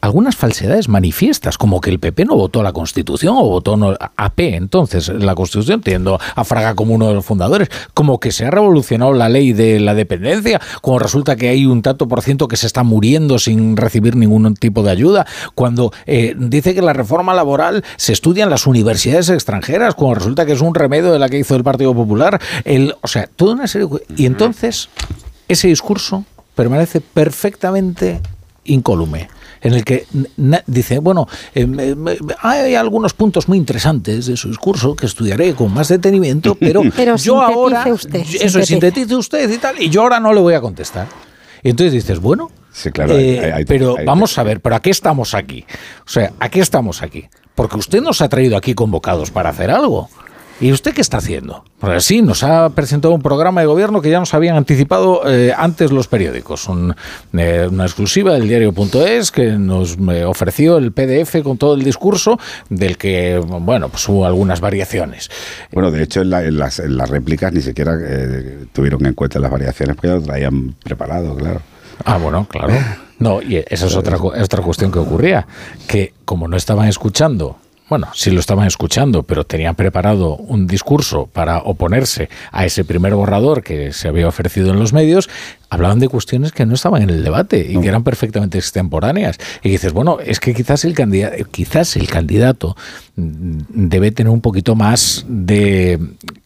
algunas falsedades manifiestas, como que el PP no votó la Constitución o votó no, AP, entonces la Constitución, teniendo a Fraga como uno de los fundadores, como que se ha revolucionado la ley de la dependencia, como resulta que hay un tanto por ciento que se está muriendo sin recibir ningún tipo de ayuda, cuando eh, dice que la reforma laboral se estudia en las universidades extranjeras, cuando resulta que es un remedio de la que hizo el Partido Popular, el, o sea, toda una serie de... Y entonces ese discurso permanece perfectamente incólume en el que dice, bueno, eh, hay algunos puntos muy interesantes de su discurso que estudiaré con más detenimiento, pero, Pero yo ahora, usted, eso, sintetice. sintetice usted y tal, y yo ahora no le voy a contestar. Y entonces dices, bueno, claro, eh, hay- hay- pero hay- vamos a ver, ¿pero a qué estamos aquí? O sea, ¿a qué estamos aquí? Porque usted nos ha traído aquí convocados para hacer algo. ¿Y usted qué está haciendo? Pues sí, nos ha presentado un programa de gobierno que ya nos habían anticipado eh, antes los periódicos. Un, eh, una exclusiva del diario.es que nos eh, ofreció el PDF con todo el discurso, del que, bueno, pues hubo algunas variaciones. Bueno, de hecho, en, la- en las, en las réplicas ni siquiera tuvieron en cuenta las variaciones porque ya lo traían preparado, claro. Ah, bueno, claro. No, y esa es otra, cu- otra cuestión que ocurría, que como no estaban escuchando, bueno, sí lo estaban escuchando, pero tenían preparado un discurso para oponerse a ese primer borrador que se había ofrecido en los medios, hablaban de cuestiones que no estaban en el debate y que eran perfectamente extemporáneas. Y dices, bueno, es que quizás el candidato, quizás el candidato debe tener un poquito más de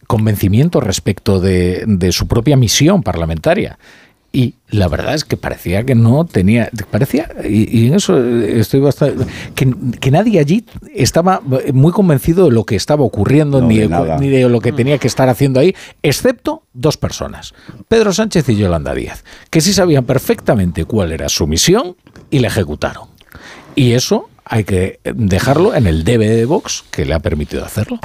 convencimiento respecto de, de su propia misión parlamentaria y la verdad es que parecía que no tenía parecía y, y en eso estoy bastante que, que nadie allí estaba muy convencido de lo que estaba ocurriendo No, ni, de de, ni de lo que tenía que estar haciendo ahí excepto dos personas Pedro Sánchez y Yolanda Díaz que sí sabían perfectamente cuál era su misión y la ejecutaron. Y eso hay que dejarlo en el debe de Vox que le ha permitido hacerlo.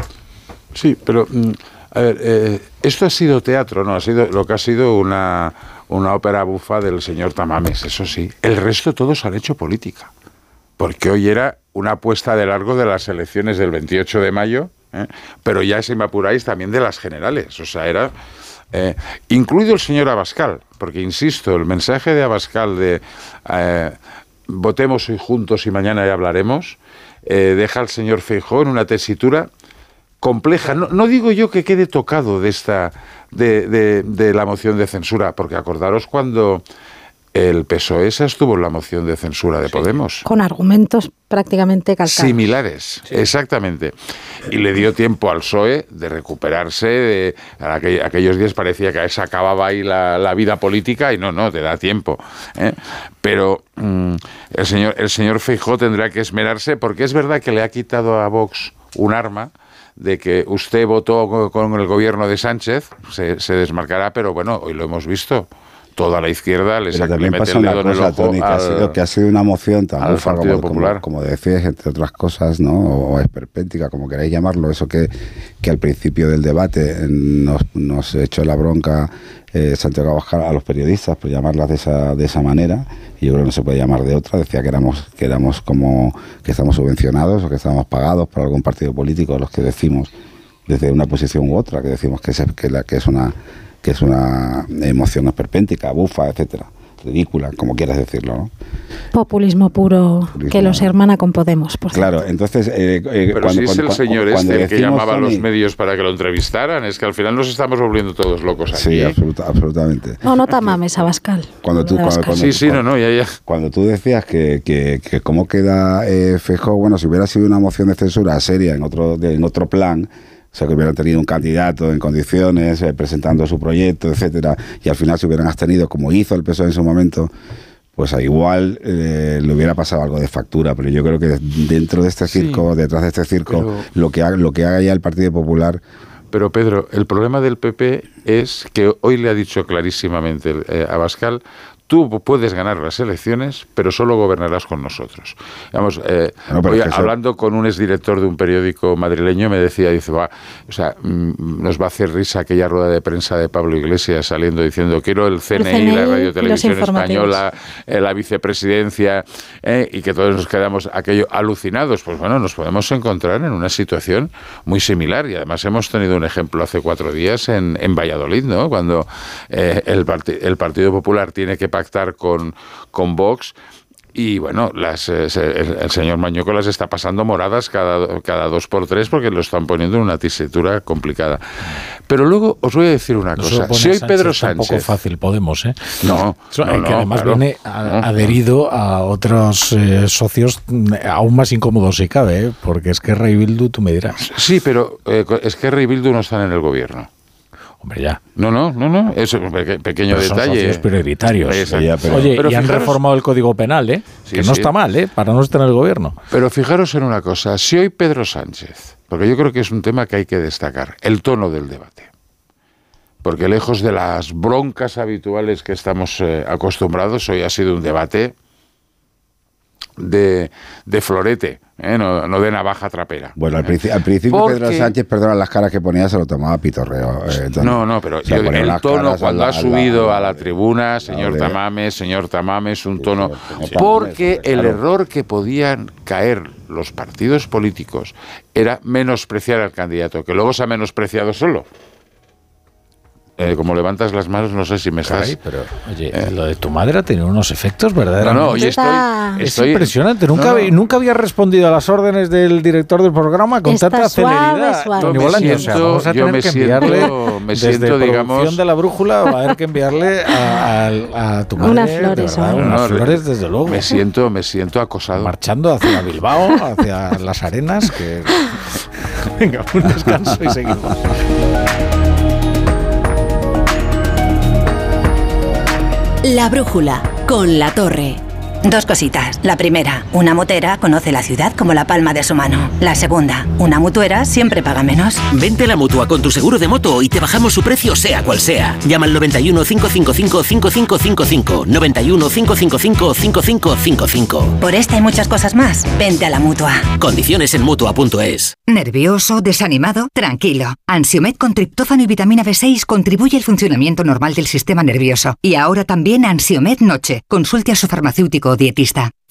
Sí, pero mm, a ver, eh, esto ha sido teatro, no ha sido lo que ha sido una, una ópera bufa del señor Tamames, eso sí. El resto todos han hecho política, porque hoy era una apuesta de largo de las elecciones del 28 de mayo, ¿eh? pero ya si me apuráis también de las generales, o sea, era eh, incluido el señor Abascal, porque insisto, el mensaje de Abascal de eh, votemos hoy juntos y mañana ya hablaremos, deja al señor Feijóo en una tesitura compleja. No, no digo yo que quede tocado de esta de, de- de la moción de censura, porque acordaros cuando el PSOE se estuvo en la moción de censura de Podemos. Con argumentos prácticamente calcados. Similares, exactamente. Y le dio tiempo al PSOE de recuperarse. De, a aquel- aquellos días parecía que se acababa ahí la, la vida política y no, no, te da tiempo. ¿eh? Pero mm, el señor, el señor Feijó tendrá que esmerarse porque es verdad que le ha quitado a Vox un arma de que usted votó co- con el gobierno de Sánchez, se, se desmarcará, pero bueno, hoy lo hemos visto. Toda la izquierda le, Pero también pasa una cosa, Tony, que, ha sido, que ha sido una moción tan bufa como, como- Popular. como decías, entre otras cosas, ¿no? O, o esperpéntica, como queráis llamarlo, eso que, que al principio del debate eh, nos, nos echó la bronca eh, Santiago Abascal a los periodistas, por llamarlas de esa, de esa manera, y yo creo que no se puede llamar de otra, decía que éramos, que éramos como que estamos subvencionados o que estamos pagados por algún partido político, los que decimos desde una posición u otra, que decimos que es, que la, que es una que es una emoción esperpéntica, bufa, etcétera, ridícula, como quieras decirlo, ¿no? Populismo puro que los hermana con Podemos. Por Claro, entonces eh, eh, Pero cuando- si es cuando- el señor cuando este el que llamaba a los medios para que lo entrevistaran, es que al final nos estamos volviendo todos locos aquí. Sí, ¿eh? absoluta- absolutamente. No, no te mames, Abascal. Cuando tú, Abascal. cuando- Sí, sí, no, no, ya, ya. cuando tú decías que, que, que cómo queda eh, Feijóo, bueno, si hubiera sido una moción de censura seria en otro, de- en otro plan, o sea, que hubieran tenido un candidato en condiciones, eh, presentando su proyecto, etcétera, y al final se hubieran abstenido, como hizo el PSOE en su momento, pues a igual eh, le hubiera pasado algo de factura, pero yo creo que dentro de este Sí, circo, detrás de este circo, pero- lo que haga, lo que haga ya el Partido Popular Pero Pedro, el problema del PP es que hoy le ha dicho clarísimamente eh, Abascal, tú puedes ganar las elecciones, pero solo gobernarás con nosotros. Vamos, eh, hoy es que hablando con un exdirector de un periódico madrileño me decía, dice, va, o sea, mm, nos va a hacer risa aquella rueda de prensa de Pablo Iglesias saliendo diciendo quiero el CNI, CNI la Radio Televisión. Española, eh, la vicepresidencia, eh, y que todos nos quedamos aquello alucinados. Pues bueno, nos podemos encontrar en una situación muy similar y además hemos tenido un ejemplo hace cuatro días en, en Valladolid, ¿no? Cuando eh, el, parti- el Partido Popular tiene que pactar con, con Vox. Y bueno, las, eh, el, el señor Mañueco las está pasando moradas cada, cada dos por tres porque lo están poniendo en una tesitura complicada. Pero luego os voy a decir una No cosa. Si hoy Sánchez Pedro tampoco Sánchez... fácil Podemos, ¿eh? No, no, que no, además claro. viene a- adherido a otros eh, socios mm, aún más incómodos si cabe, ¿eh? porque es que Rey Bildu, tú me dirás. Sí, pero eh, es que Rey Bildu no están en el gobierno. Hombre, ya. No, no, no, no. Es un peque- pequeño Pero son detalle. socios prioritarios. Exacto. Oye, Pero y han reformado el Código Penal, ¿eh? Sí, que no sí. está mal, ¿eh? Para no estar en el gobierno. Pero fijaros en una cosa, si hoy Pedro Sánchez, porque yo creo que es un tema que hay que destacar, el tono del debate. Porque lejos de las broncas habituales que estamos eh, acostumbrados, hoy ha sido un debate de, de florete, ¿eh? no, no de navaja trapera. Bueno, al, ¿eh? al principio Porque- Pedro Sánchez, perdona, las caras que ponía se lo tomaba pitorreo. eh. No, no, pero yo- el tono cuando ha subido la- a la tribuna, señor de- Tamames, señor Tamames, un tono... Porque el claro. error que podían caer los partidos políticos era menospreciar al candidato, que luego se ha menospreciado solo. Eh, como levantas las manos, no sé si me estás... Caray, pero, oye, lo de tu madre ha tenido unos efectos verdaderamente. No, no, oye, estoy- Es estoy- impresionante. Nunca, No, no. había- nunca había respondido a las órdenes del director del programa con Está tanta suave, celeridad. suave. Yo me Bolaños. O sea, siento- vamos a yo tener me que siento- enviarle me desde siento, producción digamos- de la brújula va a haber que enviarle a, a- a tu madre Unas de flores, verdad, unas No, flores desde luego. Me siento, me siento acosado. marchando hacia Bilbao, hacia las arenas. Que... Venga, un descanso y seguimos. La brújula con la torre. Dos cositas. La primera, una motera conoce la ciudad como la palma de su mano. La segunda, una mutuera siempre paga menos. Vente a la mutua con tu seguro de moto y te bajamos su precio sea cual sea. Llama al 91 555 5555. 91 555 5555. Por esta y muchas cosas más, vente a la mutua. Condiciones en mutua.es. ¿Nervioso? ¿Desanimado? Tranquilo. Ansiomed con triptófano y vitamina B6 contribuye al funcionamiento normal del sistema nervioso. Y ahora también Ansiomed Noche. Consulte a su farmacéutico dietista.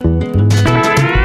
Thank you.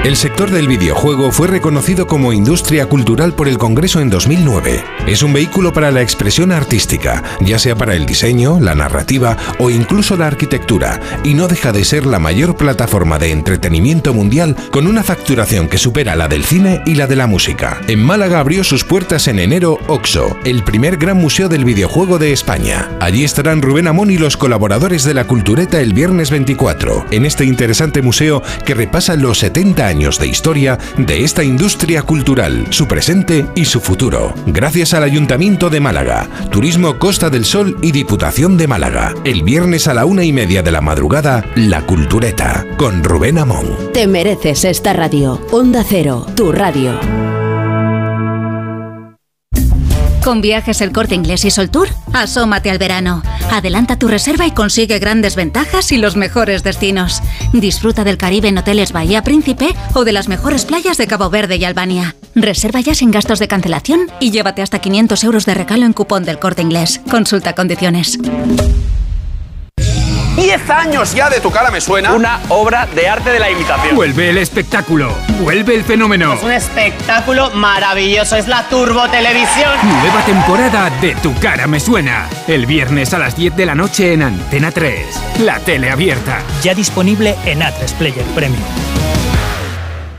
El sector del videojuego fue reconocido como industria cultural por el Congreso en 2009. Es un vehículo para la expresión artística, ya sea para el diseño, la narrativa o incluso la arquitectura, y no deja de ser la mayor plataforma de entretenimiento mundial con una facturación que supera la del cine y la de la música. En Málaga abrió sus puertas en enero OXO, el primer gran museo del videojuego de España. Allí estarán Rubén Amón y los colaboradores de la Cultureta el viernes 24, en este interesante museo que repasa los 70 años de historia de esta industria cultural, su presente y su futuro. Gracias al Ayuntamiento de Málaga, Turismo Costa del Sol y Diputación de Málaga. El viernes a la una y media de la madrugada, La Cultureta, con Rubén Amón. Te mereces esta radio. Onda Cero, tu radio. Con viajes el corte inglés y Soltour, asómate al verano. Adelanta tu reserva y consigue grandes ventajas y los mejores destinos. Disfruta del Caribe en hoteles Bahía Príncipe o de las mejores playas de Cabo Verde y Albania. Reserva ya sin gastos de cancelación y llévate hasta 500 euros de regalo en cupón del corte inglés. Consulta condiciones. 10 años ya de tu cara me suena. Una obra de arte de la imitación. Vuelve el espectáculo. Vuelve el fenómeno. Es un espectáculo maravilloso. Es la Turbo Televisión. Nueva temporada de Tu cara me suena. El viernes a las 10 de la noche en Antena 3. La tele abierta. Ya disponible en A3 Player Premium.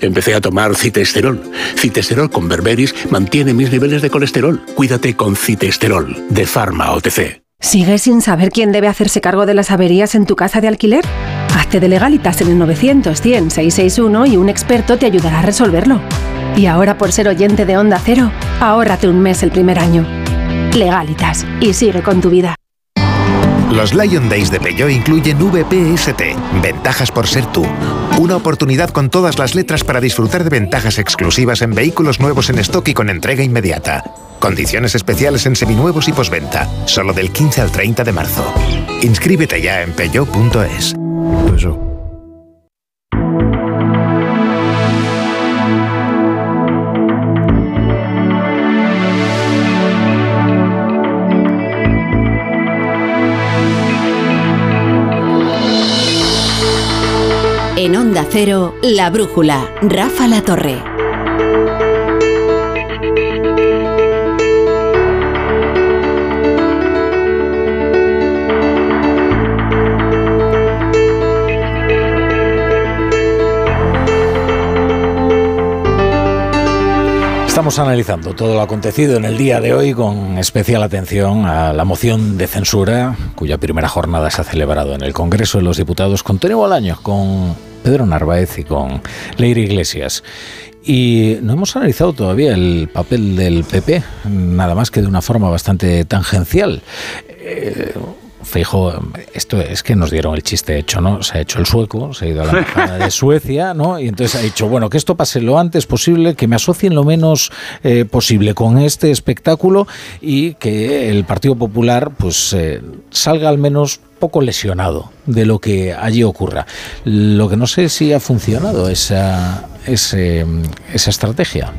Empecé a tomar citesterol. Citesterol con berberis mantiene mis niveles de colesterol. Cuídate con citesterol de Pharma OTC. ¿Sigues sin saber quién debe hacerse cargo de las averías en tu casa de alquiler? Hazte de legalitas en el 900 100 661 y un experto te ayudará a resolverlo. Y ahora por ser oyente de Onda Cero, ahórrate un mes el primer año. Legalitas y sigue con tu vida. Los Lion Days de Peugeot incluyen VPST, ventajas por ser tú. Una oportunidad con todas las letras para disfrutar de ventajas exclusivas en vehículos nuevos en stock y con entrega inmediata. Condiciones especiales en seminuevos y posventa, solo del 15 al 30 de marzo. Inscríbete ya en peugeot.es. Cero, La Brújula, Rafa La Torre. Estamos analizando todo lo acontecido en el día de hoy con especial atención a la moción de censura, cuya primera jornada se ha celebrado en el Congreso de los Diputados con Tony Bolaño, con Pedro Narváez y con Leire Iglesias. Y no hemos analizado todavía el papel del PP, nada más que de una forma bastante tangencial. Eh, Feijo, esto es que nos dieron el chiste hecho, ¿no? Se ha hecho el sueco, se ha ido a la embajada de Suecia, ¿no? Y entonces ha dicho, bueno, que esto pase lo antes posible, que me asocien lo menos eh, posible con este espectáculo y que el Partido Popular, pues, eh, salga al menos poco lesionado de lo que allí ocurra. Lo que no sé si ha funcionado esa, ese- esa estrategia.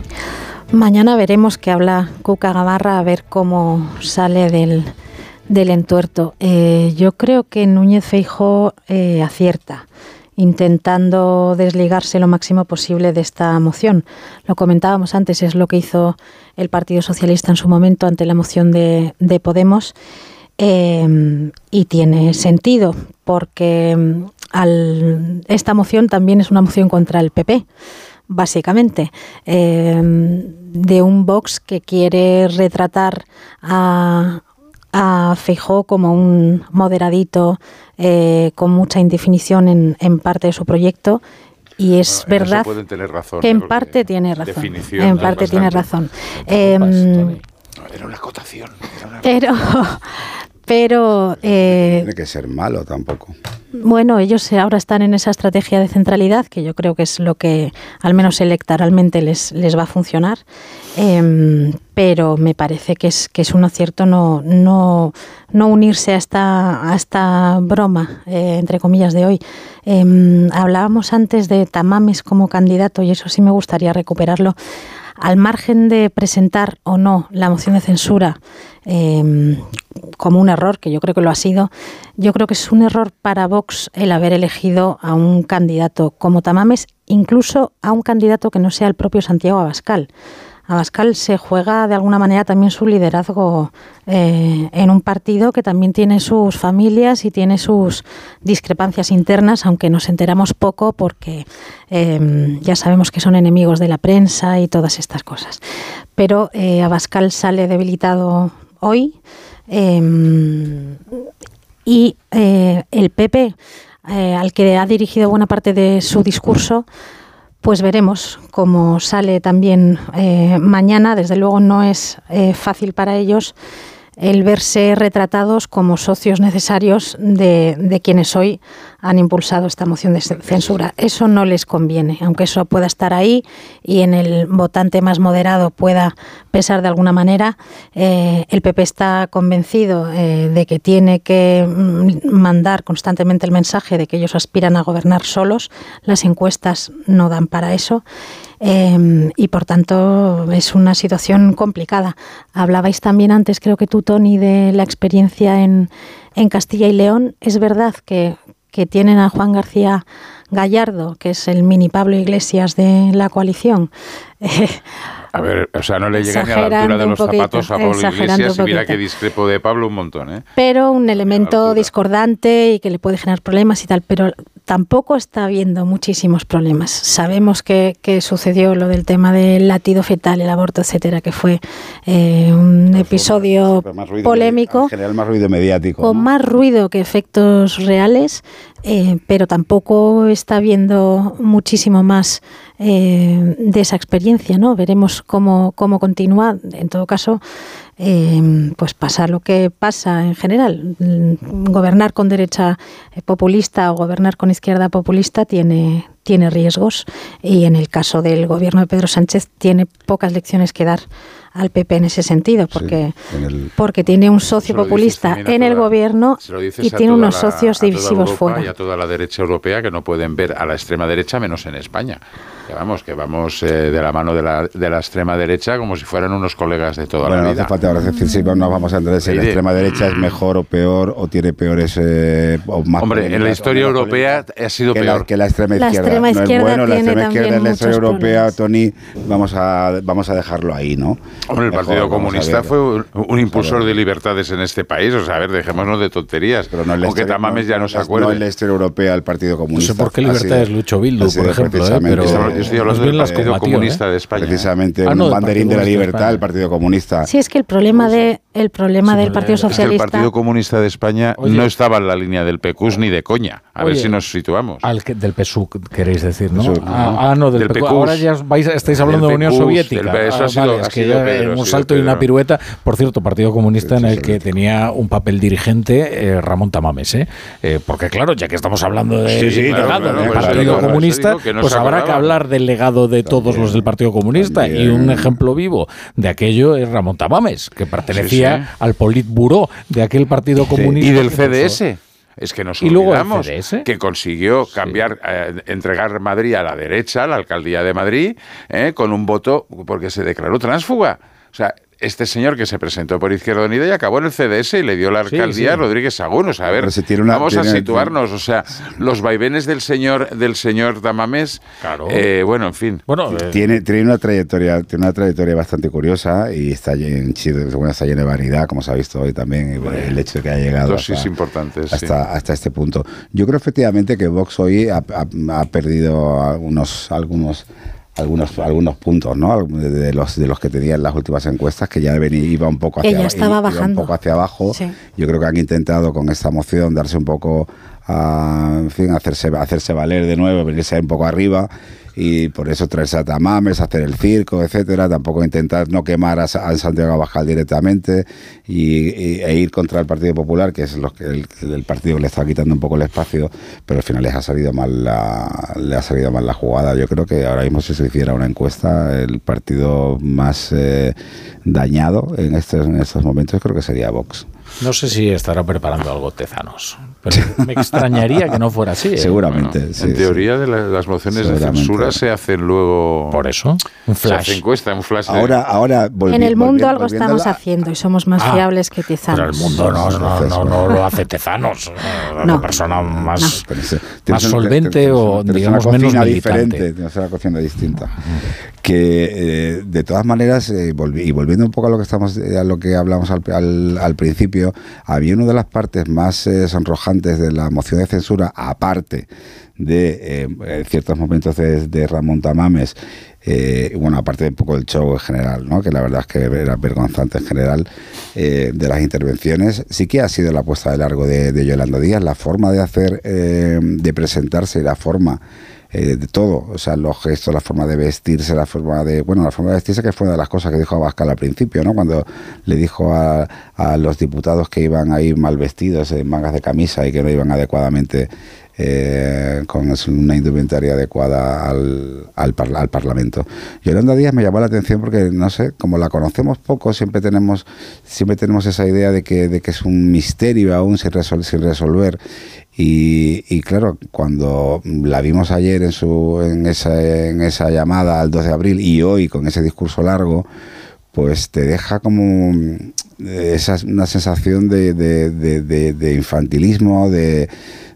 Mañana veremos que habla Cuca Gamarra a ver cómo sale del, del entuerto. Eh, yo creo que Núñez Feijó eh, acierta intentando desligarse lo máximo posible de esta moción. Lo comentábamos antes, es lo que hizo el Partido Socialista en su momento ante la moción de, de Podemos. Eh, y tiene sentido porque mm, al- esta moción también es una moción contra el PP básicamente, eh, de un Vox que quiere retratar a, a Feijó como un moderadito eh, con mucha indefinición en, en parte de su proyecto. Y es verdad pueden tener razón, que en parte tiene razón. En parte tiene razón. Era una acotación. pero pero eh, Tiene que ser malo tampoco. Bueno, ellos ahora están en esa estrategia de centralidad, que yo creo que es lo que, al menos electoralmente, les, les va a funcionar. Em, pero me parece que es, que es un acierto no, no, no unirse a esta, a esta broma, eh, entre comillas, de hoy. Em, hablábamos antes de Tamames como candidato, y eso sí me gustaría recuperarlo. Al margen de presentar o no la moción de censura em, como un error, que yo creo que lo ha sido, yo creo que es un error para Vox el haber elegido a un candidato como Tamames, incluso a un candidato que no sea el propio Santiago Abascal. Abascal se juega de alguna manera también su liderazgo eh, en un partido que también tiene sus familias y tiene sus discrepancias internas, aunque nos enteramos poco porque eh, ya sabemos que son enemigos de la prensa y todas estas cosas. Pero eh, Abascal sale debilitado hoy eh, y eh, el PP, al que ha dirigido buena parte de su discurso, pues veremos cómo sale también eh, mañana. Desde luego no es eh, fácil para ellos el verse retratados como socios necesarios de, de quienes hoy han impulsado esta moción de censura. Eso no les conviene, aunque eso pueda estar ahí y en el votante más moderado pueda pesar de alguna manera. eh, el PP está convencido eh, de que tiene que mm, mandar constantemente el mensaje de que ellos aspiran a gobernar solos. Las encuestas no dan para eso. Eh, y por tanto es una situación complicada. Hablabais también antes, creo que tú, Tony, de la experiencia en, en Castilla y León. Es verdad que, que tienen a Juan García Gallardo, que es el mini Pablo Iglesias de la coalición. A ver, o sea, no le llega ni a la altura de los poquito, zapatos a Pablo Iglesias y mira que discrepo de Pablo un montón, ¿eh? pero un elemento discordante y que le puede generar problemas y tal, pero tampoco está habiendo muchísimos problemas. Sabemos que, que sucedió lo del tema del latido fetal, el aborto, etcétera, que fue eh, un episodio Más ruido polémico En general, más ruido mediático. con ¿no? más ruido que efectos reales, eh, pero tampoco está habiendo muchísimo más eh, de esa experiencia, ¿no? Veremos cómo, cómo continúa. En todo caso, eh, pues pasa lo que pasa en general. Mm, Gobernar con derecha eh, populista o gobernar con izquierda populista tiene, tiene riesgos y en el caso del gobierno de Pedro Sánchez tiene pocas lecciones que dar al PP en ese sentido, porque, en el- porque tiene un socio populista en el gobierno y tiene unos la- socios divisivos fuera. Y a toda la derecha europea que no pueden ver a la extrema derecha menos en España. Que vamos, que vamos eh, de la mano de la, de la extrema derecha como si fueran unos colegas de toda Bueno, la vida. Ahora decir si no vamos a entender si la extrema derecha es mejor o peor o tiene peores eh, o más Hombre, en la historia europea ha sido que peor. La, que la extrema La izquierda. extrema no izquierda es bueno, la extrema izquierda en la historia europea, Tony, vamos a, vamos a dejarlo ahí, ¿no? Hombre, el Mejor, Partido Comunista ver. fue un, un impulsor de libertades en este país. O sea, a ver, dejémonos de tonterías. Pero no en la Aunque historia- Tamames ya no se No acuerde. en la historia europea el Partido Comunista. por qué libertades luchó Bildu, por ejemplo, ¿eh? Pero Yo estoy hablando más del Partido Comunista de España. Precisamente Ah, un no, banderín de la libertad, el Partido Comunista. Sí, es que el problema de el problema del Partido Es que el Socialista Partido Comunista de España Oye. no estaba en la línea del PECUS ni de coña. A ver Oye. si nos situamos. Al que- del PSUC, que queréis decir, ¿no? Eso, ah, ah, no, del, del PECUS. PECUS. Ahora ya vais, estáis hablando de Del Unión PECUS, Soviética. del- eso Ah, ha sido- vale, ha es que sido ya Pedro, un sido salto y una Pedro. pirueta. Por cierto, Partido Comunista en el que tenía un papel dirigente eh, Ramón Tamames, ¿eh? Eh, Porque claro, ya que estamos hablando de Sí, sí, legado claro, del claro, eso Partido eso Comunista, que no pues habrá que hablar del legado de todos los del Partido Comunista. Y un ejemplo vivo de aquello es Ramón Tamames, que pertenecía Sí, sí. al Politburó de aquel Partido Comunista. Y del CDS. Es que nos olvidamos que consiguió cambiar, eh, entregar Madrid a la derecha, a la alcaldía de Madrid, eh, con un voto porque se declaró tránsfuga. O sea, este señor que se presentó por Izquierda Unida y acabó en el CDS y le dio la alcaldía sí. a Rodríguez Sagún. O sea, a ver, una- vamos a situarnos. O sea, los vaivenes del señor del señor Damames. eh, bueno, en fin. Bueno, tiene, tiene una trayectoria tiene una trayectoria bastante curiosa y está lleno, bueno, está lleno de vanidad como se ha visto hoy también el hecho de que haya llegado Dosis hasta, importantes. sí. hasta, hasta este punto yo creo efectivamente que Vox hoy ha, ha- ha perdido algunos algunos algunos algunos puntos ¿no? de, los de los que tenía en las últimas encuestas que ya venía, iba un poco hacia Ella aba- estaba iba bajando. un poco hacia abajo Sí. yo creo que han intentado con esta moción darse un poco a, en fin, hacerse, hacerse valer de nuevo, venirse un poco arriba y por eso traerse a Tamames, hacer el circo, etcétera, tampoco intentar no quemar a, a Santiago Abascal directamente y, e ir contra el Partido Popular, que es lo que el, el partido que le está quitando un poco el espacio, pero al final les ha salido mal la, le ha salido mal la jugada. Yo creo que ahora mismo si se hiciera una encuesta, el partido más eh, dañado en estos, en estos momentos creo que sería Vox. No sé si estará preparando algo Tezanos, pero me extrañaría que no fuera así. ¿eh? Seguramente, Bueno, sí, en teoría de la- las mociones de censura se hacen luego. Por eso, un Se flash. hace encuesta, un flash. de- Ahora, ahora volvi- en el mundo volvi- algo estamos la- haciendo y somos más Ah, fiables que Pero el Tezanos. mundo no, no, no, no lo hace Tezanos. La No. persona más, más solvente o, una- digamos, una menos cocina militante. diferente, tienes una cocina distinta. Que eh, de todas maneras, eh, volvi- y volviendo un poco a lo que estamos a lo que hablamos al, al- al principio, había una de las partes más eh, sonrojantes de la moción de censura, aparte de eh, ciertos momentos de, Ramón Tamames, eh, bueno, aparte de un poco del show en general, ¿no? que la verdad es que era vergonzante en general eh, de las intervenciones, sí que ha sido la puesta de largo de, de Yolanda Díaz, la forma de hacer, eh, de presentarse y la forma eh, de todo, o sea, los gestos, la forma de vestirse, la forma de, bueno, la forma de vestirse que fue una de las cosas que dijo Abascal al principio, ¿no? Cuando le dijo a, a los diputados que iban a ir mal vestidos, en mangas de camisa y que no iban adecuadamente eh, con una indumentaria adecuada al, al, parla- al Parlamento. Yolanda Díaz me llamó la atención porque, no sé, como la conocemos poco, siempre tenemos, siempre tenemos esa idea de que, de que es un misterio aún sin, resol- sin resolver. Y, y claro, cuando la vimos ayer en, su, en, esa, en esa llamada al 2 de abril y hoy con ese discurso largo, pues te deja como mm, esa, una sensación de- de- de- de infantilismo, de,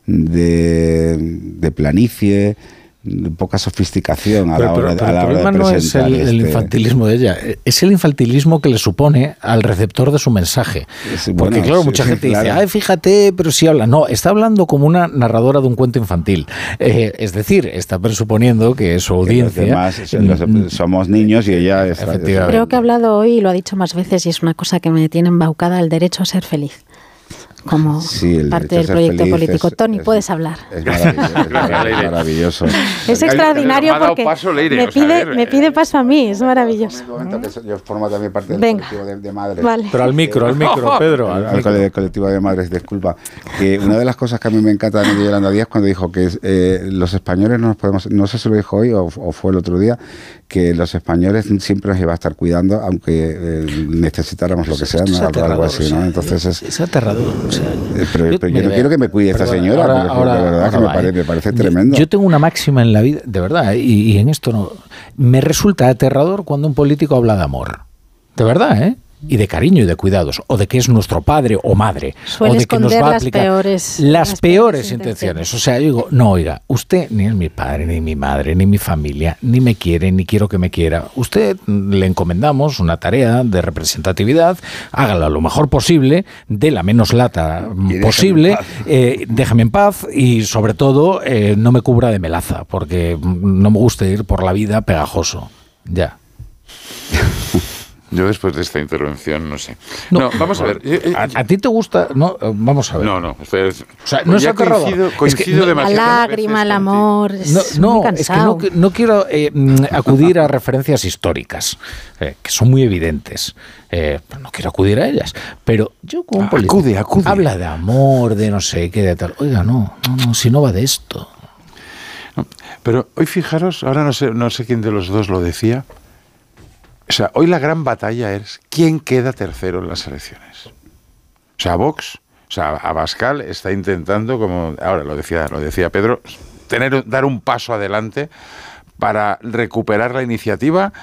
de, de planicie, de poca sofisticación a Pero, la pero- hora, de- pero a la el hora de problema no es presentar el, el este- infantilismo de ella, es el infantilismo que le supone al receptor de su mensaje. Sí, Porque bueno, claro, sí, mucha sí, gente dice, claro. ay, fíjate, pero si habla. No, está hablando como una narradora de un cuento infantil. Eh, es decir, está presuponiendo que su que los audiencia... demás son- los- somos niños y ella está, Efectivamente. Creo que ha hablado hoy y lo ha dicho más veces y es una cosa que me tiene embaucada, el derecho a ser feliz. Como Sí, el parte del proyecto feliz político. es- Tony, es- puedes hablar. Es maravilloso. es maravilloso. Es extraordinario Me ha dado porque paso, Leire, me o sea, a pide, me eh, pide paso a mí, es maravilloso. Yo formo también parte del Venga. colectivo de, de madres. Vale. Pero al micro, al micro, Pedro. al Al micro. cole- colectivo de madres, disculpa. Que una de las cosas que a mí me encanta de Yolanda Díaz cuando dijo que eh, los españoles no nos podemos, no sé si lo dijo hoy o, o fue el otro día, que los españoles siempre nos iba a estar cuidando aunque eh, necesitáramos lo que sea, ¿no? algo, así, ¿no? Entonces es, Es aterrador. O sea, eh, pero, pero yo no quiero que me cuide esta señora, ahora- porque ahora- de verdad que me, va, pare- ¿eh? me parece tremendo. Yo tengo una máxima en la vida, de verdad, ¿eh? y, y en esto no. Me resulta aterrador cuando un político habla de amor. De verdad, ¿eh? Y de cariño y de cuidados. O de que es nuestro padre o madre. Suele o de que nos va a las aplicar peores- las, las peores peores intenciones. O sea, yo digo, no, oiga, usted ni es mi padre, ni mi madre, ni mi familia, ni me quiere, ni quiero que me quiera. Usted mm, le encomendamos una tarea de representatividad, hágala lo mejor posible, de la menos lata mm, déjame posible, en eh, déjame en paz y sobre todo eh, no me cubra de melaza, porque mm, no me gusta ir por la vida pegajoso. Ya. Yo después de esta intervención, no sé. No, vamos a ver. Eh, eh, ¿A, ti te gusta? No, eh, vamos a ver. No, no. Espera, o sea, no es coincido, coincido La lágrima, el amor. Es no, no es que no, no quiero eh, mm, acudir a referencias históricas, eh, que son muy evidentes. Eh, no quiero acudir a ellas. Pero yo como un Ah, Acude, acude. habla de amor, de no sé qué, de tal. Oiga, no, no, no, si no va de esto. Pero hoy fijaros, ahora no sé, no sé quién de los dos lo decía. O sea, hoy la gran batalla es quién queda tercero en las elecciones. O sea, Vox, o sea, Abascal está intentando, como ahora lo decía, lo decía Pedro, tener, dar un paso adelante para recuperar la iniciativa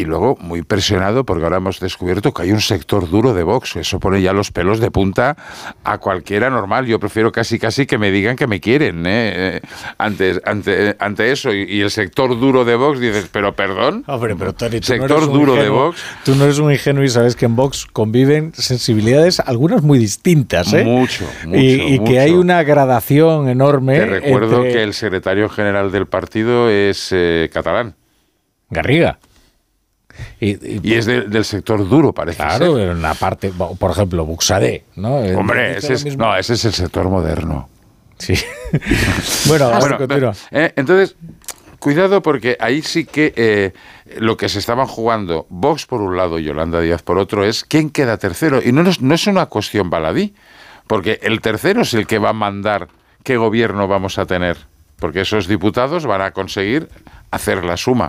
y luego muy presionado porque ahora hemos descubierto que hay un sector duro de Vox. Eso pone ya los pelos de punta a cualquiera normal. Yo prefiero casi casi que me digan que me quieren. ¿eh? Eh, Ante, ante, ante eso y, y el sector duro de Vox dices, pero perdón. Hombre, pero Tony, no sector duro de. Vox. Tú no eres un ingenuo y sabes que en Vox conviven sensibilidades, algunas muy distintas, ¿eh? Mucho, mucho, y, y mucho. que hay una gradación enorme. Te recuerdo entre- que el secretario general del partido es eh, catalán. Garriga. Y, es de- del sector duro, parece Claro, ser. en la parte, por ejemplo, Buxadé, ¿no? Eh, Hombre, ese es, no, ese es el sector moderno. Sí. bueno, continúa. eh, entonces, cuidado porque ahí sí que eh, lo que se estaban jugando Vox por un lado y Yolanda Díaz por otro es quién queda tercero. Y no es, no es una cuestión baladí, porque el tercero es el que va a mandar qué gobierno vamos a tener, porque esos diputados van a conseguir hacer la suma.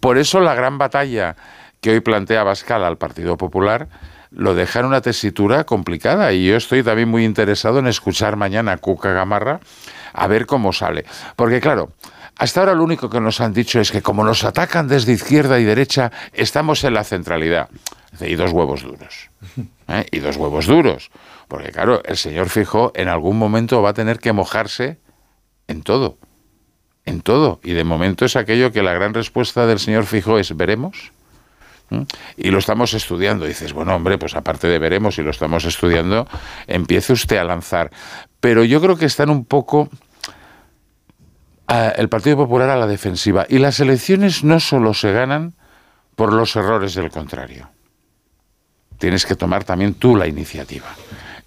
Por eso la gran batalla que hoy plantea Bascal al Partido Popular lo deja en una tesitura complicada y yo estoy también muy interesado en escuchar mañana a Cuca Gamarra a ver cómo sale. Porque claro, hasta ahora lo único que nos han dicho es que como nos atacan desde izquierda y derecha, estamos en la centralidad. Y dos huevos duros. ¿eh? Y dos huevos duros. Porque claro, el señor Fijo en algún momento va a tener que mojarse en todo. En todo. Y de momento es aquello que la gran respuesta del señor Fijo es veremos. Y lo estamos estudiando. Dices, bueno, hombre, pues aparte de veremos y lo estamos estudiando, empiece usted a lanzar. Pero yo creo que están un poco ah, el Partido Popular a la defensiva. Y las elecciones no solo se ganan por los errores del contrario. Tienes que tomar también tú la iniciativa.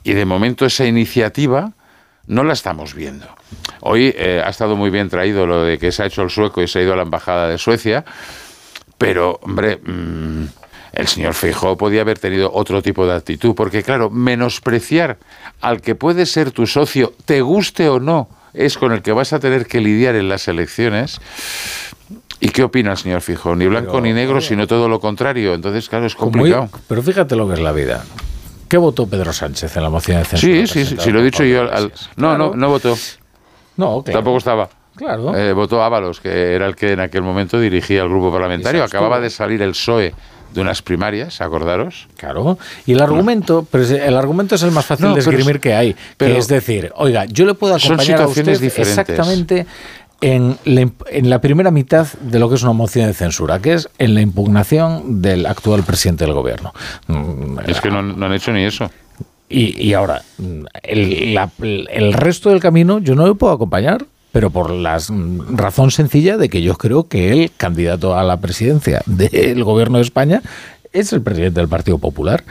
Y de momento esa iniciativa no la estamos viendo. Hoy eh, ha estado muy bien traído lo de que se ha hecho el sueco y se ha ido a la embajada de Suecia, pero, hombre, mm, el señor Feijóo podía haber tenido otro tipo de actitud, porque, claro, menospreciar al que puede ser tu socio, te guste o no, es con el que vas a tener que lidiar en las elecciones. ¿Y qué opina el señor Feijóo? Ni blanco Pero, ni negro, sino todo lo contrario. Entonces, claro, es complicado. pero fíjate lo que es la vida. ¿Qué votó Pedro Sánchez en la moción de censura? Sí, sí, sí, sí, lo he dicho yo. al- no, Claro. no, no votó. No, claro. Tampoco estaba. Claro. Eh, votó Ábalos, que era el que en aquel momento dirigía el grupo parlamentario. Acababa de salir el PSOE de unas primarias, acordaros. Claro. Y el argumento, pero es- el argumento es el más fácil No, de esgrimir es- que hay. pero- que es decir, oiga, yo le puedo Son acompañar a usted situaciones diferentes. exactamente en la, en la primera mitad de lo que es una moción de censura, que es en la impugnación del actual presidente del gobierno. Mm, Es que no, no han hecho ni eso. Y, y ahora, el, la- el resto del camino yo no le puedo acompañar, pero por la mm, razón sencilla de que yo creo que el candidato a la presidencia del gobierno de España es el presidente del Partido Popular.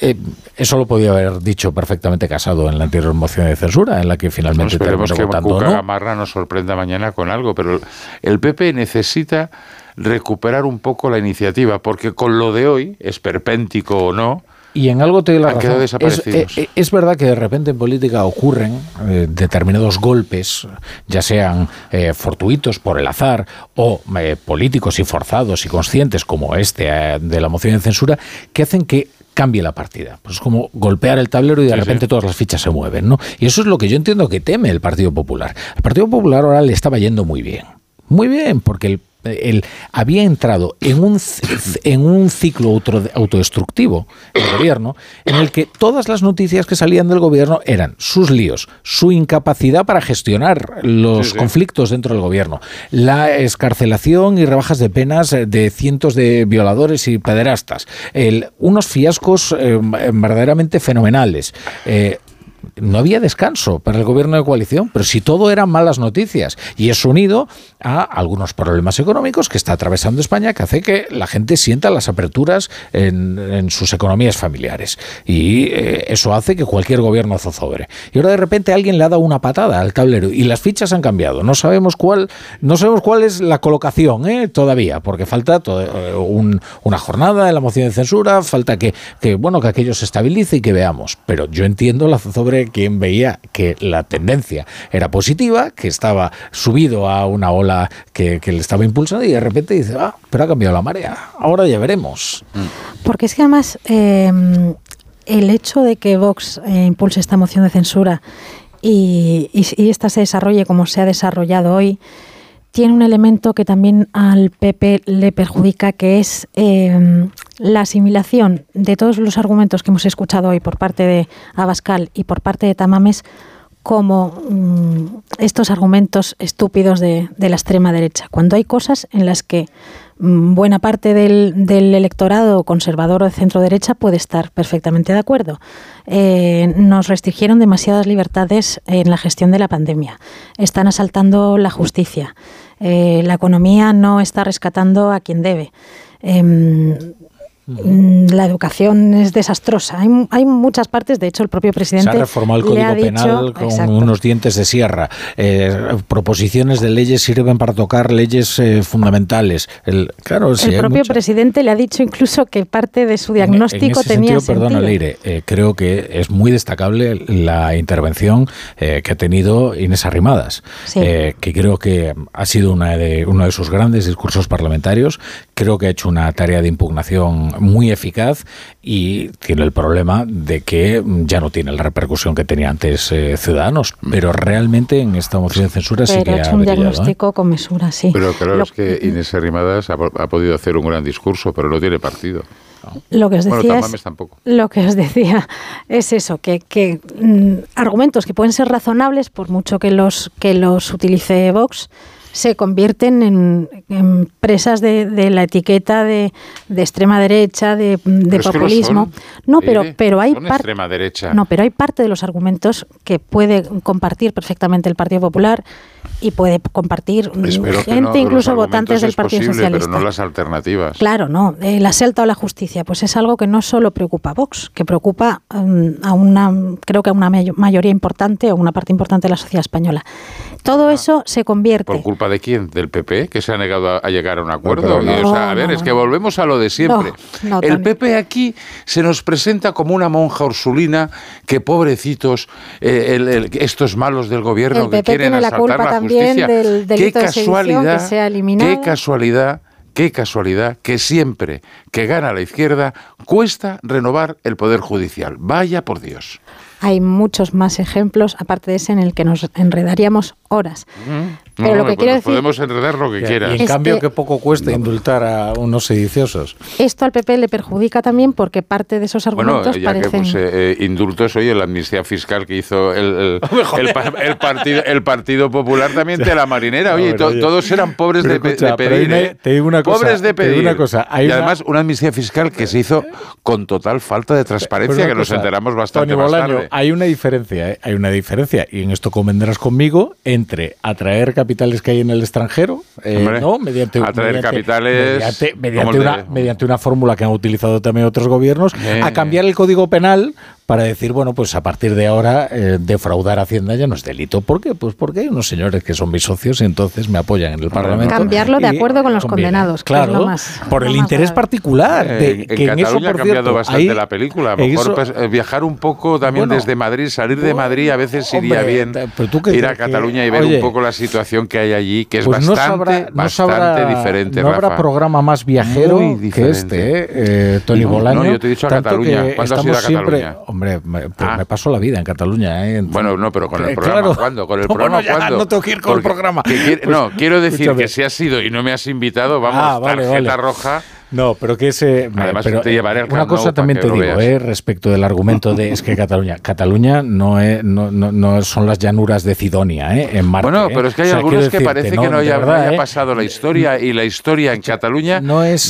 Eh, eso lo podía haber dicho perfectamente Casado en la anterior moción de censura, en la que No finalmente esperemos terminó que Cuca no. Gamarra nos sorprenda mañana con algo, pero el PP necesita recuperar un poco la iniciativa, porque con lo de hoy, esperpéntico o no, Y en algo te doy la Han razón. quedado Es, desaparecidos. eh, es verdad que de repente en política ocurren eh, determinados golpes, ya sean eh, fortuitos por el azar o eh, políticos y forzados y conscientes como este eh, de la moción de censura, que hacen que cambie la partida. Pues es como golpear el tablero y de Sí, repente sí. todas las fichas se mueven, ¿no? Y eso es lo que yo entiendo que teme el Partido Popular. El Partido Popular ahora le estaba yendo muy bien. Muy bien, porque el él había entrado en un, en un ciclo auto- autodestructivo, el gobierno, en el que todas las noticias que salían del gobierno eran sus líos, su incapacidad para gestionar los Sí, sí. conflictos dentro del gobierno, la escarcelación y rebajas de penas eh, de cientos de violadores y pederastas, el- unos fiascos eh, verdaderamente fenomenales. eh, no había descanso para el gobierno de coalición, pero si todo eran malas noticias. Y es unido a algunos problemas económicos que está atravesando España que hace que la gente sienta las aperturas en, sus economías familiares. Y eh, eso hace que cualquier gobierno zozobre. Y ahora de repente alguien le ha dado una patada al tablero y las fichas han cambiado. No sabemos cuál, no sabemos cuál es la colocación ¿eh? todavía, porque falta eh, una jornada de la moción de censura, falta que, bueno, que aquello se estabilice y que veamos. Pero yo entiendo la quien veía que la tendencia era positiva, que estaba subido a una ola que, le estaba impulsando y de repente dice, ah, pero ha cambiado la marea, ahora ya veremos. Porque es que además em, el hecho de que Vox eh, impulse esta moción de censura y, y, esta se desarrolle como se ha desarrollado hoy, tiene un elemento que también al PP le perjudica, que es em, la asimilación de todos los argumentos que hemos escuchado hoy por parte de Abascal y por parte de Tamames como mm, estos argumentos estúpidos de, la extrema derecha, cuando hay cosas en las que mm, buena parte del, electorado conservador o de centro derecha puede estar perfectamente de acuerdo. Eh, nos restringieron demasiadas libertades en la gestión de la pandemia. Están asaltando la justicia. Eh, la economía no está rescatando a quien debe. Em, la educación es desastrosa. Hay, hay, muchas partes, de hecho, el propio presidente. Se ha reformado el Código Penal con unos dientes de sierra. Eh, proposiciones de leyes sirven para tocar leyes eh, fundamentales. El, claro, el propio presidente le ha dicho incluso que parte de su diagnóstico en, tenía sentido. Perdona, Leire, eh, creo que es muy destacable la intervención que ha tenido Inés Arrimadas, que creo que ha sido una de, uno de sus grandes discursos parlamentarios. Creo que ha hecho una tarea de impugnación muy eficaz y tiene el problema de que ya no tiene la repercusión que tenía antes eh, Ciudadanos, pero realmente en esta moción de censura sí que ha hecho un ¿eh? diagnóstico con mesura, sí. Pero claro, es que Inés Arrimadas ha, podido hacer un gran discurso, pero no tiene partido. Lo que os decía es, lo que os decía es eso, que, que mm, argumentos que pueden ser razonables por mucho que los que los utilice Vox se convierten en, presas de, la etiqueta de, extrema derecha, de, populismo. no, pero, pero hay parte. No, pero hay parte de los argumentos que puede compartir perfectamente el Partido Popular y puede compartir gente, incluso votantes del Partido Socialista. Pero no las alternativas. Claro, no. El asalto a la justicia, pues es algo que no solo preocupa a Vox, que preocupa mm, a una, creo que a una mayoría importante o una parte importante de la sociedad española. Todo ah. eso se convierte. ¿Por culpa de quién? ¿Del PP? Que se ha negado a, llegar a un acuerdo. a ver, es que volvemos a lo de siempre. el PP aquí se nos presenta como una monja ursulina que pobrecitos, eh, estos malos del gobierno que quieren asaltar la, justicia. qué casualidad, Qué casualidad qué casualidad que siempre que gana la izquierda cuesta renovar el poder judicial. Vaya por Dios. Hay muchos más ejemplos, aparte de ese, en el que nos enredaríamos horas. Pero lo que quiero decir, podemos enredar lo que quieras. Y en cambio, que poco cuesta indultar a unos sediciosos. Esto al PP le perjudica también porque parte de esos argumentos bueno, ya parecen... que pues, eh, indultos, oye, la amnistía fiscal que hizo el, el, partido, el Partido Popular también de la marinera. Oye, todos eran pobres de, pedir. ¿eh? Te digo una cosa. Pobres de pedir. Una cosa, y además una amnistía fiscal que se hizo con total falta de transparencia, que nos enteramos bastante más tarde. Hay una diferencia, ¿eh? hay una diferencia, y en esto convendrás conmigo, entre atraer capitales que hay en el extranjero, eh, ¿no? Mediante, atraer capitales mediante, una, mediante una fórmula que han utilizado también otros gobiernos, a cambiar el código penal para decir, bueno, pues a partir de ahora eh, defraudar Hacienda ya no es delito. ¿Por qué? Pues porque hay unos señores que son mis socios y entonces me apoyan en el Parlamento. Cambiarlo de acuerdo con los condenados. Claro, por el interés particular. De, en Cataluña ha cambiado bastante la película. A lo mejor pues, eh, viajar un poco también desde Madrid, salir de Madrid a veces iría bien ir a Cataluña y ver un poco la situación que hay allí, que es pues bastante, bastante diferente. No habrá programa más viajero que este, eh, Tony Bolaño. No, yo te he dicho a Cataluña. ¿Cuándo has ido a Cataluña? Hombre, ah. me, paso la vida en Cataluña. ¿eh? Bueno, no, pero con el programa, ¿cuándo? ¿Con el programa no, No tengo que ir con el programa. no, quiero decir que si has ido y no me has invitado, vamos, ah, tarjeta roja No, pero que ese. Además, pero, te llevaré al Una Camp Nou cosa también te digo, eh, respecto del argumento de es que Cataluña. Cataluña no, es, no, no, no son las llanuras de Sidonia, ¿eh? En Marte. Bueno, ¿eh? pero es que hay O sea, algunos que parece no, que no haya, no verdad, haya ¿eh? pasado la historia y la historia en Cataluña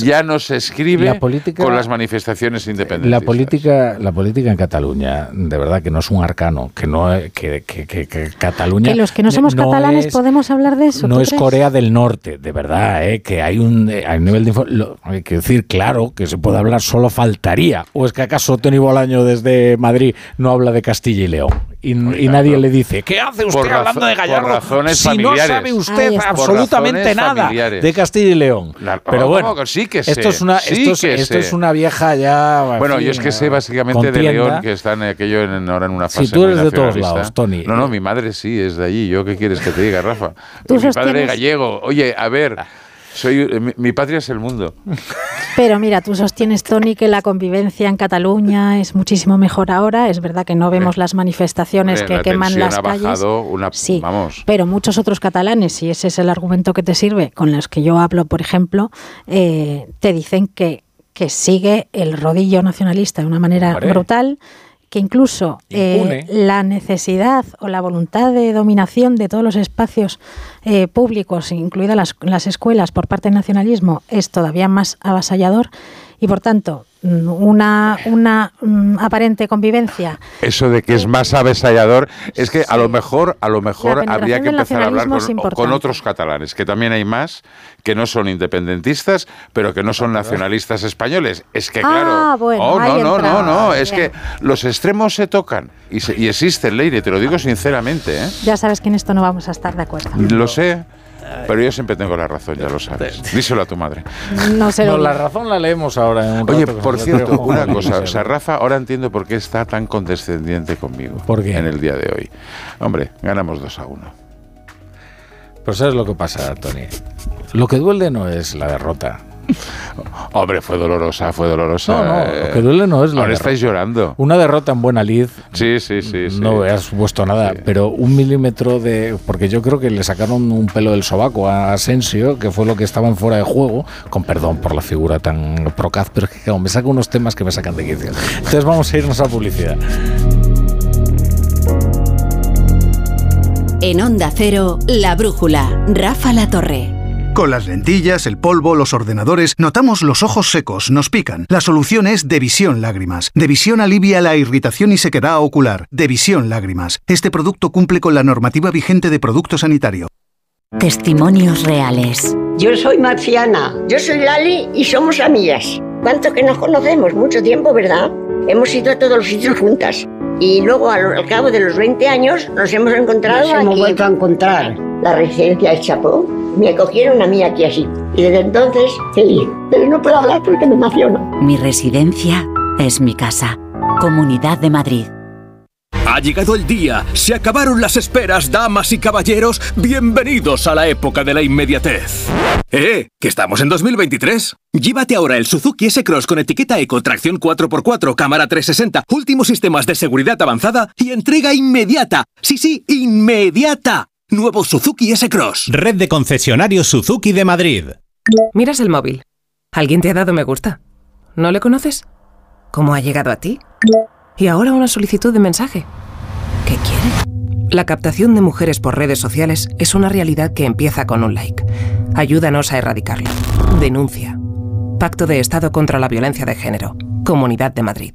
ya no se escribe la política- con las manifestaciones independentistas. La política, la política en Cataluña, de verdad que no es un arcano, que no que, que, que- que Cataluña. Que los que no somos catalanes es- podemos hablar de eso. No ¿tú es crees? Corea del Norte, de verdad, ¿eh? que hay un, eh, hay un nivel de... lo- que decir, claro, que se puede hablar, solo faltaría. ¿O es que acaso Tony Bolaño desde Madrid no habla de Castilla y León? Y, y nadie le dice, ¿qué hace usted Por hablando de Gallardo? por razones si familiares. no sabe usted absolutamente nada familiares. de Castilla y León. La- Pero bueno, ¿cómo que sí que esto es una, Sí esto es, que esto sé. es una vieja ya... en Bueno, fin, yo es que sé básicamente de contienda. León, que está en aquello en, ahora en una Si fase tú muy eres de todos lados, Tony. No, no, mi madre sí es de allí. ¿Yo qué quieres que te diga, Rafa? Tú Y mi padre sostienes- gallego. Oye, a ver, soy eh, mi, mi patria es el mundo. Pero mira, tú sostienes, Tony, que la convivencia en Cataluña es muchísimo mejor ahora. Es verdad que no vemos las manifestaciones Hombre, que la queman las ha calles. bajado una, Sí, vamos. Pero muchos otros catalanes, si ese es el argumento que te sirve, con los que yo hablo, por ejemplo, eh, te dicen que, que sigue el rodillo nacionalista de una manera Hombre. brutal, que incluso eh, la necesidad o la voluntad de dominación de todos los espacios eh, públicos, incluidas las, las escuelas, por parte del nacionalismo, es todavía más avasallador y, por tanto, una, una mm, aparente convivencia Eso de que es más avesallador es que a lo mejor, a lo mejor habría que empezar a hablar con, importante. con otros catalanes, que también hay más, que no son independentistas, pero que no son nacionalistas españoles. Es que Ah, claro, bueno, oh, no, no, no, no, es bien. que los extremos se tocan y, se- y existen, Leire, te lo digo sinceramente, ¿eh? Ya sabes que en esto no vamos a estar de acuerdo. Lo sé, pero yo siempre tengo la razón, ya lo sabes. Díselo a tu madre. No sé. No, la razón la leemos ahora. En un Oye, por cierto, una cosa, o sea, Rafa, ahora entiendo por qué está tan condescendiente conmigo. ¿Por qué? En el día de hoy. Hombre, ganamos 2 a 1. Pues sabes lo que pasa, Tony. Lo que duele no es la derrota. Hombre, fue dolorosa, fue dolorosa. No, no, eh. lo que duele no es la Ahora derrota. estáis llorando. Una derrota en buena lid. Sí, sí, sí. sí. No has puesto nada, pero un milímetro de. Porque yo creo que le sacaron un pelo del sobaco a Asensio, que fue lo que estaba en fuera de juego, con perdón por la figura tan procaz, pero es que claro, me saca unos temas que me sacan de quicio. Entonces vamos a irnos a publicidad. En Onda Cero, La Brújula, Rafa La Torre. Con las lentillas, el polvo, los ordenadores, notamos los ojos secos, nos pican. La solución es Devisión Lágrimas. Devisión alivia la irritación y sequedad ocular. Devisión Lágrimas. Este producto cumple con la normativa vigente de producto sanitario. Testimonios reales. Yo soy Marciana. Yo soy Lali y somos amigas. ¿Cuánto que nos conocemos? Mucho tiempo, ¿verdad? Hemos ido a todos los sitios juntas. Y luego, al, al cabo de los 20 años, nos hemos encontrado Nos hemos aquí. vuelto a encontrar. La residencia del Chapó. Me acogieron a mí aquí así. Y desde entonces, feliz. Pero no puedo hablar porque me emociono. Mi residencia es mi casa. Comunidad de Madrid. Ha llegado el día, se acabaron las esperas, damas y caballeros, bienvenidos a la época de la inmediatez. ¡Eh! ¡Que estamos en 2023! Llévate ahora el Suzuki S-Cross con etiqueta Eco, tracción 4x4, cámara 360, últimos sistemas de seguridad avanzada y entrega inmediata. Sí, sí, inmediata. Nuevo Suzuki S-Cross. Red de concesionarios Suzuki de Madrid. Miras el móvil. ¿Alguien te ha dado me gusta? ¿No le conoces? ¿Cómo ha llegado a ti? Y ahora una solicitud de mensaje. ¿Qué quiere? La captación de mujeres por redes sociales es una realidad que empieza con un like. Ayúdanos a erradicarlo. Denuncia. Pacto de Estado contra la Violencia de Género. Comunidad de Madrid.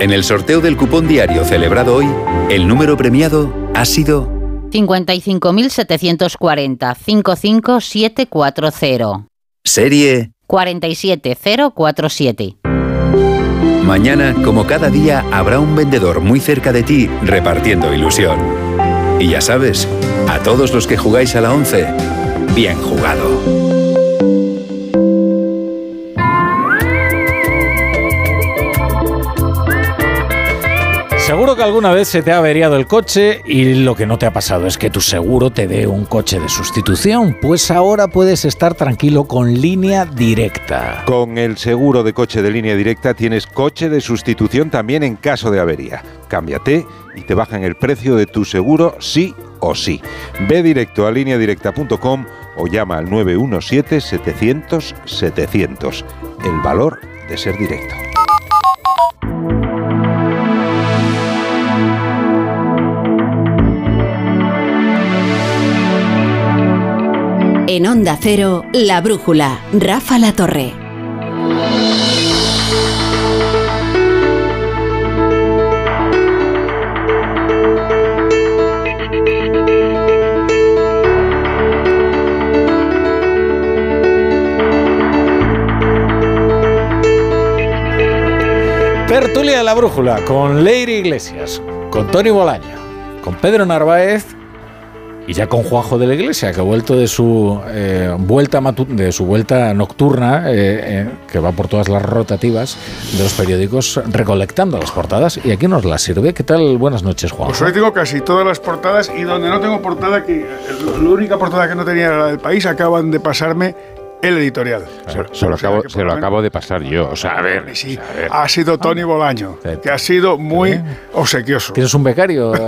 En el sorteo del cupón diario celebrado hoy, el número premiado ha sido 55.740 55740 serie 47047. Mañana, como cada día, habrá un vendedor muy cerca de ti repartiendo ilusión. Y ya sabes, a todos los que jugáis a la 11, bien jugado. Seguro que alguna vez se te ha averiado el coche y lo que no te ha pasado es que tu seguro te dé un coche de sustitución. Pues ahora puedes estar tranquilo con línea directa. Con el seguro de coche de línea directa tienes coche de sustitución también en caso de avería. Cámbiate y te bajan el precio de tu seguro sí o sí. Ve directo a lineadirecta.com o llama al 917-700-700. El valor de ser directo. En Onda Cero, La Brújula, Rafa La Torre. Tertulia de la Brújula con Leire Iglesias, con Tony Bolaño, con Pedro Narváez y ya con Juanjo de la Iglesia, que ha vuelto de su eh, vuelta de su vuelta nocturna, eh, eh, que va por todas las rotativas de los periódicos recolectando las portadas y aquí nos las sirve. ¿Qué tal? Buenas noches, Juanjo. Pues hoy tengo casi todas las portadas y donde no tengo portada, que la única portada que no tenía era la del país, acaban de pasarme el editorial. Se, lo acabo, se lo acabo de pasar yo. O sea, a ver. Sí, a ver. ha sido Tony Bolaño, que ha sido muy obsequioso. ¿Tienes un becario?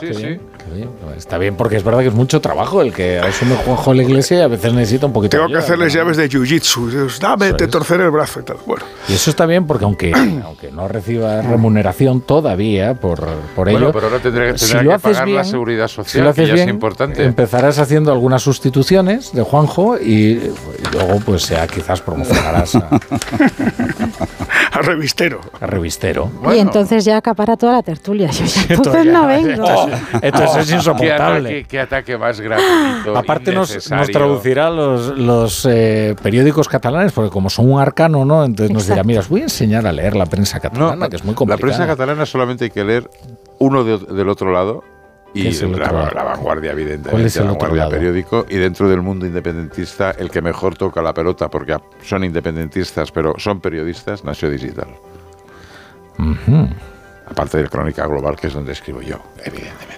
Sí, Qué bien, qué bien. Está bien, porque es verdad que es mucho trabajo el que asume Juanjo de la Iglesia y a veces necesita un poquito Tengo de que hacerles ¿no? llaves de jiu-jitsu. Dame, te torceré el brazo y tal. Bueno, Y eso está bien porque aunque, aunque no reciba remuneración todavía por, por ello, Bueno, pero ahora tendrá, si que haces pagar la bien, seguridad si social, lo haces que ya bien, es importante. empezarás haciendo algunas sustituciones de Juanjo y, y luego pues ya quizás promocionarás a, a revistero. a revistero. Y entonces ya acapara toda la tertulia. Yo ya entonces ya- no vengo. esto es- esto es Qué insoportable. ataque, qué ataque más gratuito. Aparte nos, nos traducirá los, los eh, periódicos catalanes, porque como son un arcano, ¿no? Entonces nos dirá, mira, os voy a enseñar a leer la prensa catalana, que es muy La complicada. prensa catalana solamente hay que leer uno de- del otro lado y ¿Qué es el la, vanguardia, evidentemente. ¿Cuál es el la vanguardia periódico y dentro del mundo independentista el que mejor toca la pelota porque son independentistas pero son periodistas, Nació Digital. Aparte del Crónica Global que es donde escribo yo, evidentemente.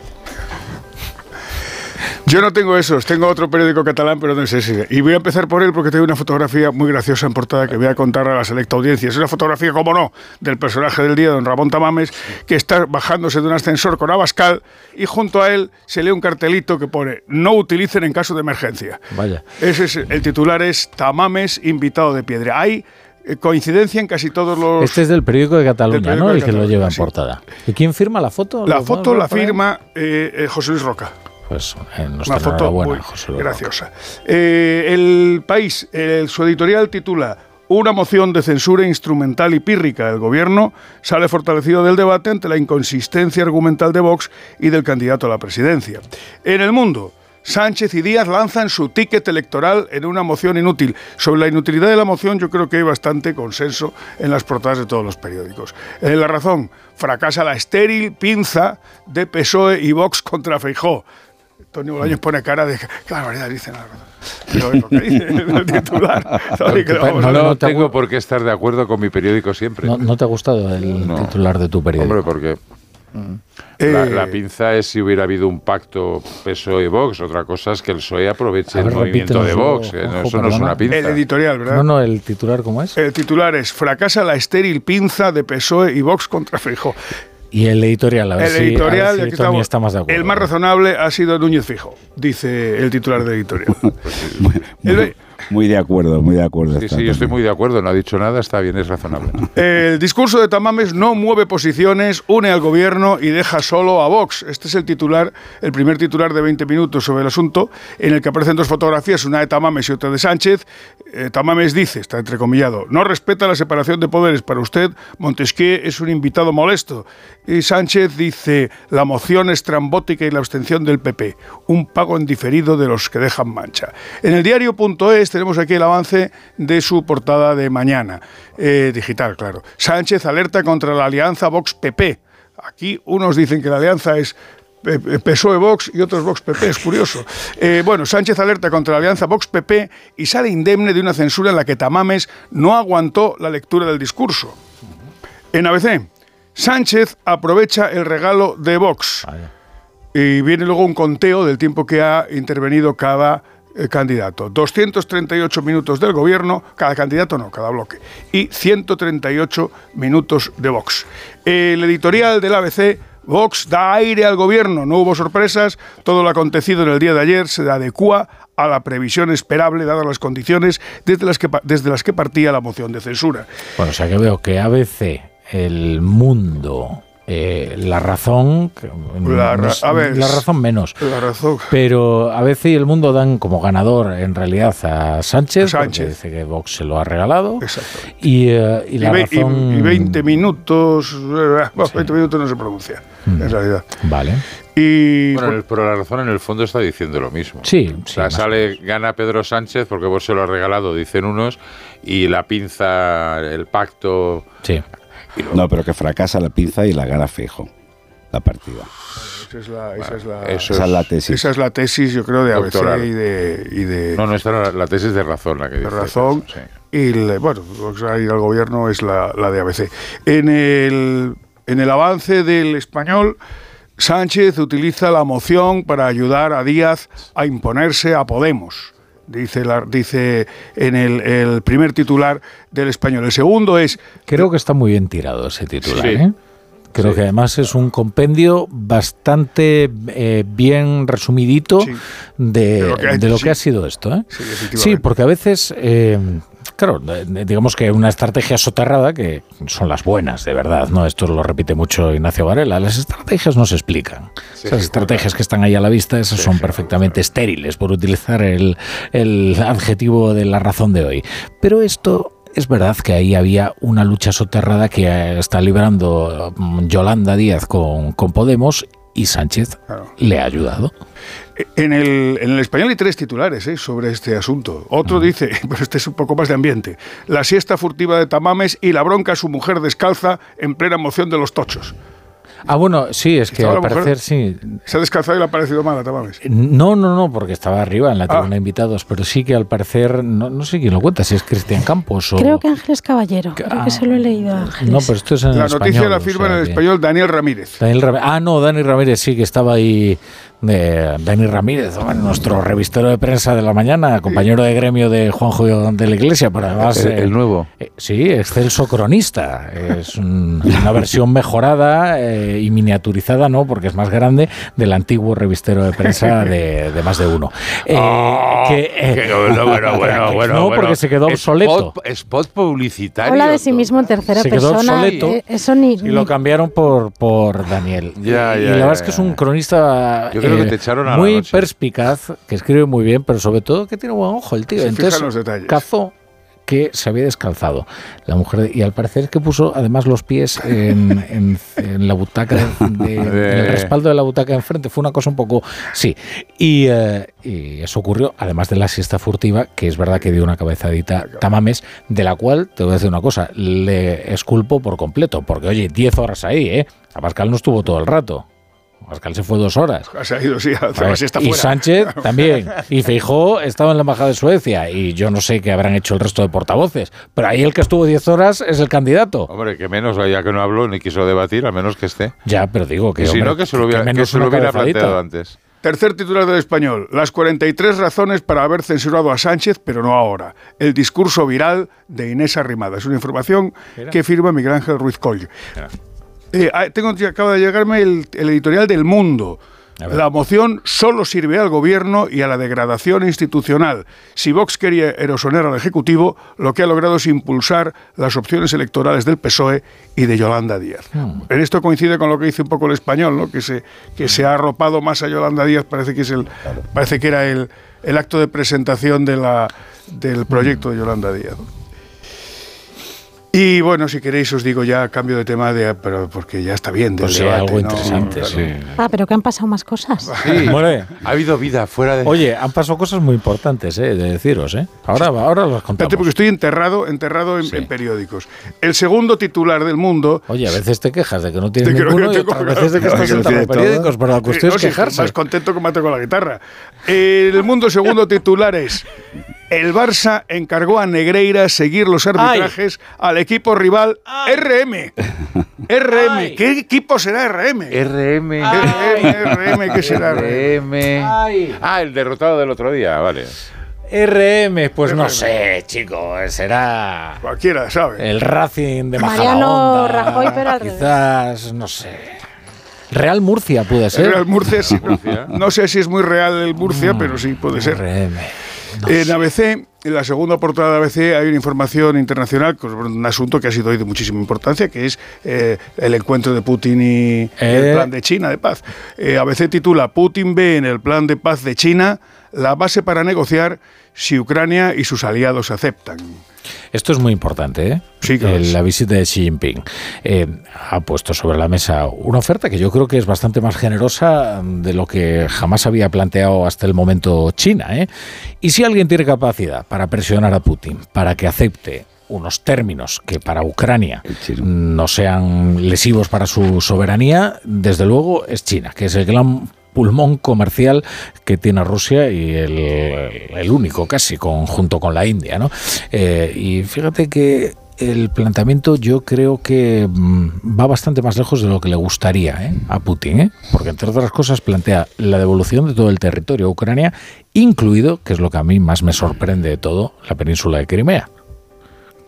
Yo no tengo esos, tengo otro periódico catalán, pero no sé si. Y voy a empezar por él porque tengo una fotografía muy graciosa en portada que voy a contar a la selecta audiencia. Es una fotografía, como no, del personaje del día, don Ramón Tamames, que está bajándose de un ascensor con Abascal y junto a él se lee un cartelito que pone no utilicen en caso de emergencia. Vaya. Ese es, el titular es Tamames, invitado de piedra. Hay eh, coincidencia en casi todos los... Este es del periódico de Cataluña, periódico ¿no? de El que lo lleva en sí. portada. ¿Y quién firma la foto? La ¿Lo foto la firma eh, eh, José Luis Roca. Pues eh, Una foto muy José graciosa. Eh, el país, eh, su editorial titula Una moción de censura instrumental y pírrica. El gobierno sale fortalecido del debate ante la inconsistencia argumental de Vox y del candidato a la presidencia. En el mundo, Sánchez y Díaz lanzan su ticket electoral en una moción inútil. Sobre la inutilidad de la moción yo creo que hay bastante consenso en las portadas de todos los periódicos. En La Razón, fracasa la estéril pinza de PSOE y Vox contra Feijó. Tony Bolaños pone cara de... ¡Qué barbaridad dice La Razón! Pero es lo que dice el titular. No, leer. tengo por qué estar de acuerdo con mi periódico siempre. ¿No, no te ha gustado el titular de tu periódico? Hombre, porque Eh, la, la pinza es si hubiera habido un pacto PSOE-Vox. Otra cosa es que el PSOE aproveche el movimiento de Vox. no- eso no es una pinza. El editorial, ¿verdad? No, no, el titular, ¿cómo es? El titular es Fracasa la estéril pinza de PSOE y Vox contra Feijó. Y el editorial, a ver El si, a ver editorial, si aquí estamos, está más de acuerdo. el más razonable ha sido Núñez Fijo, dice el titular del editorial. El- Muy de acuerdo, muy de acuerdo. Sí, sí, yo estoy muy de acuerdo. No ha dicho nada, está bien, es razonable. El discurso de Tamames no mueve posiciones, une al gobierno y deja solo a Vox. Este es el titular, el primer titular de 20 minutos sobre el asunto, en el que aparecen dos fotografías, una de Tamames y otra de Sánchez. Eh, Tamames dice, está entrecomillado, no respeta la separación de poderes. Para usted, Montesquieu es un invitado molesto. Y Sánchez dice, la moción estrambótica y la abstención del PP, un pago en diferido de los que dejan mancha. En el diario.es tenemos aquí el avance de su portada de mañana, eh, digital, claro. Sánchez alerta contra la alianza Vox-PP. Aquí unos dicen que la alianza es eh, eh, PSOE-Vox y otros Vox-PP, es curioso. Eh, bueno, Sánchez alerta contra la alianza Vox-PP y sale indemne de una censura en la que Tamames no aguantó la lectura del discurso. En ABC, Sánchez aprovecha el regalo de Vox. Y viene luego un conteo del tiempo que ha intervenido cada eh, candidato. 238 minutos del gobierno, cada candidato no, cada bloque. Y 138 minutos de Vox. El editorial del ABC, Vox da aire al gobierno, no hubo sorpresas, todo lo acontecido en el día de ayer se adecua a la previsión esperable dadas las condiciones desde las que, desde las que partía la moción de censura. Bueno, o sea que veo que ABC, el mundo, eh, la razón, La no ra- es- a ver, la razón menos. La razón. Pero ABC y el mundo dan como ganador en realidad a Sánchez, porque Sánchez. dice que Vox se lo ha regalado. Exacto. Y, eh, y Y, la y- razón. y 20 minutos, eh, bueno, 20 minutos no se pronuncia, en realidad. Vale. Y Bueno, el- pero la razón en el fondo está diciendo lo mismo. Sí, O sea, sale, gana Pedro Sánchez porque vos se lo ha regalado, dicen unos, y la pinza, el pacto. Sí. No, pero que fracasa la pinza y la gana fijo. La partida. esa es la, esa es la- Eso Esa es la tesis. esa es la tesis, yo creo, de ABC Doctoral. y de, y de, No, no, esta era la tesis de razón la que de dice. razón. Sí. Y le- bueno, ir al gobierno es la, la de ABC. En el, en el avance del español, Sánchez utiliza la moción para ayudar a Díaz a imponerse a Podemos. Dice, la, dice en el, el primer titular del español. El segundo es Creo que está muy bien tirado ese titular. Sí. ¿eh? Creo Sí. que además es un compendio bastante eh, bien resumidito de, De lo que ha- de lo sí. que ha sido esto. ¿eh? Sí, porque a veces, eh, claro, eh, digamos que una estrategia soterrada, que son las buenas, de verdad, ¿no? Esto lo repite mucho Ignacio Varela, las estrategias no se explican. Sí, Esas sí, estrategias que están ahí a la vista, esas son perfectamente estériles, por utilizar el, el adjetivo de la razón de hoy. Pero esto... Es verdad que ahí había una lucha soterrada que eh, está librando mm, Yolanda Díaz con, con Podemos y Sánchez le ha ayudado. En el, en el español hay tres titulares ¿eh? sobre este asunto. Otro dice, pero este es un poco más de ambiente, la siesta furtiva de Tamames y la bronca a su mujer descalza en plena moción de los tochos. Ah, bueno, sí, es que al la parecer sí. Se ha descalzado y le ha parecido mal a Tamames. No, no, no, porque estaba arriba en la Ah. tribuna de invitados, pero sí que al parecer, no, no sé quién lo cuenta, si es Cristian Campos o... Creo que Ángeles Caballero, creo que se lo he leído a Ángeles. No, pero esto es en La español. noticia la o firma sea en el español Daniel Ramírez. Daniel Ramírez. Ah, no, Dani Ramírez sí, que estaba ahí. De Dani Ramírez, nuestro revistero de prensa de la mañana, compañero de gremio de Juanjo de la Iglesia, pero además. El- el nuevo. eh, sí, excelso cronista. Es un- una versión mejorada eh, y miniaturizada, ¿no? Porque es más grande del antiguo revistero de prensa de, de más de uno. Eh, que, eh, Que- bueno, bueno, bueno, bueno, no, bueno. porque se quedó obsoleto. Spot, spot publicitario. Habla de sí mismo en tercera Se quedó persona. obsoleto eh, eso ni, y lo cambiaron por, por Daniel. Ya, y, ya, y la ya, verdad es que es un cronista Yo creo que eh, te echaron a la muy noche. perspicaz, que escribe muy bien, pero sobre todo que tiene buen ojo el tío. Se Entonces, en los detalles. cazó, que se había descalzado. La mujer, y al parecer que puso además los pies en, en, la butaca, de, en el respaldo de la butaca de enfrente. Fue una cosa un poco. Sí. Y, eh, y, eso ocurrió, además de la siesta furtiva, que es verdad que dio una cabezadita Tamames, de la cual te voy a decir una cosa, le esculpo por completo, porque oye, 10 horas ahí, ¿eh? Abascal no estuvo todo el rato. Pascal se fue dos horas. Se ha ido, sí, a hacer la siesta y fuera. Sánchez también. Y Feijó estaba en la embajada de Suecia. Y yo no sé qué habrán hecho el resto de portavoces. Pero ahí el que estuvo 10 horas es el candidato. Hombre, que menos, ya que no habló ni quiso debatir, al menos que esté. Ya, pero digo que. Si no, que se lo hubiera, que que se lo hubiera planteado antes. Tercer titular del español. Las 43 razones para haber censurado a Sánchez, pero no ahora. El discurso viral de Inés Arrimada. Es una información Mira. que firma Miguel Ángel Ruiz Coll. Eh, ah, tengo, acaba de llegarme el, el editorial del Mundo. La moción solo sirve al gobierno y a la degradación institucional. Si Vox quería erosionar al Ejecutivo, lo que ha logrado es impulsar las opciones electorales del PSOE y de Yolanda Díaz. En esto coincide con lo que dice un poco el español, ¿no? que, se, que se ha arropado más a Yolanda Díaz, parece que, es el, parece que era el, el acto de presentación de la, del proyecto de Yolanda Díaz. Y bueno, si queréis os digo ya cambio de tema, de, pero porque ya está bien. del Pues debate, algo ¿no? interesante, Claro. sí. Ah, pero que han pasado más cosas. Sí, Hombre. ha habido vida fuera de. Oye, han pasado cosas muy importantes, eh, de deciros, ¿eh? Ahora, ahora las Espérate, contamos. porque estoy enterrado, enterrado en, en periódicos. El segundo titular del mundo. Oye, a veces te quejas de que no tienes De que no ninguno y otras veces de que estás entrando en periódicos, pero la cuestión Eh, no, es quejarse. más contento que mate con la guitarra. El mundo segundo titular es. El Barça encargó a Negreira seguir los arbitrajes al equipo rival RM. RM. ¿Qué equipo será RM? RM. RM, RM, ¿qué será RM? Ah, el derrotado del otro día, vale. RM, pues no sé, chico, será Cualquiera, ¿sabe? el Racing de Mariano. Rajoy, pero al revés. Quizás, no sé. Real Murcia puede ser. Real Murcia, sí, no, no sé si es muy real el Murcia, pero sí puede ser. RM. En ABC, en la segunda portada de ABC, hay una información internacional sobre un asunto que ha sido hoy de muchísima importancia, que es eh, el encuentro de Putin y Eh. el plan de China de paz. Eh, ABC titula Putin ve en el plan de paz de China la base para negociar si Ucrania y sus aliados aceptan. Esto es muy importante, ¿eh? Sí, claro. El- la visita de Xi Jinping eh, ha puesto sobre la mesa una oferta que yo creo que es bastante más generosa de lo que jamás había planteado hasta el momento China. ¿eh? Y si alguien tiene capacidad para presionar a Putin para que acepte unos términos que para Ucrania no sean lesivos para su soberanía, desde luego es China, que es el gran pulmón comercial que tiene Rusia y el, único casi con, junto con la India. ¿no? Eh, y fíjate que el planteamiento yo creo que mm, va bastante más lejos de lo que le gustaría ¿eh? a Putin, ¿eh? porque entre otras cosas plantea la devolución de todo el territorio a Ucrania, incluido, que es lo que a mí más me sorprende de todo, la península de Crimea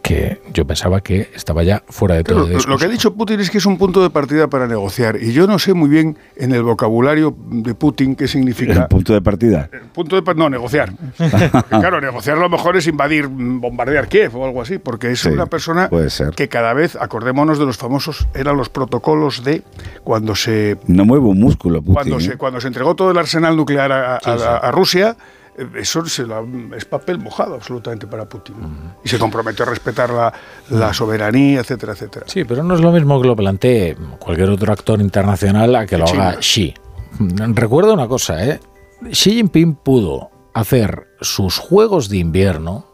que yo pensaba que estaba ya fuera de todo discurso. lo que ha dicho Putin es que es un punto de partida para negociar. Y yo no sé muy bien en el vocabulario de Putin qué significa. El punto de partida. Punto de no, negociar. Claro, negociar a lo mejor es invadir, mm, bombardear Kiev o algo así, porque es Sí, una persona puede ser. que cada vez, acordémonos de los famosos, eran los protocolos de cuando se No mueve un músculo, Putin. cuando ¿eh? se cuando se entregó todo el arsenal nuclear a, a- Sí, sí. a- a Rusia. Eso se la- es papel mojado absolutamente para Putin. Y se comprometió a respetar la, la soberanía, etcétera, etcétera. Sí, pero no es lo mismo que lo plantee cualquier otro actor internacional a que lo China. haga Xi. Recuerda una cosa, ¿eh? Xi Jinping pudo hacer sus juegos de invierno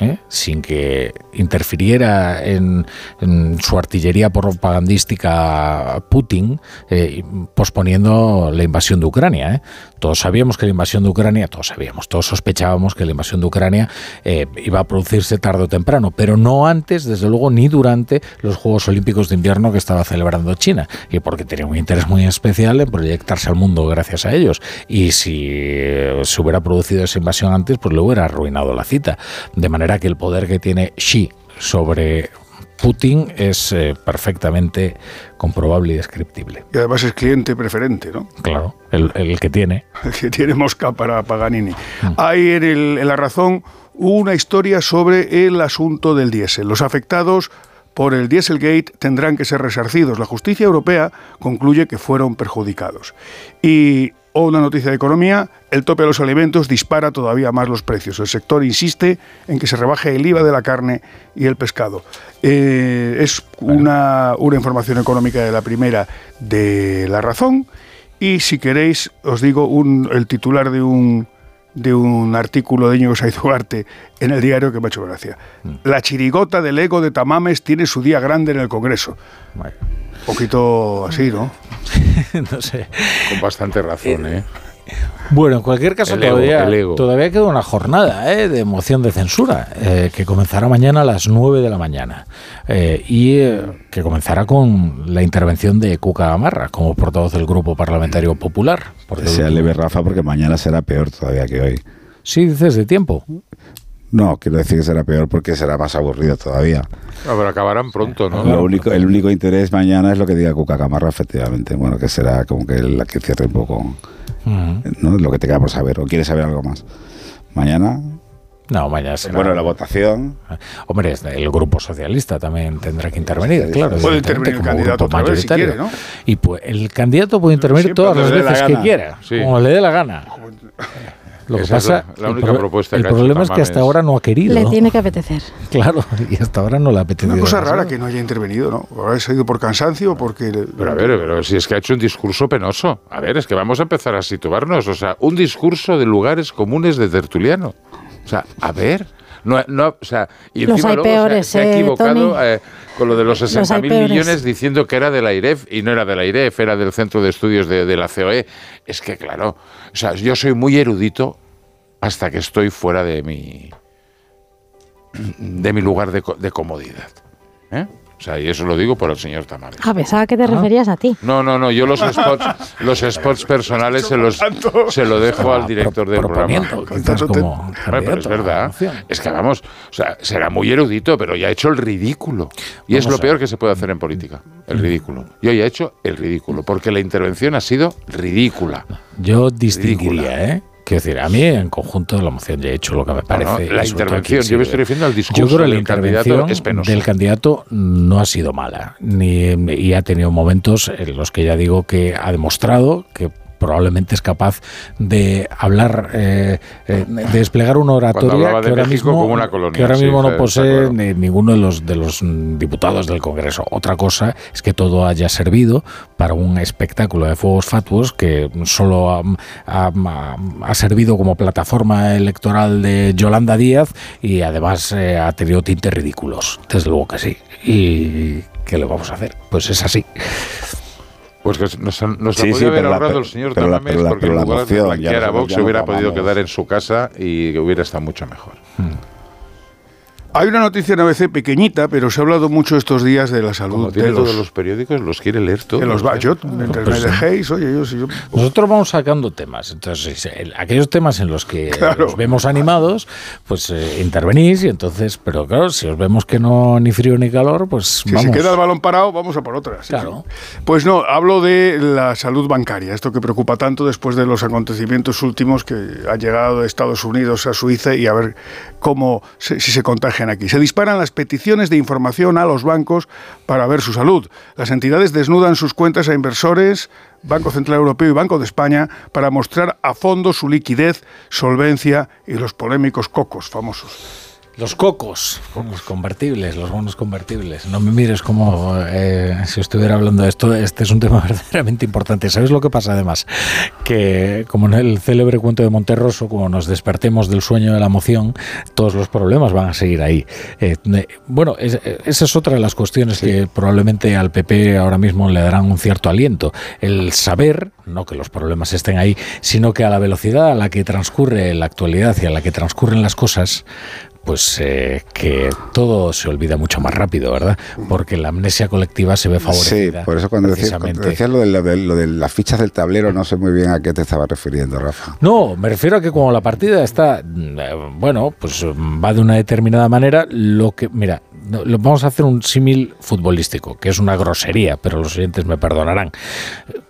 ¿eh? sin que interfiriera en, en su artillería propagandística Putin, eh, posponiendo la invasión de Ucrania. ¿eh? Todos sabíamos que la invasión de Ucrania, todos sabíamos, todos sospechábamos que la invasión de Ucrania eh, iba a producirse tarde o temprano, pero no antes, desde luego, ni durante los Juegos Olímpicos de Invierno que estaba celebrando China, y porque tenía un interés muy especial en proyectarse al mundo gracias a ellos. Y si eh, se hubiera producido esa invasión antes, pues le hubiera arruinado la cita. De manera que el poder que tiene Xi sobre Putin es eh, perfectamente comprobable y descriptible. Y además es cliente preferente, ¿no? Claro, el, el que tiene. que tiene mosca para Paganini. Hay en, el- en La Razón una historia sobre el asunto del diésel. Los afectados por el Dieselgate tendrán que ser resarcidos. La justicia europea concluye que fueron perjudicados. Y O una noticia de economía, el tope de los alimentos dispara todavía más los precios. El sector insiste en que se rebaje el IVA de la carne y el pescado. Eh, es una, una información económica de la primera de La Razón. Y si queréis, os digo un, el titular de un, de un artículo de Íñigo Saiz en el diario que me ha hecho gracia. La chirigota del ego de Tamames tiene su día grande en el Congreso. Un poquito así, ¿no? no sé. Con bastante razón, ¿eh? Bueno, en cualquier caso, El ego, todavía, el ego. todavía queda una jornada ¿eh? de moción de censura eh, que comenzará mañana a las 9 de la mañana eh, y eh, que comenzará con la intervención de Cuca Gamarra como portavoz del Grupo Parlamentario Popular. Porque Sea leve, Rafa, porque mañana será peor todavía que hoy. Sí, dices de tiempo. No, quiero decir que será peor porque será más aburrido todavía. No, pero acabarán pronto, ¿no? Lo único, el único interés mañana es lo que diga Cuca Camarra, efectivamente. Bueno, que será como que la que cierre un poco ¿no? lo que te queda por saber. ¿O quieres saber algo más? Mañana. No, mañana será. Bueno, la votación. Hombre, es- el Grupo Socialista también tendrá que intervenir, claro. Puede intervenir el como candidato otra vez si mayoritario. quiere, ¿no? Y pues el candidato puede intervenir Siempre todas las la veces que quiera, Sí. como le dé la gana. Lo que Esa es pasa, la- la el única pro- propuesta el que ha hecho problema es que hasta ahora no ha querido. Le tiene que apetecer. Claro, y hasta ahora no le ha apetecido. Una cosa rara que no haya intervenido, ¿no? Se ha ido por cansancio o porque... Pero a ver, pero si es que ha hecho un discurso penoso. A ver, es que vamos a empezar a situarnos. O sea, un discurso de lugares comunes de tertuliano. O sea, a ver. No, no, o sea, y Los encima hay luego se ha- peores, se, ha eh, equivocado eh, con lo de los Los hay 60.000 peores. millones diciendo que era de la IREF y no era de la IREF, era del Centro de Estudios de, de la COE. Es que, claro, o sea, yo soy muy erudito hasta que estoy fuera de mi, de mi lugar de, de comodidad. ¿eh? O sea, y eso lo digo por el señor Tamames. Ah, pensaba que te referías a ti. No, no, no, yo los spots, los spots personales se los se lo dejo al director del programa. como pero es verdad. Es que vamos, o sea, será muy erudito, pero ya ha hecho el ridículo. Y es lo peor que se puede hacer en política, el ridículo. Y hoy ha hecho el ridículo, porque la intervención ha sido ridícula. Yo distinguiría, ¿eh? Quiero decir, a mí en conjunto la moción ya he hecho lo que me parece. no, la intervención, yo me estoy refiriendo al Yo discurso creo que la del candidato intervención del candidato no ha sido mala. Ni, y ha tenido momentos en los que ya digo que ha demostrado que probablemente es capaz de hablar, eh, eh, de desplegar una oratoria de que ahora, mismo, como una colonia, que ahora sí, mismo está- no posee ni ninguno de los, de los diputados del Congreso. Otra cosa es que todo haya servido para un espectáculo de fuegos fatuos que solo ha- ha servido como plataforma electoral de Yolanda Díaz y además eh, ha tenido tintes ridículos. Desde luego que sí. ¿Y qué le vamos a hacer? Pues es así. Pues que nos, nos la Sí, podía sí, haber la- ahorrado el señor pero la- Tamames pero la- porque pero en la lugar de blanquear a Vox se hubiera podido quedar en su casa y hubiera estado mucho mejor. Hay una noticia en ABC pequeñita, pero se ha hablado mucho estos días de la salud Como de los, todos los periódicos, los quiere leer todos. los ba- ¿eh? yo, entre Pues me dejéis, oye, yo, si yo Nosotros vamos sacando temas. Entonces, el- aquellos temas en los que Claro. os vemos animados, pues eh, intervenís y entonces, pero claro, si os vemos que no ni frío ni calor, pues Si vamos. se queda el balón parado, vamos a por otras. Claro. sí. Pues no, hablo de la salud bancaria, esto que preocupa tanto después de los acontecimientos últimos que ha llegado de Estados Unidos a Suiza y a ver cómo, se- si se contagian aquí. Se disparan las peticiones de información a los bancos para ver su salud. Las entidades desnudan sus cuentas a inversores, Banco Central Europeo y Banco de España para mostrar a fondo su liquidez, solvencia y los polémicos cocos famosos. Los cocos, los convertibles, los bonos convertibles. No me mires como eh, si estuviera hablando de esto. Este es un tema verdaderamente importante. ¿Sabes lo que pasa además? Que como en el célebre cuento de Monterroso, como nos despertemos del sueño de la emoción, todos los problemas van a seguir ahí. Eh, bueno, es- esa es otra de las cuestiones que probablemente al PP ahora mismo le darán un cierto aliento. El saber, no que los problemas estén ahí, sino que a la velocidad a la que transcurre la actualidad y a la que transcurren las cosas, pues eh, que todo se olvida mucho más rápido, ¿verdad? Porque la amnesia colectiva se ve Sí, favorecida. por eso cuando decías, cuando lo, de, lo de- lo de las fichas del tablero, no sé muy bien a qué te estaba refiriendo, Rafa. No, me refiero a que como la partida está, mm, eh, bueno, pues mm, va de una determinada manera, lo que, mira, lo- vamos a hacer un símil futbolístico, que es una grosería, pero los oyentes me perdonarán.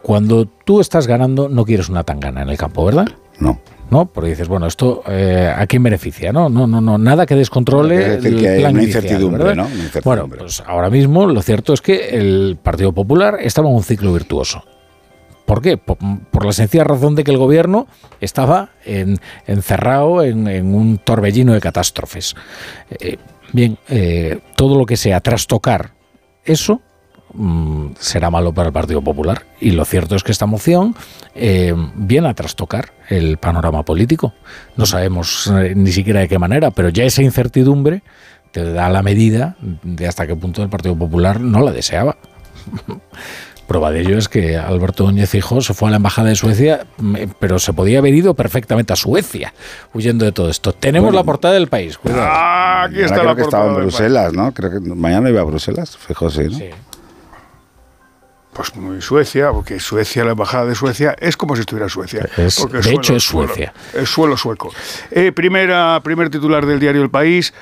Cuando tú estás ganando, no quieres una tangana en el campo, ¿verdad? No. ¿No? Porque dices, bueno, esto eh, a quién beneficia, ¿no? No, no, no, nada que descontrole Es decir, el que hay plan una inicial, incertidumbre. ¿no? Una incertidumbre. Bueno, pues ahora mismo lo cierto es que el Partido Popular estaba en un ciclo virtuoso ¿Por qué? Por, por la sencilla razón de que el gobierno estaba en- encerrado en, en un torbellino de catástrofes. Eh, bien, eh, todo lo que sea trastocar eso mm, será malo para el Partido Popular. Y lo cierto es que esta moción eh, viene a trastocar el panorama político. No sabemos eh, ni siquiera de qué manera, pero ya esa incertidumbre te da la medida de hasta qué punto el Partido Popular no la deseaba. Prueba de ello es que Alberto Núñez Fijo se fue a la embajada de Suecia, mm, pero se podía haber ido perfectamente a Suecia, huyendo de todo esto. Tenemos Bueno. la portada del país. Cuidado. Ah, aquí Ahora está creo la que estaba en portada Bruselas, ¿no? Creo que mañana iba a Bruselas, fijo, sí, ¿no? Pues muy Suecia, porque Suecia, la embajada de Suecia, es como si estuviera Suecia. Es- porque de suelo- hecho, es suelo- Suecia. Es suelo sueco. Eh, primera, primer titular del diario El País.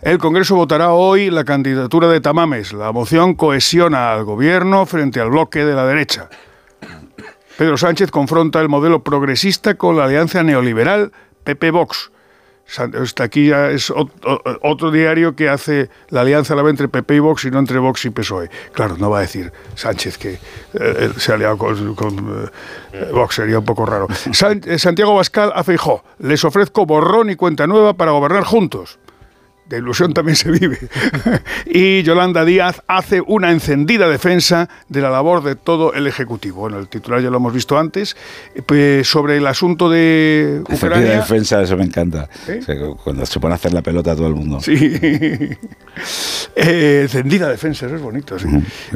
El Congreso votará hoy la candidatura de Tamames. La moción cohesiona al gobierno frente al bloque de la derecha. Pedro Sánchez confronta el modelo progresista con la alianza neoliberal PP-Vox. Está aquí ya es otro diario que hace la alianza la ve entre PP y Vox y no entre Vox y PSOE. Claro, no va a decir Sánchez que eh, se ha aliado con, con, eh, Vox, sería un poco raro. San- eh, Santiago Bascal a Feijó, les ofrezco borrón y cuenta nueva para gobernar juntos. De ilusión también se vive. y Yolanda Díaz hace una encendida defensa de la labor de todo el Ejecutivo. Bueno, el titular ya lo hemos visto antes. Eh, pues, sobre el asunto de Encendida Ucrania. defensa, eso me encanta. ¿Eh? O sea, cuando se pone a hacer la pelota a todo el mundo. Sí. Eh, encendida defensa, eso es bonito. sí.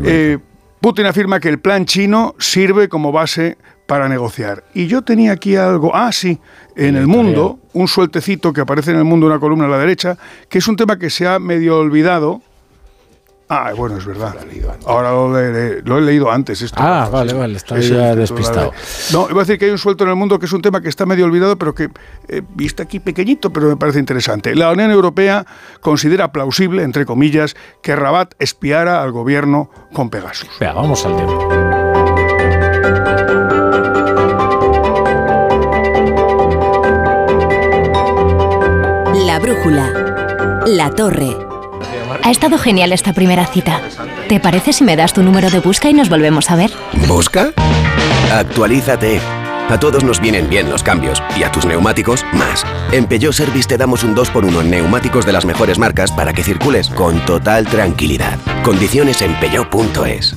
Eh, Putin afirma que el plan chino sirve como base para negociar. Y yo tenía aquí algo, ah, sí, en el mundo, un sueltecito que aparece en el mundo, una columna a la derecha, que es un tema que se ha medio olvidado. Ah, bueno, es verdad. Ahora lo, he leído antes. Esto, Ah, vale, sí. vale, estaba Es ya despistado. de- No, iba a decir que hay un suelto en el mundo que es un tema que está medio olvidado, pero que eh, está aquí pequeñito, pero me parece interesante. La Unión Europea considera plausible, entre comillas, que Rabat espiara al gobierno con Pegasus. Venga, vamos al tiempo. Brújula. La torre. Ha estado genial esta primera cita. ¿Te parece si me das tu número de busca y nos volvemos a ver? ¿Busca? Actualízate. A todos nos vienen bien los cambios y a tus neumáticos más. En Peugeot Service te damos un 2x1 en neumáticos de las mejores marcas para que circules con total tranquilidad. Condiciones en peugeot.es.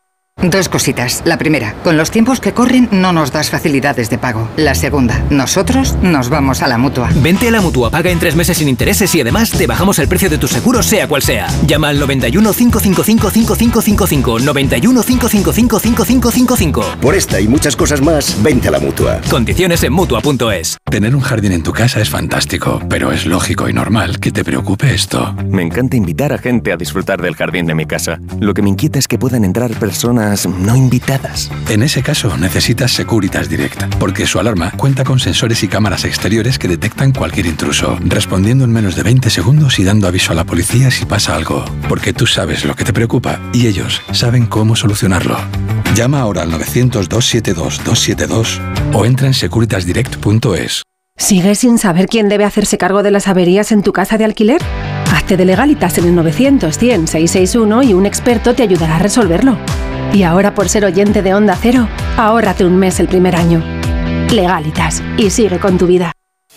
Dos cositas. La primera, con los tiempos que corren no nos das facilidades de pago. La segunda, nosotros nos vamos a la mutua. Vente a la mutua, paga en tres meses sin intereses y además te bajamos el precio de tu seguro, sea cual sea. Llama al 91 555 5555. 91 555 5555. Por esta y muchas cosas más, vente a la mutua. Condiciones en mutua.es. Tener un jardín en tu casa es fantástico, pero es lógico y normal que te preocupe esto. Me encanta invitar a gente a disfrutar del jardín de mi casa. Lo que me inquieta es que puedan entrar personas no invitadas. En ese caso, necesitas Securitas Direct, porque su alarma cuenta con sensores y cámaras exteriores que detectan cualquier intruso, respondiendo en menos de 20 segundos y dando aviso a la policía si pasa algo. Porque tú sabes lo que te preocupa y ellos saben cómo solucionarlo. Llama ahora al 900-272-272 o entra en securitasdirect.es. ¿Sigues sin saber quién debe hacerse cargo de las averías en tu casa de alquiler? Hazte de legalitas en el 900-100-661 y un experto te ayudará a resolverlo. Y ahora por ser oyente de Onda Cero, ahórrate un mes el primer año. Legalitas y sigue con tu vida.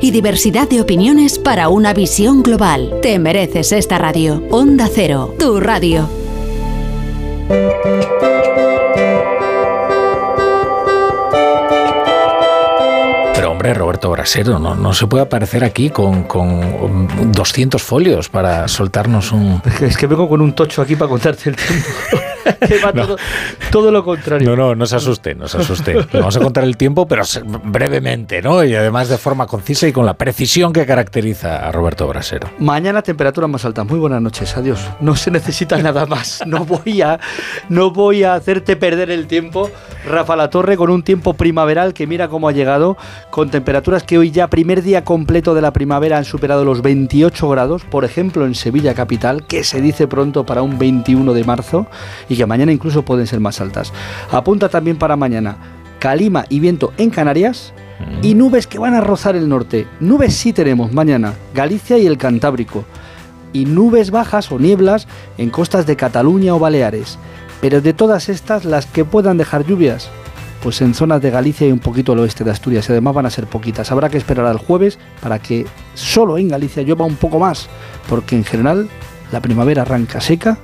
y diversidad de opiniones para una visión global. Te mereces esta radio. Onda Cero, tu radio. Pero hombre, Roberto Brasero, no, no se puede aparecer aquí con, con 200 folios para soltarnos un... Es que vengo con un tocho aquí para contarte el tiempo. que va todo, todo lo contrario. No, no, no se asuste, no se asuste. Le vamos a contar el tiempo, pero brevemente, ¿no? Y además de forma concisa y con la precisión que caracteriza a Roberto Brasero. Mañana temperaturas más altas. Muy buenas noches, adiós. No se necesita nada más. No voy a, no voy a hacerte perder el tiempo. Rafa La Torre con un tiempo primaveral que mira cómo ha llegado, con temperaturas que hoy ya primer día completo de la primavera han superado los 28 grados, por ejemplo en Sevilla capital, que se dice pronto para un 21 de marzo y que mañana incluso pueden ser más altas. Apunta también para mañana calima y viento en Canarias y nubes que van a rozar el norte. Nubes sí tenemos mañana, Galicia y el Cantábrico. Y nubes bajas o nieblas en costas de Cataluña o Baleares. Pero de todas estas, las que puedan dejar lluvias, pues en zonas de Galicia y un poquito al oeste de Asturias. Y además van a ser poquitas. Habrá que esperar al jueves para que solo en Galicia llueva un poco más. Porque en general la primavera arranca seca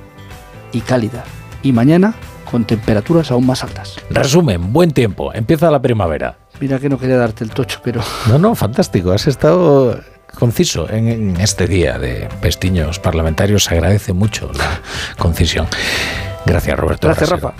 y cálida. Y mañana con temperaturas aún más altas. Resumen, buen tiempo, empieza la primavera. Mira que no quería darte el tocho, pero... No, no, fantástico, has estado conciso en, en este día de pestiños parlamentarios. Se agradece mucho la concisión. Gracias, Roberto. Gracias. Rafa.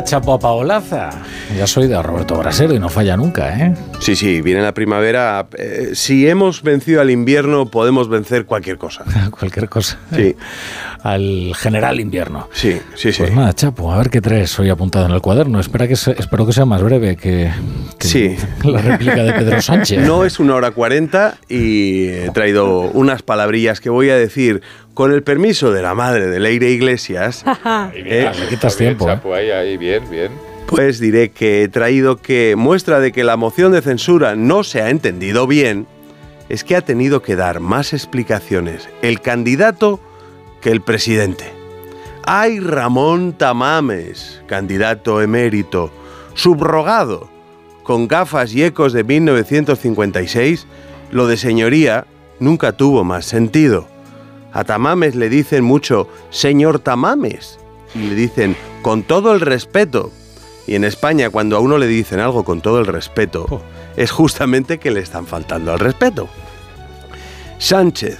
La primavera, chapo a Paolaza. Ya soy de Roberto Brasero y no falla nunca, ¿eh? Sí, sí, viene la primavera. Eh, si hemos vencido al invierno, podemos vencer cualquier cosa. Cualquier cosa. Sí. Al general invierno. Sí, sí, sí. Pues nada, Chapo, a ver qué traes hoy apuntado en el cuaderno. Espera que se- espero que sea más breve que, que Sí. la réplica de Pedro Sánchez. No es una hora cuarenta y he traído unas palabrillas que voy a decir con el permiso de la madre de Leire Iglesias. eh, quitas tiempo, ¿eh? Chapo, ahí, ahí, bien, bien. Pues diré que he traído que muestra de que la moción de censura no se ha entendido bien es que ha tenido que dar más explicaciones el candidato que el presidente. Ay, Ramón Tamames, candidato emérito, subrogado, con gafas y ecos de 1956, lo de señoría nunca tuvo más sentido. A Tamames le dicen mucho, señor Tamames, y le dicen, con todo el respeto. Y en España, cuando a uno le dicen algo con todo el respeto, es justamente que le están faltando al respeto. Sánchez,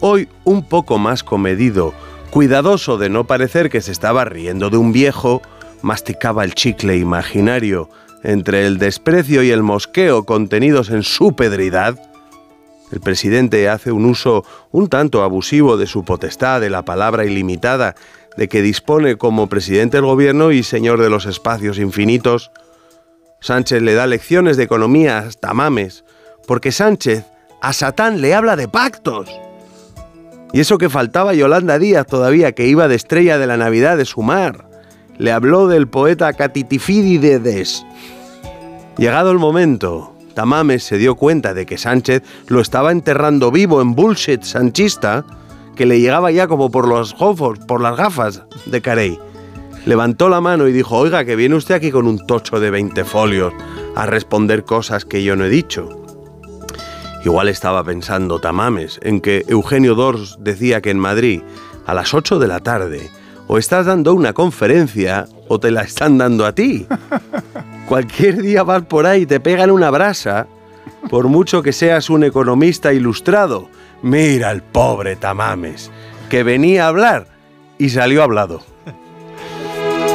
hoy un poco más comedido, cuidadoso de no parecer que se estaba riendo de un viejo, masticaba el chicle imaginario entre el desprecio y el mosqueo contenidos en su pedridad. El presidente hace un uso un tanto abusivo de su potestad, de la palabra ilimitada, de que dispone como presidente del gobierno y señor de los espacios infinitos. Sánchez le da lecciones de economía hasta mames, porque Sánchez a Satán le habla de pactos. Y eso que faltaba Yolanda Díaz todavía, que iba de estrella de la Navidad de su mar. Le habló del poeta Catitifídides. Llegado el momento, Tamames se dio cuenta de que Sánchez lo estaba enterrando vivo en bullshit sanchista, que le llegaba ya como por los gofos, por las gafas de Carey. Levantó la mano y dijo, oiga, que viene usted aquí con un tocho de 20 folios a responder cosas que yo no he dicho. Igual estaba pensando Tamames en que Eugenio Dors decía que en Madrid, a las 8 de la tarde, o estás dando una conferencia o te la están dando a ti. Cualquier día vas por ahí y te pegan una brasa, por mucho que seas un economista ilustrado. Mira el pobre Tamames, que venía a hablar y salió hablado.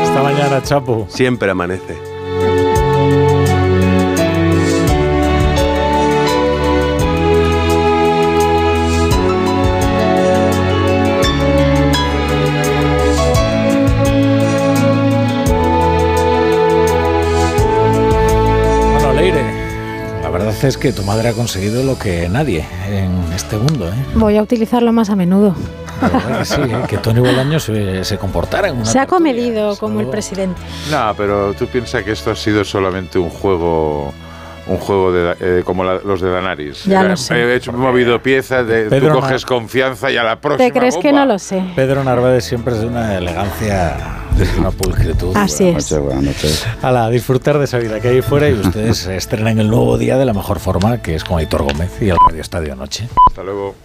Esta mañana, Chapo. Siempre amanece. Verdad es que tu madre ha conseguido lo que nadie en este mundo, ¿eh? Voy a utilizarlo más a menudo. La verdad que sí, ¿eh? que Tony Bolaño se, se comportara en una Se ha comedido como el presidente. No, pero tú piensas que esto ha sido solamente un juego un juego de, eh, como la- los de Danaris. Ya Era, lo sé. He hecho, he movido piezas, de, Pedro tú coges confianza y a la próxima ¿Te crees que no lo sé? Pedro Narváez siempre es de una elegancia, de una pulcritud. Así Buenas es. noches, buenas noches. A disfrutar de esa vida que hay fuera y ustedes estrenan el nuevo día de la mejor forma, que es con Aitor Gómez y el Radio Estadio Noche. Hasta luego.